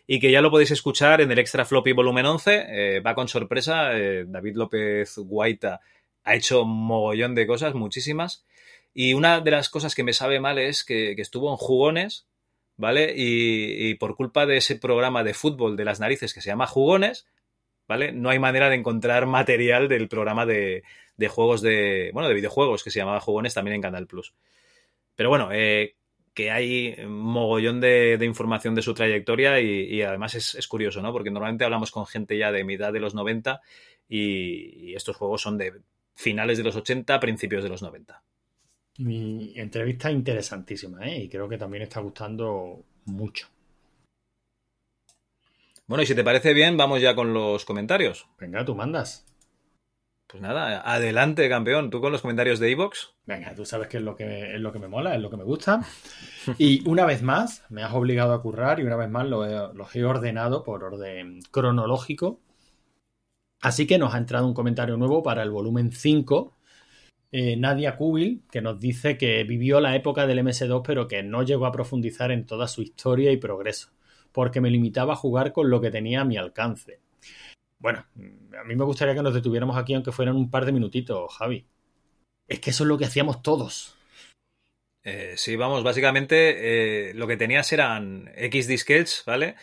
y que ya lo podéis escuchar en el Extra Floppy Volumen 11. Eh, va con sorpresa, eh, David López Guaita ha hecho mogollón de cosas, muchísimas. Y una de las cosas que me sabe mal es que, que estuvo en Jugones, ¿vale? Y, y, por culpa de ese programa de fútbol de las narices que se llama Jugones, ¿vale? No hay manera de encontrar material del programa de, de juegos de, bueno, de videojuegos que se llamaba Jugones también en Canal Plus. Pero bueno, eh, que hay mogollón de, de, información de su trayectoria y, y además es, es, curioso, ¿no? Porque normalmente hablamos con gente ya de mitad de los 90 y, y estos juegos son de finales de los 80, principios de los 90. Mi entrevista interesantísima, ¿eh? Y creo que también está gustando mucho. Bueno, y si te parece bien, vamos ya con los comentarios. Venga, tú mandas. Pues nada, adelante, campeón. Tú con los comentarios de Evox. Venga, tú sabes que es lo que es lo que me mola, es lo que me gusta. Y una vez más, me has obligado a currar y una vez más los he, ordenado por orden cronológico. Así que nos ha entrado un comentario nuevo para el volumen 5. Eh, Nadia Kubil, que nos dice que vivió la época del MS2, pero que no llegó a profundizar en toda su historia y progreso, porque me limitaba a jugar con lo que tenía a mi alcance. Bueno, a mí me gustaría que nos detuviéramos aquí, aunque fueran un par de minutitos, Javi. Es que eso es lo que hacíamos todos. Eh, sí, vamos, básicamente eh, lo que tenías eran X disquets, ¿vale?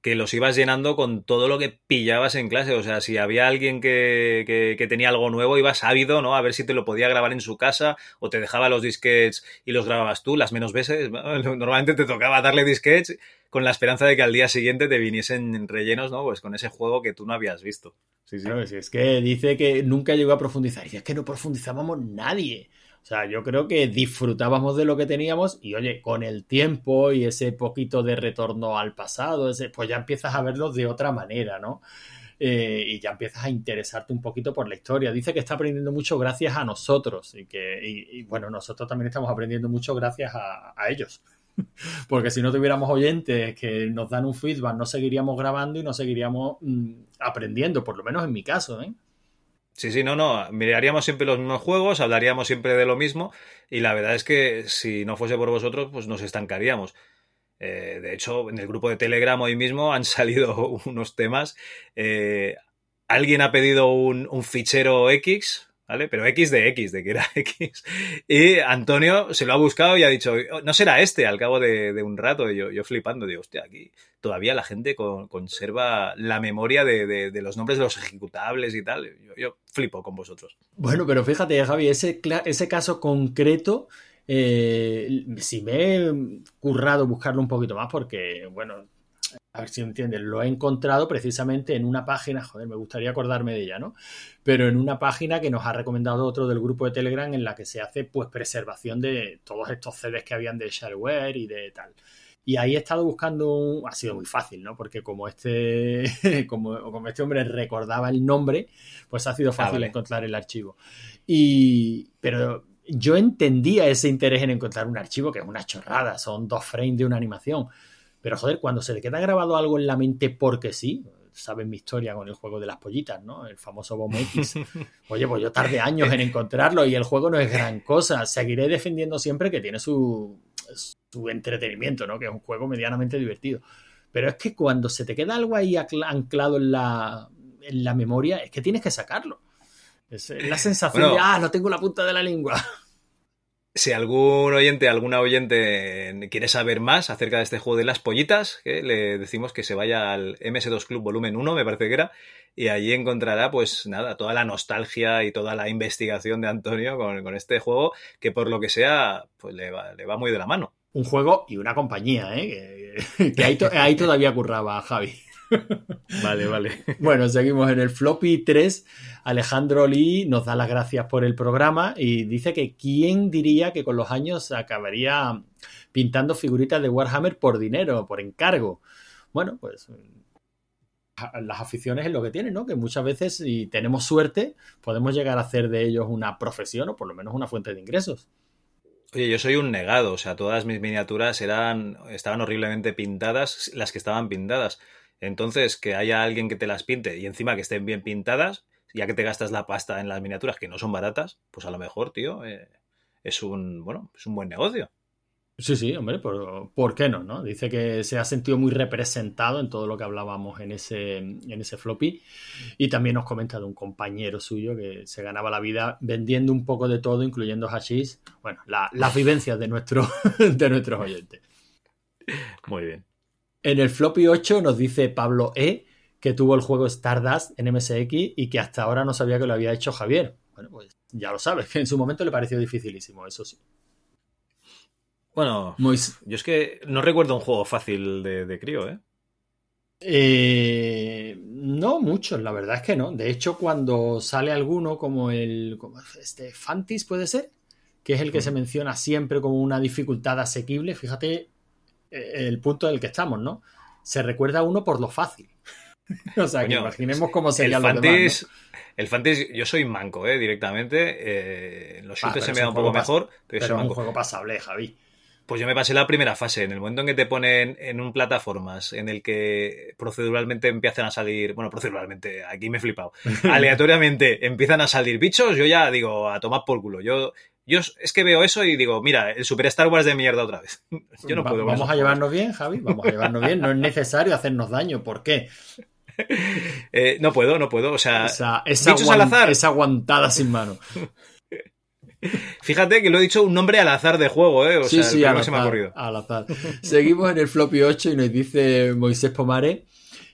Que los ibas llenando con todo lo que pillabas en clase. O sea, si había alguien que, que, que, tenía algo nuevo, ibas ávido, ¿no? A ver si te lo podía grabar en su casa o te dejaba los disquets y los grababas tú las menos veces. Normalmente te tocaba darle disquets con la esperanza de que al día siguiente te viniesen rellenos, ¿no? Pues con ese juego que tú no habías visto. Sí, sí. Es que dice que nunca llegó a profundizar. Y es que no profundizábamos nadie. O sea, yo creo que disfrutábamos de lo que teníamos y oye, con el tiempo y ese poquito de retorno al pasado, ese, pues ya empiezas a verlo de otra manera, ¿no? eh, y ya empiezas a interesarte un poquito por la historia. Dice que está aprendiendo mucho gracias a nosotros y que, y, bueno, nosotros también estamos aprendiendo mucho gracias a, a ellos. Porque si no tuviéramos oyentes que nos dan un feedback, no seguiríamos grabando y no seguiríamos mm, aprendiendo, por lo menos en mi caso, ¿eh? Sí, sí, no, no. Miraríamos siempre los mismos juegos, hablaríamos siempre de lo mismo y la verdad es que si no fuese por vosotros, pues nos estancaríamos. Eh, de hecho, en el grupo de Telegram hoy mismo han salido unos temas. Eh, alguien ha pedido un, un, fichero X, ¿vale? Pero X de X, de que era X. Y Antonio se lo ha buscado y ha dicho, no será este al cabo de, de un rato. Yo, yo flipando, digo, hostia, aquí todavía la gente con, conserva la memoria de, de, de, los nombres de los ejecutables y tal. Yo, yo, flipo con vosotros. Bueno, pero fíjate, Javi, ese, ese caso concreto, eh, si me he currado buscarlo un poquito más, porque, bueno, a ver si entiendes, lo he encontrado precisamente en una página, joder, me gustaría acordarme de ella, ¿no? Pero en una página que nos ha recomendado otro del grupo de Telegram en la que se hace pues preservación de todos estos CDs que habían de shareware y de tal. Y ahí he estado buscando, un... ha sido muy fácil, ¿no? Porque como este, como, como este hombre recordaba el nombre, pues ha sido fácil ah, vale. encontrar el archivo. Y, pero yo entendía ese interés en encontrar un archivo que es una chorrada, son dos frames de una animación. Pero joder, cuando se le queda grabado algo en la mente porque sí, saben mi historia con el juego de las pollitas, ¿no? El famoso Bomb X. Oye, pues yo tardé años en encontrarlo y el juego no es gran cosa. Seguiré defendiendo siempre que tiene su, su entretenimiento, ¿no? Que es un juego medianamente divertido. Pero es que cuando se te queda algo ahí anclado en la, en la memoria, es que tienes que sacarlo. Es la sensación bueno, de, ah, no tengo la punta de la lengua. Si algún oyente, alguna oyente quiere saber más acerca de este juego de las pollitas, le decimos que se vaya al MS2 Club Volumen 1, me parece que era, y allí encontrará, pues nada, toda la nostalgia y toda la investigación de Antonio con, este juego, que por lo que sea, pues le va, le va, muy de la mano. Un juego y una compañía, ¿eh? Que, ahí, ahí todavía curraba Javi. Vale, vale. Bueno, seguimos en el floppy 3. Alejandro Lee nos da las gracias por el programa y dice que quién diría que con los años acabaría pintando figuritas de Warhammer por dinero, por encargo. Bueno, pues las aficiones es lo que tienen, ¿no? Que muchas veces, si tenemos suerte, podemos llegar a hacer de ellos una profesión o por lo menos una fuente de ingresos. Oye, yo soy un negado, o sea, todas mis miniaturas eran, estaban horriblemente pintadas, las que estaban pintadas. Entonces, que haya alguien que te las pinte y encima que estén bien pintadas, ya que te gastas la pasta en las miniaturas que no son baratas, pues a lo mejor, tío, eh, es un, bueno, es un buen negocio. Sí, sí, hombre, ¿por, ¿por, qué no, no? Dice que se ha sentido muy representado en todo lo que hablábamos en ese, en ese floppy. Y también nos comenta de un compañero suyo que se ganaba la vida vendiendo un poco de todo, incluyendo hashish. Bueno, la, las vivencias de, nuestro, de nuestros oyentes. Muy bien. En el floppy 8 nos dice Pablo E que tuvo el juego Stardust en MSX y que hasta ahora no sabía que lo había hecho Javier. Bueno, pues ya lo sabes, que en su momento le pareció dificilísimo, eso sí. Bueno, yo es que no recuerdo un juego fácil de, de crío, ¿eh? ¿eh? No muchos, la verdad es que no. De hecho, cuando sale alguno como el. Como este Fantis, puede ser, que es el que mm. se menciona siempre como una dificultad asequible, fíjate el punto del que estamos, ¿no? Se recuerda a uno por lo fácil. o sea, Coño, que imaginemos cómo sería el Fantis, ¿no? El Fantis, yo soy manco, ¿eh? Directamente. Eh, los shooters ah, se me da un poco mejor, pero, pero es un juego pasable, Javi. Pues yo me pasé la primera fase, en el momento en que te ponen en un plataformas, en el que proceduralmente empiezan a salir, bueno, proceduralmente, aquí me he flipado, aleatoriamente empiezan a salir bichos, yo ya digo, a tomar por culo. Yo, yo es que veo eso y digo, mira, el Super Star Wars de mierda otra vez. Yo no Va, puedo. Vamos a llevarnos bien, Javi, vamos a llevarnos bien. No es necesario hacernos daño. ¿Por qué? Eh, no puedo, no puedo. O sea, esa, esa, al azar. esa aguantada sin mano. Fíjate que lo he dicho un nombre al azar de juego, ¿eh? O sí, sea, sí, al azar, se me ha ocurrido. al azar. Seguimos en el floppy 8 y nos dice Moisés Pomare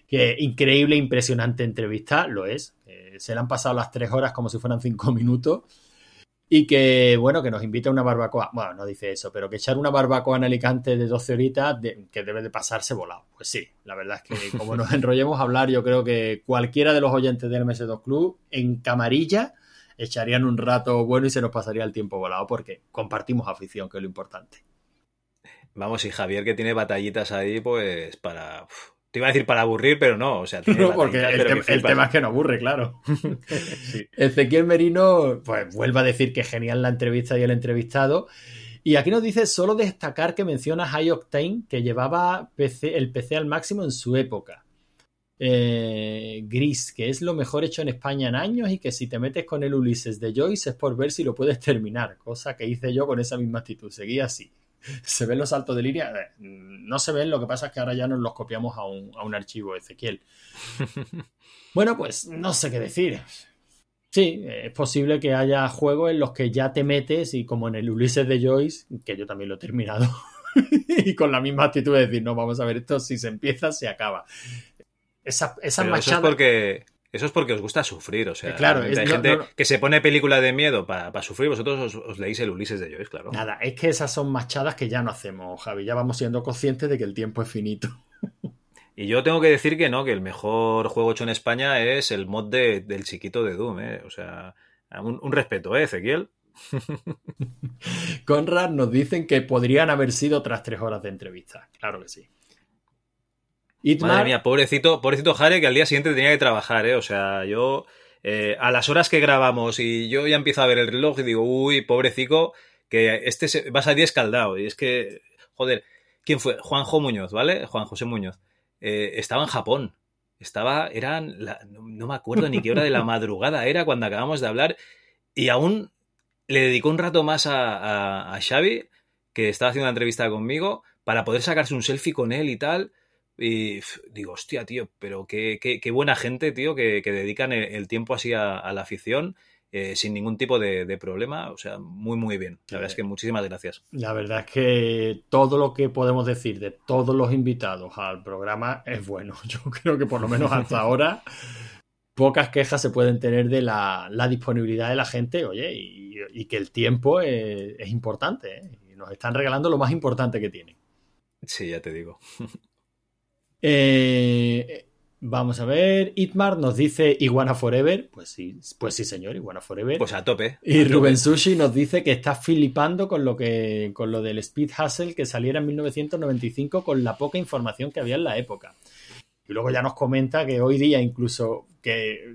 que increíble, impresionante entrevista, lo es. Eh, se le han pasado las tres horas como si fueran cinco minutos. Y que, bueno, que nos invita a una barbacoa. Bueno, no dice eso, pero que echar una barbacoa en Alicante de 12 horitas de, que debe de pasarse volado. Pues sí, la verdad es que como nos enrollemos a hablar, yo creo que cualquiera de los oyentes del MS2 Club en camarilla echarían un rato bueno y se nos pasaría el tiempo volado porque compartimos afición, que es lo importante. Vamos, y Javier que tiene batallitas ahí, pues para, te iba a decir para aburrir, pero no. O sea, tiene No, porque el, tema es que no aburre, claro. Ezequiel Merino, pues vuelve a decir que genial la entrevista y el entrevistado. Y aquí nos dice solo destacar que menciona High Octane, que llevaba PC, el PC al máximo en su época. Eh, Gris, que es lo mejor hecho en España en años y que si te metes con el Ulises de Joyce es por ver si lo puedes terminar, cosa que hice yo con esa misma actitud. Seguí así. ¿Se ven los saltos de línea? Eh, No se ven, lo que pasa es que ahora ya nos los copiamos a un, a un archivo, Ezequiel. Bueno, pues no sé qué decir. Sí, es posible que haya juegos en los que ya te metes y como en el Ulises de Joyce, que yo también lo he terminado, y con la misma actitud de decir, no, vamos a ver, esto si se empieza, se acaba. Esa, esa eso es porque eso es porque os gusta sufrir, o sea, Eh, claro, realmente es- hay no- gente no- no. que se pone película de miedo para sufrir, vosotros os, os leéis el Ulises de Joyce, claro. Nada, es que esas son machadas que ya no hacemos, Javi. Ya vamos siendo conscientes de que el tiempo es finito. Y yo tengo que decir que no, que el mejor juego hecho en España es el mod de- del chiquito de Doom, ¿eh? O sea, un, un respeto, ¿eh, Ezequiel? Conrad nos dicen que podrían haber sido tras tres horas de entrevista. Claro que sí. Itmar- Madre mía, pobrecito, pobrecito Jare, que al día siguiente tenía que trabajar, ¿eh? O sea, yo, eh, a las horas que grabamos y yo ya empiezo a ver el reloj y digo, uy, pobrecico, que este se, va a salir escaldado. Y es que, joder, ¿quién fue? Juanjo Muñoz, ¿vale? Juan José Muñoz. Eh, estaba en Japón. Estaba, eran, la- no, no me acuerdo ni qué hora de la madrugada era cuando acabamos de hablar y aún le dedicó un rato más a, a, a Xavi, que estaba haciendo una entrevista conmigo, para poder sacarse un selfie con él y tal. Y digo, hostia, tío, pero qué, qué, qué buena gente, tío, que, que dedican el, el tiempo así a, a la afición eh, sin ningún tipo de, de problema. O sea, muy, muy bien. La verdad es que muchísimas gracias. La verdad es que todo lo que podemos decir de todos los invitados al programa es bueno. Yo creo que por lo menos hasta ahora pocas quejas se pueden tener de la, la disponibilidad de la gente, oye, y, y que el tiempo es, es importante. ¿eh? Y nos están regalando lo más importante que tienen. Sí, ya te digo. Eh, vamos a ver, Itmar nos dice Iguana Forever. Pues sí, pues sí, señor, Iguana Forever. Pues a tope. Y a tope. Rubén Sushi nos dice que está flipando con lo que con lo del Speed Hustle que saliera en 1995 con la poca información que había en la época. Y luego ya nos comenta que hoy día incluso que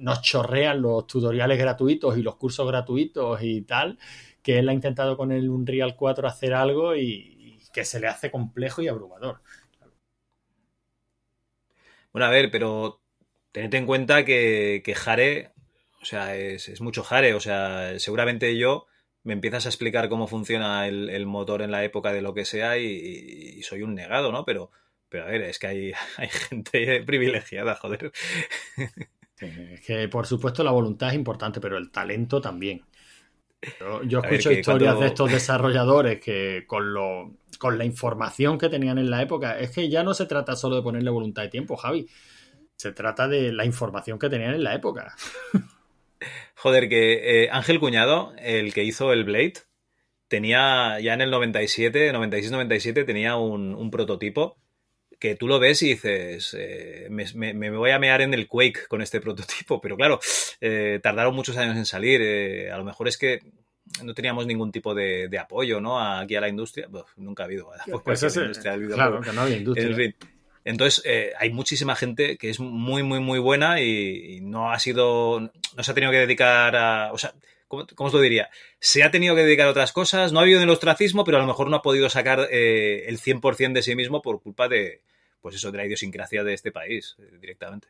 nos chorrean los tutoriales gratuitos y los cursos gratuitos y tal, que él ha intentado con el Unreal 4 hacer algo y, y que se le hace complejo y abrumador. Bueno, a ver, pero tened en cuenta que, que Jare, o sea, es, es mucho Jare, o sea, seguramente yo me empiezas a explicar cómo funciona el, el motor en la época de lo que sea y, y soy un negado, ¿no? Pero, pero a ver, es que hay, hay gente privilegiada, joder. Sí, es que por supuesto la voluntad es importante, pero el talento también. Yo, yo A ver, escucho historias cuando- de estos desarrolladores que con lo con la información que tenían en la época, es que ya no se trata solo de ponerle voluntad y tiempo, Javi. Se trata de la información que tenían en la época. Joder, que eh, Ángel Cuñado, el que hizo el Blade, tenía ya en el 97, 96-97, tenía un, prototipo que tú lo ves y dices, eh, me, voy a mear en el Quake con este prototipo, pero claro, eh, tardaron muchos años en salir, a lo mejor es que no teníamos ningún tipo de, de apoyo ¿no? aquí a la industria, Buf, nunca ha habido Pues ese- industria claro, que no había industria. En fin. Entonces, eh, hay muchísima gente que es muy, muy, muy buena y, y no ha sido, no se ha tenido que dedicar a, o sea, ¿cómo, cómo os lo diría? Se ha tenido que dedicar a otras cosas, no ha habido el ostracismo, pero a lo mejor no ha podido sacar eh, el 100% de sí mismo por culpa de, pues eso, de la idiosincrasia de este país, eh, directamente.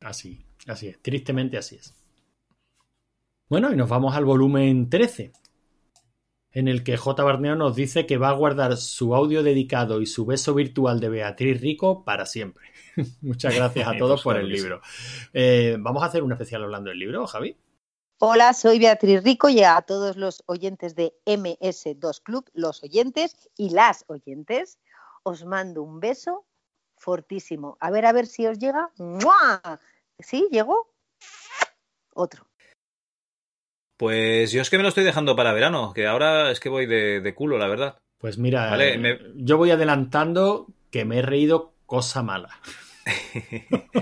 Así, así es. Tristemente así es. Bueno, y nos vamos al volumen 13, en el que J. Barneo nos dice que va a guardar su audio dedicado y su beso virtual de Beatriz Rico para siempre. Muchas gracias a todos por el libro. Eh, Vamos a hacer un especial hablando del libro, Javi. Hola, soy Beatriz Rico y a todos los oyentes de MS2 Club, los oyentes y las oyentes, os mando un beso fortísimo. A ver, a ver si os llega. ¡Mua! ¿Sí? ¿Llegó? Otro. Pues yo es que me lo estoy dejando para verano, que ahora es que voy de, de culo, la verdad. Pues mira, Vale, eh, me- yo voy adelantando que me he reído cosa mala.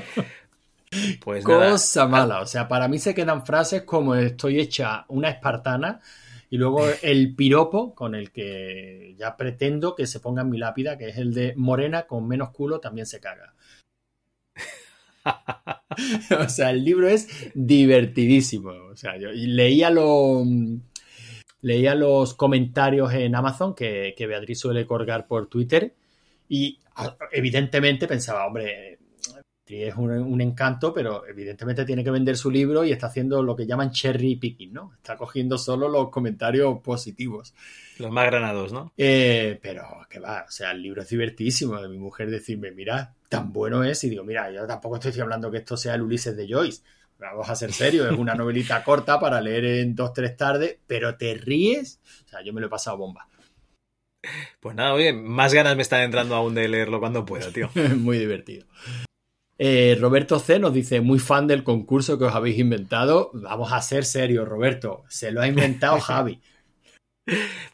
Pues nada. cosa mala. O sea, para mí se quedan frases como estoy hecha una espartana Y luego el piropo con el que ya pretendo que se ponga en mi lápida, que es el de Morena con menos culo también se caga. o sea, el libro es divertidísimo. O sea, yo leía los leía los comentarios en Amazon que, que Beatriz suele colgar por Twitter y evidentemente pensaba, hombre, es un, un encanto, pero evidentemente tiene que vender su libro y está haciendo lo que llaman cherry picking, ¿no? Está cogiendo solo los comentarios positivos. Los más granados, ¿no? Eh, pero que va, o sea, el libro es divertidísimo de mi mujer decirme, mira, tan bueno es, y digo, mira, yo tampoco estoy hablando que esto sea el Ulises de Joyce. Vamos a ser serios, es una novelita corta para leer en dos, tres tardes, pero te ríes. O sea, yo me lo he pasado bomba. Pues nada, oye, más ganas me están entrando aún de leerlo cuando pueda, tío. Muy divertido. Eh, Roberto C nos dice, muy fan del concurso que os habéis inventado. Vamos a ser serios, Roberto. Se lo ha inventado Javi.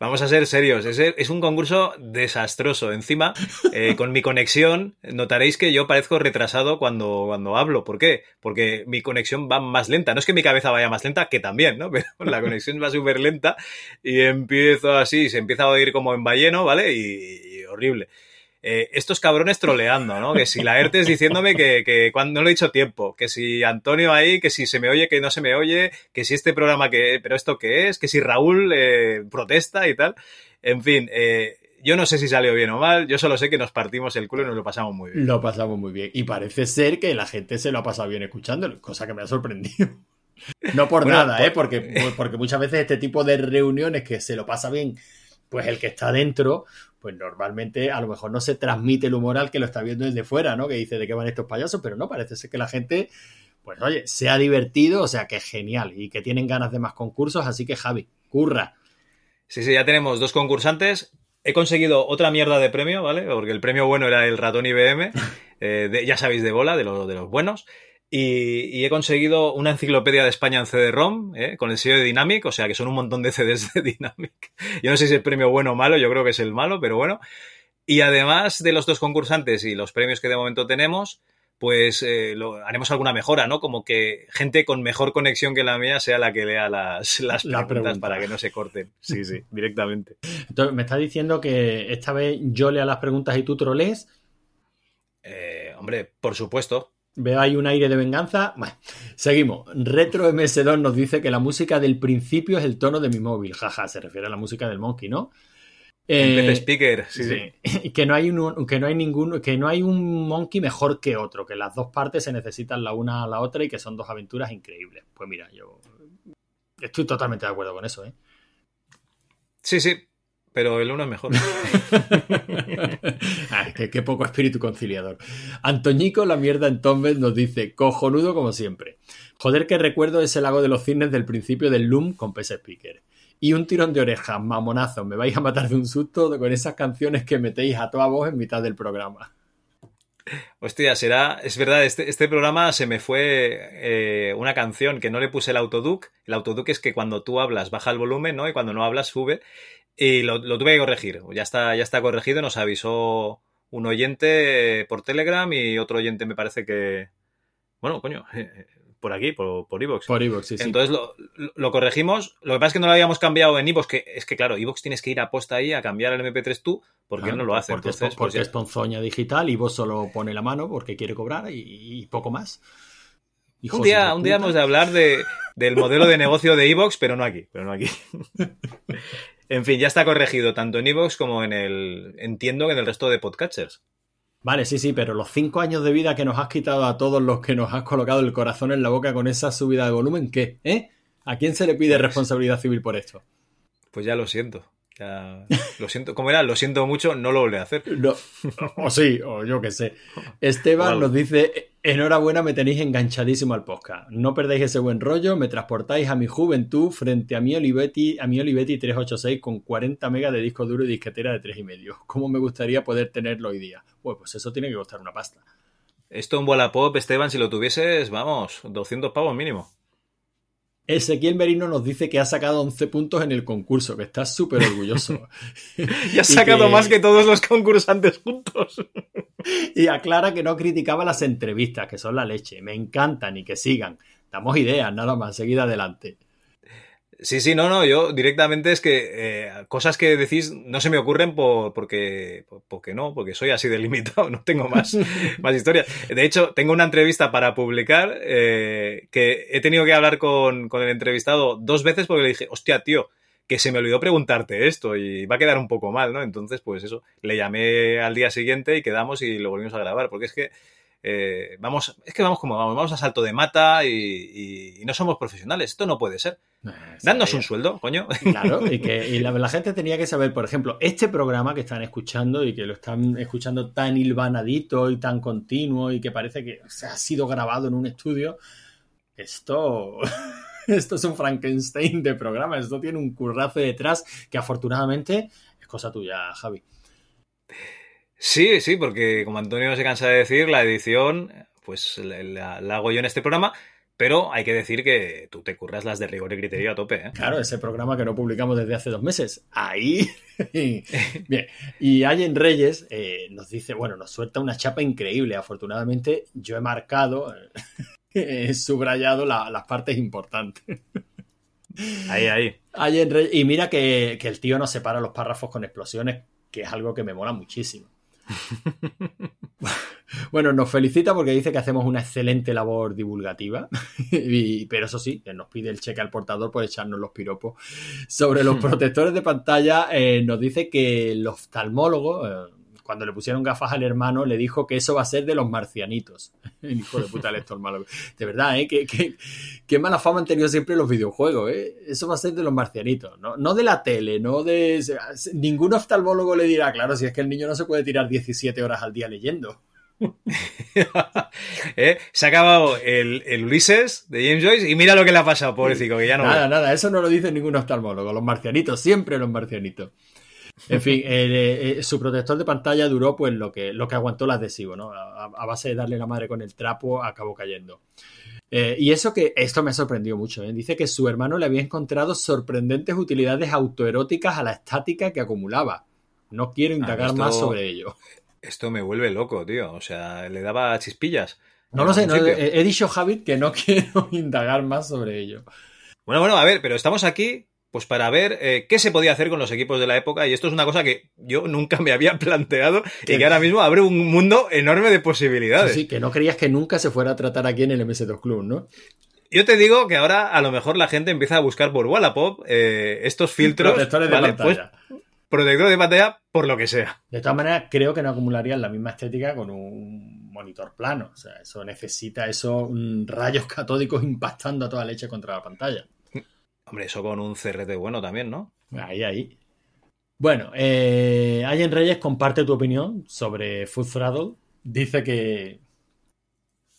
Vamos a ser serios, es, es un concurso desastroso. Encima, eh, con mi conexión, notaréis que yo parezco retrasado cuando, cuando hablo. ¿Por qué? Porque mi conexión va más lenta. No es que mi cabeza vaya más lenta, que también, ¿no? Pero la conexión va súper lenta y empiezo así, se empieza a oír como en balleno, ¿vale? Y, y horrible. Eh, estos cabrones troleando, ¿no? Que si la ERTES diciéndome que, que cuando no le he dicho tiempo, que si Antonio ahí, que si se me oye, que no se me oye, que si este programa que, pero esto qué es, que si Raúl eh, protesta y tal. En fin, eh, yo no sé si salió bien o mal, yo solo sé que nos partimos el culo y nos lo pasamos muy bien. Lo pasamos muy bien. Y parece ser que la gente se lo ha pasado bien escuchándolo, cosa que me ha sorprendido. No por Bueno, nada, por- ¿eh? Porque, porque muchas veces este tipo de reuniones que se lo pasa bien, pues el que está dentro, pues normalmente a lo mejor no se transmite el humor al que lo está viendo desde fuera, ¿no? Que dice de qué van estos payasos, pero no, parece ser que la gente, pues oye, se ha divertido, o sea que es genial y que tienen ganas de más concursos, así que Javi, curra. Sí, sí, ya tenemos dos concursantes. He conseguido otra mierda de premio, ¿vale? Porque el premio bueno era el ratón IBM, eh, ya sabéis, de bola, de, lo- de los buenos. Y, y he conseguido una enciclopedia de España en CD-ROM, ¿eh? con el sello de Dynamic, o sea que son un montón de CDs de Dynamic. Yo no sé si es el premio bueno o malo, yo creo que es el malo, pero bueno. Y además de los dos concursantes y los premios que de momento tenemos, pues eh, lo- haremos alguna mejora, ¿no? Como que gente con mejor conexión que la mía sea la que lea las, las La preguntas pregunta. para que no se corten. Sí, sí, directamente. Entonces, me está diciendo que esta vez yo lea las preguntas y tú trolees. Eh, hombre, por supuesto. Veo ahí un aire de venganza. Bueno, seguimos. Retro MS2 nos dice que la música del principio es el tono de mi móvil. Jaja, se refiere a la música del Monkey, ¿no? Eh, de speaker, sí, sí. Que no hay un que no hay ningún que no hay un monkey mejor que otro, que las dos partes se necesitan la una a la otra y que son dos aventuras increíbles. Pues mira, yo estoy totalmente de acuerdo con eso, ¿eh? Sí, sí, pero el uno es mejor. Ay, qué, qué poco espíritu conciliador. Antoñico, la mierda en Tombes, nos dice, cojonudo como siempre. Joder, que recuerdo ese lago de los cisnes del principio del Loom con PS Speaker. Y un tirón de orejas, mamonazo, me vais a matar de un susto con esas canciones que metéis a toda voz en mitad del programa. Hostia, será. Es verdad, este, este programa se me fue eh, una canción que no le puse el autoduc. El autoduc es que cuando tú hablas baja el volumen, ¿no? Y cuando no hablas sube. Y lo, lo tuve que corregir. Ya está, ya está corregido. Nos avisó un oyente por Telegram y otro oyente me parece que. Bueno, coño. por aquí, por, por Evox. Por Evox, sí, sí. Entonces lo, lo- lo corregimos. Lo que pasa es que no lo habíamos cambiado en Evox, que es que claro, Evox tienes que ir a posta ahí a cambiar el MP3 tú, porque no lo hace. Porque, es, Entonces, porque pues es ponzoña digital y vos solo pone la mano porque quiere cobrar y, y poco más. Hijos Un día, un día hemos de hablar de, del modelo de negocio de Evox, pero no aquí, pero no aquí. en fin, ya está corregido tanto en Evox como en el, entiendo que en el resto de podcatchers. Vale, sí, sí, pero los cinco años de vida que nos has quitado a todos los que nos has colocado el corazón en la boca con esa subida de volumen, ¿qué? ¿Eh? ¿A quién se le pide responsabilidad civil por esto? Pues ya lo siento. Ya, lo siento, ¿cómo era? Lo siento mucho, no lo volveré a hacer. No. O sí, o yo qué sé. Esteban Vale. nos dice, enhorabuena, me tenéis enganchadísimo al podcast. No perdáis ese buen rollo, me transportáis a mi juventud frente a mi Olivetti, a mi Olivetti 386 con 40 megas de disco duro y disquetera de 3,5. ¿Cómo me gustaría poder tenerlo hoy día? Bueno, pues eso tiene que costar una pasta. Esto en Wallapop, Esteban, si lo tuvieses, vamos, 200 pavos mínimo. Ezequiel Merino nos dice que ha sacado 11 puntos en el concurso, que está súper orgulloso. Y has sacado más que todos los concursantes juntos. Y aclara que no criticaba las entrevistas, que son la leche. Me encantan y que sigan. Damos ideas, nada más, seguid adelante. Sí, sí, no, no, yo directamente es que eh, cosas que decís no se me ocurren por, porque, por- porque no, porque soy así de limitado, no tengo más, más historias. De hecho, tengo una entrevista para publicar eh, que he tenido que hablar con, con el entrevistado dos veces porque le dije, hostia, tío, que se me olvidó preguntarte esto y va a quedar un poco mal, ¿no? Entonces, pues eso, le llamé al día siguiente y quedamos y lo volvimos a grabar, porque es que eh, vamos, es que vamos como vamos, vamos a salto de mata y, y- y no somos profesionales, esto no puede ser. Dadnos un sueldo, coño. Claro, y que y la, la gente tenía que saber, por ejemplo, este programa que están escuchando y que lo están escuchando tan hilvanadito y tan continuo y que parece que se ha sido grabado en un estudio, esto, esto es un Frankenstein de programa, esto tiene un currazo detrás que afortunadamente es cosa tuya, Javi. Sí, sí, porque como Antonio se cansa de decir, la edición, pues la, la- la hago yo en este programa, pero hay que decir que tú te curras las de rigor y criterio a tope, ¿eh? Claro, ese programa que no publicamos desde hace dos meses. Ahí. Bien. Y Allen Reyes eh, nos dice, bueno, nos suelta una chapa increíble. Afortunadamente, yo he marcado, he subrayado la- las partes importantes. Ahí, ahí. Allen Reyes- y mira que, que el tío nos separa los párrafos con explosiones, que es algo que me mola muchísimo. Bueno, nos felicita porque dice que hacemos una excelente labor divulgativa, y- pero eso sí, nos pide el cheque al portador por echarnos los piropos. Sobre los protectores de pantalla, eh, nos dice que el oftalmólogo, eh, cuando le pusieron gafas al hermano, le dijo que eso va a ser de los marcianitos. Hijo de puta el oftalmólogo. De verdad, ¿eh? Qué, qué- qué mala fama han tenido siempre los videojuegos, ¿eh? Eso va a ser de los marcianitos, ¿no? No de la tele, no de... Ningún oftalmólogo le dirá, claro, si es que el niño no se puede tirar 17 horas al día leyendo. ¿Eh? Se ha acabado el, el Ulises de James Joyce y mira lo que le ha pasado, pobrecito, que ya no. Nada, ve. nada, eso no lo dice ningún oftalmólogo. Los marcianitos, siempre los marcianitos. En fin, eh, eh, su protector de pantalla duró pues lo que, lo que aguantó el adhesivo, ¿no? A, a base de darle la madre con el trapo, acabó cayendo. Eh, y eso que, esto me ha sorprendido mucho, ¿eh? dice que su hermano le había encontrado sorprendentes utilidades autoeróticas a la estática que acumulaba. No quiero indagar esto- más sobre ello. Esto me vuelve loco, tío. O sea, le daba chispillas. No lo sé, no, he dicho, Javid, que no quiero indagar más sobre ello. Bueno, bueno, a ver, pero estamos aquí pues para ver eh, qué se podía hacer con los equipos de la época y esto es una cosa que yo nunca me había planteado y Que- ahora mismo abre un mundo enorme de posibilidades. Sí, sí, que no creías que nunca se fuera a tratar aquí en el MS2 Club, ¿no? Yo te digo que ahora a lo mejor la gente empieza a buscar por Wallapop eh, estos filtros. Protectores de ¿vale? pantalla. Pues, protectores de pantalla por lo que sea. De todas maneras, creo que no acumularían la misma estética con un monitor plano. O sea, eso necesita esos mm, rayos catódicos impactando a toda leche contra la pantalla. Hombre, eso con un CRT bueno también, ¿no? Ahí, ahí. Bueno, eh, Allen Reyes comparte tu opinión sobre Full Throttle. Dice que,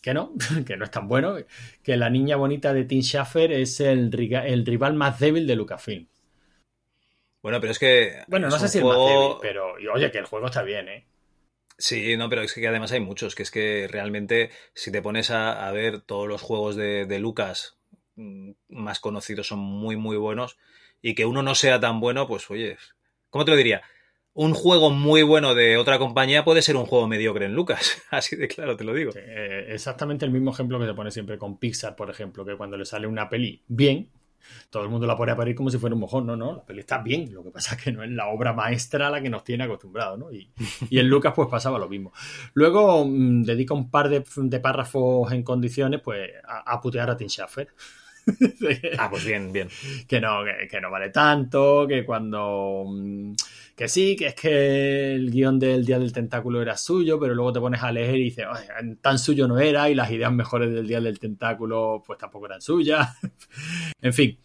que no, que no es tan bueno, que la niña bonita de Tim Schafer es el, rival más débil de Lucasfilm. Bueno, pero es que. Bueno, no sé si el más juego- débil, pero y oye, que el juego está bien, ¿eh? Sí, no, pero es que además hay muchos, que es que realmente si te pones a, a ver todos los juegos de, de Lucas más conocidos son muy, muy buenos y que uno no sea tan bueno, pues oye, ¿cómo te lo diría? Un juego muy bueno de otra compañía puede ser un juego mediocre en Lucas, así de claro te lo digo. Eh, exactamente el mismo ejemplo que se pone siempre con Pixar, por ejemplo, que cuando le sale una peli bien, todo el mundo la pone a parir como si fuera un mojón. No, no, la peli está bien. Lo que pasa es que no es la obra maestra a la que nos tiene acostumbrados, ¿no? Y, y en Lucas, pues pasaba lo mismo. Luego mm, dedica un par de, de párrafos en condiciones, pues, a, a putear a Tim Schafer. ah, pues bien, bien. Que no, que, que no vale tanto, que cuando. mm, Que sí, que es que el guion del Día del Tentáculo era suyo, pero luego te pones a leer y dices, "Ay, tan suyo no era, y las ideas mejores del Día del Tentáculo, pues tampoco eran suyas. en fin.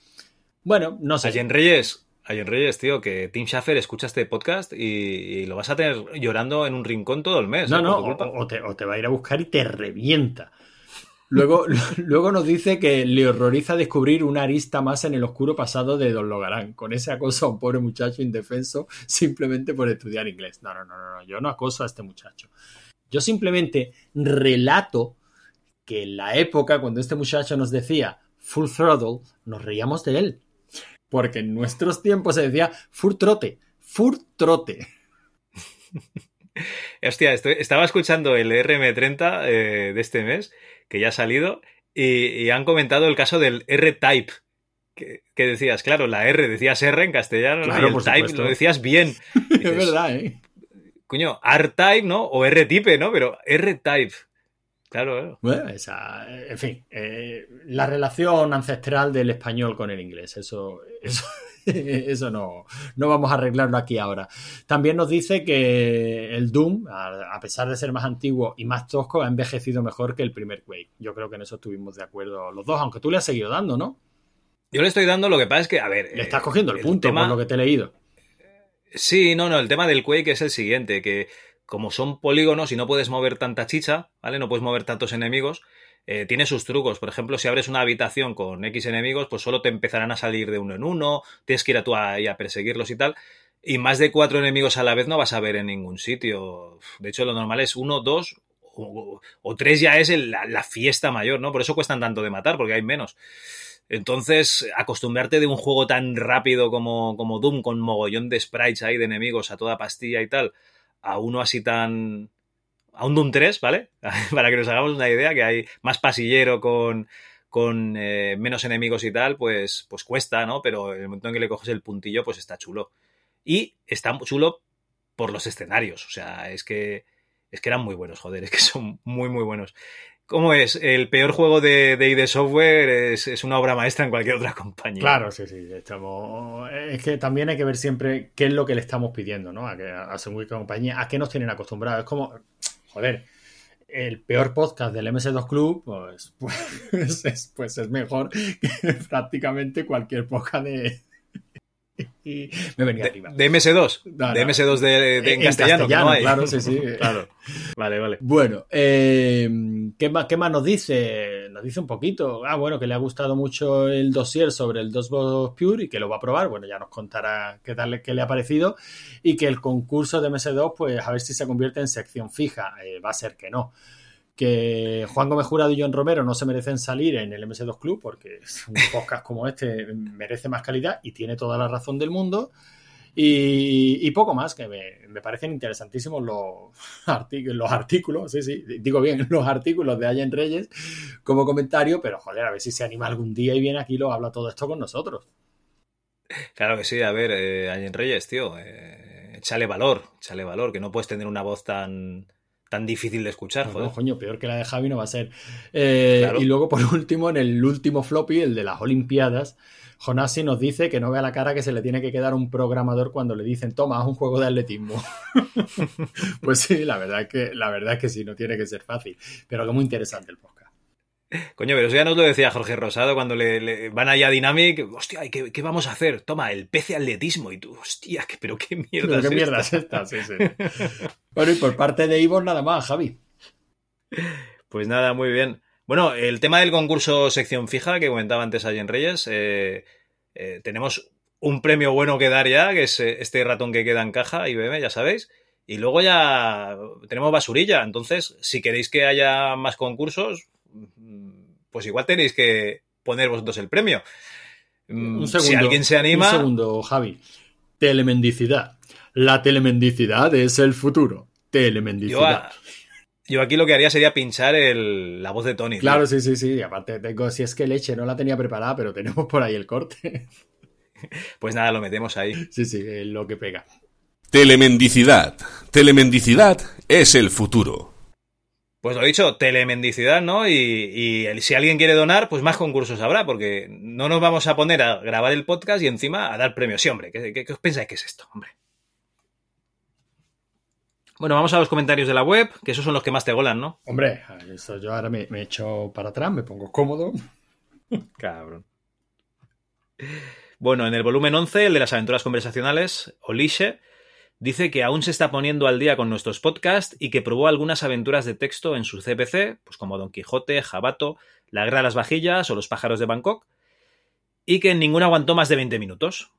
Bueno, no sé. Allen Reyes, Allen Reyes, tío, que Tim Schafer escucha este podcast y, y lo vas a tener llorando en un rincón todo el mes. No, ¿eh? no, o te, o te va a ir a buscar y te revienta. Luego, luego nos dice que le horroriza descubrir una arista más en el oscuro pasado de Don Logarán, con ese acoso a un pobre muchacho indefenso simplemente por estudiar inglés. No, no, no, no, no, yo no acoso a este muchacho. Yo simplemente relato que en la época, cuando este muchacho nos decía full throttle, nos reíamos de él. Porque en nuestros tiempos se decía full trote, full trote. Hostia, estoy- estaba escuchando el RM30 eh, de este mes, que ya ha salido, y, y han comentado el caso del R-Type. ¿Qué, qué decías? Claro, la R, decías R en castellano, ¿no? Claro, y el por type supuesto. lo decías bien. Es verdad, ¿eh? Coño, R-type, ¿no? O R-type, ¿no? Pero R-type. Claro, claro. Bueno, esa, en fin, eh, la relación ancestral del español con el inglés, eso, eso, eso no, no vamos a arreglarlo aquí ahora. También nos dice que el Doom, a, pesar de ser más antiguo y más tosco, ha envejecido mejor que el primer Quake. Yo creo que en eso estuvimos de acuerdo los dos, aunque tú le has seguido dando, ¿no? Yo le estoy dando lo que pasa es que, a ver. Le eh, estás cogiendo el, el punto tema- por lo que te he leído. Sí, no, no, el tema del Quake es el siguiente, que como son polígonos y no puedes mover tanta chicha, ¿vale? No puedes mover tantos enemigos, eh, tiene sus trucos. Por ejemplo, si abres una habitación con X enemigos, pues solo te empezarán a salir de uno en uno, tienes que ir a tú ahí a perseguirlos y tal. Y más de cuatro enemigos a la vez no vas a ver en ningún sitio. De hecho, lo normal es uno, dos o, tres ya es la, la fiesta mayor, ¿no? Por eso cuestan tanto de matar, porque hay menos. Entonces, acostumbrarte de un juego tan rápido como, como Doom, con mogollón de sprites ahí de enemigos a toda pastilla y tal, a uno así tan. A un Doom 3, ¿vale? Para que nos hagamos una idea, que hay más pasillero con, con eh, menos enemigos y tal, pues, pues cuesta, ¿no? Pero en el momento en que le coges el puntillo, pues está chulo. Y está chulo por los escenarios, o sea, es que. Es que eran muy buenos, joder, es que son muy, muy buenos. ¿Cómo es? El peor juego de, de ID Software es, una obra maestra en cualquier otra compañía. Claro, sí, sí, estamos... Es que también hay que ver siempre qué es lo que le estamos pidiendo, ¿no? A, que, a qué compañía, a qué nos tienen acostumbrados. Es como, joder, el peor podcast del MS2 Club, pues, pues, es, pues es mejor que prácticamente cualquier podcast de... Y me venía arriba. De MS2. No, de no. MS2 de, de- en, En castellano, que no hay. claro, sí, sí. claro. Vale, vale. Bueno, eh, ¿qué, más, ¿qué más nos dice? Nos dice un poquito. Ah, bueno, que le ha gustado mucho el dossier sobre el DOSBox Pure y que lo va a probar. Bueno, ya nos contará qué tal qué le ha parecido. Y que el concurso de MS2, pues a ver si se convierte en sección fija. Eh, va a ser que no. Que Juan Gómez Jurado y John Romero no se merecen salir en el MS2 Club porque un podcast como este merece más calidad y tiene toda la razón del mundo. Y, poco más, que me, me parecen interesantísimos los, los artículos, sí, sí, digo bien, los artículos de Allen Reyes como comentario, pero joder, a ver si se anima algún día y viene aquí y lo habla todo esto con nosotros. Claro que sí, a ver, eh, Allen Reyes, tío, eh, valor, échale valor, que no puedes tener una voz tan, tan difícil de escuchar, No, joder. no, coño, peor que la de Javi no va a ser. Eh, Claro. Y luego, por último, en el último floppy, el de las Olimpiadas, Jonasi nos dice que no vea la cara que se le tiene que quedar a un programador cuando le dicen, toma, haz un juego de atletismo. pues sí, la verdad, es que, la verdad es que sí, no tiene que ser fácil. Pero que muy interesante el podcast. Coño, pero eso ya nos lo decía Jorge Rosado cuando le, le- van allá a Dynamic. Hostia, ¿y ¿qué, qué vamos a hacer? Toma, el PC atletismo. Y tú, hostia, pero qué mierda Pero qué mierda es esta, sí, sí. Bueno, y por parte de Ivor nada más, Javi. Pues nada, muy bien. Bueno, el tema del concurso sección fija que comentaba antes Allen Reyes, eh, eh, tenemos un premio bueno que dar ya, que es eh, este ratón que queda en caja, IBM, ya sabéis. Y luego ya tenemos basurilla. Entonces, si queréis que haya más concursos, pues igual tenéis que poner vosotros el premio. Mm, Un segundo. si alguien se anima, Un segundo, Javi. Telemendicidad. La telemendicidad es el futuro. yo, Telemendicidad. a- yo aquí lo que haría sería pinchar el- la voz de Tony. Claro, sí, sí, sí. Y aparte tengo, si es que leche no la tenía preparada, pero tenemos por ahí el corte. Pues nada, lo metemos ahí. Sí, sí, es lo que pega. Telemendicidad. Telemendicidad es el futuro. Pues lo dicho, telemendicidad, ¿no? Y, si alguien quiere donar, pues más concursos habrá, porque no nos vamos a poner a grabar el podcast y encima a dar premios. Sí, hombre, ¿qué, qué- qué os pensáis que es esto, hombre? Bueno, vamos a los comentarios de la web, que esos son los que más te golan, ¿no? Hombre, eso yo ahora me, me echo para atrás, me pongo cómodo. Cabrón. Bueno, en el volumen 11, el de las aventuras conversacionales, Olishe dice que aún se está poniendo al día con nuestros podcasts y que probó algunas aventuras de texto en su CPC, pues como Don Quijote, Jabato, La Guerra de las Vajillas o Los pájaros de Bangkok, y que en ninguna aguantó más de 20 minutos.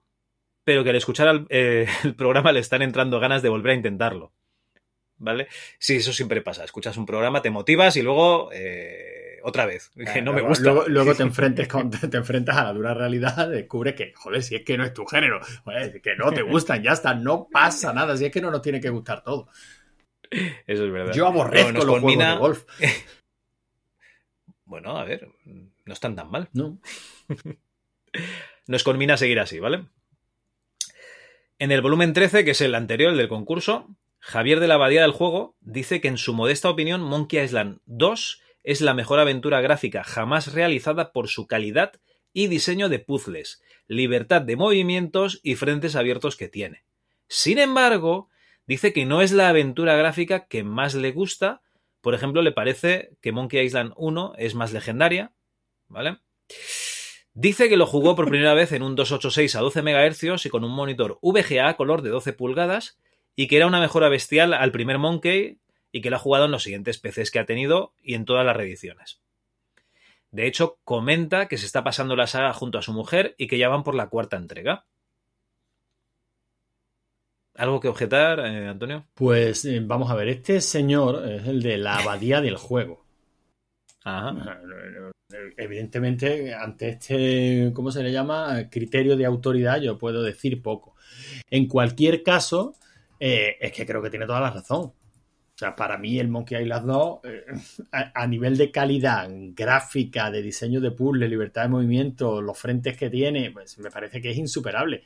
Pero que al escuchar eh, el programa le están entrando ganas de volver a intentarlo. ¿Vale? Sí, eso siempre pasa. Escuchas un programa, te motivas y luego eh, otra vez. Que no me gusta. Luego, luego te, enfrentes con- te enfrentas a la dura realidad, descubres que, joder, si es que no es tu género, joder, que no te gustan, ya está, no pasa nada, si es que no nos tiene que gustar todo. Eso es verdad. Yo aborrezco Bueno, nos los juegos culmina- de golf. Bueno, a ver, no están tan mal. No. Nos conmina a seguir así, ¿vale? En el volumen 13, que es el anterior, el del concurso, Javier de la Abadía del Juego dice que en su modesta opinión Monkey Island 2 es la mejor aventura gráfica jamás realizada por su calidad y diseño de puzzles, libertad de movimientos y frentes abiertos que tiene. Sin embargo, dice que no es la aventura gráfica que más le gusta. Por ejemplo, le parece que Monkey Island 1 es más legendaria, ¿vale? Dice que lo jugó por primera vez en un 286 a 12 MHz y con un monitor VGA color de 12 pulgadas y que era una mejora bestial al primer Monkey y que lo ha jugado en los siguientes PCs que ha tenido y en todas las reediciones. De hecho, comenta que se está pasando la saga junto a su mujer y que ya van por la cuarta entrega. ¿Algo que objetar, eh, Antonio? Pues eh, vamos a ver, este señor es el de la abadía del juego. Ajá. Evidentemente, ante este, ¿cómo se le llama? Criterio de autoridad, yo puedo decir poco. En cualquier caso, eh, es que creo que tiene toda la razón. O sea, para mí el Monkey Island 2, eh, a, a nivel de calidad gráfica, de diseño de puzzle, libertad de movimiento, los frentes que tiene, pues me parece que es insuperable.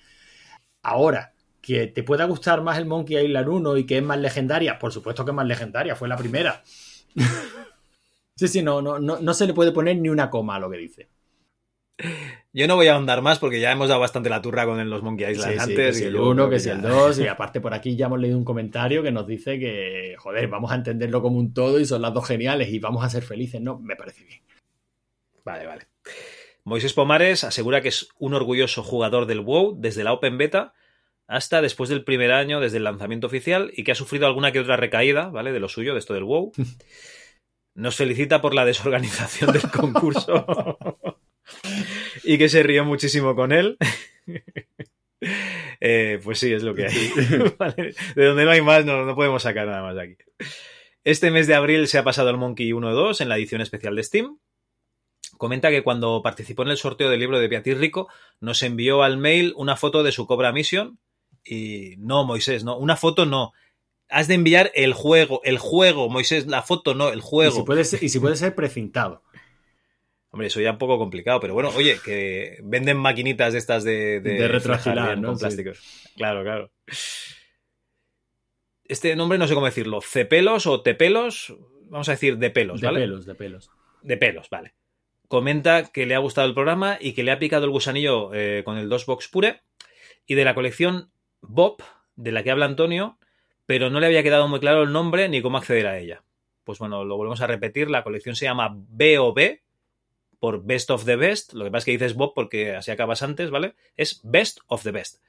Ahora, que te pueda gustar más el Monkey Island 1 y que es más legendaria, por supuesto que es más legendaria, fue la primera. sí, sí, no, no, no, no se le puede poner ni una coma a lo que dice. Yo no voy a ahondar más porque ya hemos dado bastante la turra con los Monkey Island Sí, sí, antes. que si y el yo 1, creo que si el 2, y aparte por aquí ya hemos leído un comentario que nos dice que, joder, vamos a entenderlo como un todo y son las dos geniales y vamos a ser felices, ¿no? Me parece bien. Vale, vale. Moisés Pomares asegura que es un orgulloso jugador del WoW desde la Open Beta hasta después del primer año desde el lanzamiento oficial y que ha sufrido alguna que otra recaída, ¿vale? De lo suyo, de esto del WoW. Nos felicita por la desorganización del concurso y que se rió muchísimo con él. Eh, pues sí, es lo que hay. Vale. De donde no hay más, no, no podemos sacar nada más de aquí. Este mes de abril se ha pasado el Monkey 1.2 en la edición especial de Steam. Comenta que cuando participó en el sorteo del libro de Beatriz Rico, nos envió al mail una foto de su Cobra Mission. Y no, Moisés, no, una foto no. Has de enviar el juego, el juego, Moisés, la foto no, el Y juego. si puede ser, y si puede ser precintado. Hombre, eso ya un poco complicado, pero bueno, oye, que venden maquinitas de estas de, De ¿no? con Sí. plásticos. Claro, claro. Este nombre no sé cómo decirlo. Cepelos o tepelos. Vamos a decir de pelos, De ¿vale? pelos, de pelos. De pelos, vale. Comenta que le ha gustado el programa y que le ha picado el gusanillo eh, con el DOSBox Pure y de la colección Bob, de la que habla Antonio, pero no le había quedado muy claro el nombre ni cómo acceder a ella. Pues bueno, lo volvemos a repetir. La colección se llama BOB, por Best of the Best. Lo que pasa es que dices Bob porque así acabas antes, ¿vale? Es Best of the Best.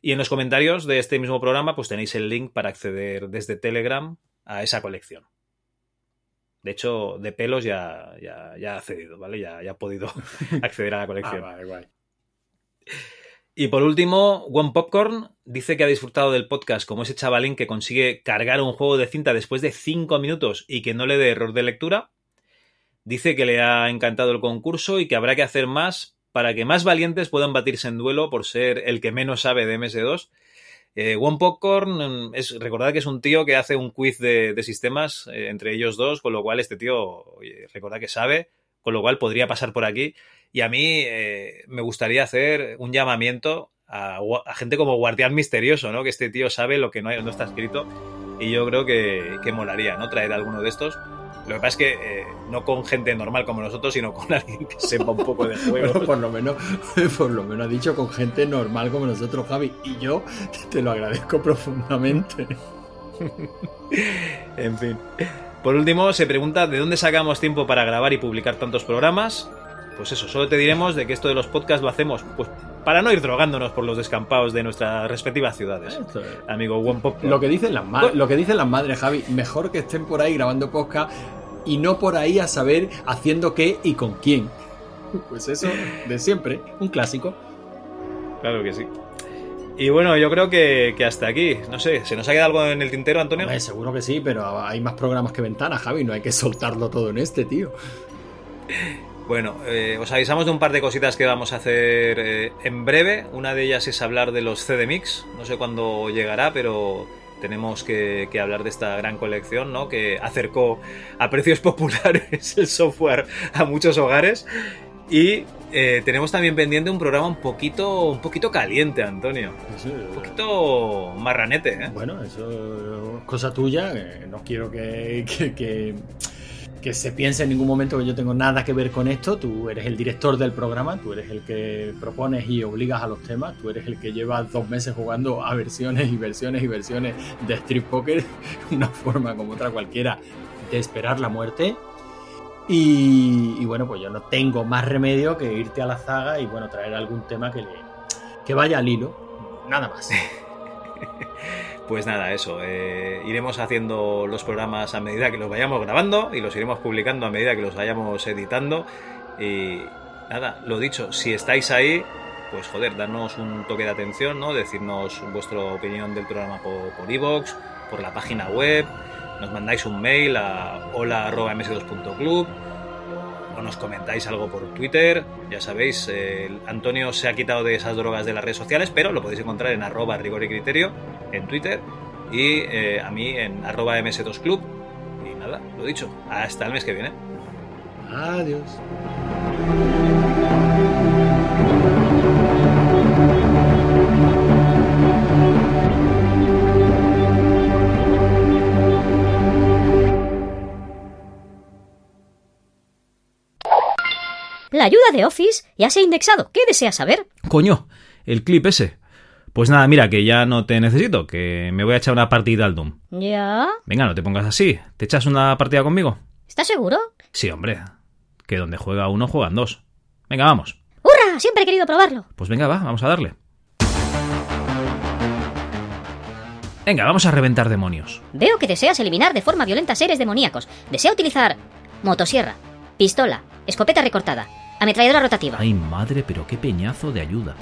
Y en los comentarios de este mismo programa, pues tenéis el link para acceder desde Telegram a esa colección. De hecho, de pelos ya, ya, ya ha accedido, ¿vale? Ya, ya ha podido acceder a la colección. Ah, vale. Y por último, One Popcorn dice que ha disfrutado del podcast como ese chavalín que consigue cargar un juego de cinta después de 5 minutos y que no le dé error de lectura. Dice que le ha encantado el concurso y que habrá que hacer más para que más valientes puedan batirse en duelo por ser el que menos sabe de MS2. Eh, One Popcorn, mm, es, recordad que es un tío que hace un quiz de, de sistemas eh, entre ellos dos, con lo cual este tío, recordad que sabe, con lo cual podría pasar por aquí. Y a mí eh, me gustaría hacer un llamamiento a, gente como Guardián Misterioso, ¿no? Que este tío sabe lo que no está escrito. Y yo creo que, que molaría, ¿no? Traer alguno de estos. Lo que pasa es que eh, no con gente normal como nosotros, sino con alguien que sepa un poco de. Bueno, por lo menos, por lo menos ha dicho con gente normal como nosotros, Javi. Y yo te lo agradezco profundamente. En fin. Por último, se pregunta de dónde sacamos tiempo para grabar y publicar tantos programas. Pues eso, solo te diremos de que esto de los podcasts lo hacemos pues para no ir drogándonos por los descampados de nuestras respectivas ciudades. Amigo One Pop. Lo que dicen las ma- lo que dicen las madres, Javi, mejor que estén por ahí grabando podcast y no por ahí a saber haciendo qué y con quién. Pues eso de siempre, un clásico. Claro que sí. Y bueno, yo creo que, que hasta aquí. No sé, ¿se nos ha quedado algo en el tintero, Antonio? Hombre, seguro que sí, pero hay más programas que ventanas, Javi, no hay que soltarlo todo en este, tío. Bueno, eh, os avisamos de un par de cositas que vamos a hacer eh, en breve. Una de ellas es hablar de los CD Mix. No sé cuándo llegará, pero tenemos que, que hablar de esta gran colección, ¿no? Que acercó a precios populares el software a muchos hogares. Y eh, tenemos también pendiente un programa un poquito, un poquito caliente, Antonio. Un poquito marranete, ¿eh? Bueno, eso es cosa tuya. No quiero que, que, que- que se piense en ningún momento que yo tengo nada que ver con esto. Tú eres el director del programa, tú eres el que propones y obligas a los temas, tú eres el que lleva dos meses jugando a versiones y versiones y versiones de Street Poker, una forma como otra cualquiera de esperar la muerte. Y, bueno, pues yo no tengo más remedio que irte a la zaga y bueno, traer algún tema que, le, que vaya al hilo. Nada más. Pues nada, eso. eh, iremos haciendo los programas a medida que los vayamos grabando y los iremos publicando a medida que los vayamos editando. Y nada, lo dicho, si estáis ahí, pues joder, darnos un toque de atención, ¿no? Decirnos vuestra opinión del programa por, por iVoox, por la página web. Nos mandáis un mail a hola.ms2.club o nos comentáis algo por Twitter. Ya sabéis, eh, Antonio se ha quitado de esas drogas de las redes sociales, pero lo podéis encontrar en arroba rigor y criterio en Twitter y eh, a mí en arroba ms2club. Y nada, lo dicho, hasta el mes que viene. Adiós. La ayuda de Office ya se ha indexado. ¿Qué deseas saber? Coño, el clip ese. Pues nada, mira, que ya no te necesito, que me voy a echar una partida al Doom. ¿Ya? Venga, no te pongas así. ¿Te echas una partida conmigo? ¿Estás seguro? Sí, hombre. Que donde juega uno juegan dos. Venga, vamos. ¡Hurra! Siempre he querido probarlo. Pues venga, va, vamos a darle. Venga, vamos a reventar demonios. Veo que deseas eliminar de forma violenta seres demoníacos. Desea utilizar motosierra, pistola, escopeta recortada, ametralladora rotativa. Ay, madre, pero qué peñazo de ayuda.